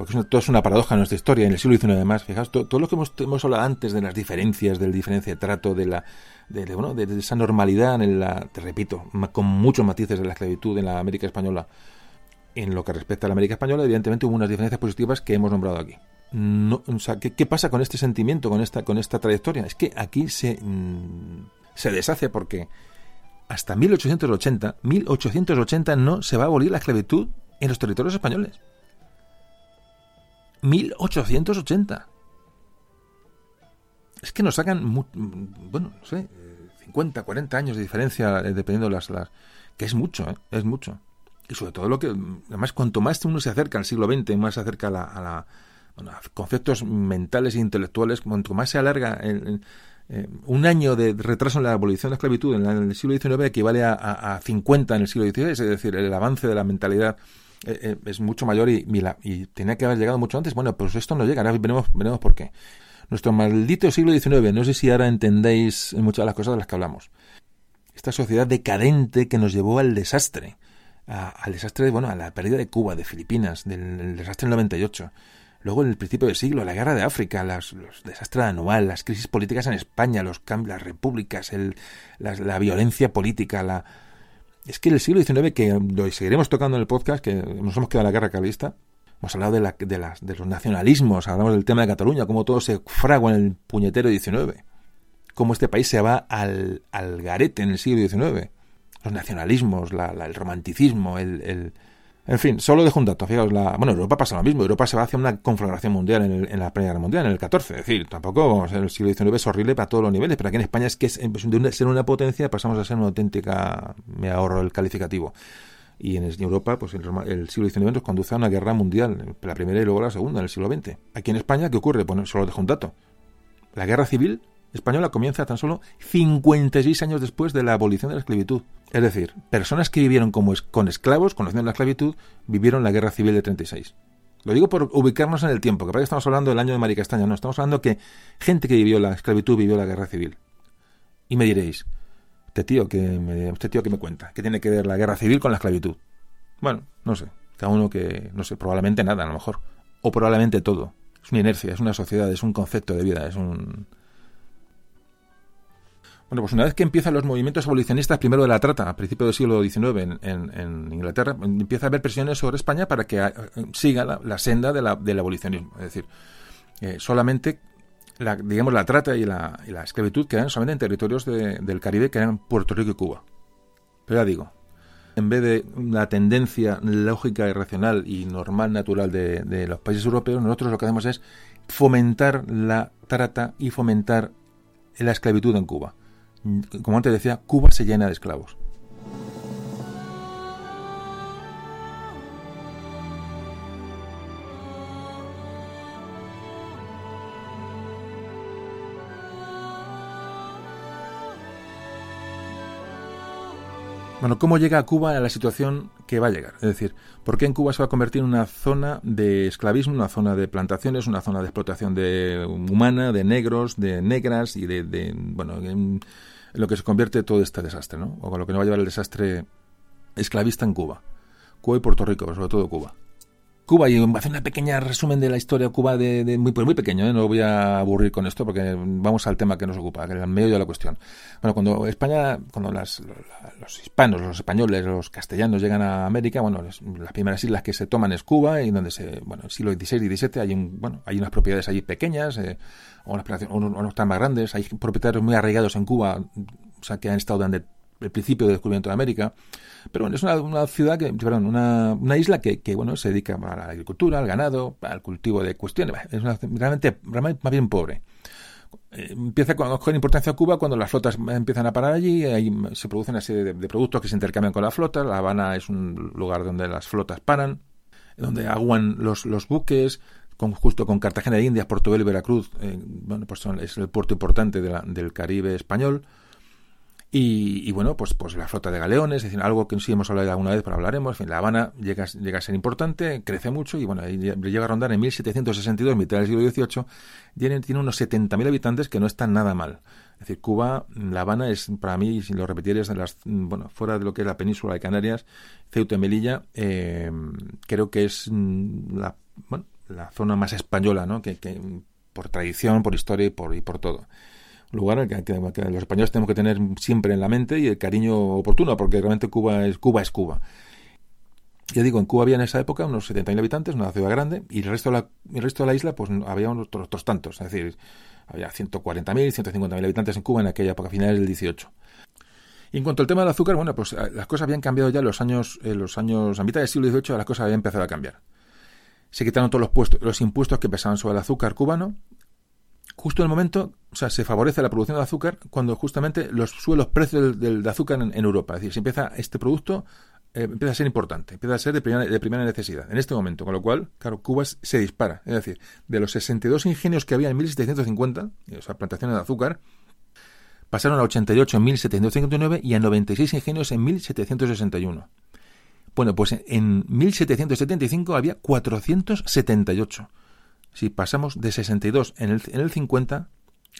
porque todo es una paradoja en nuestra historia, en el siglo XIX además, fijaos, todo, lo que hemos, hablado antes de las diferencias, del diferencia de trato, de la de, bueno, de, esa normalidad en la, te repito, con muchos matices de la esclavitud en la América española, en lo que respecta a la América española, evidentemente hubo unas diferencias positivas que hemos nombrado aquí. No, o sea, ¿qué, pasa con este sentimiento, con esta, con esta trayectoria? Es que aquí se, mm, se deshace porque hasta 1880, 1880 no se va a abolir la esclavitud en los territorios españoles. 1880. Es que nos sacan, bueno, no sé, 50, 40 años de diferencia eh, dependiendo de las, las... que es mucho, ¿eh? es mucho. Y sobre todo lo que, además, cuanto más uno se acerca al siglo XX, más se acerca a la, a la conceptos mentales e intelectuales, cuanto más se alarga el, eh, un año de retraso en la abolición de la esclavitud en, el siglo XIX equivale a, a, a, 50 en el siglo XVI, es decir, el avance de la mentalidad eh, eh, es mucho mayor y, y, tenía que haber llegado mucho antes. Bueno, pues esto no llega, ahora veremos, veremos por qué. Nuestro maldito siglo XIX, no sé si ahora entendéis muchas de las cosas de las que hablamos. Esta sociedad decadente que nos llevó al desastre, al desastre, bueno, a la pérdida de Cuba, de Filipinas, del, desastre del 98. Luego, en el principio del siglo, la guerra de África, los desastres anual, las crisis políticas en España, los las repúblicas, el, la violencia política, la, es que el siglo XIX, que lo seguiremos tocando en el podcast, que nos hemos quedado en la guerra carlista, hemos hablado de, la, de, los nacionalismos, hablamos del tema de Cataluña, cómo todo se fragua en el puñetero XIX, cómo este país se va al, al garete en el siglo XIX, los nacionalismos, la, el romanticismo, el, En fin, solo dejo un dato. Fijaos, la, bueno, Europa pasa lo mismo. Europa se va hacia una conflagración mundial en, en la Primera Guerra Mundial, en el 14. Es decir, tampoco el siglo XIX es horrible para todos los niveles, pero aquí en España es que es, de ser una potencia pasamos a ser una auténtica, me ahorro el calificativo. Y en Europa, pues el, el siglo XIX nos conduce a una guerra mundial, la primera y luego la segunda, en el siglo XX. Aquí en España, ¿qué ocurre? Bueno, solo dejo un dato. La guerra civil española comienza tan solo 56 años después de la abolición de la esclavitud. Es decir, personas que vivieron como con esclavos, conociendo la esclavitud, vivieron la guerra civil de 36. Lo digo por ubicarnos en el tiempo, que parece que estamos hablando del año de Maricastaña, no, estamos hablando que gente que vivió la esclavitud vivió la guerra civil. Y me diréis, este tío que me, este tío que me cuenta, ¿qué tiene que ver la guerra civil con la esclavitud? Bueno, no sé, cada uno que, no sé, probablemente nada a lo mejor, o probablemente todo. Es una inercia, es una sociedad, es un concepto de vida, es un, bueno, pues una vez que empiezan los movimientos abolicionistas, primero de la trata, a principios del siglo XIX en, Inglaterra, empieza a haber presiones sobre España para que eh, siga la, senda de la, del abolicionismo. Es decir, eh, solamente, la, digamos, la trata y la, esclavitud quedan solamente en territorios del Caribe, que eran Puerto Rico y Cuba. Pero ya digo, en vez de la tendencia lógica y racional y normal, natural de, de los países europeos, nosotros lo que hacemos es fomentar la trata y fomentar la esclavitud en Cuba como antes decía, Cuba se llena de esclavos. Bueno, ¿cómo llega Cuba a la situación que va a llegar? Es decir, ¿por qué en Cuba se va a convertir en una zona de esclavismo, una zona de plantaciones, una zona de explotación de humana, de negros, de negras y de, bueno, en, lo que se convierte todo este desastre, ¿no? O con lo que nos va a llevar el desastre esclavista en Cuba. Cuba y Puerto Rico, pero sobre todo Cuba. Cuba, y a hacer una pequeña resumen de la historia de Cuba, de, muy, pues muy pequeño, ¿eh? no voy a aburrir con esto porque vamos al tema que nos ocupa, que es el medio de la cuestión. Bueno, cuando España, cuando las, los hispanos, los españoles, los castellanos llegan a América, bueno, las, primeras islas que se toman es Cuba, y donde se, bueno, el siglo XVI y XVII hay, un, bueno, hay unas propiedades allí pequeñas, eh, o unas, unos, tan más grandes, hay propietarios muy arraigados en Cuba, o sea, que han estado desde el principio del descubrimiento de América. Pero bueno, es una, ciudad que, perdón, una, una isla que, que, bueno, se dedica a la agricultura, al ganado, al cultivo de cuestiones. Es una, realmente, realmente más bien pobre. Eh, empieza a coger importancia Cuba cuando las flotas empiezan a parar allí, ahí se producen una serie de, productos que se intercambian con la flota. La Habana es un lugar donde las flotas paran, donde aguan los, los buques, con, justo con Cartagena de Indias, Portobelo y Veracruz, eh, bueno, pues es el puerto importante del Caribe español. Y, bueno, pues, pues la flota de galeones, es decir, algo que sí hemos hablado alguna vez, pero hablaremos. En fin, La Habana llega, llega a ser importante, crece mucho y bueno, llega a rondar en 1762, mitad del siglo XVIII, tiene, tiene unos 70.000 habitantes que no están nada mal. Es decir, Cuba, La Habana es, para mí, si lo repetieras, de las, bueno, fuera de lo que es la península de Canarias, Ceuta y Melilla, eh, creo que es mm, la, bueno, la zona más española, ¿no? Que, que por tradición, por historia y por, y por todo lugar que, los españoles tenemos que tener siempre en la mente y el cariño oportuno, porque realmente Cuba es Cuba. Es Cuba. Ya digo, en Cuba había en esa época unos 70.000 habitantes, una ciudad grande, y el resto de la, el resto de la isla pues había unos otros tantos, es decir, había 140.000, 150.000 habitantes en Cuba en aquella época, finales del 18. Y en cuanto al tema del azúcar, bueno, pues eh, las cosas habían cambiado ya en los años, en los años, a mitad del siglo XVIII las cosas habían empezado a cambiar. Se quitaron todos los, puestos, los impuestos que pesaban sobre el azúcar cubano, justo en el momento, o sea, se favorece la producción de azúcar cuando justamente los suben los precios del, de azúcar en, Europa. Es decir, se empieza este producto eh, empieza a ser importante, empieza a ser de primera, de primera necesidad en este momento, con lo cual, claro, Cuba se dispara. Es decir, de los 62 ingenios que había en 1750, o sea, plantaciones de azúcar, pasaron a 88 en 1759 y a 96 ingenios en 1761. Bueno, pues en 1775 había 478. Si pasamos de 62 en el, en el 50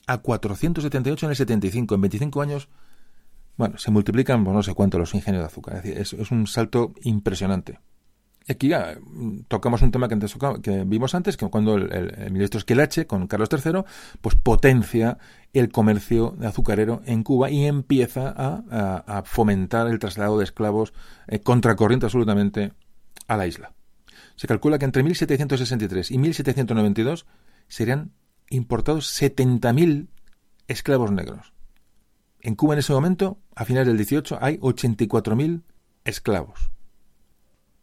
a 478 en el 75, en 25 años, bueno, se multiplican no sé cuánto los ingenios de azúcar. Es decir, es, un salto impresionante. Aquí ya mm, tocamos un tema que, antes, que vimos antes, que cuando el, ministro Esquilache, con Carlos III, pues potencia el comercio azucarero en Cuba y empieza a, fomentar el traslado de esclavos eh, contracorriente absolutamente a la isla. Se calcula que entre 1763 y 1792 serían importados 70.000 esclavos negros. En Cuba en ese momento, a finales del 18, hay 84.000 esclavos.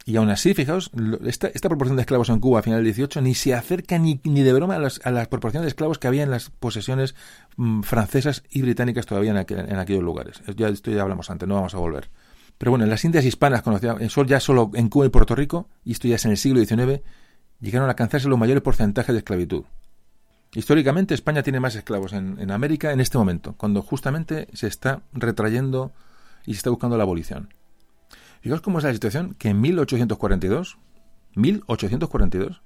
Y aún así, fijaos, esta, esta, proporción de esclavos en Cuba a final del 18 ni se acerca ni, ni de broma a, las, a, la proporción de esclavos que había en las posesiones mmm, francesas y británicas todavía en, aquel, en, aquellos lugares. Ya, esto ya hablamos antes, no vamos a volver. Pero bueno, en las Indias hispanas, conocidas, ya solo en Cuba y Puerto Rico, y esto ya es en el siglo XIX, llegaron a alcanzarse los mayores porcentajes de esclavitud. Históricamente, España tiene más esclavos en, América en este momento, cuando justamente se está retrayendo y se está buscando la abolición. Fijaos cómo es la situación que en 1842, 1842,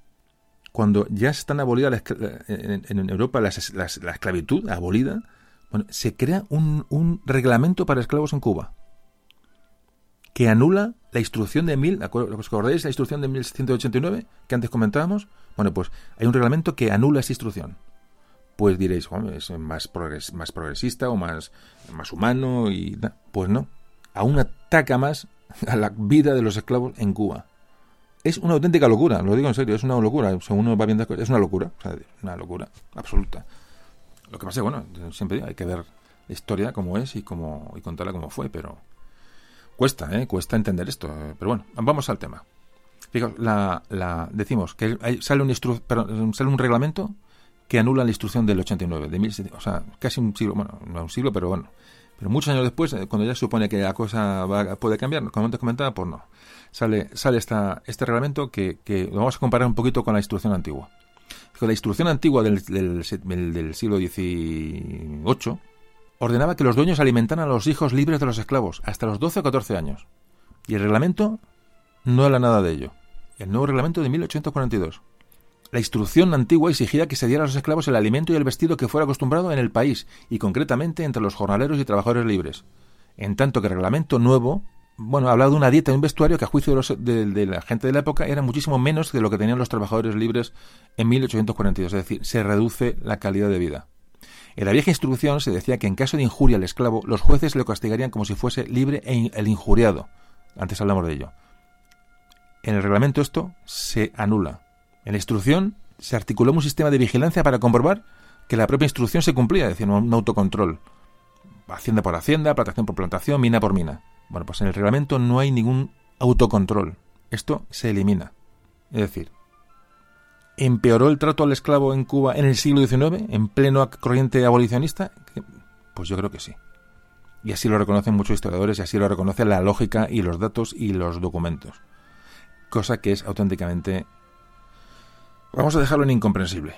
cuando ya están abolidas en, en Europa la esclavitud abolida, bueno, se crea un, reglamento para esclavos en Cuba que anula la instrucción de mil, ¿os acordáis la instrucción de 1189 que antes comentábamos? Bueno, pues hay un reglamento que anula esa instrucción. Pues diréis, es más, progres, más progresista o más, más humano y pues no, aún ataca más a la vida de los esclavos en Cuba. Es una auténtica locura, lo digo en serio, es una locura. Según uno va viendo, es una locura, o sea, una locura absoluta. Lo que pasa es bueno, siempre digo, hay que ver la historia como es y, como, y contarla como fue, pero cuesta, ¿eh? cuesta entender esto. Pero bueno, vamos al tema. Fijaos, la, la, decimos que sale, un perdón, sale un reglamento que anula la instrucción del 89, de mil, o sea, casi un siglo, bueno, no un siglo, pero bueno, pero muchos años después, eh, cuando ya se supone que la cosa va, puede cambiar, como antes comentaba, pues no. Sale, sale esta, este reglamento que, que, lo vamos a comparar un poquito con la instrucción antigua. Con la instrucción antigua del, del, del siglo XVIII ordenaba que los dueños alimentaran a los hijos libres de los esclavos hasta los 12 o 14 años. Y el reglamento no habla nada de ello. El nuevo reglamento de 1842 la instrucción antigua exigía que se diera a los esclavos el alimento y el vestido que fuera acostumbrado en el país, y concretamente entre los jornaleros y trabajadores libres. En tanto que el reglamento nuevo, bueno, hablaba de una dieta y un vestuario que a juicio de, de, la gente de la época era muchísimo menos de lo que tenían los trabajadores libres en 1842, es decir, se reduce la calidad de vida. En la vieja instrucción se decía que en caso de injuria al esclavo, los jueces lo castigarían como si fuese libre e el injuriado. Antes hablamos de ello. En el reglamento esto se anula. En la instrucción se articuló un sistema de vigilancia para comprobar que la propia instrucción se cumplía, es decir, un autocontrol. Hacienda por hacienda, plantación por plantación, mina por mina. Bueno, pues en el reglamento no hay ningún autocontrol. Esto se elimina. Es decir, ¿empeoró el trato al esclavo en Cuba en el siglo XIX, en pleno corriente abolicionista? Pues yo creo que sí. Y así lo reconocen muchos historiadores y así lo reconoce la lógica y los datos y los documentos. Cosa que es auténticamente Vamos a dejarlo en incomprensible.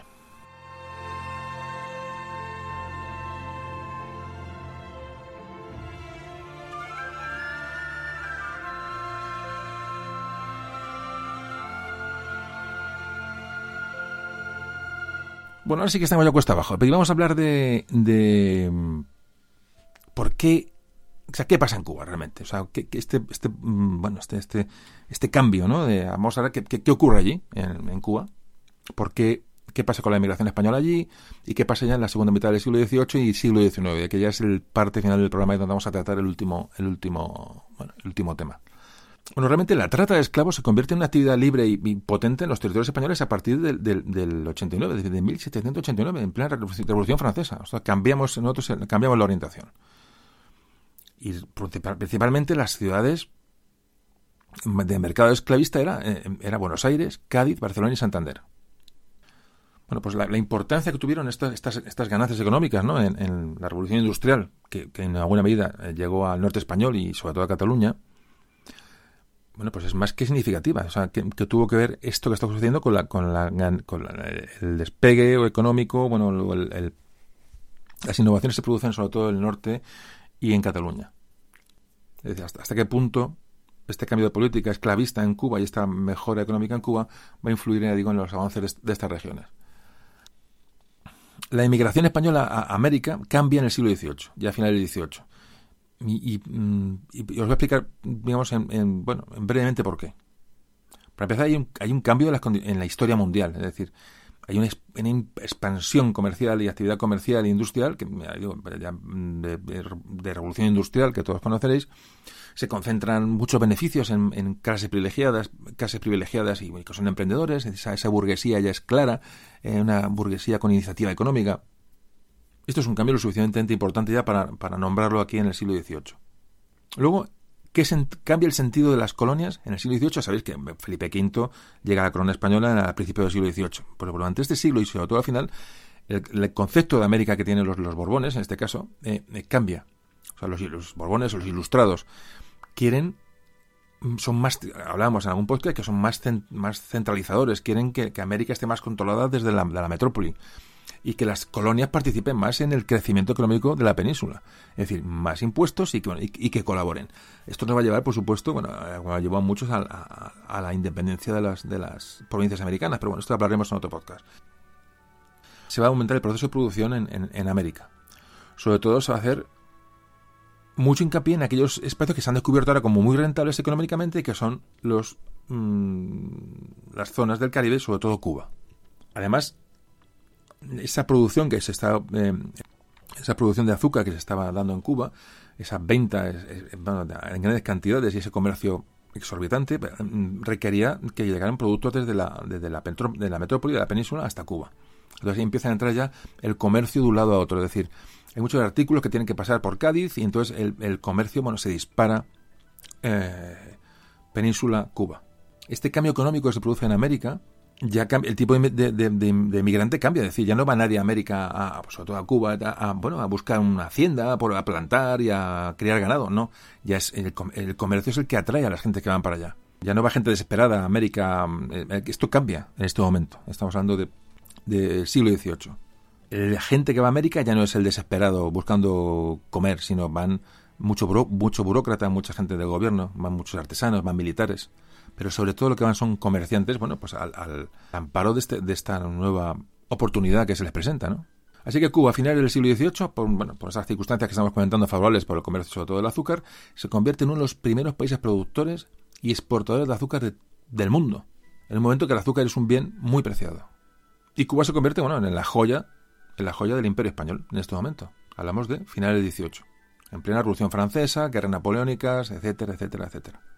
Bueno, ahora sí que estamos ya cuesta abajo, pero vamos a hablar de, de por qué, o sea, qué pasa en Cuba realmente, o sea, que, este, este, bueno, este, este, este cambio, ¿no? De, vamos a ver qué, qué, ocurre allí en, en Cuba por qué, qué pasa con la inmigración española allí y qué pasa ya en la segunda mitad del siglo XVIII y siglo XIX, que ya es el parte final del programa donde vamos a tratar el último, el último, bueno, el último tema. Bueno, realmente la trata de esclavos se convierte en una actividad libre y, potente en los territorios españoles a partir del, del, del 89, desde 1789, en plena Revolución Francesa. O sea, cambiamos, nosotros cambiamos la orientación. Y principalmente las ciudades de mercado esclavista era, eh, era Buenos Aires, Cádiz, Barcelona y Santander bueno, pues la, importancia que tuvieron estas, estas, estas ganancias económicas ¿no? en, en, la revolución industrial, que, que, en alguna medida eh, llegó al norte español y sobre todo a Cataluña, bueno, pues es más que significativa. O sea, que, tuvo que ver esto que está sucediendo con, la, con, la, con la, el despegue económico, bueno, el, las innovaciones se producen sobre todo en el norte y en Cataluña. Es decir, hasta, hasta qué punto este cambio de política esclavista en Cuba y esta mejora económica en Cuba va a influir, en los avances de estas regiones la inmigración española a América cambia en el siglo XVIII, ya a finales del XVIII. Y, y, mm, y, os voy a explicar, digamos, en, en, bueno, en brevemente por qué. Para empezar, hay un, hay un cambio de las, en la historia mundial, es decir, hay una, una, expansión comercial y actividad comercial e industrial, que, de, de, de, revolución industrial que todos conoceréis, se concentran muchos beneficios en, en clases privilegiadas, clases privilegiadas y que son emprendedores, esa, esa burguesía ya es clara, eh, una burguesía con iniciativa económica. Esto es un cambio lo suficientemente importante ya para, para nombrarlo aquí en el siglo XVIII. Luego ¿Qué cambia el sentido de las colonias en el siglo XVIII? Sabéis que Felipe V llega a la corona española al principio del siglo XVIII. Pero durante este siglo y sobre todo al final, el, concepto de América que tienen los, los Borbones, en este caso, eh, eh, cambia. O sea, los, los Borbones o los ilustrados quieren mm, son más, hablábamos en algún podcast, que son más, más centralizadores, quieren que, América esté más controlada desde la metrópoli y que las colonias participen más en el crecimiento económico de la península. Es decir, más impuestos y que, y, que colaboren. Esto nos va a llevar, por supuesto, bueno, ha llevado a muchos a, la independencia de las, de las provincias americanas, pero bueno, esto hablaremos en otro podcast. Se va a aumentar el proceso de producción en, en, América. Sobre todo se va a hacer mucho hincapié en aquellos espacios que se han descubierto ahora como muy rentables económicamente y que son los mm, las zonas del Caribe, sobre todo Cuba. Además, esa producción que se está eh, esa producción de azúcar que se estaba dando en Cuba, esa venta en grandes cantidades y ese comercio exorbitante mm, requería que llegaran productos desde la, desde la, metrópoli, de la península, hasta Cuba. Entonces ahí empieza a entrar ya el comercio de un lado a otro. Es decir, hay muchos artículos que tienen que pasar por Cádiz y entonces el, comercio bueno, se dispara eh, península Cuba. Este cambio económico que se produce en América ya el tipo de, de, cambia, es decir, ya no van a ir a América, a, pues, Cuba, a, bueno, a buscar una hacienda, por, a plantar y a criar ganado, no, ya es el, comercio es el que atrae a la gente que van para allá. Ya no va gente desesperada a América, eh, esto cambia en este momento, estamos hablando de, del siglo XVIII. La gente que va a América ya no es el desesperado buscando comer, sino van mucho, mucho burócrata, mucha gente del gobierno, van muchos artesanos, van militares pero sobre todo lo que van son comerciantes, bueno, pues al, amparo de, este, de esta nueva oportunidad que se les presenta, ¿no? Así que Cuba, a finales del siglo XVIII, por, bueno, por esas circunstancias que estamos comentando favorables por el comercio, sobre todo del azúcar, se convierte en uno de los primeros países productores y exportadores de azúcar del mundo, en el momento que el azúcar es un bien muy preciado. Y Cuba se convierte, bueno, en la joya, en la joya del imperio español en este momento. Hablamos de finales del XVIII, en plena Revolución Francesa, guerras napoleónicas, etcétera, etcétera, etcétera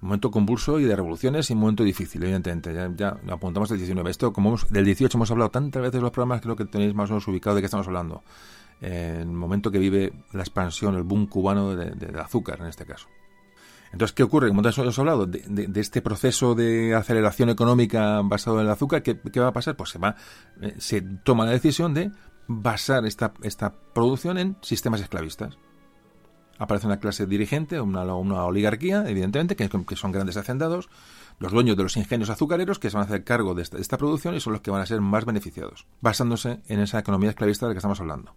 momento convulso y de revoluciones y un momento difícil, evidentemente. Ya, apuntamos al 19. Esto, como del 18 hemos hablado tantas veces en los programas, creo que tenéis más o menos ubicado de qué estamos hablando. En el momento que vive la expansión, el boom cubano de, azúcar, en este caso. Entonces, ¿qué ocurre? Como hemos hablado de, este proceso de aceleración económica basado en el azúcar, ¿qué, va a pasar? Pues se va, eh, se toma la decisión de basar esta, esta producción en sistemas esclavistas aparece una clase dirigente, una, oligarquía, evidentemente, que, son grandes hacendados, los dueños de los ingenios azucareros que se van a hacer cargo de esta, producción y son los que van a ser más beneficiados, basándose en esa economía esclavista de la que estamos hablando.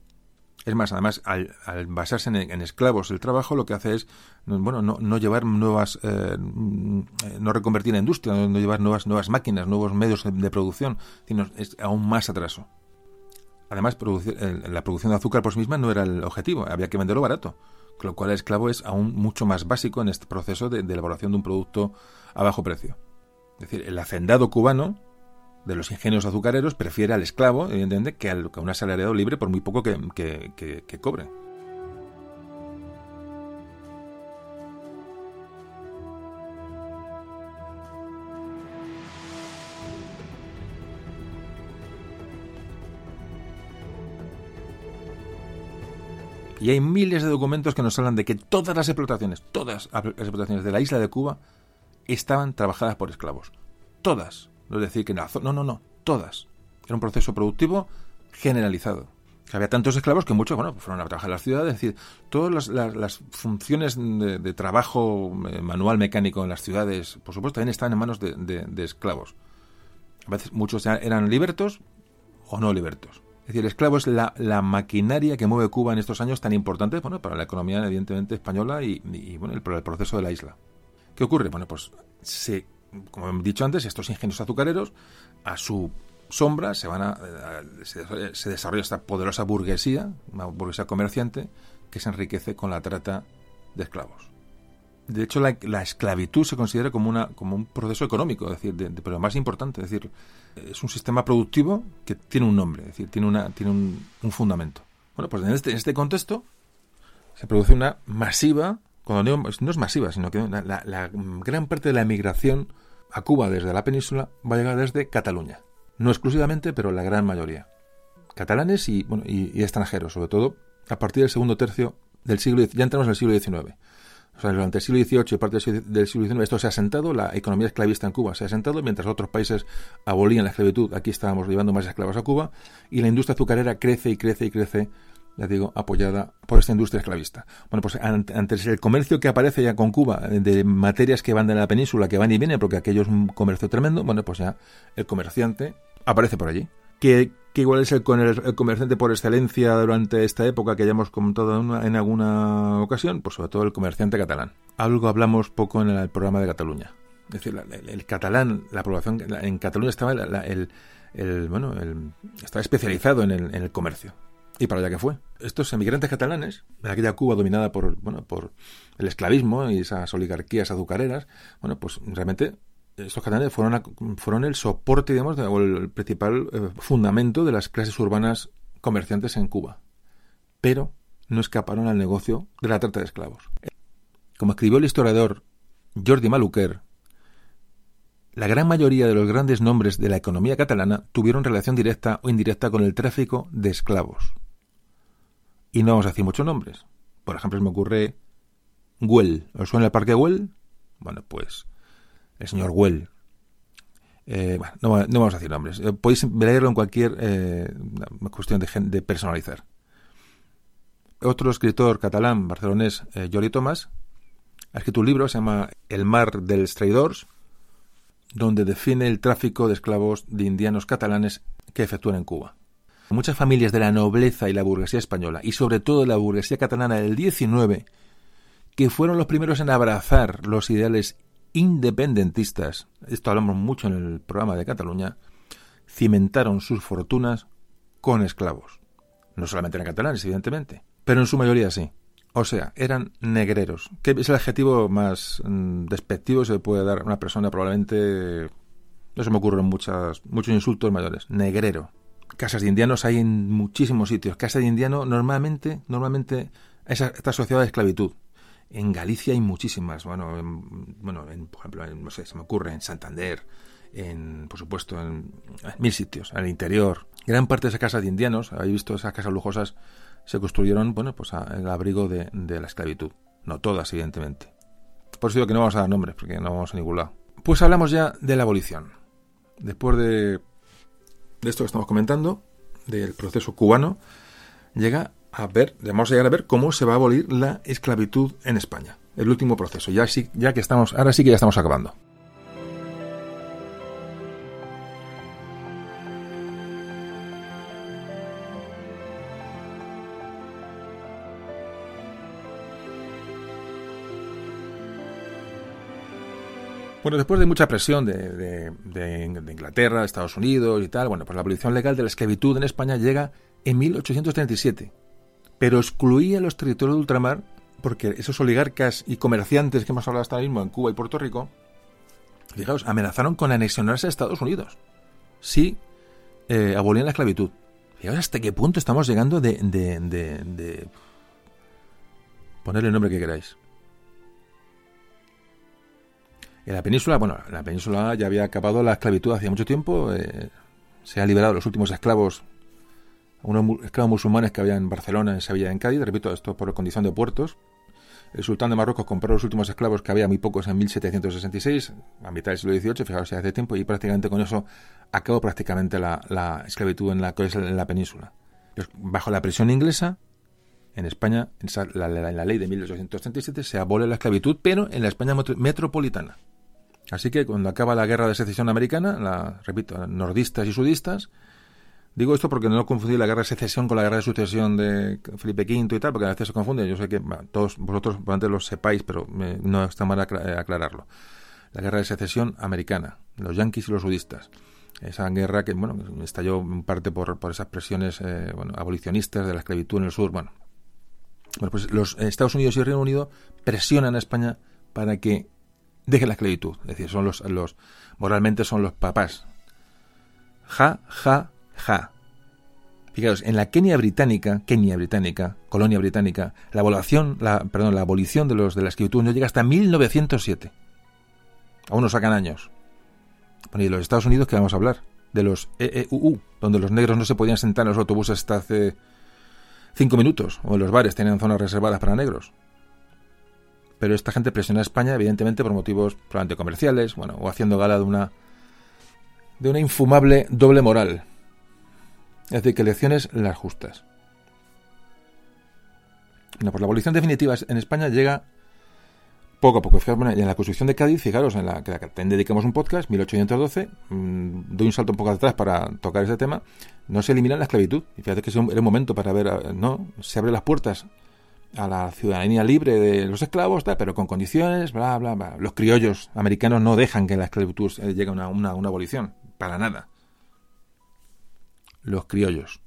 Es más, además, al, basarse en, esclavos el trabajo, lo que hace es, bueno, no, llevar nuevas, eh, no reconvertir la industria, no, llevar nuevas, nuevas máquinas, nuevos medios de producción, sino es aún más atraso. Además, la producción de azúcar por sí misma no era el objetivo, había que venderlo barato lo cual el esclavo es aún mucho más básico en este proceso de, elaboración de un producto a bajo precio. Es decir, el hacendado cubano de los ingenios azucareros prefiere al esclavo, evidentemente, que, al, a un asalariado libre por muy poco que cobre. Y hay miles de documentos que nos hablan de que todas las explotaciones, todas las explotaciones de la isla de Cuba estaban trabajadas por esclavos. Todas. No es decir que no, no, no, todas. Era un proceso productivo generalizado. Había tantos esclavos que muchos, bueno, fueron a trabajar en las ciudades. Es decir, todas las, funciones de, trabajo eh, manual mecánico en las ciudades, por supuesto, también estaban en manos de esclavos. A veces muchos eran libertos o no libertos. Es decir, el esclavo es la, maquinaria que mueve Cuba en estos años tan importantes bueno, para la economía, evidentemente, española y, bueno, el, el, proceso de la isla. ¿Qué ocurre? Bueno, pues se, como he dicho antes, estos ingenios azucareros, a su sombra se van a, se, desarrolla esta poderosa burguesía, una burguesía comerciante, que se enriquece con la trata de esclavos. De hecho, la, esclavitud se considera como, una, como un proceso económico, es decir, pero más importante, es decir, es un sistema productivo que tiene un nombre, es decir, tiene, una, tiene un, fundamento. Bueno, pues en este, en este contexto se produce una masiva, cuando no es masiva, sino que la, gran parte de la emigración a Cuba desde la península va a llegar desde Cataluña. No exclusivamente, pero la gran mayoría. Catalanes y, bueno, y, extranjeros, sobre todo a partir del segundo tercio del siglo ya entramos en el siglo XIX Durante el siglo XVIII y parte del siglo XIX esto se ha asentado, la economía esclavista en Cuba se ha asentado, mientras otros países abolían la esclavitud, aquí estábamos llevando más esclavos a Cuba, y la industria azucarera crece y crece y crece, ya digo, apoyada por esta industria esclavista. Bueno, pues antes el comercio que aparece ya con Cuba, de materias que van de la península, que van y vienen, porque aquello es un comercio tremendo, bueno, pues ya el comerciante aparece por allí. Que, igual es el, el, comerciante por excelencia durante esta época que ya hemos comentado en, alguna ocasión, pues sobre todo el comerciante catalán. Algo hablamos poco en el, programa de Cataluña. Es decir, el, catalán, la población en Cataluña estaba el, bueno, estaba especializado en el, comercio. Y para allá que fue. Estos emigrantes catalanes, en aquella Cuba dominada por, bueno, por el esclavismo y esas oligarquías azucareras, bueno, pues realmente estos catalanes fueron, el soporte, digamos, o el principal eh, fundamento de las clases urbanas comerciantes en Cuba. Pero no escaparon al negocio de la trata de esclavos. Como escribió el historiador Jordi Maluquer, la gran mayoría de los grandes nombres de la economía catalana tuvieron relación directa o indirecta con el tráfico de esclavos. Y no vamos a decir muchos nombres. Por ejemplo, me ocurre Güell. ¿Os suena el parque Güell? Bueno, pues el señor Well. Eh, no, vamos a decir nombres. Eh, podéis leerlo en cualquier eh, cuestión de, personalizar. Otro escritor catalán, barcelonés, Jordi Tomás, ha escrito un libro, se llama El mar dels traidors, donde define el tráfico de esclavos de indianos catalanes que efectúan en Cuba. Muchas familias de la nobleza y la burguesía española, y sobre todo la burguesía catalana del 19, que fueron los primeros en abrazar los ideales independentistas, esto hablamos mucho en el programa de Cataluña, cimentaron sus fortunas con esclavos. No solamente eran catalanes, evidentemente, pero en su mayoría sí. O sea, eran negreros, que es el adjetivo más mm, despectivo que se puede dar a una persona probablemente... No se me ocurren muchas, muchos insultos mayores. Negrero. Casas de indianos hay en muchísimos sitios. Casa de indiano normalmente, normalmente está asociada a esclavitud. En Galicia hay muchísimas, bueno, bueno por ejemplo, no sé, se me ocurre en Santander, en, por supuesto, en, mil sitios, al interior. Gran parte de esas casas de indianos, habéis visto esas casas lujosas, se construyeron, bueno, pues al abrigo de, la esclavitud. No todas, evidentemente. Por eso digo que no vamos a dar nombres, porque no vamos a ningún lado. Pues hablamos ya de la abolición. Después de, de esto que estamos comentando, del proceso cubano, llega a ver, vamos a llegar a ver cómo se va a abolir la esclavitud en España. El último proceso. Ya sí, ya que estamos, ahora sí que ya estamos acabando. Bueno, después de mucha presión de, de, de, Inglaterra, de Estados Unidos y tal, bueno, pues la abolición legal de la esclavitud en España llega en 1837 pero excluía los territorios de ultramar porque esos oligarcas y comerciantes que hemos hablado hasta mismo en Cuba y Puerto Rico, fijaos, amenazaron con anexionarse a Estados Unidos si eh, abolían la esclavitud. Fijaos hasta qué punto estamos llegando de, de, de, ponerle el nombre que queráis. En la península, bueno, en la península ya había acabado la esclavitud hacía mucho tiempo. Eh, se han liberado los últimos esclavos unos esclavos musulmanes que había en Barcelona, en Sevilla en Cádiz, repito, esto por condición de puertos. El sultán de Marruecos compró los últimos esclavos que había muy pocos en 1766, a mitad del siglo XVIII, fijaos, hace tiempo, y prácticamente con eso acabó prácticamente la, esclavitud en la, en la península. Bajo la presión inglesa, en España, en la, la, ley de 1837, se abole la esclavitud, pero en la España metropolitana. Así que cuando acaba la guerra de secesión americana, la, repito, nordistas y sudistas, Digo esto porque no confundí la guerra de secesión con la guerra de sucesión de Felipe V y tal, porque a veces se confunde. Yo sé que todos vosotros probablemente lo sepáis, pero no está mal eh, aclararlo. La guerra de secesión americana, los yanquis y los sudistas. Esa guerra que, bueno, estalló en parte por, por esas presiones eh, abolicionistas de la esclavitud en el sur. Bueno, bueno, pues los Estados Unidos y el Reino Unido presionan a España para que deje la esclavitud. Es decir, son los, los moralmente son los papás. Ja, ja, Ja. Fijaos, en la Kenia británica, Kenia británica, colonia británica, la abolición, la, perdón, la abolición de los de la esclavitud no llega hasta 1907. Aún nos sacan años. Bueno, y los Estados Unidos, que vamos a hablar? De los EEUU, donde los negros no se podían sentar en los autobuses hasta hace cinco minutos, o en los bares tenían zonas reservadas para negros. pero esta gente presiona a España, evidentemente, por motivos probablemente comerciales, bueno, o haciendo gala de una de una infumable doble moral. Es decir, que elecciones las justas. Bueno, pues la abolición definitiva en España llega poco a poco. y en la Constitución de Cádiz, fijaros, en la que dedicamos un podcast, 1812, mmm, doy un salto un poco atrás para tocar ese tema, no se elimina la esclavitud. Y fíjate que es un, era un momento para ver, no, se abren las puertas a la ciudadanía libre de los esclavos, pero con condiciones, bla, bla, bla. Los criollos americanos no dejan que la esclavitud eh, llegue a una, abolición, para nada. Los criollos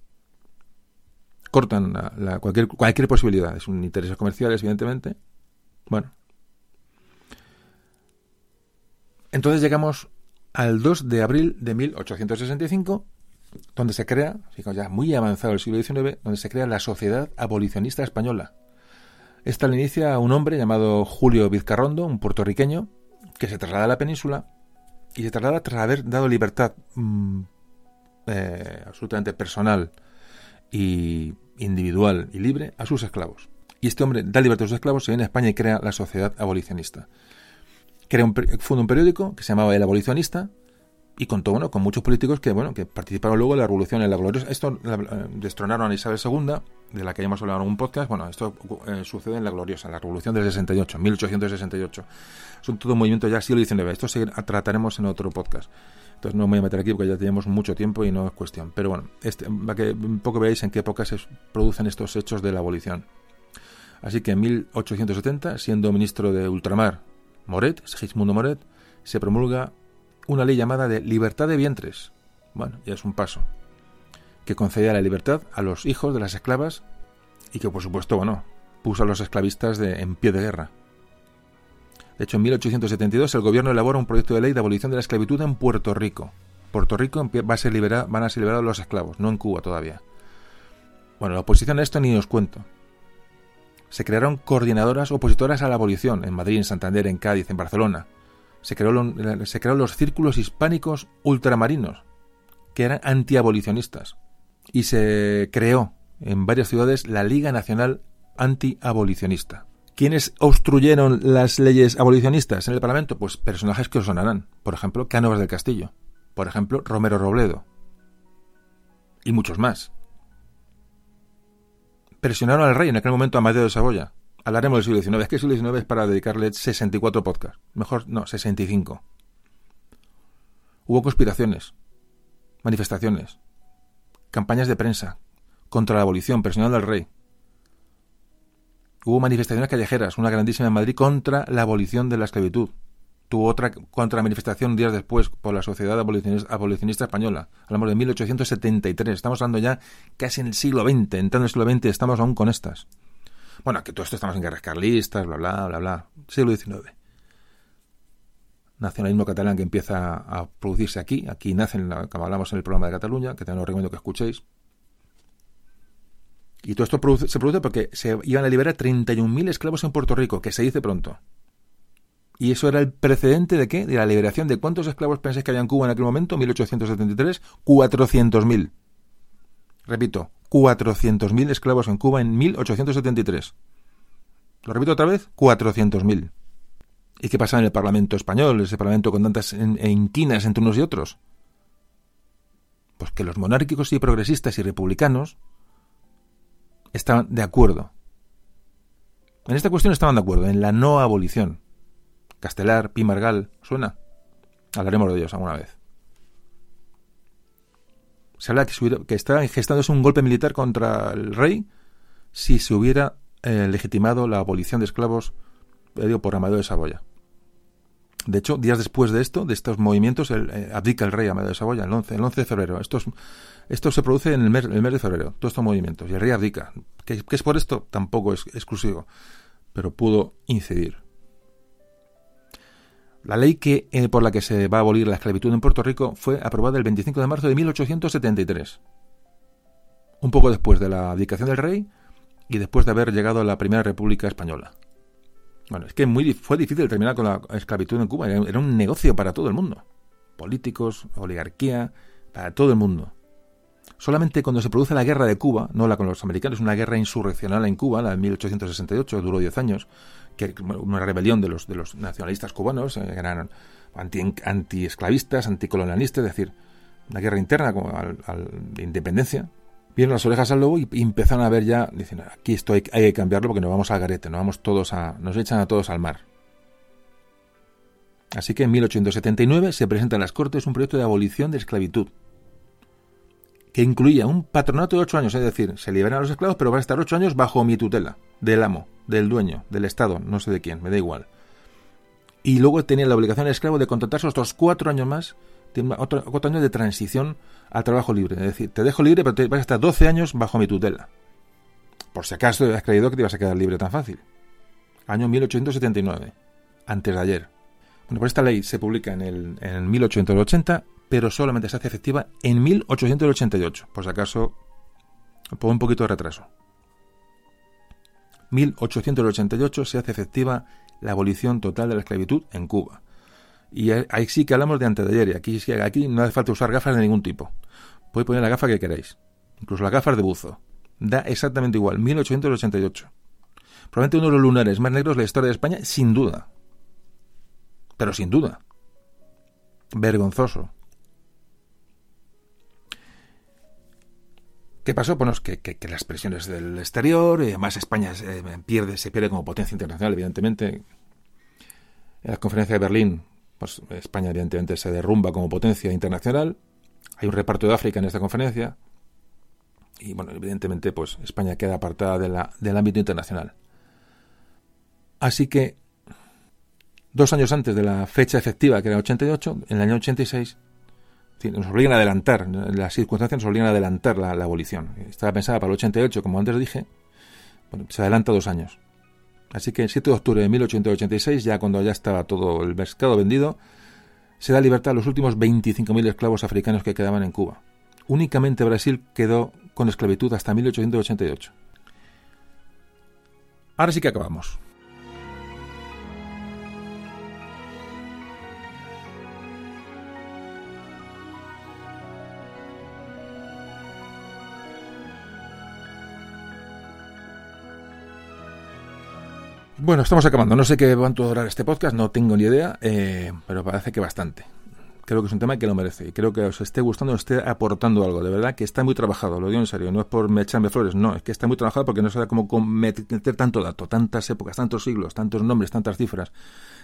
cortan la, cualquier, cualquier posibilidad. Es un interés comerciales, evidentemente. Bueno, Entonces llegamos al 2 de abril de 1865, donde se crea, ya muy avanzado el siglo XIX, donde se crea la Sociedad Abolicionista Española. Esta la inicia un hombre llamado Julio Vizcarrondo, un puertorriqueño, que se traslada a la península y se traslada tras haber dado libertad mm, eh, absolutamente personal y individual y libre a sus esclavos. Y este hombre da libertad a sus esclavos, se viene a España y crea la Sociedad Abolicionista crea un, fundó un periódico que se llamaba El Abolicionista y contó bueno, con muchos políticos que bueno que participaron luego en la revolución en la gloriosa. Esto eh, destronaron a Isabel II, de la que ya hemos hablado en un podcast. Bueno, esto eh, sucede en la gloriosa, en la revolución del 68, 1868. Son todo movimiento ya siglo XIX. Esto se, trataremos en otro podcast. Entonces no me voy a meter aquí porque ya tenemos mucho tiempo y no es cuestión. Pero bueno, este, para que un poco veáis en qué época se producen estos hechos de la abolición. Así que en 1870, siendo ministro de ultramar Moret, Segismundo Moret, se promulga una ley llamada de libertad de vientres. Bueno, ya es un paso. Que concedía la libertad a los hijos de las esclavas y que, por supuesto, bueno, puso a los esclavistas de, en pie de guerra. De hecho, en 1872 el gobierno elabora un proyecto de ley de abolición de la esclavitud en Puerto Rico. Puerto Rico va a ser van a ser liberados los esclavos, no en Cuba todavía. Bueno, la oposición a esto ni os cuento se crearon coordinadoras opositoras a la abolición en Madrid, en Santander, en Cádiz, en Barcelona. Se, creó se crearon los círculos hispánicos ultramarinos, que eran antiabolicionistas. Y se creó en varias ciudades la Liga Nacional Antiabolicionista. ¿Quiénes obstruyeron las leyes abolicionistas en el Parlamento? Pues personajes que os sonarán. Por ejemplo, Cánovas del Castillo. Por ejemplo, Romero Robledo. Y muchos más presionaron al rey en aquel momento Amadeo de Saboya. Hablaremos del siglo XIX. Es que el siglo XIX es para dedicarle 64 podcasts. Mejor, no, 65. Hubo conspiraciones, manifestaciones, campañas de prensa contra la abolición, presionando al rey. Hubo manifestaciones callejeras, una grandísima en Madrid contra la abolición de la esclavitud tuvo otra contramanifestación días después por la Sociedad Abolicionista, Española. Hablamos de 1873. Estamos hablando ya casi en el siglo XX. Entrando en el siglo XX estamos aún con estas. Bueno, que todo esto estamos en guerras carlistas, bla, bla, bla, bla. Siglo XIX. Nacionalismo catalán que empieza a producirse aquí. Aquí nacen, como hablamos en el programa de Cataluña, que también os recomiendo que escuchéis. Y todo esto se produce porque se iban a liberar 31.000 esclavos en Puerto Rico, que se dice pronto. Y eso era el precedente de qué? De la liberación de cuántos esclavos pensáis que había en Cuba en aquel momento, 1873, 400.000. Repito, 400.000 esclavos en Cuba en 1873. Lo repito otra vez, 400.000. ¿Y qué pasa en el Parlamento español, ese Parlamento con tantas inquinas entre unos y otros? Pues que los monárquicos y progresistas y republicanos estaban de acuerdo. En esta cuestión estaban de acuerdo, en la no abolición. Castelar, Pimargal, ¿suena? Hablaremos de ellos alguna vez. Se habla que, que está gestándose un golpe militar contra el rey si se hubiera eh, legitimado la abolición de esclavos eh, por Amadeo de Saboya. De hecho, días después de esto, de estos movimientos, eh, abdica el rey Amadeo de Saboya, el 11, el 11 de febrero. Esto, se produce en el mes, el mes, de febrero, todos estos movimientos. Y el rey abdica. ¿Qué, es por esto? Tampoco es exclusivo, pero pudo incidir. La ley que, eh, por la que se va a abolir la esclavitud en Puerto Rico fue aprobada el 25 de marzo de 1873, un poco después de la abdicación del rey y después de haber llegado a la Primera República Española. Bueno, es que muy, fue difícil terminar con la esclavitud en Cuba, era un negocio para todo el mundo, políticos, oligarquía, para todo el mundo. Solamente cuando se produce la guerra de Cuba, no la con los americanos, una guerra insurreccional en Cuba, la de 1868, duró 10 años, que una rebelión de los, de los nacionalistas cubanos, eh, eran anti-esclavistas, anticolonialistas, es decir, una guerra interna como al, de independencia, vieron las orejas al lobo y, empezaron a ver ya, dicen, aquí esto hay, que cambiarlo porque nos vamos al garete, nos vamos todos a, nos echan a todos al mar. Así que en 1879 se presenta en las Cortes un proyecto de abolición de esclavitud, que incluía un patronato de ocho años, es decir, se liberan a los esclavos, pero van a estar ocho años bajo mi tutela, del amo, del dueño, del Estado, no sé de quién, me da igual. Y luego tenía la obligación del esclavo de contratarse otros cuatro años más, otro, cuatro años de transición al trabajo libre. Es decir, te dejo libre, pero te vas a estar 12 años bajo mi tutela. Por si acaso te has creído que te ibas a quedar libre tan fácil. Año 1879, antes de ayer. Bueno, pues esta ley se publica en el, en 1880, pero solamente se hace efectiva en 1888, por si acaso, por un poquito de retraso. 1888 se hace efectiva la abolición total de la esclavitud en Cuba. Y ahí sí que hablamos de antes de ayer, y aquí, aquí no hace falta usar gafas de ningún tipo. Podéis poner la gafa que queráis, incluso las gafas de buzo. Da exactamente igual, 1888. Probablemente uno de los lunares más negros de la historia de España, sin duda pero sin duda. Vergonzoso. ¿Qué pasó? Bueno, que, que, las presiones del exterior, y además España se pierde, se pierde como potencia internacional, evidentemente. En la conferencia de Berlín, pues España evidentemente se derrumba como potencia internacional. Hay un reparto de África en esta conferencia. Y bueno, evidentemente, pues España queda apartada de la, del ámbito internacional. Así que dos años antes de la fecha efectiva, que era 88, en el año 86, nos obligan a adelantar, las circunstancias nos obligan a adelantar la, abolición. Estaba pensada para el 88, como antes dije, bueno, se adelanta dos años. Así que el 7 de octubre de 1886, ya cuando ya estaba todo el mercado vendido, se da libertad a los últimos 25.000 esclavos africanos que quedaban en Cuba. Únicamente Brasil quedó con esclavitud hasta 1888. Ahora sí que acabamos. Bueno, estamos acabando. No sé qué cuánto a durar este podcast, no tengo ni idea, eh, pero parece que bastante. Creo que es un tema que lo merece y creo que os esté gustando, os esté aportando algo. De verdad que está muy trabajado, lo digo en serio. No es por me echarme flores, no, es que está muy trabajado porque no sabe cómo meter tanto dato, tantas épocas, tantos siglos, tantos nombres, tantas cifras,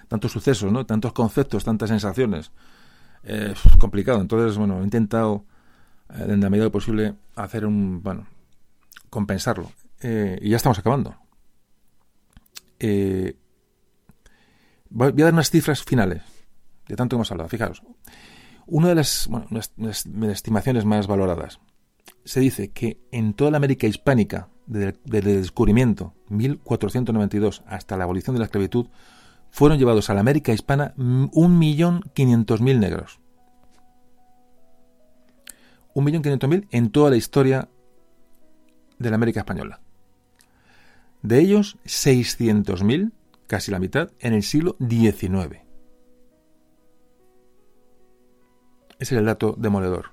tantos sucesos, ¿no? tantos conceptos, tantas sensaciones. Eh, es complicado. Entonces, bueno, he intentado, eh, en la medida posible, hacer un. Bueno, compensarlo. y ya estamos acabando. Eh, voy a dar unas cifras finales, de tanto que hemos hablado. Fijaos, una de las, estimaciones más valoradas se dice que en toda la América hispánica, desde, el descubrimiento, 1492, hasta la abolición de la esclavitud, fueron llevados a la América hispana 1.500.000 negros. 1.500.000 en toda la historia de la América española. De ellos, 600.000, casi la mitad, en el siglo XIX. Ese es el dato demoledor,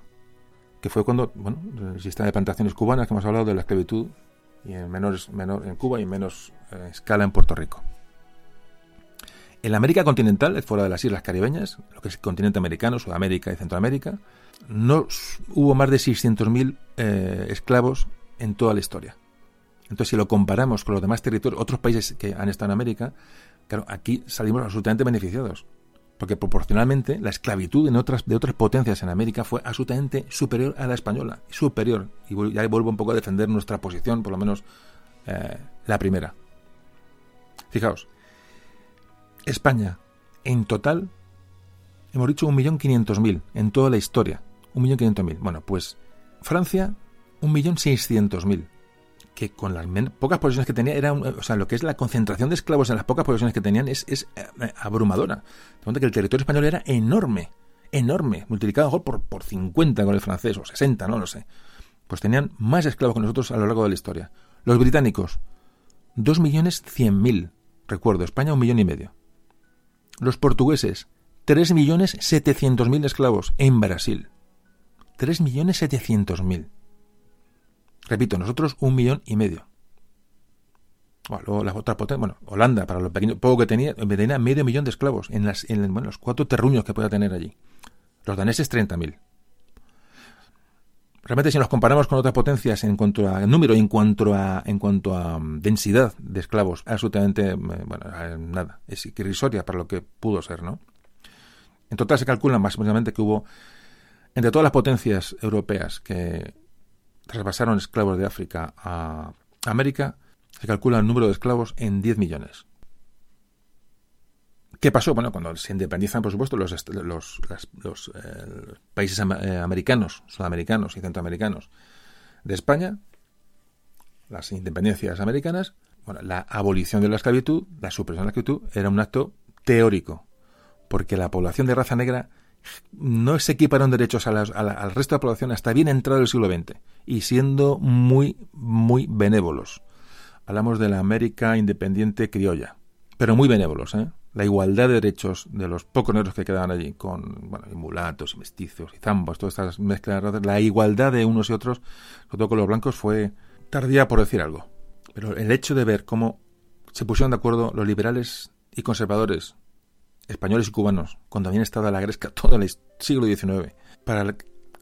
que fue cuando, bueno, el sistema de plantaciones cubanas, que hemos hablado de la esclavitud, y en, menor, en Cuba y en menos eh, escala en Puerto Rico. En la América continental, fuera de las islas caribeñas, lo que es el continente americano, Sudamérica y Centroamérica, no hubo más de 600.000 eh, esclavos en toda la historia. Entonces, si lo comparamos con los demás territorios, otros países que han estado en América, claro, aquí salimos absolutamente beneficiados. Porque proporcionalmente la esclavitud en otras, de otras potencias en América fue absolutamente superior a la española. Superior. Y ya vuelvo un poco a defender nuestra posición, por lo menos eh, la primera. Fijaos, España, en total, hemos dicho 1.500.000 en toda la historia. 1.500.000. Bueno, pues Francia, 1.600.000 que con las pocas posesiones que tenía, era o sea, lo que es la concentración de esclavos en las pocas posesiones que tenían es, es eh, abrumadora. De que el territorio español era enorme, enorme, multiplicado mejor por, por 50 con el francés, o 60, no lo sé. Pues tenían más esclavos que nosotros a lo largo de la historia. Los británicos, 2.100.000, recuerdo, España un millón y medio. Los portugueses, 3.700.000 esclavos en Brasil. 3.700.000. Repito, nosotros un millón y medio. Bueno, las otras potencias, bueno, Holanda, para lo pequeño, poco que tenía, tenía medio millón de esclavos en, las, los cuatro terruños que pueda tener allí. Los daneses 30.000. Realmente si nos comparamos con otras potencias en cuanto a número y en cuanto a, en cuanto a mm, densidad de esclavos, absolutamente, mm, bueno, nada, es irrisoria para lo que pudo ser, ¿no? En total se calcula más menos que hubo, entre todas las potencias europeas que traspasaron esclavos de África a América, se calcula el número de esclavos en 10 millones. ¿Qué pasó? Bueno, cuando se independizan, por supuesto, los, eh, países eh, americanos, sudamericanos y centroamericanos de España, las independencias americanas, bueno, la abolición de la esclavitud, la supresión de la esclavitud, era un acto teórico, porque la población de raza negra no se equiparon derechos al resto de la población hasta bien entrado el siglo XX, y siendo muy, muy benévolos. Hablamos de la América independiente criolla, pero muy benévolos, ¿eh? la igualdad de derechos de los pocos negros que quedaban allí, con bueno, y mulatos y mestizos y zambos, todas estas mezclas de la igualdad de unos y otros, sobre todo con los blancos, fue tardía por decir algo. Pero el hecho de ver cómo se pusieron de acuerdo los liberales y conservadores, españoles y cubanos, cuando habían estado a la gresca todo el siglo XIX, para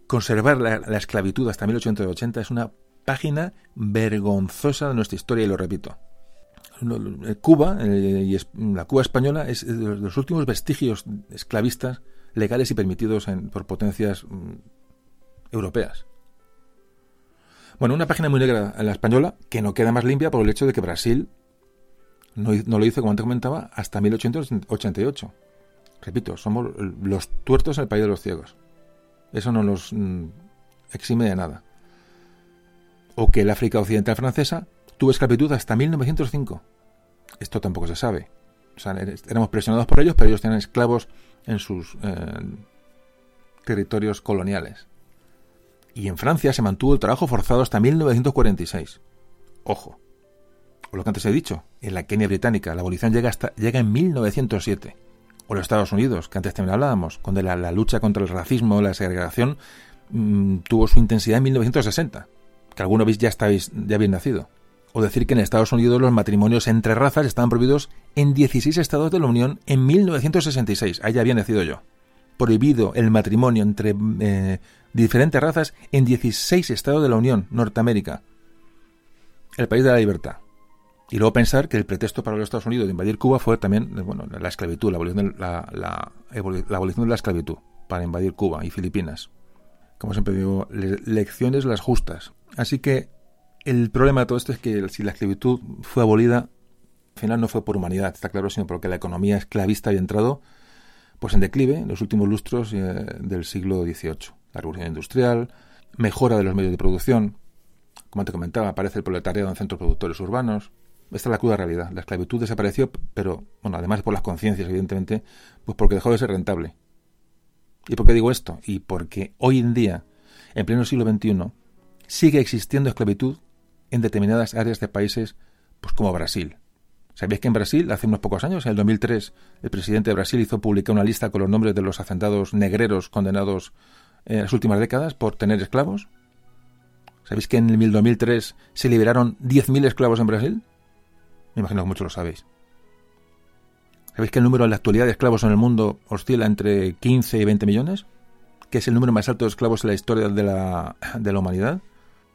conservar la, la esclavitud hasta 1880, es una página vergonzosa de nuestra historia, y lo repito. Cuba y la Cuba española es de los últimos vestigios esclavistas legales y permitidos por potencias mm, europeas. Bueno, una página muy negra en la española que no queda más limpia por el hecho de que Brasil no, lo hizo, como antes comentaba, hasta 1888. Repito, somos los tuertos en el país de los ciegos. Eso no nos mm, exime de nada. O que el África Occidental francesa tuvo esclavitud hasta 1905. Esto tampoco se sabe. O sea, éramos presionados por ellos, pero ellos tenían esclavos en sus eh, territorios coloniales. Y en Francia se mantuvo el trabajo forzado hasta 1946. Ojo. O lo que antes he dicho, en la Kenia británica la abolición llega, hasta, llega en 1907. O los Estados Unidos, que antes también hablábamos, donde la, lucha contra el racismo, la segregación, mm, tuvo su intensidad en 1960. Que alguno veis ya estáis, ya habéis nacido. O decir que en Estados Unidos los matrimonios entre razas estaban prohibidos en 16 estados de la Unión en 1966. Ahí había nacido yo. Prohibido el matrimonio entre eh, diferentes razas en 16 estados de la Unión, Norteamérica. El país de la libertad. Y luego pensar que el pretexto para los Estados Unidos de invadir Cuba fue también bueno, la esclavitud, la abolición de la, la, abolición de la esclavitud para invadir Cuba y Filipinas. Como siempre digo, lecciones las justas. Así que el problema de todo esto es que si la esclavitud fue abolida, al final no fue por humanidad, está claro, sino porque la economía esclavista había entrado pues en declive en los últimos lustros eh, del siglo XVIII. La revolución industrial, mejora de los medios de producción, como te comentaba, aparece el proletariado en centros productores urbanos. Esta es la cruda realidad. La esclavitud desapareció, pero, bueno, además por las conciencias, evidentemente, pues porque dejó de ser rentable. ¿Y por qué digo esto? Y porque hoy en día, en pleno siglo XXI, sigue existiendo esclavitud en determinadas áreas de países pues como Brasil. ¿Sabéis que en Brasil, hace unos pocos años, en el 2003, el presidente de Brasil hizo publicar una lista con los nombres de los hacendados negreros condenados en las últimas décadas por tener esclavos? ¿Sabéis que en el 2003 se liberaron 10.000 esclavos en Brasil? Imagino que muchos lo sabéis. ¿Sabéis que el número en la actualidad de esclavos en el mundo oscila entre 15 y 20 millones? ¿Que es el número más alto de esclavos en la historia de la, de la humanidad?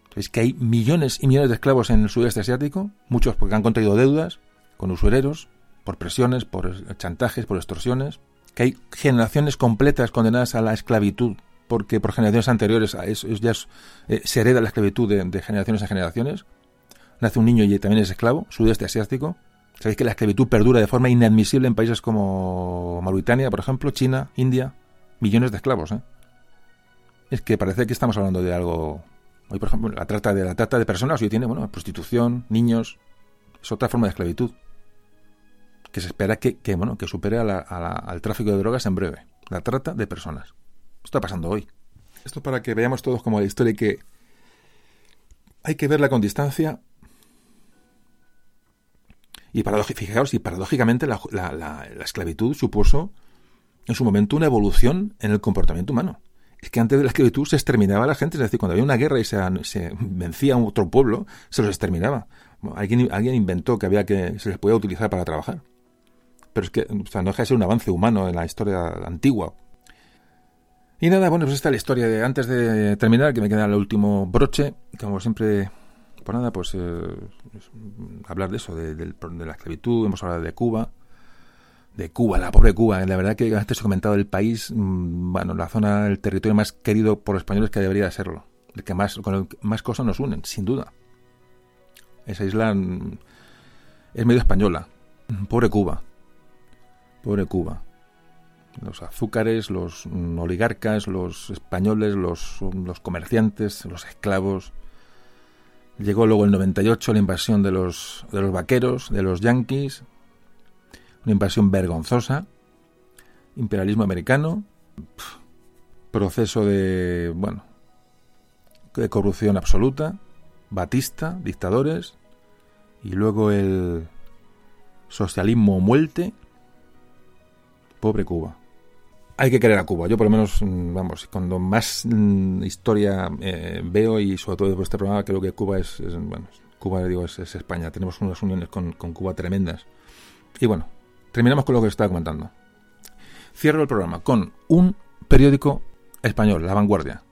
¿Sabéis que hay millones y millones de esclavos en el sudeste asiático? Muchos porque han contraído deudas con usureros, por presiones, por chantajes, por extorsiones. Que hay generaciones completas condenadas a la esclavitud porque por generaciones anteriores eso ya eh, se hereda la esclavitud de, generaciones a generaciones. Nace un niño y también es esclavo, sudeste asiático. Sabéis que la esclavitud perdura de forma inadmisible en países como Mauritania, por ejemplo, China, India. Millones de esclavos, ¿eh? Es que parece que estamos hablando de algo Hoy, por ejemplo, la trata de la trata de personas hoy tiene, bueno, prostitución, niños, es otra forma de esclavitud que se espera que, bueno, que supere al tráfico de drogas en breve. La trata de personas. Esto está pasando hoy. Esto para que veamos todos como la historia y que hay que verla con distancia. Y fijaos, y paradójicamente la, la esclavitud supuso en su momento una evolución en el comportamiento humano es que antes de la esclavitud se exterminaba a la gente, es decir, cuando había una guerra y se, vencía a otro pueblo, se los exterminaba. alguien, alguien inventó que había que se les podía utilizar para trabajar. Pero es que o sea, no deja de ser un avance humano en la historia antigua. Y nada, bueno, pues esta es la historia de antes de terminar, que me queda el último broche, como siempre, pues nada, pues eh, hablar de eso, de, la esclavitud, hemos hablado de Cuba, de Cuba, la pobre Cuba. La verdad que antes he comentado el país, mm, bueno, la zona, el territorio más querido por los españoles que debería serlo, el que más, con el que más cosas nos unen, sin duda. Esa isla mm, es medio española. Pobre Cuba. Pobre Cuba. Los azúcares, los mm, oligarcas, los españoles, los, los comerciantes, los esclavos. Llegó luego el 98 la invasión de los, de los vaqueros, de los yanquis. Una invasión vergonzosa. Imperialismo americano. Proceso de, bueno, de corrupción absoluta Batista, dictadores, y luego el socialismo muerte. Pobre Cuba. Hay que querer a Cuba. Yo por lo menos, mm, vamos, cuando más mm, historia eh, veo y sobre todo después de este programa, creo que Cuba es, bueno, Cuba digo es, España. Tenemos unas uniones con, con Cuba tremendas. Y bueno, terminamos con lo que estaba comentando. Cierro el programa con un periódico español, La Vanguardia,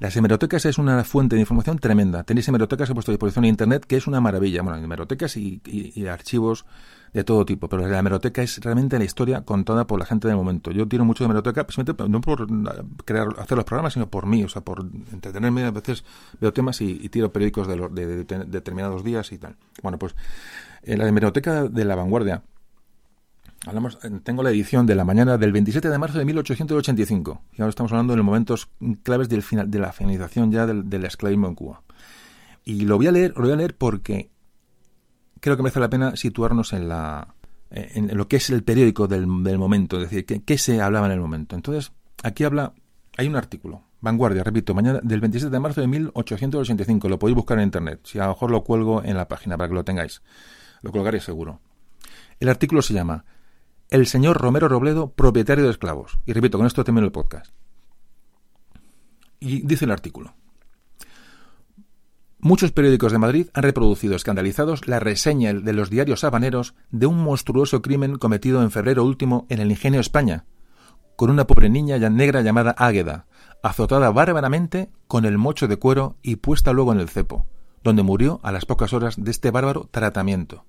las hemerotecas es una fuente de información tremenda. Tenéis hemerotecas a vuestra disposición en Internet, que es una maravilla. Bueno, hemerotecas y, archivos de todo tipo, pero la hemeroteca es realmente la historia contada por la gente del momento. Yo tiro mucho de hemeroteca, no por crear, hacer los programas, sino por mí, o sea, por entretenerme. A veces veo temas y, tiro periódicos de, determinados días y tal. Bueno, pues en la hemeroteca de la vanguardia Hablamos, tengo la edición de la mañana del 27 de marzo de 1885. Y ahora estamos hablando de los momentos claves del final, de la finalización ya del, esclavismo en Cuba. Y lo voy a leer, lo voy a leer porque creo que merece la pena situarnos en la en, lo que es el periódico del, momento, es decir, qué, se hablaba en el momento. Entonces, aquí habla, hay un artículo, Vanguardia, repito, mañana del 27 de marzo de 1885, lo podéis buscar en internet, si a lo mejor lo cuelgo en la página para que lo tengáis, lo colgaré seguro. El artículo se llama el señor Romero Robledo, propietario de esclavos. Y repito, con esto termino el podcast. Y dice el artículo. Muchos periódicos de Madrid han reproducido escandalizados la reseña de los diarios habaneros de un monstruoso crimen cometido en febrero último en el Ingenio España, con una pobre niña negra llamada Águeda, azotada bárbaramente con el mocho de cuero y puesta luego en el cepo, donde murió a las pocas horas de este bárbaro tratamiento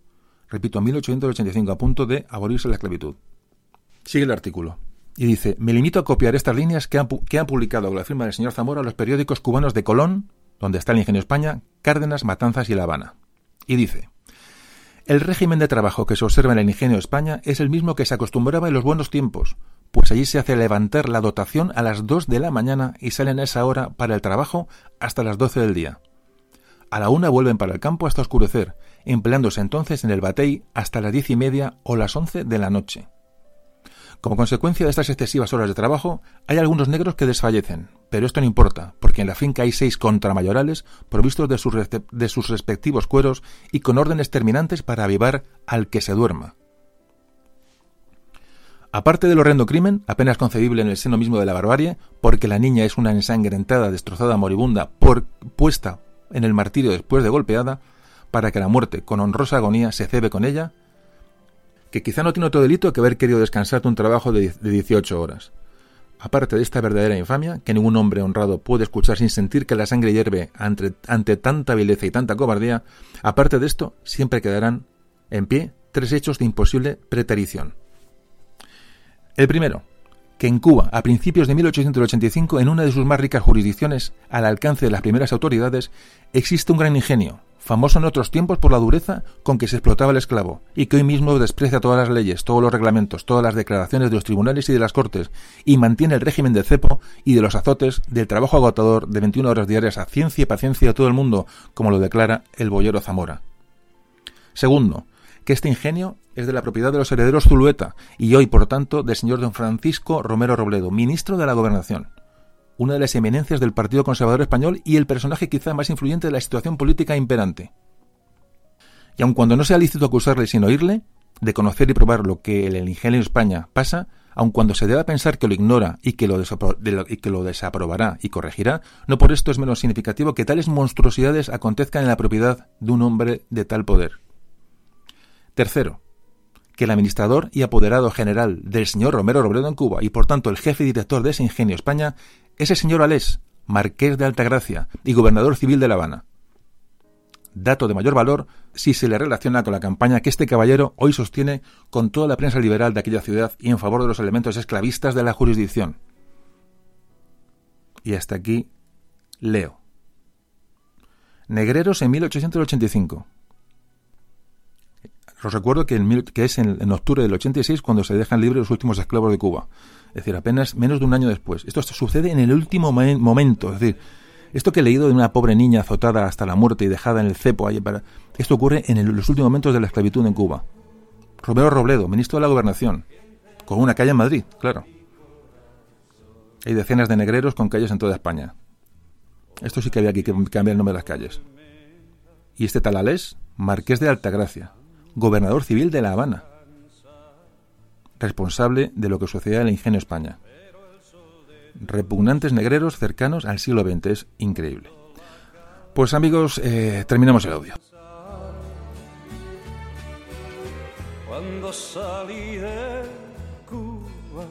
repito, en 1885, a punto de abolirse la esclavitud. Sigue el artículo. Y dice, me limito a copiar estas líneas que han, que publicado con la firma del señor Zamora los periódicos cubanos de Colón, donde está el Ingenio España, Cárdenas, Matanzas y La Habana. Y dice, el régimen de trabajo que se observa en el Ingenio España es el mismo que se acostumbraba en los buenos tiempos, pues allí se hace levantar la dotación a las dos de la mañana y salen a esa hora para el trabajo hasta las doce del día. A la una vuelven para el campo hasta oscurecer, empleándose entonces en el batey hasta las diez y media o las once de la noche. Como consecuencia de estas excesivas horas de trabajo, hay algunos negros que desfallecen, pero esto no importa, porque en la finca hay seis contramayorales provistos de sus, de sus respectivos cueros y con órdenes terminantes para avivar al que se duerma. Aparte del horrendo crimen, apenas concebible en el seno mismo de la barbarie, porque la niña es una ensangrentada, destrozada, moribunda, por, puesta en el martirio después de golpeada, para que la muerte, con honrosa agonía, se cebe con ella, que quizá no tiene otro delito que haber querido descansar de un trabajo de 18 horas. Aparte de esta verdadera infamia, que ningún hombre honrado puede escuchar sin sentir que la sangre hierve ante, ante tanta vileza y tanta cobardía, aparte de esto, siempre quedarán en pie tres hechos de imposible preterición. El primero, que en Cuba, a principios de 1885, en una de sus más ricas jurisdicciones, al alcance de las primeras autoridades, existe un gran ingenio, famoso en otros tiempos por la dureza con que se explotaba el esclavo, y que hoy mismo desprecia todas las leyes, todos los reglamentos, todas las declaraciones de los tribunales y de las cortes, y mantiene el régimen del cepo y de los azotes del trabajo agotador de 21 horas diarias a ciencia y paciencia a todo el mundo, como lo declara el boyero Zamora. Segundo, que este ingenio es de la propiedad de los herederos Zulueta y hoy, por tanto, del señor don Francisco Romero Robledo, ministro de la Gobernación, una de las eminencias del Partido Conservador Español y el personaje quizá más influyente de la situación política imperante. Y aun cuando no sea lícito acusarle sin oírle, de conocer y probar lo que en el ingenio España pasa, aun cuando se deba pensar que lo ignora y que lo, y que lo desaprobará y corregirá, no por esto es menos significativo que tales monstruosidades acontezcan en la propiedad de un hombre de tal poder. Tercero, que el administrador y apoderado general del señor Romero Robledo en Cuba y por tanto el jefe director de ese ingenio España es el señor Alés, marqués de Altagracia y gobernador civil de La Habana. Dato de mayor valor si se le relaciona con la campaña que este caballero hoy sostiene con toda la prensa liberal de aquella ciudad y en favor de los elementos esclavistas de la jurisdicción. Y hasta aquí leo. Negreros en 1885. Os recuerdo que, es en, octubre del 86 cuando se dejan libres los últimos esclavos de Cuba. Es decir, apenas menos de un año después. Esto sucede en el último momento. Es decir, esto que he leído de una pobre niña azotada hasta la muerte y dejada en el cepo, para... esto ocurre en los últimos momentos de la esclavitud en Cuba. Romero Robledo, ministro de la Gobernación, con una calle en Madrid, claro. Hay decenas de negreros con calles en toda España. Esto sí que había que cambiar el nombre de las calles. Y este talalés, marqués de Altagracia, gobernador civil de La Habana, responsable de lo que sucedía en el ingenio España repugnantes negreros cercanos al siglo XX. Es increíble. Pues amigos, eh, terminamos el audio. Cuando salí de Cuba,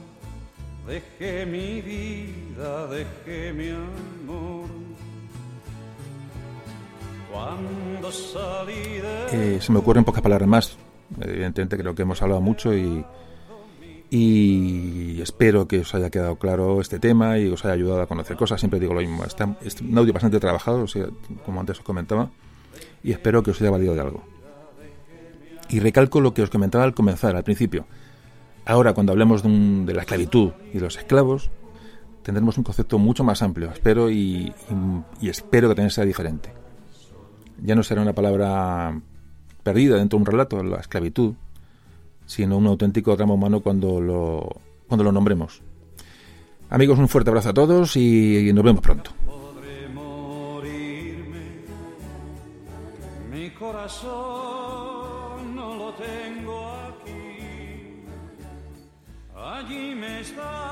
dejé mi vida, dejé mi amor. Cuando salí de... Eh, se me ocurren pocas palabras más. Evidentemente creo que hemos hablado mucho y, y espero que os haya quedado claro este tema y os haya ayudado a conocer cosas. Siempre digo lo mismo. Está, es un audio bastante trabajado, como antes os comentaba, y espero que os haya valido de algo. Y recalco lo que os comentaba al comenzar, al principio. Ahora, cuando hablemos de, la esclavitud y de los esclavos, tendremos un concepto mucho más amplio. Espero y, y espero que también sea diferente. Ya no será una palabra perdida dentro de un relato, la esclavitud, sino un auténtico drama humano cuando lo, cuando lo nombremos. Amigos, un fuerte abrazo a todos y nos vemos pronto. Allí me esperando,